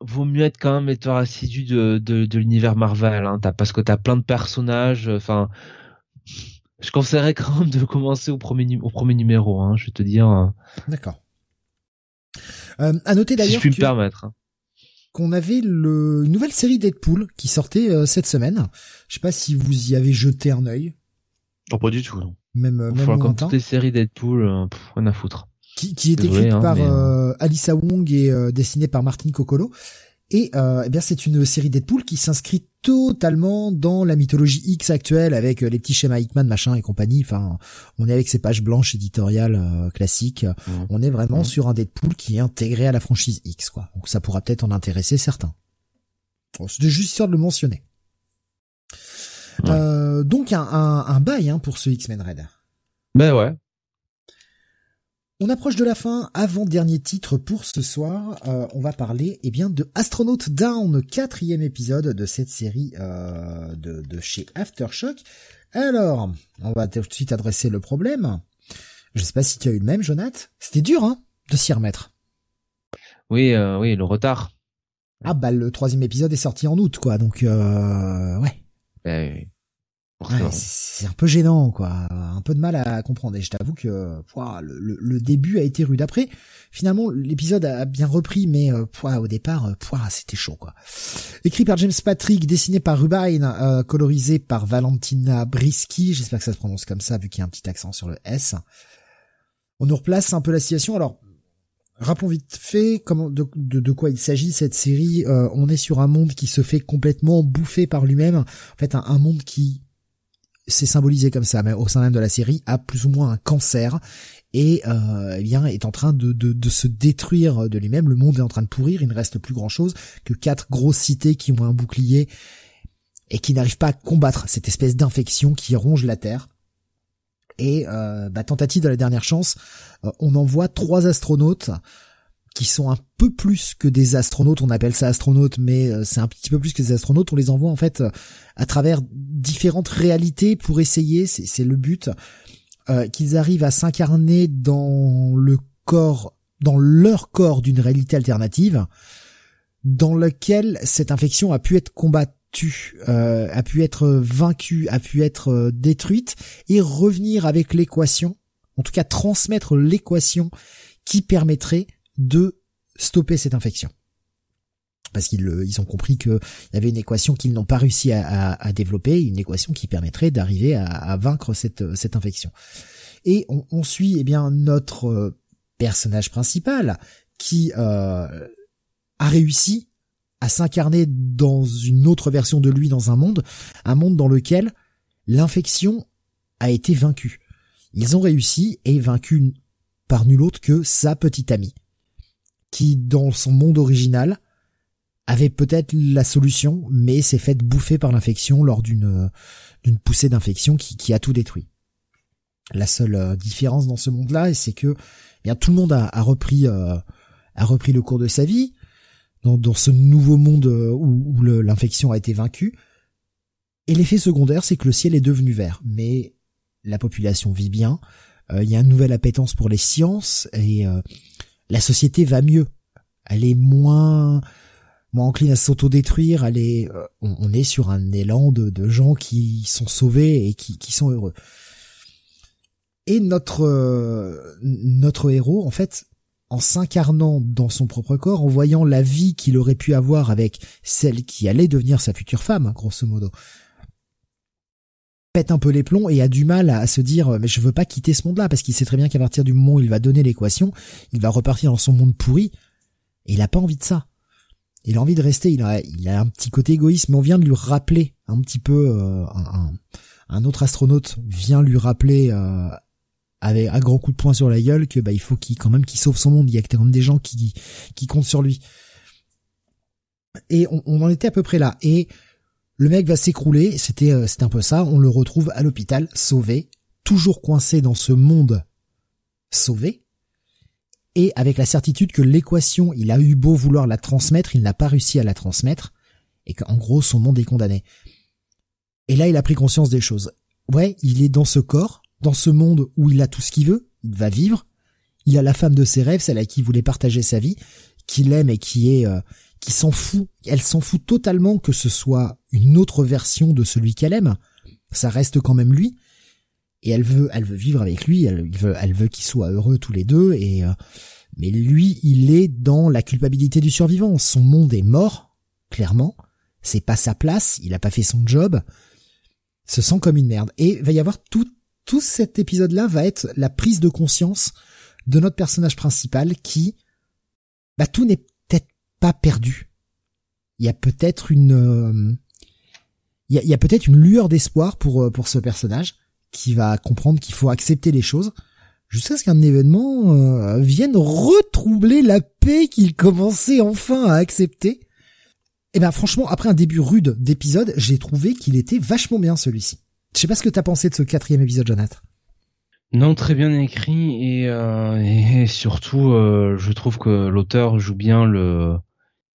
Vaut mieux être quand même assidu de, de, de l'univers Marvel, hein, parce que t'as plein de personnages, enfin, je conseillerais quand même de commencer au premier, au premier numéro, hein, je vais te dire. D'accord. Euh, à noter d'ailleurs. Si je puis me permettre. Hein. Qu'on avait le une nouvelle série Deadpool qui sortait euh, cette semaine. Je sais pas si vous y avez jeté un œil. Oh, pas du tout, non. Même, euh, même comme toutes les séries Deadpool, euh, rien à foutre. Qui, qui est écrite hein, par euh, Alissa Wong et dessinée par Martin Coccolo. Et euh, eh bien c'est une série Deadpool qui s'inscrit totalement dans la mythologie X actuelle avec euh, les petits schémas Hickman machin et compagnie. Enfin, on est avec ces pages blanches éditoriales euh, classiques. Mmh. On est vraiment mmh. sur un Deadpool qui est intégré à la franchise X, quoi. Donc ça pourra peut-être en intéresser certains. C'est juste histoire de le mentionner. Euh, donc un, un, un bail hein, pour ce X-Men Red. Ben ouais, on approche de la fin, avant-dernier titre pour ce soir, euh, on va parler eh bien de Astronaut Down, quatrième épisode de cette série euh, de, de, chez Aftershock. Alors, on va tout de suite adresser le problème. Je sais pas si tu as eu le même, Jonathan. C'était dur, hein, de s'y remettre. Oui, euh, oui, le retard. Ah bah le troisième épisode est sorti en août, quoi, donc euh, ouais. Ben, c'est un peu gênant, quoi. Un peu de mal à comprendre. Et je t'avoue que le, début a été rude. Après, finalement, l'épisode a bien repris, mais euh, au départ, euh, c'était chaud, quoi. Écrit par James Patrick, dessiné par Rubine, euh, colorisé par Valentina Brisky. J'espère que ça se prononce comme ça, vu qu'il y a un petit accent sur le S. On nous replace un peu la situation. Alors, Rappelons vite fait comment de, de, quoi il s'agit cette série. on est sur un monde qui se fait complètement bouffer par lui-même. En fait, un monde qui c'est symbolisé comme ça, mais au sein même de la série, a plus ou moins un cancer et euh, eh bien est en train de, de, se détruire de lui-même. Le monde est en train de pourrir. Il ne reste plus grand chose que quatre grosses cités qui ont un bouclier et qui n'arrivent pas à combattre cette espèce d'infection qui ronge la terre. Et euh, bah, tentative de la dernière chance, euh, on envoie trois astronautes qui sont un peu plus que des astronautes, on appelle ça astronautes, mais euh, c'est un petit peu plus que des astronautes, on les envoie en fait euh, à travers différentes réalités pour essayer, c'est le but, euh, qu'ils arrivent à s'incarner dans le corps, dans leur corps d'une réalité alternative, dans laquelle cette infection a pu être combattue, a pu être vaincue, a pu être détruite, et revenir avec l'équation, en tout cas transmettre l'équation qui permettrait de stopper cette infection. Parce qu'ils ils ont compris qu'il y avait une équation qu'ils n'ont pas réussi à, développer, une équation qui permettrait d'arriver à, vaincre cette, cette infection. Et on, suit eh bien notre euh, personnage principal qui euh, a réussi à s'incarner dans une autre version de lui dans un monde, un monde dans lequel l'infection a été vaincue. Ils ont réussi et vaincu par nul autre que sa petite amie qui, dans son monde original, avait peut-être la solution, mais s'est fait bouffer par l'infection lors d'une d'une poussée d'infection qui, qui a tout détruit. La seule euh, différence dans ce monde-là, c'est que eh bien tout le monde a, repris euh, a repris le cours de sa vie dans, dans ce nouveau monde euh, où, où l'infection a été vaincue. Et l'effet secondaire, c'est que le ciel est devenu vert, mais la population vit bien. Il y a une nouvelle appétence pour les sciences et la société va mieux. Elle est moins moins encline à s'autodétruire. Elle est, euh, on, est sur un élan de, gens qui sont sauvés et qui, sont heureux. Et notre notre héros, en fait, en s'incarnant dans son propre corps, en voyant la vie qu'il aurait pu avoir avec celle qui allait devenir sa future femme, grosso modo, pète un peu les plombs et a du mal à, se dire mais je veux pas quitter ce monde-là parce qu'il sait très bien qu'à partir du moment où il va donner l'équation, il va repartir dans son monde pourri et il a pas envie de ça. Il a envie de rester, il a, il a un petit côté égoïste, mais on vient de lui rappeler un petit peu euh, un, un, autre astronaute vient lui rappeler euh, avec un grand coup de poing sur la gueule que bah il faut qu'il quand même qu'il sauve son monde. Il y a quand même des gens qui qui comptent sur lui. Et on en était à peu près là. Et le mec va s'écrouler, c'était euh, un peu ça, on le retrouve à l'hôpital, sauvé, toujours coincé dans ce monde sauvé, et avec la certitude que l'équation, il a eu beau vouloir la transmettre, il n'a pas réussi à la transmettre, et qu'en gros son monde est condamné. Et là il a pris conscience des choses. Ouais, il est dans ce corps, dans ce monde où il a tout ce qu'il veut, il va vivre, il a la femme de ses rêves, celle à qui il voulait partager sa vie, qu'il aime et qui est euh, qui s'en fout. Elle s'en fout totalement que ce soit une autre version de celui qu'elle aime. Ça reste quand même lui. Et elle veut, elle veut vivre avec lui. Elle veut, elle veut qu'ils soient heureux tous les deux. Et euh, mais lui, il est dans la culpabilité du survivant. Son monde est mort, clairement. C'est pas sa place. Il a pas fait son job. Se sent comme une merde. Et va y avoir tout, tout cet épisode-là va être la prise de conscience de notre personnage principal qui, bah tout n'est pas perdu. Il y a peut-être une, euh, il y a, peut-être une lueur d'espoir pour euh, pour ce personnage qui va comprendre qu'il faut accepter les choses jusqu'à ce qu'un événement euh, vienne retroubler la paix qu'il commençait enfin à accepter. Et eh ben franchement, après un début rude d'épisode, j'ai trouvé qu'il était vachement bien celui-ci. Je sais pas ce que t'as pensé de ce quatrième épisode, Jonathan. Non, très bien écrit et, et surtout, je trouve que l'auteur joue bien le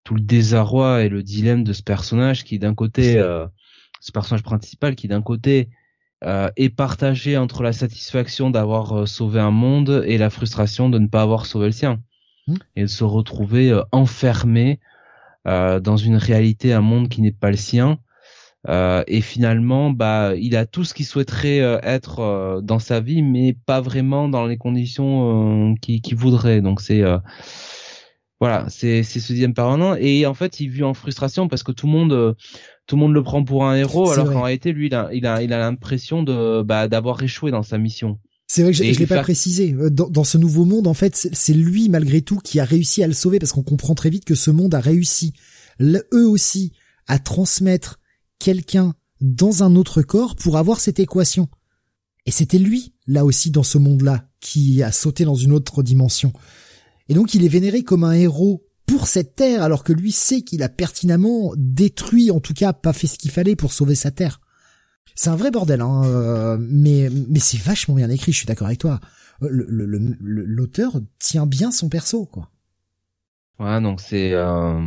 tout le désarroi et le dilemme de ce personnage qui d'un côté euh, ce personnage principal qui d'un côté euh, est partagé entre la satisfaction d'avoir euh, sauvé un monde et la frustration de ne pas avoir sauvé le sien. Mmh. et de se retrouver enfermé dans une réalité un monde qui n'est pas le sien. Et finalement bah il a tout ce qu'il souhaiterait être dans sa vie mais pas vraiment dans les conditions qu'il voudrait. Donc c'est voilà, c'est c'est ce dilemme permanent et en fait il vit en frustration parce que tout le monde euh, tout le monde le prend pour un héros alors qu'en réalité lui il a il a il a l'impression de bah d'avoir échoué dans sa mission. C'est vrai que je, je l'ai pas précisé. Euh, dans, dans, ce nouveau monde, en fait, c'est lui malgré tout qui a réussi à le sauver parce qu'on comprend très vite que ce monde a réussi, eux aussi, à transmettre quelqu'un dans un autre corps pour avoir cette équation. Et c'était lui, là aussi, dans ce monde-là, qui a sauté dans une autre dimension. Et donc il est vénéré comme un héros pour cette terre, alors que lui sait qu'il a pertinemment détruit, en tout cas pas fait ce qu'il fallait pour sauver sa terre. C'est un vrai bordel, hein, euh, mais mais c'est vachement bien écrit. Je suis d'accord avec toi. L'auteur tient bien son perso, quoi. Ouais, donc c'est euh,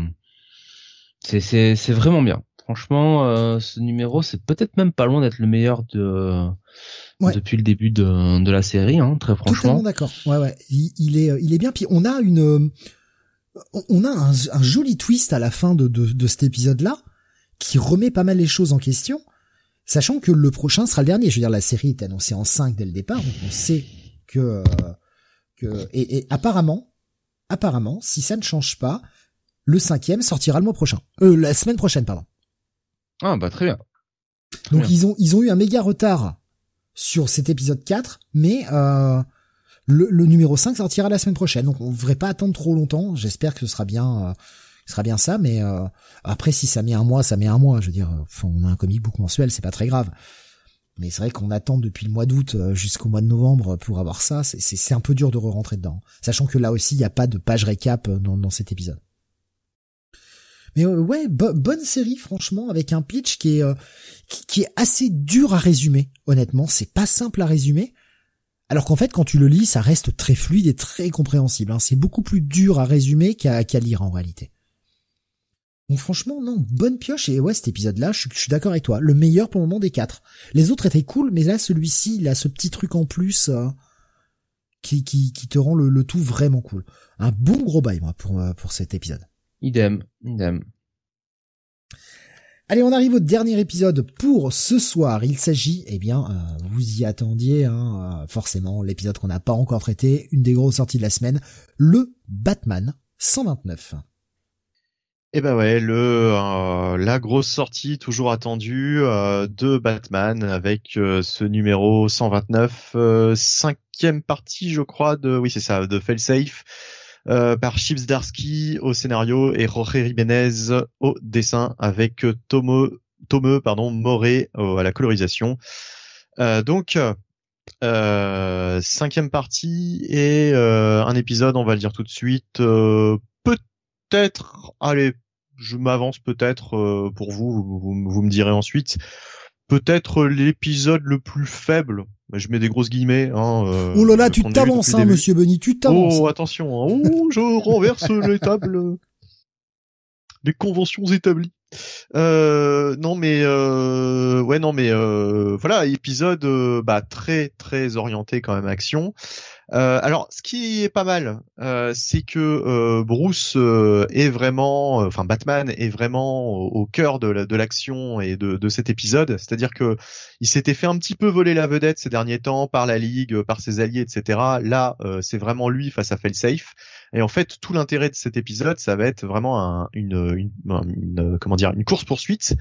c'est c'est vraiment bien. Franchement, euh, ce numéro, c'est peut-être même pas loin d'être le meilleur de depuis le début de, de la série, hein, très franchement. Totalement d'accord. Ouais, ouais. Il, est, il est bien. Puis on a une, on a un, un joli twist à la fin de, de, de cet épisode-là qui remet pas mal les choses en question, sachant que le prochain sera le dernier. Je veux dire, la série est annoncée en 5 dès le départ, donc on sait que, que et, et apparemment, apparemment, si ça ne change pas, le cinquième sortira le mois prochain. Euh, la semaine prochaine, pardon. Ah bah très bien. donc ils ont ils ont eu un méga retard sur cet épisode 4, mais euh, le, numéro 5 sortira la semaine prochaine. Donc on ne devrait pas attendre trop longtemps. J'espère que ce sera bien, euh, ce sera bien ça. Mais euh, après, si ça met un mois, ça met un mois. Je veux dire, on a un comic book mensuel, c'est pas très grave. Mais c'est vrai qu'on attend depuis le mois d'août jusqu'au mois de novembre pour avoir ça. C'est un peu dur de re-rentrer dedans. Sachant que là aussi, il n'y a pas de page récap dans, dans cet épisode. Mais euh, ouais, bonne série franchement avec un pitch qui est euh, qui, est assez dur à résumer. Honnêtement, c'est pas simple à résumer. Alors qu'en fait, quand tu le lis, ça reste très fluide et très compréhensible. Hein. C'est beaucoup plus dur à résumer qu'à lire en réalité. Donc franchement, non, bonne pioche. Et ouais, cet épisode-là, je, suis d'accord avec toi. Le meilleur pour le moment des quatre. Les autres étaient cool, mais là, celui-ci, il a ce petit truc en plus euh, qui, qui, te rend le, le, tout vraiment cool. Un bon gros bail, moi, pour, pour cet épisode. Idem, idem. Allez, on arrive au dernier épisode pour ce soir. Il s'agit, eh bien, euh, vous y attendiez, hein, euh, forcément, l'épisode qu'on n'a pas encore traité, une des grosses sorties de la semaine, le Batman 129. Eh ben ouais, le euh, la grosse sortie toujours attendue de Batman avec ce numéro 129, cinquième partie, je crois, de oui c'est ça, de Failsafe. Euh, par Chips Darsky au scénario et Jorge Jiménez au dessin avec Tomo, Tome pardon, Moré à la colorisation. Euh, donc euh, cinquième partie et euh, un épisode, on va le dire tout de suite. Euh, peut-être, allez, je m'avance peut-être pour vous, vous, me direz ensuite. Peut-être l'épisode le plus faible je mets des grosses guillemets. Hein, euh, oh là là, tu t'avances, hein, monsieur Benny, tu t'avances. Oh, attention, hein. oh, je renverse les tables. Les conventions établies. Euh, non mais euh, ouais non mais euh, voilà épisode bah très très orienté quand même action alors, ce qui est pas mal, euh, c'est que euh, Bruce est vraiment, enfin Batman est vraiment au, cœur de l'action et de, cet épisode. C'est-à-dire que il s'était fait un petit peu voler la vedette ces derniers temps par la Ligue, par ses alliés, etc. Là, c'est vraiment lui face à Failsafe. Et en fait, tout l'intérêt de cet épisode, ça va être vraiment une course poursuite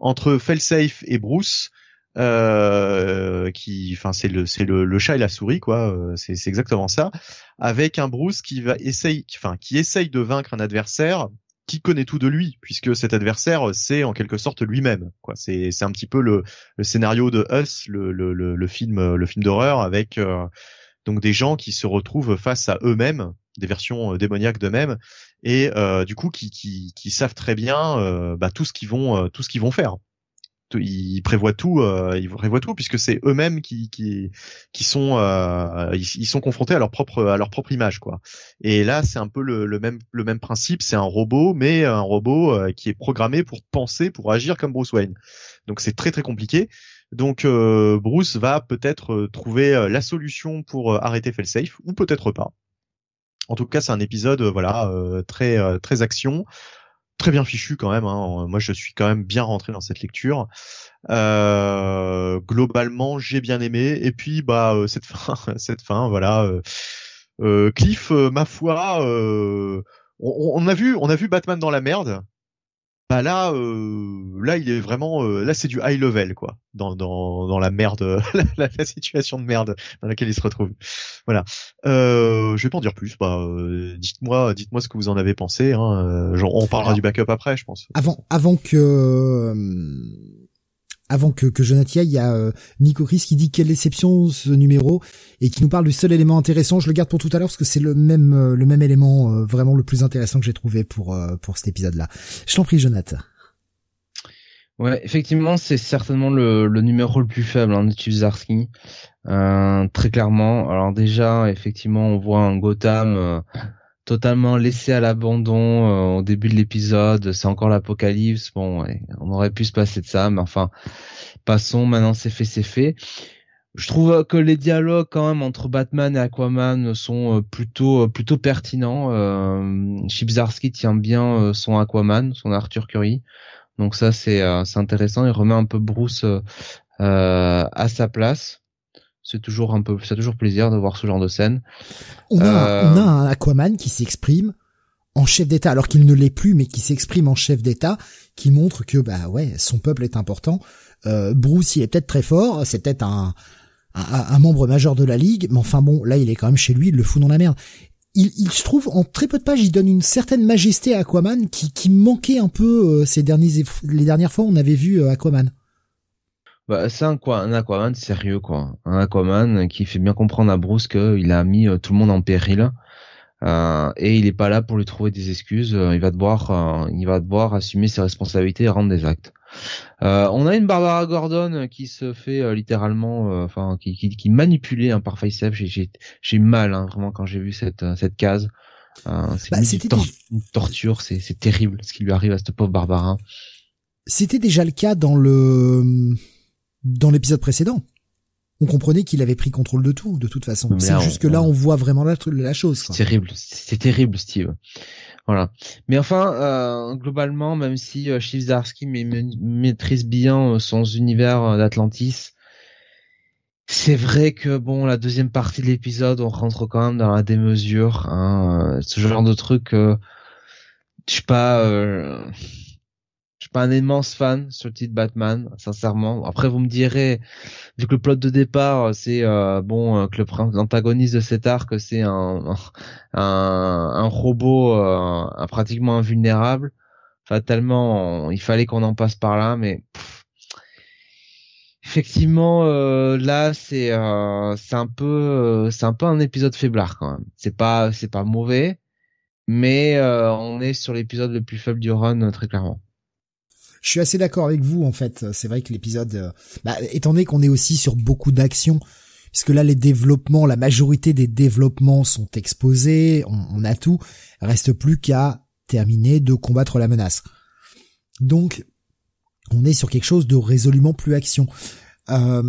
entre Failsafe et Bruce euh, qui, enfin c'est le c'est le, le, chat et la souris quoi, euh, c'est c'est exactement ça, avec un Bruce qui va essaye, enfin qui essaye de vaincre un adversaire qui connaît tout de lui, puisque cet adversaire c'est en quelque sorte lui-même quoi. C'est c'est un petit peu le, le scénario de Us, le le, le, film le film d'horreur avec euh, donc des gens qui se retrouvent face à eux-mêmes, des versions démoniaques d'eux-mêmes, et du coup qui, qui, qui savent très bien bah, tout ce qu'ils vont tout ce qu'ils vont faire ils prévoient tout, euh, ils prévoient tout puisque c'est eux-mêmes qui, qui qui sont euh, ils, sont confrontés à leur propre à leur propre image quoi. Et là c'est un peu le, le, même le même principe, c'est un robot mais un robot euh, qui est programmé pour penser, pour agir comme Bruce Wayne. Donc c'est très très compliqué. Donc euh, Bruce va peut-être euh, trouver la solution pour arrêter Failsafe ou peut-être pas. En tout cas, c'est un épisode voilà très très action très bien fichu quand même. Hein. Moi, je suis quand même bien rentré dans cette lecture. Euh, globalement, j'ai bien aimé. Et puis, bah, euh, cette fin, cette fin, voilà. Euh, euh Cliff, ma foi, on, a vu, on a vu Batman dans la merde bah là euh, là il est vraiment euh, là c'est du high level quoi. Dans dans dans la merde la, la, situation de merde dans laquelle il se retrouve. Voilà. Euh, je vais pas en dire plus. Bah euh, dites-moi dites-moi ce que vous en avez pensé hein. genre, on parlera du backup après je pense. Avant avant que avant que, que Jonathan, il y a euh, Nico Chris qui dit quelle déception ce numéro et qui nous parle du seul élément intéressant. Je le garde pour tout à l'heure parce que c'est le même euh, le même élément euh, vraiment le plus intéressant que j'ai trouvé pour pour cet épisode-là. Je t'en prie, Jonathan. Ouais, effectivement, c'est certainement le, le numéro le plus faible hein, de Tuzarski. très clairement. Alors déjà, effectivement, on voit un Gotham totalement laissé à l'abandon euh, au début de l'épisode. C'est encore l'apocalypse. Bon, on aurait pu se passer de ça, mais enfin, passons. Maintenant, c'est fait, c'est fait. Je trouve que les dialogues quand même entre Batman et Aquaman sont euh, plutôt euh, plutôt pertinents. Euh, Chibzarski tient bien son Aquaman, son Arthur Curry. Donc ça c'est c'est intéressant. Il remet un peu Bruce à sa place c'est toujours un peu, ça toujours plaisir de voir ce genre de scène. On a, on a un Aquaman qui s'exprime en chef d'État, alors qu'il ne l'est plus, mais qui s'exprime en chef d'État, qui montre que bah ouais, son peuple est important. Euh, Bruce, il est peut-être très fort, c'est peut-être un, un, membre majeur de la ligue, mais enfin bon, là il est quand même chez lui, il le fout dans la merde. Il, il se trouve en très peu de pages, il donne une certaine majesté à Aquaman qui, qui manquait un peu euh, ces derniers les dernières fois on avait vu euh, Aquaman. Bah, c'est un, quoi, un Aquaman sérieux, quoi. Un Aquaman qui fait bien comprendre à Bruce qu'il a mis euh, tout le monde en péril. Euh, et il est pas là pour lui trouver des excuses. Euh, il va devoir, il va devoir assumer ses responsabilités et rendre des actes. on a une Barbara Gordon qui se fait littéralement, enfin, qui, qui, qui manipulée hein, par FaceApp. J'ai, j'ai mal hein, vraiment quand j'ai vu cette cette case. c'est bah, une, torture, c'est, c'est terrible ce qui lui arrive à cette pauvre Barbara. C'était déjà le cas dans le dans l'épisode précédent. On comprenait qu'il avait pris contrôle de tout, de toute façon. C'est juste que là, on voit vraiment la, la chose. C'est terrible, c'est terrible, Steve. Voilà. Mais enfin, euh, globalement, même si euh, Zarsky maîtrise bien euh, son univers euh, d'Atlantis, c'est vrai que bon, la deuxième partie de l'épisode, on rentre quand même dans la démesure. Hein, ce genre de truc, je suis pas suis pas un immense fan sur le titre Batman, sincèrement. Après, vous me direz, vu que le plot de départ, c'est euh, bon euh, que l'antagoniste de cet arc, c'est un, un, un robot euh, pratiquement invulnérable. Fatalement, il fallait qu'on en passe par là, mais effectivement, euh, là, c'est c'est un peu c'est un peu un épisode faiblard quand même. C'est pas c'est pas mauvais, mais on est sur l'épisode le plus faible du run très clairement. Je suis assez d'accord avec vous en fait. C'est vrai que l'épisode, euh, bah, étant donné qu'on est aussi sur beaucoup d'actions, puisque là les développements, la majorité des développements sont exposés, on, a tout, reste plus qu'à terminer de combattre la menace. Donc, on est sur quelque chose de résolument plus action. Euh,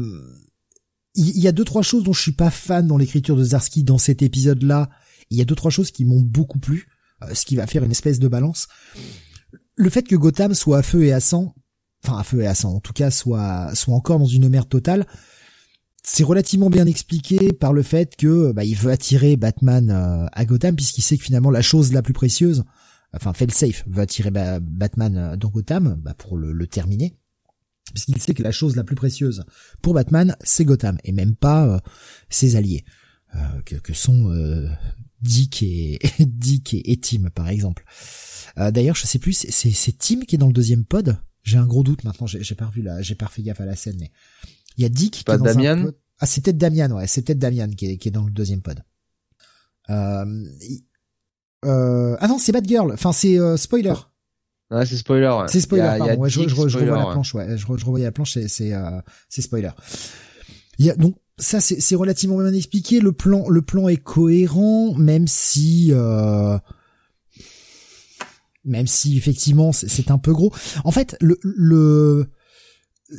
il y, a deux trois choses dont je suis pas fan dans l'écriture de Zarski dans cet épisode-là. Il y a deux trois choses qui m'ont beaucoup plu, euh, ce qui va faire une espèce de balance le fait que Gotham soit à feu et à sang, enfin à feu et à sang, en tout cas soit soit encore dans une merde totale, c'est relativement bien expliqué par le fait que bah, veut attirer Batman euh, à Gotham puisqu'il sait que finalement la chose la plus précieuse, enfin safe veut attirer Batman euh, dans Gotham bah, pour le, terminer, puisqu'il sait que la chose la plus précieuse pour Batman c'est Gotham et même pas euh, ses alliés que, que, sont Dick et Dick et Tim par exemple. Euh, d'ailleurs, je sais plus, c'est c'est Tim qui est dans le deuxième pod. J'ai un gros doute maintenant. J'ai pas revu là, j'ai pas fait gaffe à la scène, mais il y a Dick qui pas est dans Damian un pod. Ah, c'est peut-être Damian, ouais, c'est peut-être Damian qui est, qui est dans le deuxième pod. Euh, euh, ah non, c'est Batgirl. Enfin, c'est euh, spoiler. Ouais, c'est spoiler. Ouais. C'est spoiler. pardon. ouais, je, je, je, revois la planche. Ouais, je, je revoyais la planche. C'est euh, spoiler. Il y a donc ça c'est relativement bien expliqué. Le plan le plan est cohérent, même si euh, même si effectivement c'est un peu gros. En fait, le, le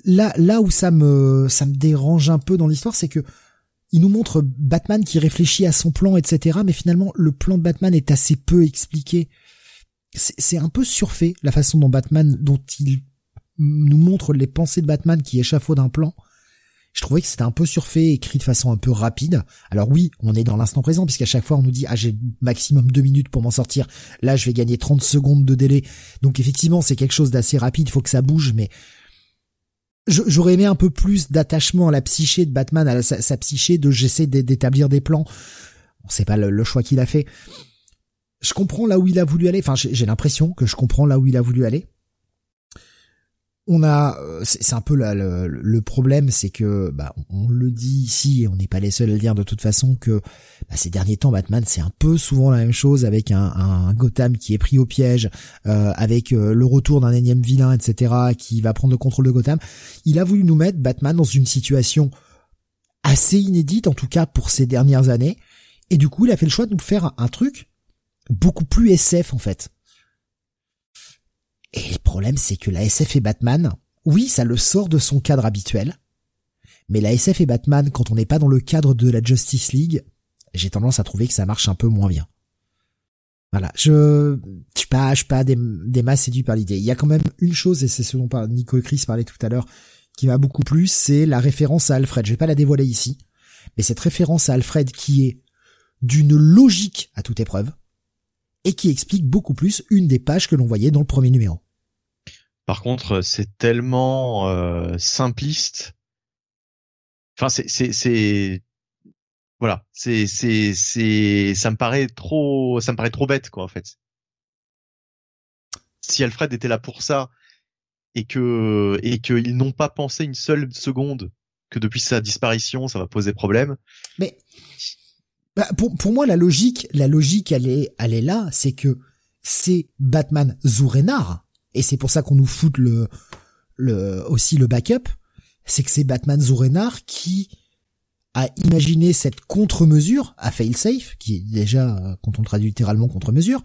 là là où ça me ça me dérange un peu dans l'histoire, c'est que il nous montre Batman qui réfléchit à son plan, etc. Mais finalement, le plan de Batman est assez peu expliqué. C'est un peu surfait la façon dont Batman, dont il nous montre les pensées de Batman qui échafaudent un plan je trouvais que c'était un peu surfait, écrit de façon un peu rapide. Alors oui, on est dans l'instant présent, puisqu'à chaque fois on nous dit ah j'ai maximum deux minutes pour m'en sortir. Là, je vais gagner 30 secondes de délai. Donc effectivement, c'est quelque chose d'assez rapide. Il faut que ça bouge, mais j'aurais aimé un peu plus d'attachement à la psyché de Batman, à sa, psyché de j'essaie d'établir des plans. On sait pas le choix qu'il a fait. Je comprends là où il a voulu aller. Enfin, j'ai l'impression que je comprends là où il a voulu aller on a, euh, c'est un peu le, problème, c'est que, bah, on le dit ici, et on n'est pas les seuls à le dire de toute façon, que bah, ces derniers temps, Batman, c'est un peu souvent la même chose avec un, Gotham qui est pris au piège, euh, avec euh, le retour d'un énième vilain, etc., qui va prendre le contrôle de Gotham. Il a voulu nous mettre Batman dans une situation assez inédite, en tout cas pour ces dernières années, et du coup, il a fait le choix de nous faire un truc beaucoup plus SF en fait. Et le problème, c'est que la SF et Batman, oui, ça le sort de son cadre habituel, mais la SF et Batman, quand on n'est pas dans le cadre de la Justice League, j'ai tendance à trouver que ça marche un peu moins bien. Voilà, je, je suis pas, je suis pas des, des masses par l'idée. Il y a quand même une chose, et c'est ce dont Nico et Chris parlaient tout à l'heure, qui m'a beaucoup plu, c'est la référence à Alfred. Je vais pas la dévoiler ici, mais cette référence à Alfred qui est d'une logique à toute épreuve, et qui explique beaucoup plus une des pages que l'on voyait dans le premier numéro. Par contre, c'est tellement euh, simpliste. Enfin, c'est c'est voilà, c'est c'est c'est ça me paraît trop ça me paraît trop bête quoi en fait. Si Alfred était là pour ça et que et qu'ils n'ont pas pensé une seule seconde que depuis sa disparition ça va poser problème. Mais bah, pour, pour moi, la logique, la logique, elle est, elle est là, c'est que c'est Batman Zourenar, et c'est pour ça qu'on nous fout le, le, aussi le backup, c'est que c'est Batman Zourenar qui a imaginé cette contre-mesure à failsafe, qui est déjà, quand on traduit littéralement contre-mesure,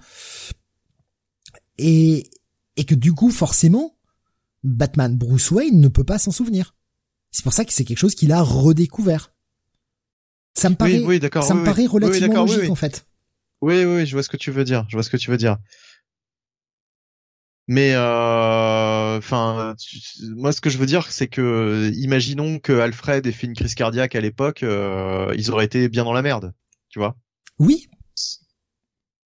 et, et que du coup, forcément, Batman Bruce Wayne ne peut pas s'en souvenir. C'est pour ça que c'est quelque chose qu'il a redécouvert. Ça me paraît, ça me paraît relativement logique en fait. Oui, oui, je vois ce que tu veux dire. Je vois ce que tu veux dire. Mais euh, enfin, moi, ce que je veux dire, c'est que imaginons que Alfred ait fait une crise cardiaque à l'époque, euh, ils auraient été bien dans la merde, tu vois. Oui.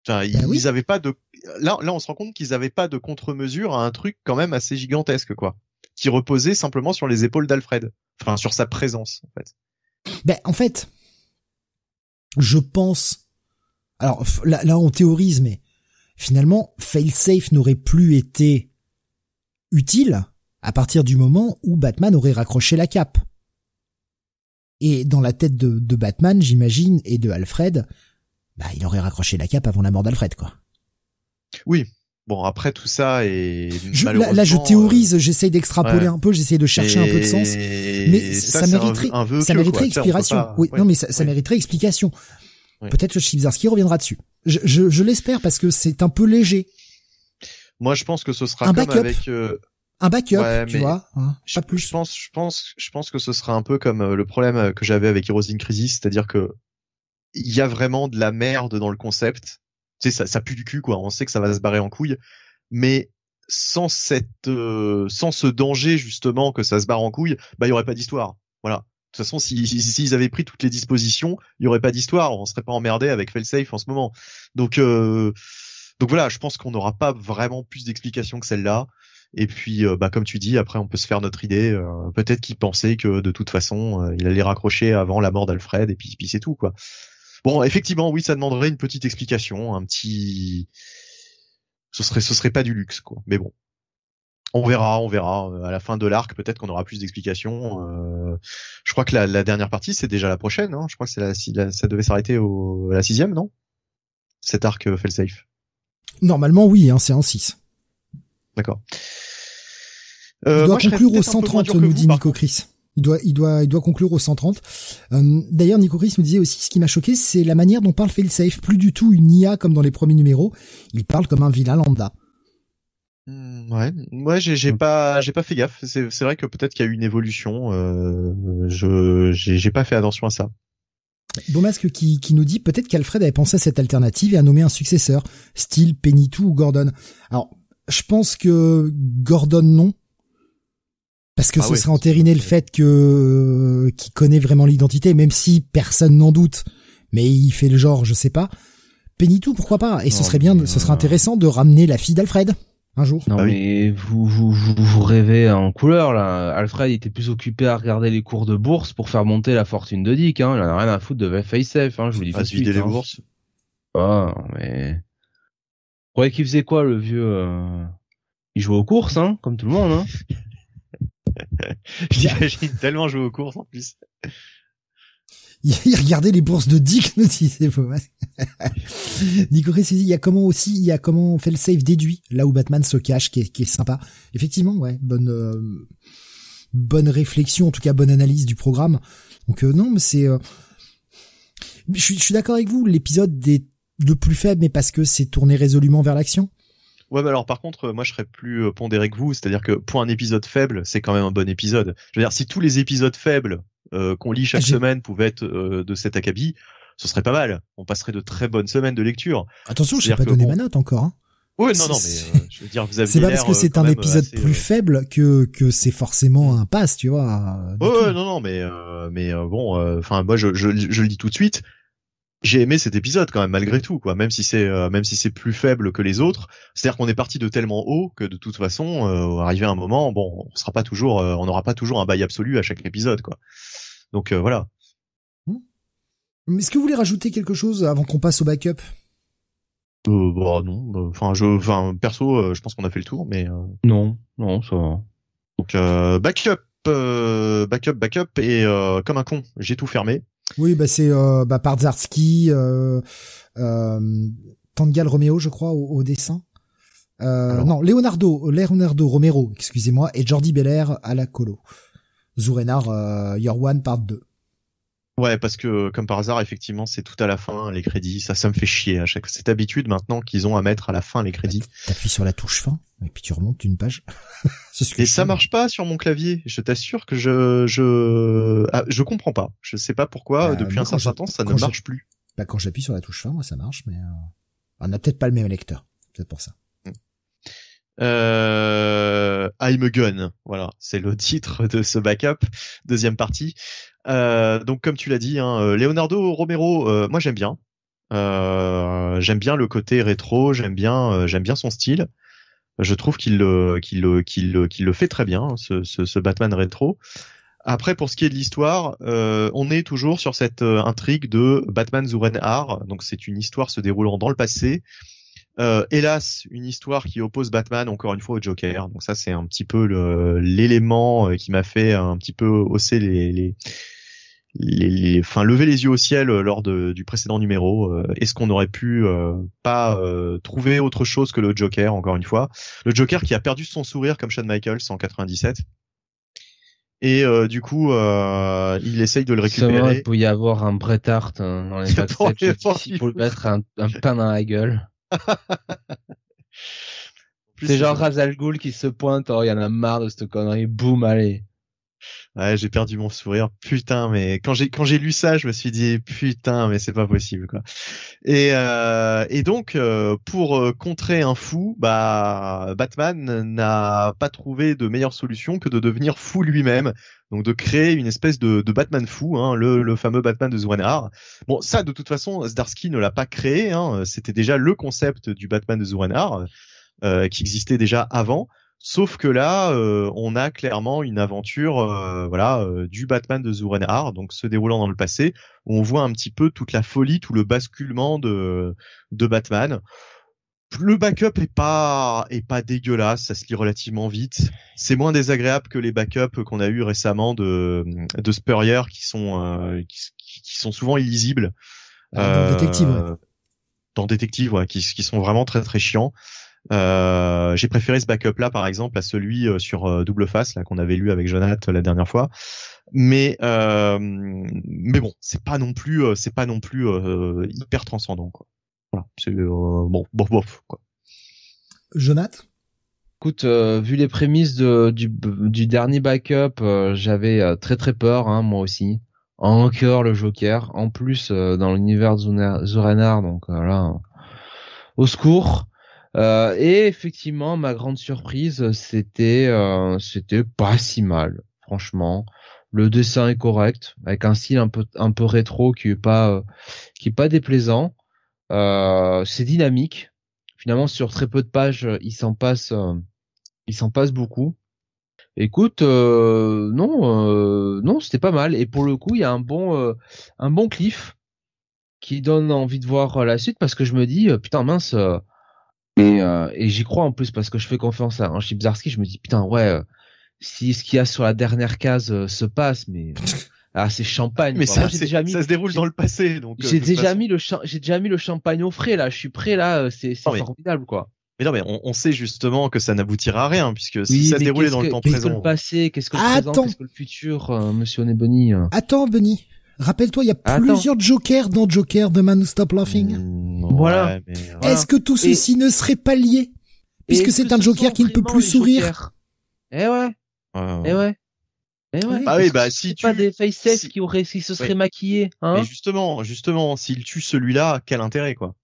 Enfin, ils, Ben oui. ils avaient pas de. Là, là, on se rend compte qu'ils avaient pas de contre-mesure à un truc quand même assez gigantesque, quoi, qui reposait simplement sur les épaules d'Alfred, enfin sur sa présence, en fait. Ben, en fait, je pense. Alors là, là, on théorise, mais finalement, failsafe n'aurait plus été utile à partir du moment où Batman aurait raccroché la cape. Et dans la tête de, de Batman, j'imagine, et de Alfred, bah, il aurait raccroché la cape avant la mort d'Alfred, quoi. Oui. Bon, après tout ça et Je, là, là, je théorise, j'essaye d'extrapoler ouais. un peu, j'essaye de chercher un peu de sens. Mais ça, mériterait, un ça mériterait quoi. Explication. pas- oui, ouais. non, mais ça, ça mériterait explication. Peut-être que Chibzarski reviendra dessus. Je, je, je l'espère parce que c'est un peu léger. Moi, je pense que ce sera Un comme backup. avec. euh, Un backup, Ouais, tu vois, hein, je, pas plus. je pense, je pense, je pense que ce sera un peu comme euh, le problème euh, que j'avais avec Heroes in Crisis, c'est-à-dire que il y a vraiment de la merde dans le concept. Tu sais, ça, ça pue du cul, quoi. On sait que ça va se barrer en couille, mais sans cette, euh, sans ce danger justement que ça se barre en couille, bah il y aurait pas d'histoire. Voilà. De toute façon, s'ils si, s'ils avaient pris toutes les dispositions, il y aurait pas d'histoire. On serait pas emmerdé avec Failsafe en ce moment. Donc, euh, donc voilà, je pense qu'on n'aura pas vraiment plus d'explications que celle-là. Et puis, euh, bah, comme tu dis, après, on peut se faire notre idée. euh, Peut-être qu'il pensait que de toute façon, il allait raccrocher avant la mort d'Alfred, et puis, puis c'est tout, quoi. Bon, effectivement, oui, ça demanderait une petite explication, un petit. Ce serait, ce serait pas du luxe, quoi. Mais bon, on verra, on verra. Euh, À la fin de l'arc, peut-être qu'on aura plus d'explications. Euh, je crois que la, la dernière partie, c'est déjà la prochaine. Hein je crois que c'est la, si- la- ça devait s'arrêter au à la sixième, non? Cet arc euh, Failsafe. Normalement, oui, hein, c'est en 6. D'accord. Il Euh, doit moi, je serais conclure au peut-être un peu moins 130, dur que nous dit Nico Chris. Il doit, il doit, il doit conclure au 130. Euh, D'ailleurs, Nico Chris nous disait aussi, ce qui m'a choqué, c'est la manière dont parle Failsafe. Plus du tout une IA comme dans les premiers numéros. Il parle comme un vilain lambda. Hmm, Ouais, ouais, j'ai j'ai pas, j'ai pas fait gaffe. C'est c'est vrai que peut-être qu'il y a eu une évolution. Euh, je, j'ai j'ai pas fait attention à ça. Beaumasque qui, qui nous dit peut-être qu'Alfred avait pensé à cette alternative et a nommé un successeur, style Penny2 ou Gordon. Alors, je pense que Gordon non. Parce que Ah ce serait entériner le fait que euh, qu'il connaît vraiment l'identité, même si personne n'en doute. Mais il fait le genre, je sais pas. Penny2, pourquoi pas Et ce serait bien, ce serait euh, intéressant de ramener la fille d'Alfred un jour. Non Bah oui. mais vous, vous, vous, vous rêvez en couleur là. Alfred était plus occupé à regarder les cours de bourse pour faire monter la fortune de Dick. Hein. Il en a rien à foutre de FaceF. Hein. Je vous dis tout de vider suite. les hein. bourses. Ah mais. Vous croyez qu'il faisait quoi le vieux euh... Il jouait aux courses, hein, comme tout le monde. Hein. J'imagine tellement jouer aux courses en plus. Il regardait les bourses de Dick, nous dit c'est Beaumasque. Nico Chris il dit, il y a comment aussi, il y a comment on fait le save déduit, là où Batman se cache, qui est, qui est sympa. Effectivement, ouais, bonne, euh, bonne réflexion, en tout cas bonne analyse du programme. Donc euh, non, mais c'est, euh, je suis, je suis d'accord avec vous, l'épisode est le plus faible, mais parce que c'est tourné résolument vers l'action. Ouais, mais alors par contre, euh, moi je serais plus euh, pondéré que vous, c'est-à-dire que pour un épisode faible, c'est quand même un bon épisode. Je veux dire, si tous les épisodes faibles euh, qu'on lit chaque semaine pouvaient être euh, de cet acabit, ce serait pas mal. On passerait de très bonnes semaines de lecture. Attention, je C'est-à-dire pas donné bon, ma note encore. Hein. Ouais, non, non, mais euh, je veux dire, vous avez C'est pas parce que c'est un épisode plus faible que que c'est forcément un pass, tu vois. euh, Ouais, ouais, non, non, mais euh, mais euh, bon, enfin moi je, je je le dis tout de suite. J'ai aimé cet épisode quand même malgré tout quoi, même si c'est euh, même si c'est plus faible que les autres. C'est-à-dire qu'on est parti de tellement haut que de toute façon, euh, arrivé à un moment, bon, on sera pas toujours, euh, on n'aura pas toujours un bail absolu à chaque épisode quoi. Donc euh, voilà. Mais Est-ce que vous voulez rajouter quelque chose avant qu'on passe au backup? Euh, bah non, bah, enfin je, enfin perso, euh, je pense qu'on a fait le tour, mais euh, Non, non, ça va. donc euh, backup, euh, backup, backup et euh, comme un con, j'ai tout fermé. Oui, bah c'est euh, bah, Pardzarski, euh, euh, Tangal Romeo, je crois, au, au dessin. Euh, non, Leonardo, Leonardo Romero, excusez-moi, et Jordi Belair à la colo. Zourenar, euh, Your One, part 2. Ouais, parce que comme par hasard, effectivement, c'est tout à la fin les crédits. Ça, ça me fait chier à chaque cette habitude maintenant qu'ils ont à mettre à la fin les crédits. T'appuies sur la touche fin, et puis tu remontes d'une page. C'est ce que Et ça fais. marche pas sur mon clavier. Je t'assure que je je ah, je comprends pas. Je sais pas pourquoi. Bah, depuis un certain temps, ça ne marche plus. Bah, quand j'appuie sur la touche fin, moi, ça marche, mais on n'a peut-être pas le même lecteur. Peut-être pour ça. Euh, I'm a Gun, voilà, c'est le titre de ce backup, deuxième partie. Euh, donc comme tu l'as dit, hein, euh, Leonardo Romero, euh, moi j'aime bien. Euh, j'aime bien le côté rétro, j'aime bien, j'aime bien son style. Je trouve qu'il qu'il qu'il qu'il le fait très bien, hein, ce, ce, ce, Batman rétro. Après, pour ce qui est de l'histoire, on est toujours sur cette intrigue de Batman Zurenhar. Donc c'est une histoire se déroulant dans le passé euh, hélas, une histoire qui oppose Batman encore une fois au Joker. Donc ça, c'est un petit peu l'élément euh, qui m'a fait un petit peu hausser les, les, les, enfin lever les yeux au ciel euh, lors de, du précédent numéro. Est-ce qu'on aurait pu pas trouver autre chose que le Joker encore une fois? Le Joker qui a perdu son sourire comme Shawn Michaels en 97. Et du coup, il essaye de le récupérer. il peut y avoir un Bret Hart hein, dans les backstage pour lui mettre un, un pain dans la gueule. C'est genre Razal Ghoul qui se pointe, oh, il y en a marre de cette connerie, boum, allez. Ouais, j'ai perdu mon sourire. Putain, mais quand j'ai quand j'ai lu ça, je me suis dit putain, mais c'est pas possible quoi. Et euh, et donc euh, pour euh, contrer un fou, bah Batman n'a pas trouvé de meilleure solution que de devenir fou lui-même. Donc de créer une espèce de, de Batman fou, hein, le, le fameux Batman de Zurenhar. Bon, ça de toute façon, Zdarsky ne l'a pas créé. Hein, C'était déjà le concept du Batman de Zurenhar euh, qui existait déjà avant. Sauf que là, euh, on a clairement une aventure, euh, voilà, euh, du Batman de Zurenhar, donc se déroulant dans le passé, où on voit un petit peu toute la folie, tout le basculement de de Batman. Le backup est pas est pas dégueulasse, ça se lit relativement vite. C'est moins désagréable que les backups qu'on a eu récemment de de Spurrier qui sont qui, qui, sont souvent illisibles. Ah, dans Détective. Dans Détective, ouais, qui, qui sont vraiment très très chiants. Euh, j'ai préféré ce backup là par exemple à celui euh, sur euh, double face là qu'on avait lu avec Jonathan la dernière fois. Mais mais bon, c'est pas non plus c'est pas non plus hyper transcendant quoi. Voilà, c'est bon bof bof quoi. Jonathan? Écoute, vu les prémices de, du, du dernier backup, j'avais très très peur, hein, moi aussi. Encore le Joker, en plus dans l'univers de Zurenar, donc là, au secours. Euh, et effectivement, ma grande surprise, c'était euh, c'était pas si mal, franchement. Le dessin est correct, avec un style un peu un peu rétro qui est pas euh, qui est pas déplaisant. c'est dynamique. Finalement, sur très peu de pages, il s'en passe il s'en passe beaucoup. Écoute, non, non, c'était pas mal. Et pour le coup, il y a un bon, un bon cliff qui donne envie de voir la suite parce que je me dis, putain mince, et, euh, et j'y crois en plus parce que je fais confiance à un Chipzarski. Je me dis putain ouais, euh, si ce qu'il y a sur la dernière case euh, se passe, mais ah c'est champagne. Mais ça, déjà mis, ça se déroule dans le passé, donc. J'ai déjà mis le j'ai déjà mis le champagne au frais là. Je suis prêt là. C'est formidable quoi. Mais non, mais on, on, sait justement que ça n'aboutira à rien, puisque si ça se déroulait dans le temps présent. Qu'est-ce que le passé, qu'est-ce que le présent, qu'est-ce que le futur, Monsieur Attends, Benny. Rappelle-toi, il y a plusieurs Jokers dans Joker The Man Who Stop Laughing. Mm, voilà. Est-ce que tout ceci ne serait pas lié Puisque c'est un Joker qui ne peut plus sourire. Eh ouais. Eh ouais. Eh ouais. Ah oui, bah si tu pas des faces qui auraient qui se seraient maquillés, hein Mais justement, justement, s'il tue celui-là, quel intérêt quoi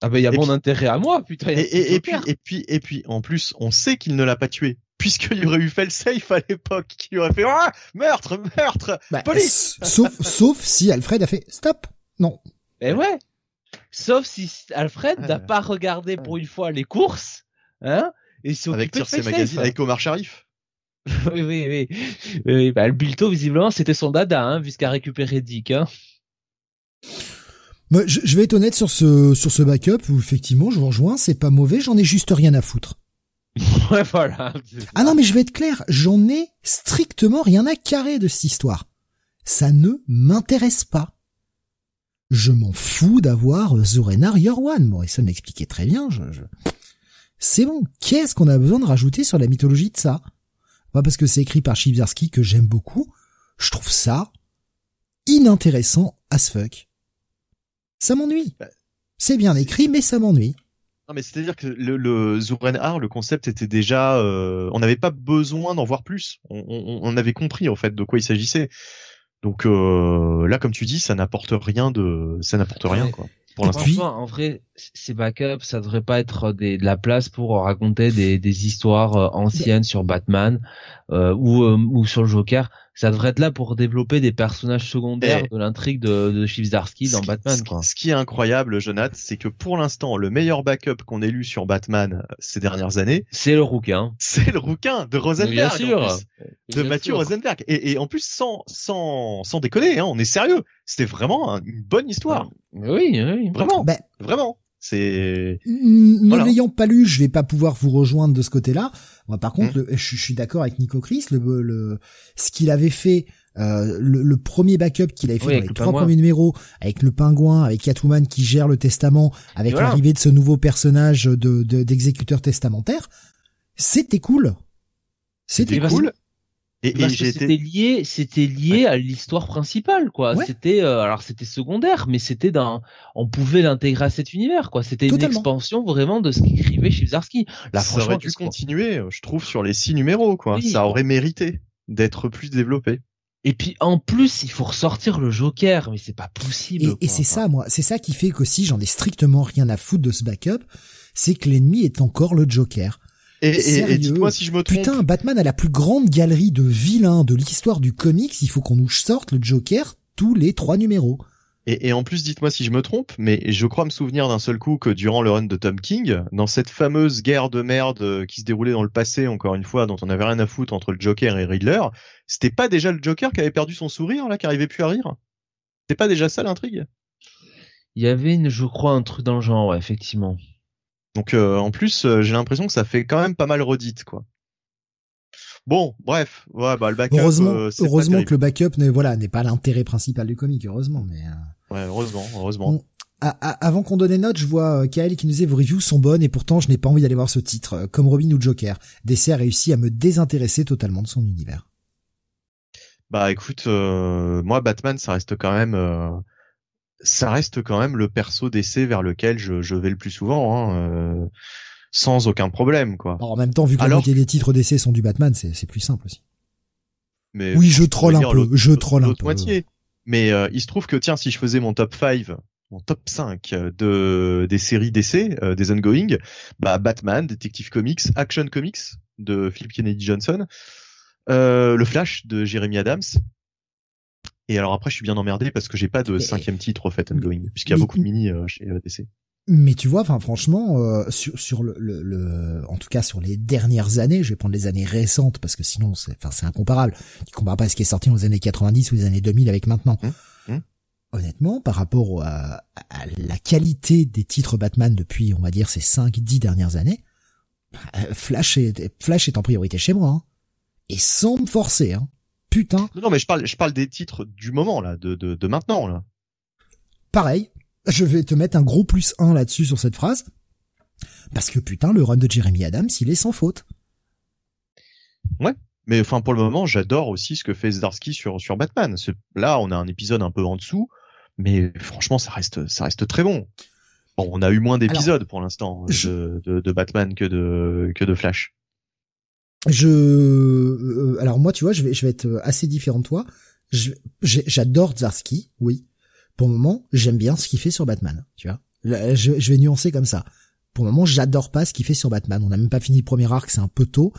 Ah bah il y a bon intérêt à moi, putain. Et, et, puis et puis et puis en plus, on sait qu'il ne l'a pas tué puisqu'il y aurait eu fait le safe à l'époque, qui aurait fait ah, meurtre, meurtre, bah, police. Sauf, sauf si Alfred a fait stop. Non. Eh ouais. Sauf si Alfred n'a pas regardé pour une fois les courses, hein, et si avec ses magazines, avec Omar Sharif. oui, oui, oui. oui bah, le Bilto, visiblement, c'était son dada, hein, qu'a récupéré Dick, hein. Moi, je, je, vais être honnête sur ce, sur ce backup où effectivement, je vous rejoins, c'est pas mauvais, j'en ai juste rien à foutre. ouais, voilà. Ah non, mais je vais être clair, j'en ai strictement rien à carrer de cette histoire. Ça ne m'intéresse pas. Je m'en fous d'avoir Zorenar One. Morrison l'expliquait très bien. Je, C'est bon. Qu'est-ce qu'on a besoin de rajouter sur la mythologie de ça? Pas parce que c'est écrit par Chibzarski que j'aime beaucoup. Je trouve ça inintéressant as fuck. Ça m'ennuie. Bah, c'est bien écrit, mais ça m'ennuie. Non mais c'est-à-dire que le, le Zurenhar, le concept était déjà, euh, on n'avait pas besoin d'en voir plus. On, on, on, avait compris en fait de quoi il s'agissait. Donc euh, là, comme tu dis, ça n'apporte rien de, ça n'apporte rien quoi. Pour l'instant. En vrai, ces backups, ça devrait pas être des, de la place pour raconter des, des histoires euh, anciennes sur Batman euh, ou, euh, ou sur le Joker. Ça devrait être là pour développer des personnages secondaires de l'intrigue de, de dans Batman. ce qui- Quoi. Ce qui est incroyable, Jonathan, c'est que pour l'instant, le meilleur backup qu'on ait lu sur Batman euh, ces dernières années, C'est le rouquin. c'est le rouquin de Rosenberg. Bien en sûr. plus. de Mathieu Rosenberg. Et, et en plus, sans, sans, sans déconner, hein, on est sérieux. C'était vraiment un- une bonne histoire. Oui, oui. Vraiment, Ben, vraiment. C'est ne Voilà. l'ayant pas lu, je vais pas pouvoir vous rejoindre de ce côté-là. Moi, par contre, Mm. le- je, je suis d'accord avec Nico Chris. Le, le, ce qu'il avait fait, euh, le, le premier backup qu'il avait fait Oui, dans avec les le trois pingouin. premiers numéros, avec le pingouin, avec Catwoman qui gère le testament, avec voilà. l'arrivée de ce nouveau personnage de de- d'exécuteur testamentaire, c'était cool. C'était Et parce- cool. Et, c'était lié, c'était lié à l'histoire principale, quoi. Ouais. C'était, euh, alors c'était secondaire, mais c'était d'un, on pouvait l'intégrer à cet univers, quoi. C'était une expansion vraiment de ce qu'écrivait Chibzarsky. Là, ça aurait dû continuer, je trouve, sur les six numéros, quoi. Oui. Ça aurait mérité d'être plus développé. Et puis en plus, il faut ressortir le Joker, mais c'est pas possible. Et c'est ça, moi, c'est ça qui fait qu'aussi j'en ai strictement rien à foutre de ce backup, c'est que l'ennemi est encore le Joker. Et, et, dites-moi si je me trompe. Putain, Batman a la plus grande galerie de vilains de l'histoire du comics, il faut qu'on nous sorte le Joker tous les trois numéros. Et, et en plus, dites-moi si je me trompe, mais je crois me souvenir d'un seul coup que durant le run de Tom King, dans cette fameuse guerre de merde euh, qui se déroulait dans le passé, encore une fois, dont on avait rien à foutre entre le Joker et Riddler, c'était pas déjà le Joker qui avait perdu son sourire, là, qui arrivait plus à rire? C'était pas déjà ça l'intrigue? Il y avait une, je crois, un truc dans le genre, ouais, effectivement. Donc euh, en plus, euh, j'ai l'impression que ça fait quand même pas mal redite, quoi. Bon, bref, ouais, bah le backup. heureusement, euh, heureusement que le backup n'est voilà n'est pas l'intérêt principal du comic, heureusement. Mais euh, Ouais, heureusement, heureusement. Avant qu'on donne les notes, je vois Kael qui nous disait vos reviews sont bonnes et pourtant je n'ai pas envie d'aller voir ce titre. Comme Robin ou Joker, DC a réussi à me désintéresser totalement de son univers. Bah écoute, euh, moi Batman, ça reste quand même, euh, ça reste quand même le perso d'essai vers lequel je, je vais le plus souvent, hein, euh, sans aucun problème, quoi. En même temps, vu que la moitié des titres d'essai sont du Batman, c'est plus simple aussi. Mais Oui, je troll un peu, je troll un peu. moitié. Mais euh, il se trouve que tiens, si je faisais mon top 5, mon top 5 de des séries d'essai, euh, des ongoing, bah Batman, Detective Comics, Action Comics de Philip Kennedy Johnson, euh, le Flash de Jeremy Adams. Et alors après, je suis bien emmerdé parce que j'ai pas de cinquième titre au fait ongoing, puisqu'il y a beaucoup de mini euh, chez euh, DC. Mais tu vois, enfin franchement, euh, sur sur le, le, le- en tout cas sur les dernières années, je vais prendre les années récentes parce que sinon c'est enfin c'est incomparable. Tu compares pas ce qui est sorti dans les années 90 ou les années 2000 avec maintenant. Hum, hum. Honnêtement, par rapport à, à la qualité des titres Batman depuis, on va dire ces 5 10 dernières années, euh, Flash est Flash est en priorité chez moi hein. Et sans me forcer hein. Putain, Non, non, mais je parle, je parle des titres du moment là, de de, de maintenant là. pareil, je vais te mettre un gros plus 1 là-dessus sur cette phrase. Parce que putain, le run de Jeremy Adams, il est sans faute. Mais enfin, pour le moment, j'adore aussi ce que fait Zdarsky sur sur Batman. Là, on a un épisode un peu en dessous, mais franchement, ça reste ça reste très bon. Bon, on a eu moins d'épisodes pour l'instant je- de, de, de Batman que de que de Flash. Je, euh, alors moi, tu vois, je vais, je vais être assez différent de toi. J'adore Zarski, oui. Pour le moment, j'aime bien ce qu'il fait sur Batman, tu vois. Je, je vais nuancer comme ça. Pour le moment, j'adore pas ce qu'il fait sur Batman. On n'a même pas fini le premier arc, c'est un peu tôt.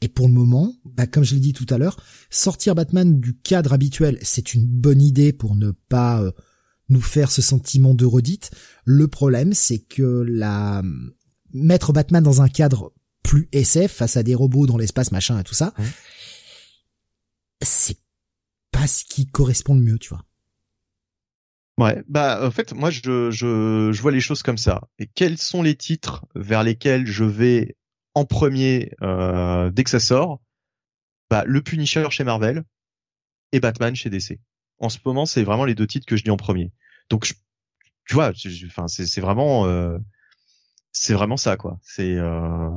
Et pour le moment, bah, comme je l'ai dit tout à l'heure, sortir Batman du cadre habituel, c'est une bonne idée pour ne pas euh, nous faire ce sentiment de redite. Le problème, c'est que la mettre Batman dans un cadre plus SF face à des robots dans l'espace, machin et tout ça, c'est pas ce qui correspond le mieux, tu vois. Ouais, bah en fait, moi je je je vois les choses comme ça. Et quels sont les titres vers lesquels je vais en premier euh, dès que ça sort? Bah le Punisher chez Marvel et Batman chez DC. En ce moment, c'est vraiment les deux titres que je dis en premier. Donc je, tu vois, enfin c'est vraiment euh, c'est vraiment ça quoi. C'est euh,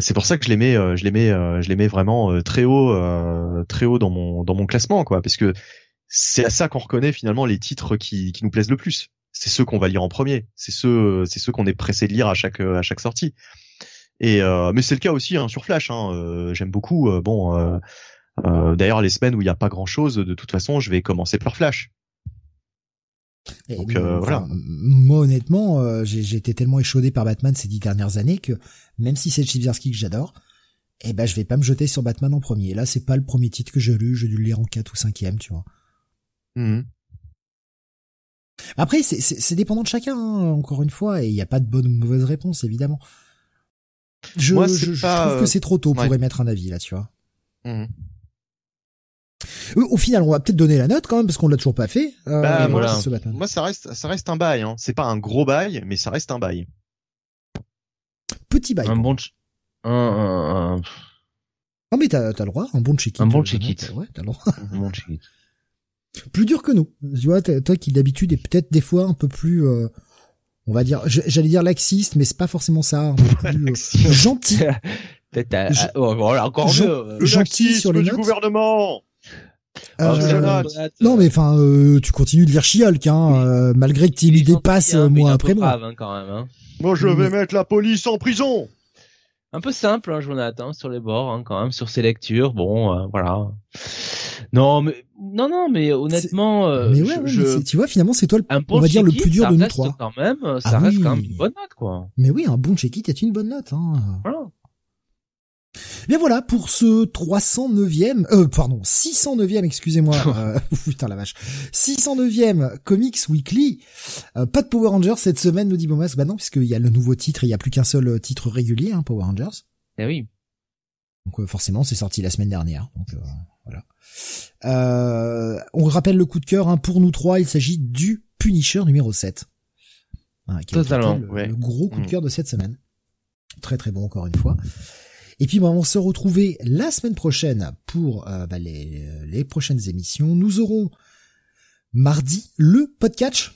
c'est pour ça que je les mets euh, je les mets euh, je les mets vraiment euh, très haut euh, très haut dans mon dans mon classement quoi parce que c'est à ça qu'on reconnaît finalement les titres qui, qui nous plaisent le plus. C'est ceux qu'on va lire en premier. C'est ceux, c'est ceux qu'on est pressé de lire à chaque à chaque sortie. Et euh, mais c'est le cas aussi hein, sur Flash. Hein. Euh, J'aime beaucoup. euh, bon, euh, Euh, D'ailleurs, les semaines où il n'y a pas grand-chose, de toute façon, je vais commencer par Flash. Et Donc, euh, enfin. Moi, honnêtement, euh, j'ai été tellement échaudé par Batman ces dix dernières années que même si c'est Chibzarski que j'adore, eh ben, je vais pas me jeter sur Batman en premier. Là, c'est pas le premier titre que j'ai lu, j'ai dû le lire en 4 ou 5 tu vois. Mhm. Après, c'est- dépendant de chacun, hein, encore une fois, et il n'y a pas de bonne ou de mauvaise réponse, évidemment. Je, Moi, je, je pas, trouve euh, que c'est trop tôt pour ouais. émettre un avis, là, tu vois. Mhm. Au final, on va peut-être donner la note quand même, parce qu'on l'a toujours pas fait. Euh, Bah, voilà. ce Batman. Moi, ça reste, ça reste un bail. Hein. C'est pas un gros bail, mais ça reste un bail. Petit bail. Un bon, un, un, un, Ah, mais t'as t'as le droit, un bon check-it. Un bon check-it. Ouais, t'as le droit. un bon check-it. plus dur que nous. Tu vois, toi qui d'habitude est peut-être des fois un peu plus, euh, on va dire, j'allais dire laxiste, mais c'est pas forcément ça, un peu plus euh, gentil. Peut-être, à- à- oh, voilà, encore je- mieux. Le gentil sur les du gouvernement. Je euh, non, mais enfin, euh, tu continues de lire She-Hulk, hein, Oui. euh, malgré que tu gentil, dépasses hein, mois après mois. brave, hein, quand même. Hein. Moi, je vais Mais- mettre la police en prison. Un peu simple, hein, Jonathan, sur les bords, hein, quand même, sur ses lectures. Bon, euh, voilà. Non, mais non, non, mais honnêtement, euh, mais ouais, je, ouais, je- mais tu vois, finalement, c'est toi, le... un bon on va dire le plus dur de nous trois. Quand même, euh, ça Ah reste oui. quand même une bonne note, quoi. mais oui, un bon check-it est une bonne note. Hein. Voilà. Mais voilà pour ce 309e, euh, pardon, 609e, excusez-moi, euh, putain la vache, 609e Comics Weekly. Euh, pas de Power Rangers cette semaine, nous dit Bomas. Bah non, puisqu'il y a le nouveau titre, et il y a plus qu'un seul euh, titre régulier, hein, Power Rangers. Eh oui. Donc euh, forcément, c'est sorti la semaine dernière. Donc euh, voilà. Euh, on rappelle le coup de cœur hein, pour nous trois. Il s'agit du Punisher numéro 7. Hein, qui Totalement, le, ouais. le gros coup de Mm. cœur de cette semaine. Très très bon encore une fois. Et puis bah, on se retrouver la semaine prochaine pour euh, bah, les, les prochaines émissions. Nous aurons mardi le podcast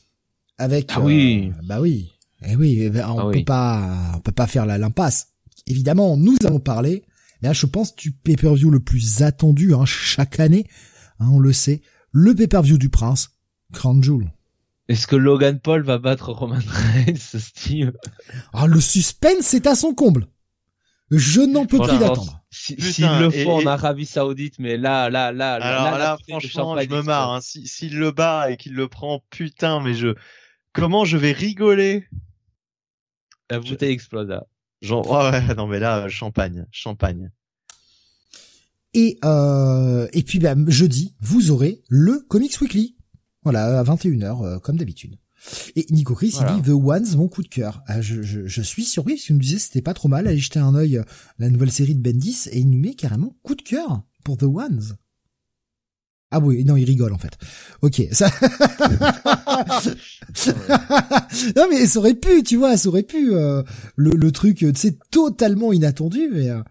avec. Ah oui. euh, bah oui. Eh oui. eh ben, on Ah peut oui. pas, on peut pas faire la l'impasse. Évidemment, nous allons parler. Mais là, je pense du pay-per-view le plus attendu hein, chaque année. Hein, on le sait. Le pay-per-view du Prince, Crown Jewel. Est-ce que Logan Paul va battre Roman Reigns, Steve? Ah, le suspense est à son comble. Je n'en peux plus d'attendre. Si, Putain, s'ils le et- font et- en Arabie Saoudite, mais là, là, là, Alors là, de franchement, je me marre. Hein. Si- S'il le bat et qu'il le prend, putain, mais je, comment je vais rigoler? La bouteille explose là. Genre, ouais, ouais, non mais là, champagne, champagne. Et euh, et puis bah, jeudi, vous aurez le Comics Weekly. Voilà, à 21h, euh, comme d'habitude. Et Nico Chris, Voilà. il dit The Ones, mon coup de cœur. Ah, je, je, je suis surpris parce qu'il nous disait que c'était pas trop mal. Allez jeter un œil à la nouvelle série de Bendis et il nous met carrément coup de cœur pour The Ones. Ah oui, non, il rigole en fait. Ok, ça. non mais ça aurait pu, tu vois, ça aurait pu euh, le, le truc, euh, c'est totalement inattendu, mais euh,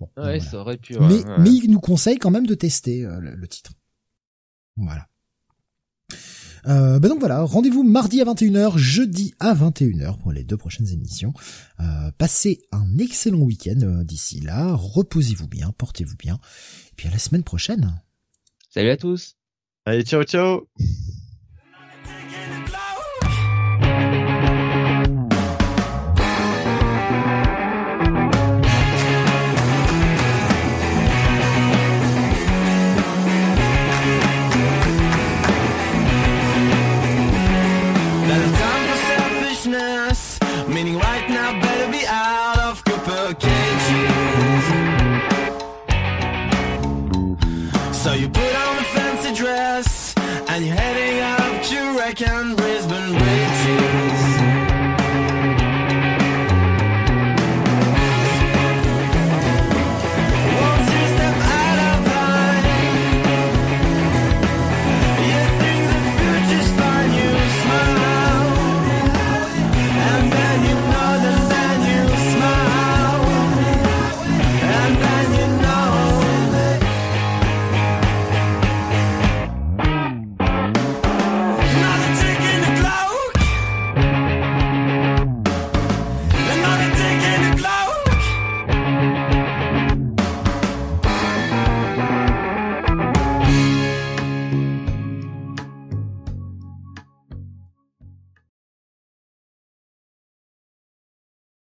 bon. Ouais, voilà. ça aurait pu. mais ouais. mais il nous conseille quand même de tester euh, le, le titre. Voilà. Euh, bah donc voilà, rendez-vous mardi à 21h, jeudi à 21h pour les deux prochaines émissions. Euh, passez un excellent week-end euh, d'ici là, reposez-vous bien, portez-vous bien, et puis à la semaine prochaine. Salut à tous. Allez, ciao, ciao.